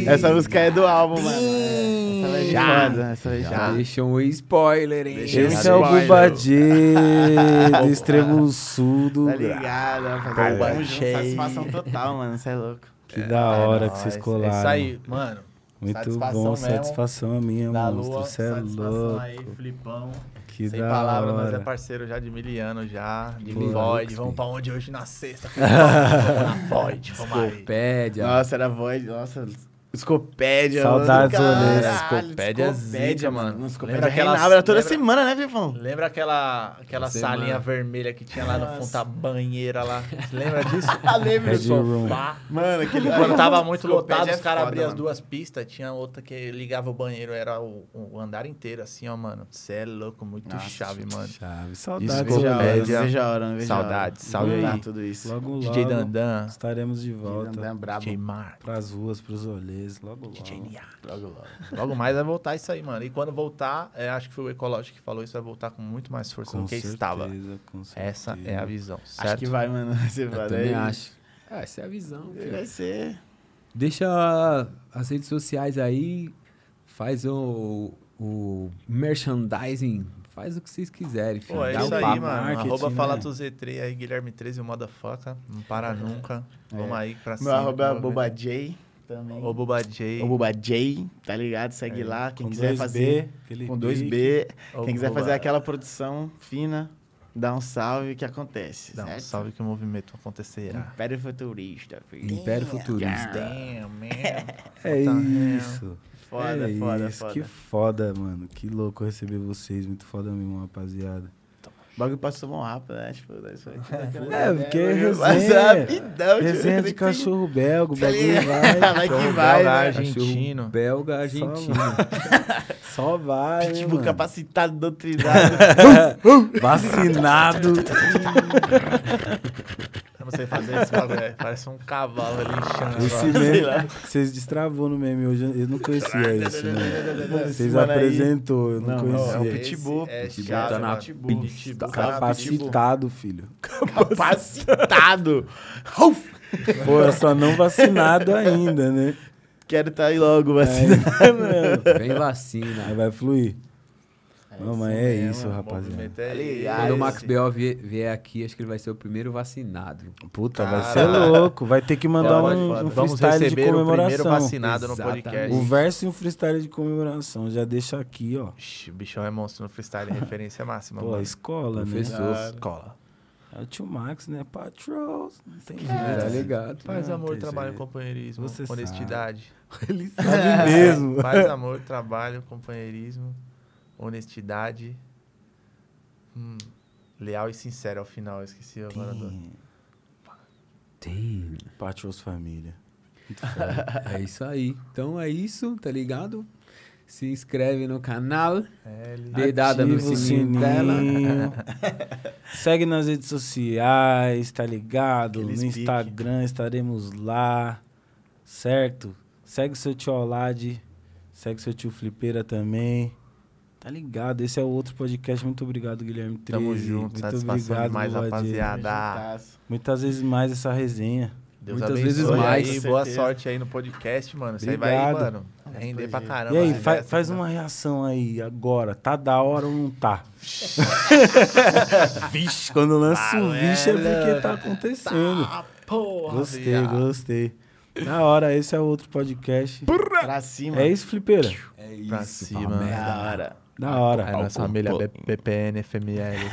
Speaker 3: Essa música é do álbum, mano. Essa de foda. Essa de
Speaker 2: Já deixa um spoiler, hein?
Speaker 3: Deixa
Speaker 1: Esse é o. Bubadê do extremo sul do
Speaker 3: Tá ligado, rapaziada. Satisfação total, mano. Você é louco.
Speaker 1: Que da hora que vocês
Speaker 4: Nóis.
Speaker 1: colaram.
Speaker 4: É isso aí, mano.
Speaker 1: Muito
Speaker 4: Satisfação
Speaker 1: bom,
Speaker 4: mesmo.
Speaker 1: satisfação a minha,
Speaker 4: Da
Speaker 1: monstro.
Speaker 4: Lua,
Speaker 1: Você é
Speaker 4: satisfação
Speaker 1: louco.
Speaker 4: aí, Flipão.
Speaker 1: Que
Speaker 4: Sem
Speaker 1: da
Speaker 4: palavras, nós é parceiro já de miliano já. De
Speaker 1: Pô,
Speaker 4: Void. Vamos pra onde hoje na sexta? Vamos na Void. Vamos aí.
Speaker 3: Nossa, era voz. Nossa, Escopédia.
Speaker 1: Saudades,
Speaker 3: mano. Caralho,
Speaker 4: Escopédia é
Speaker 3: Escopédia,
Speaker 4: zica, mano.
Speaker 3: Escopédia
Speaker 4: Lembra
Speaker 3: reinava, Era toda
Speaker 4: lembra-
Speaker 3: semana, né, Vivão?
Speaker 4: Lembra aquela, aquela salinha vermelha que tinha lá no fundo da banheira lá? Você lembra disso?
Speaker 3: Ah, lembro.
Speaker 1: Red Room.
Speaker 4: Sofá.
Speaker 3: Mano, aquele...
Speaker 4: Quando tava muito
Speaker 3: Escopédia
Speaker 4: lotado,
Speaker 3: é
Speaker 4: os caras abriam as duas pistas, tinha outra que ligava o banheiro, era o, o andar inteiro, assim, ó, mano. Você é louco, muito
Speaker 3: Nossa,
Speaker 4: chave, mano.
Speaker 1: Chave, saudades.
Speaker 4: Escopédia.
Speaker 3: vejo a hora, não vejo a hora.
Speaker 4: Saudades,
Speaker 3: Voltar
Speaker 4: aí.
Speaker 3: tudo isso.
Speaker 1: Logo, logo
Speaker 4: DJ Dandan,
Speaker 1: estaremos de volta
Speaker 3: Dandan brabo.
Speaker 4: DJ Mark,
Speaker 1: pras ruas, pros rolês. Logo, logo.
Speaker 4: DJ.
Speaker 3: Logo, logo.
Speaker 4: Logo mais vai voltar isso aí, mano. E quando voltar, é, acho que foi o Ecológico que falou isso, vai voltar com muito mais força
Speaker 1: Com
Speaker 4: do que
Speaker 1: certeza,
Speaker 4: estava.
Speaker 1: com certeza.
Speaker 4: Essa é a visão, certo?
Speaker 3: Acho que vai, mano. Você vai.
Speaker 2: também acho. Ah, essa é a visão. filho.
Speaker 3: Vai ser.
Speaker 2: Deixa as redes sociais aí, faz o, o merchandising, faz o que vocês quiserem. filho.
Speaker 4: Pô, é
Speaker 2: Dá
Speaker 4: isso
Speaker 2: um
Speaker 4: aí, mano. Arroba
Speaker 1: né?
Speaker 4: fala tu Z3 aí, Guilherme 13, o motherfucker. Não para nunca. Vamos aí pra cima.
Speaker 3: Meu arroba é
Speaker 4: ver.
Speaker 3: Boba J também.
Speaker 4: Ô, Boba J.
Speaker 3: O Boba J, tá ligado? Segue
Speaker 4: É,
Speaker 3: lá. Quem
Speaker 1: Com
Speaker 3: quiser
Speaker 1: dois
Speaker 3: fazer.
Speaker 1: B,
Speaker 3: Com 2B.
Speaker 1: pique.
Speaker 4: Ô,
Speaker 3: Quem quiser fazer aquela produção fina, dá um salve que acontece.
Speaker 4: Dá um
Speaker 3: certo?
Speaker 4: salve que o movimento acontecerá.
Speaker 3: Império Futurista, filho.
Speaker 2: Império Futurista.
Speaker 4: Damn.
Speaker 1: É isso.
Speaker 3: Foda,
Speaker 1: é
Speaker 3: foda,
Speaker 1: isso.
Speaker 3: foda.
Speaker 1: Que foda, mano. Que louco receber vocês. Muito foda mesmo, rapaziada.
Speaker 3: Bagulho passou mó rápido, né? Tipo, isso aí.
Speaker 1: É, porque é resenha.
Speaker 3: rapidão, tipo,
Speaker 1: Resenha de cachorro belga, o
Speaker 3: Tá
Speaker 1: bagulho vai.
Speaker 3: Vai que vai,
Speaker 4: Belga,
Speaker 3: né?
Speaker 4: argentino.
Speaker 2: Belga, argentino.
Speaker 1: Só vai, né,
Speaker 3: Tipo,
Speaker 1: mano?
Speaker 3: capacitado, doutrinado.
Speaker 1: Vacinado.
Speaker 4: Tamo pra você fazer esse bagulho. É, Parece um cavalo ali inchando.
Speaker 1: Esse
Speaker 4: agora.
Speaker 1: meme, vocês destravou no meme hoje, eu não conhecia isso, né? Vocês apresentou, eu não,
Speaker 3: Não,
Speaker 4: Não, é um
Speaker 1: conhecia.
Speaker 4: pitbull.
Speaker 3: É
Speaker 4: Pitbull
Speaker 3: chato,
Speaker 4: tá na
Speaker 3: pitbull.
Speaker 4: pitbull.
Speaker 1: Capacitado, filho.
Speaker 3: Capacitado.
Speaker 1: Pô, eu só não vacinado ainda, né?
Speaker 3: Quero estar aí logo, vacinando.
Speaker 2: Vem vacina.
Speaker 1: Aí vai fluir. Não, mas é
Speaker 4: mesmo,
Speaker 1: isso,
Speaker 4: o
Speaker 1: rapaziada.
Speaker 4: é.
Speaker 2: Quando o Max B.O. vier, vier aqui, acho que ele vai ser o primeiro vacinado.
Speaker 1: Puta, vai ser louco. Vai ter que mandar
Speaker 4: Foda,
Speaker 1: um, um
Speaker 4: Vamos
Speaker 1: freestyle de
Speaker 4: receber o primeiro
Speaker 1: comemoração.
Speaker 4: vacinado no
Speaker 2: Exatamente.
Speaker 4: podcast.
Speaker 1: O verso e um freestyle de comemoração. Já deixa aqui, ó.
Speaker 4: Ixi, o bichão é monstro no freestyle, referência máxima,
Speaker 1: Pô,
Speaker 4: mano.
Speaker 1: escola, né?
Speaker 2: Professor.
Speaker 4: Escola.
Speaker 1: É o tio Max, né? Patrols. Não tem
Speaker 2: Tá
Speaker 1: jeito.
Speaker 2: ligado?
Speaker 4: Paz,
Speaker 1: Não,
Speaker 4: amor, trabalho,
Speaker 1: jeito.
Speaker 4: companheirismo,
Speaker 1: Você
Speaker 4: honestidade.
Speaker 1: Ele sabe mesmo.
Speaker 4: Paz, amor, trabalho, companheirismo, honestidade. Hum, leal e sincero ao final, eu esqueci agora. do-
Speaker 2: Tem.
Speaker 1: Patrols Família.
Speaker 2: É isso aí. Então é isso, tá ligado? Se inscreve no canal.
Speaker 4: L.
Speaker 2: Dedada no
Speaker 1: o
Speaker 2: sininho dela.
Speaker 1: sininho. Segue nas redes sociais, tá ligado?
Speaker 3: Aqueles
Speaker 1: no Instagram estaremos lá, certo? Segue seu tio Olade, segue seu tio Flipeira também. Tá ligado? Esse é o outro podcast. Muito obrigado, Guilherme 13.
Speaker 4: Tamo junto,
Speaker 1: Muito obrigado, Diego.
Speaker 4: rapaziada.
Speaker 1: Muitas vezes mais essa resenha.
Speaker 4: Deus
Speaker 2: Muitas
Speaker 4: abençoe
Speaker 2: vezes
Speaker 3: mais.
Speaker 4: aí,
Speaker 3: Com
Speaker 4: boa
Speaker 3: certeza.
Speaker 4: sorte aí no podcast, mano. Isso aí vai, mano, render pra caramba.
Speaker 1: e aí, fa-
Speaker 4: Essa-
Speaker 1: faz uma reação aí agora. Tá da hora ou não tá? vixe, quando lança o vixe é porque tá acontecendo.
Speaker 4: Ah, porra,
Speaker 1: Gostei,
Speaker 4: viado.
Speaker 1: gostei. Da hora, esse é o outro podcast.
Speaker 3: Pra cima.
Speaker 1: É isso, Flipeira?
Speaker 2: É
Speaker 4: Pra
Speaker 2: isso,
Speaker 4: cima.
Speaker 2: pra
Speaker 3: Da
Speaker 2: merda.
Speaker 3: hora.
Speaker 1: Da hora.
Speaker 4: É nossa família BPN, FML.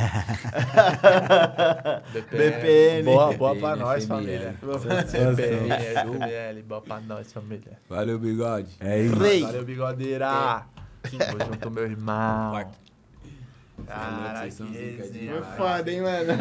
Speaker 3: BPN.
Speaker 4: Boa, boa pra nós, família. BPN, FML, boa pra nós, família.
Speaker 2: Valeu, bigode.
Speaker 1: É isso.
Speaker 4: Valeu, bigodeira. Tamo junto, meu irmão.
Speaker 2: Quarto.
Speaker 4: Cara,
Speaker 2: Vocês são
Speaker 4: que resenha.
Speaker 3: Foi foda, hein, mano?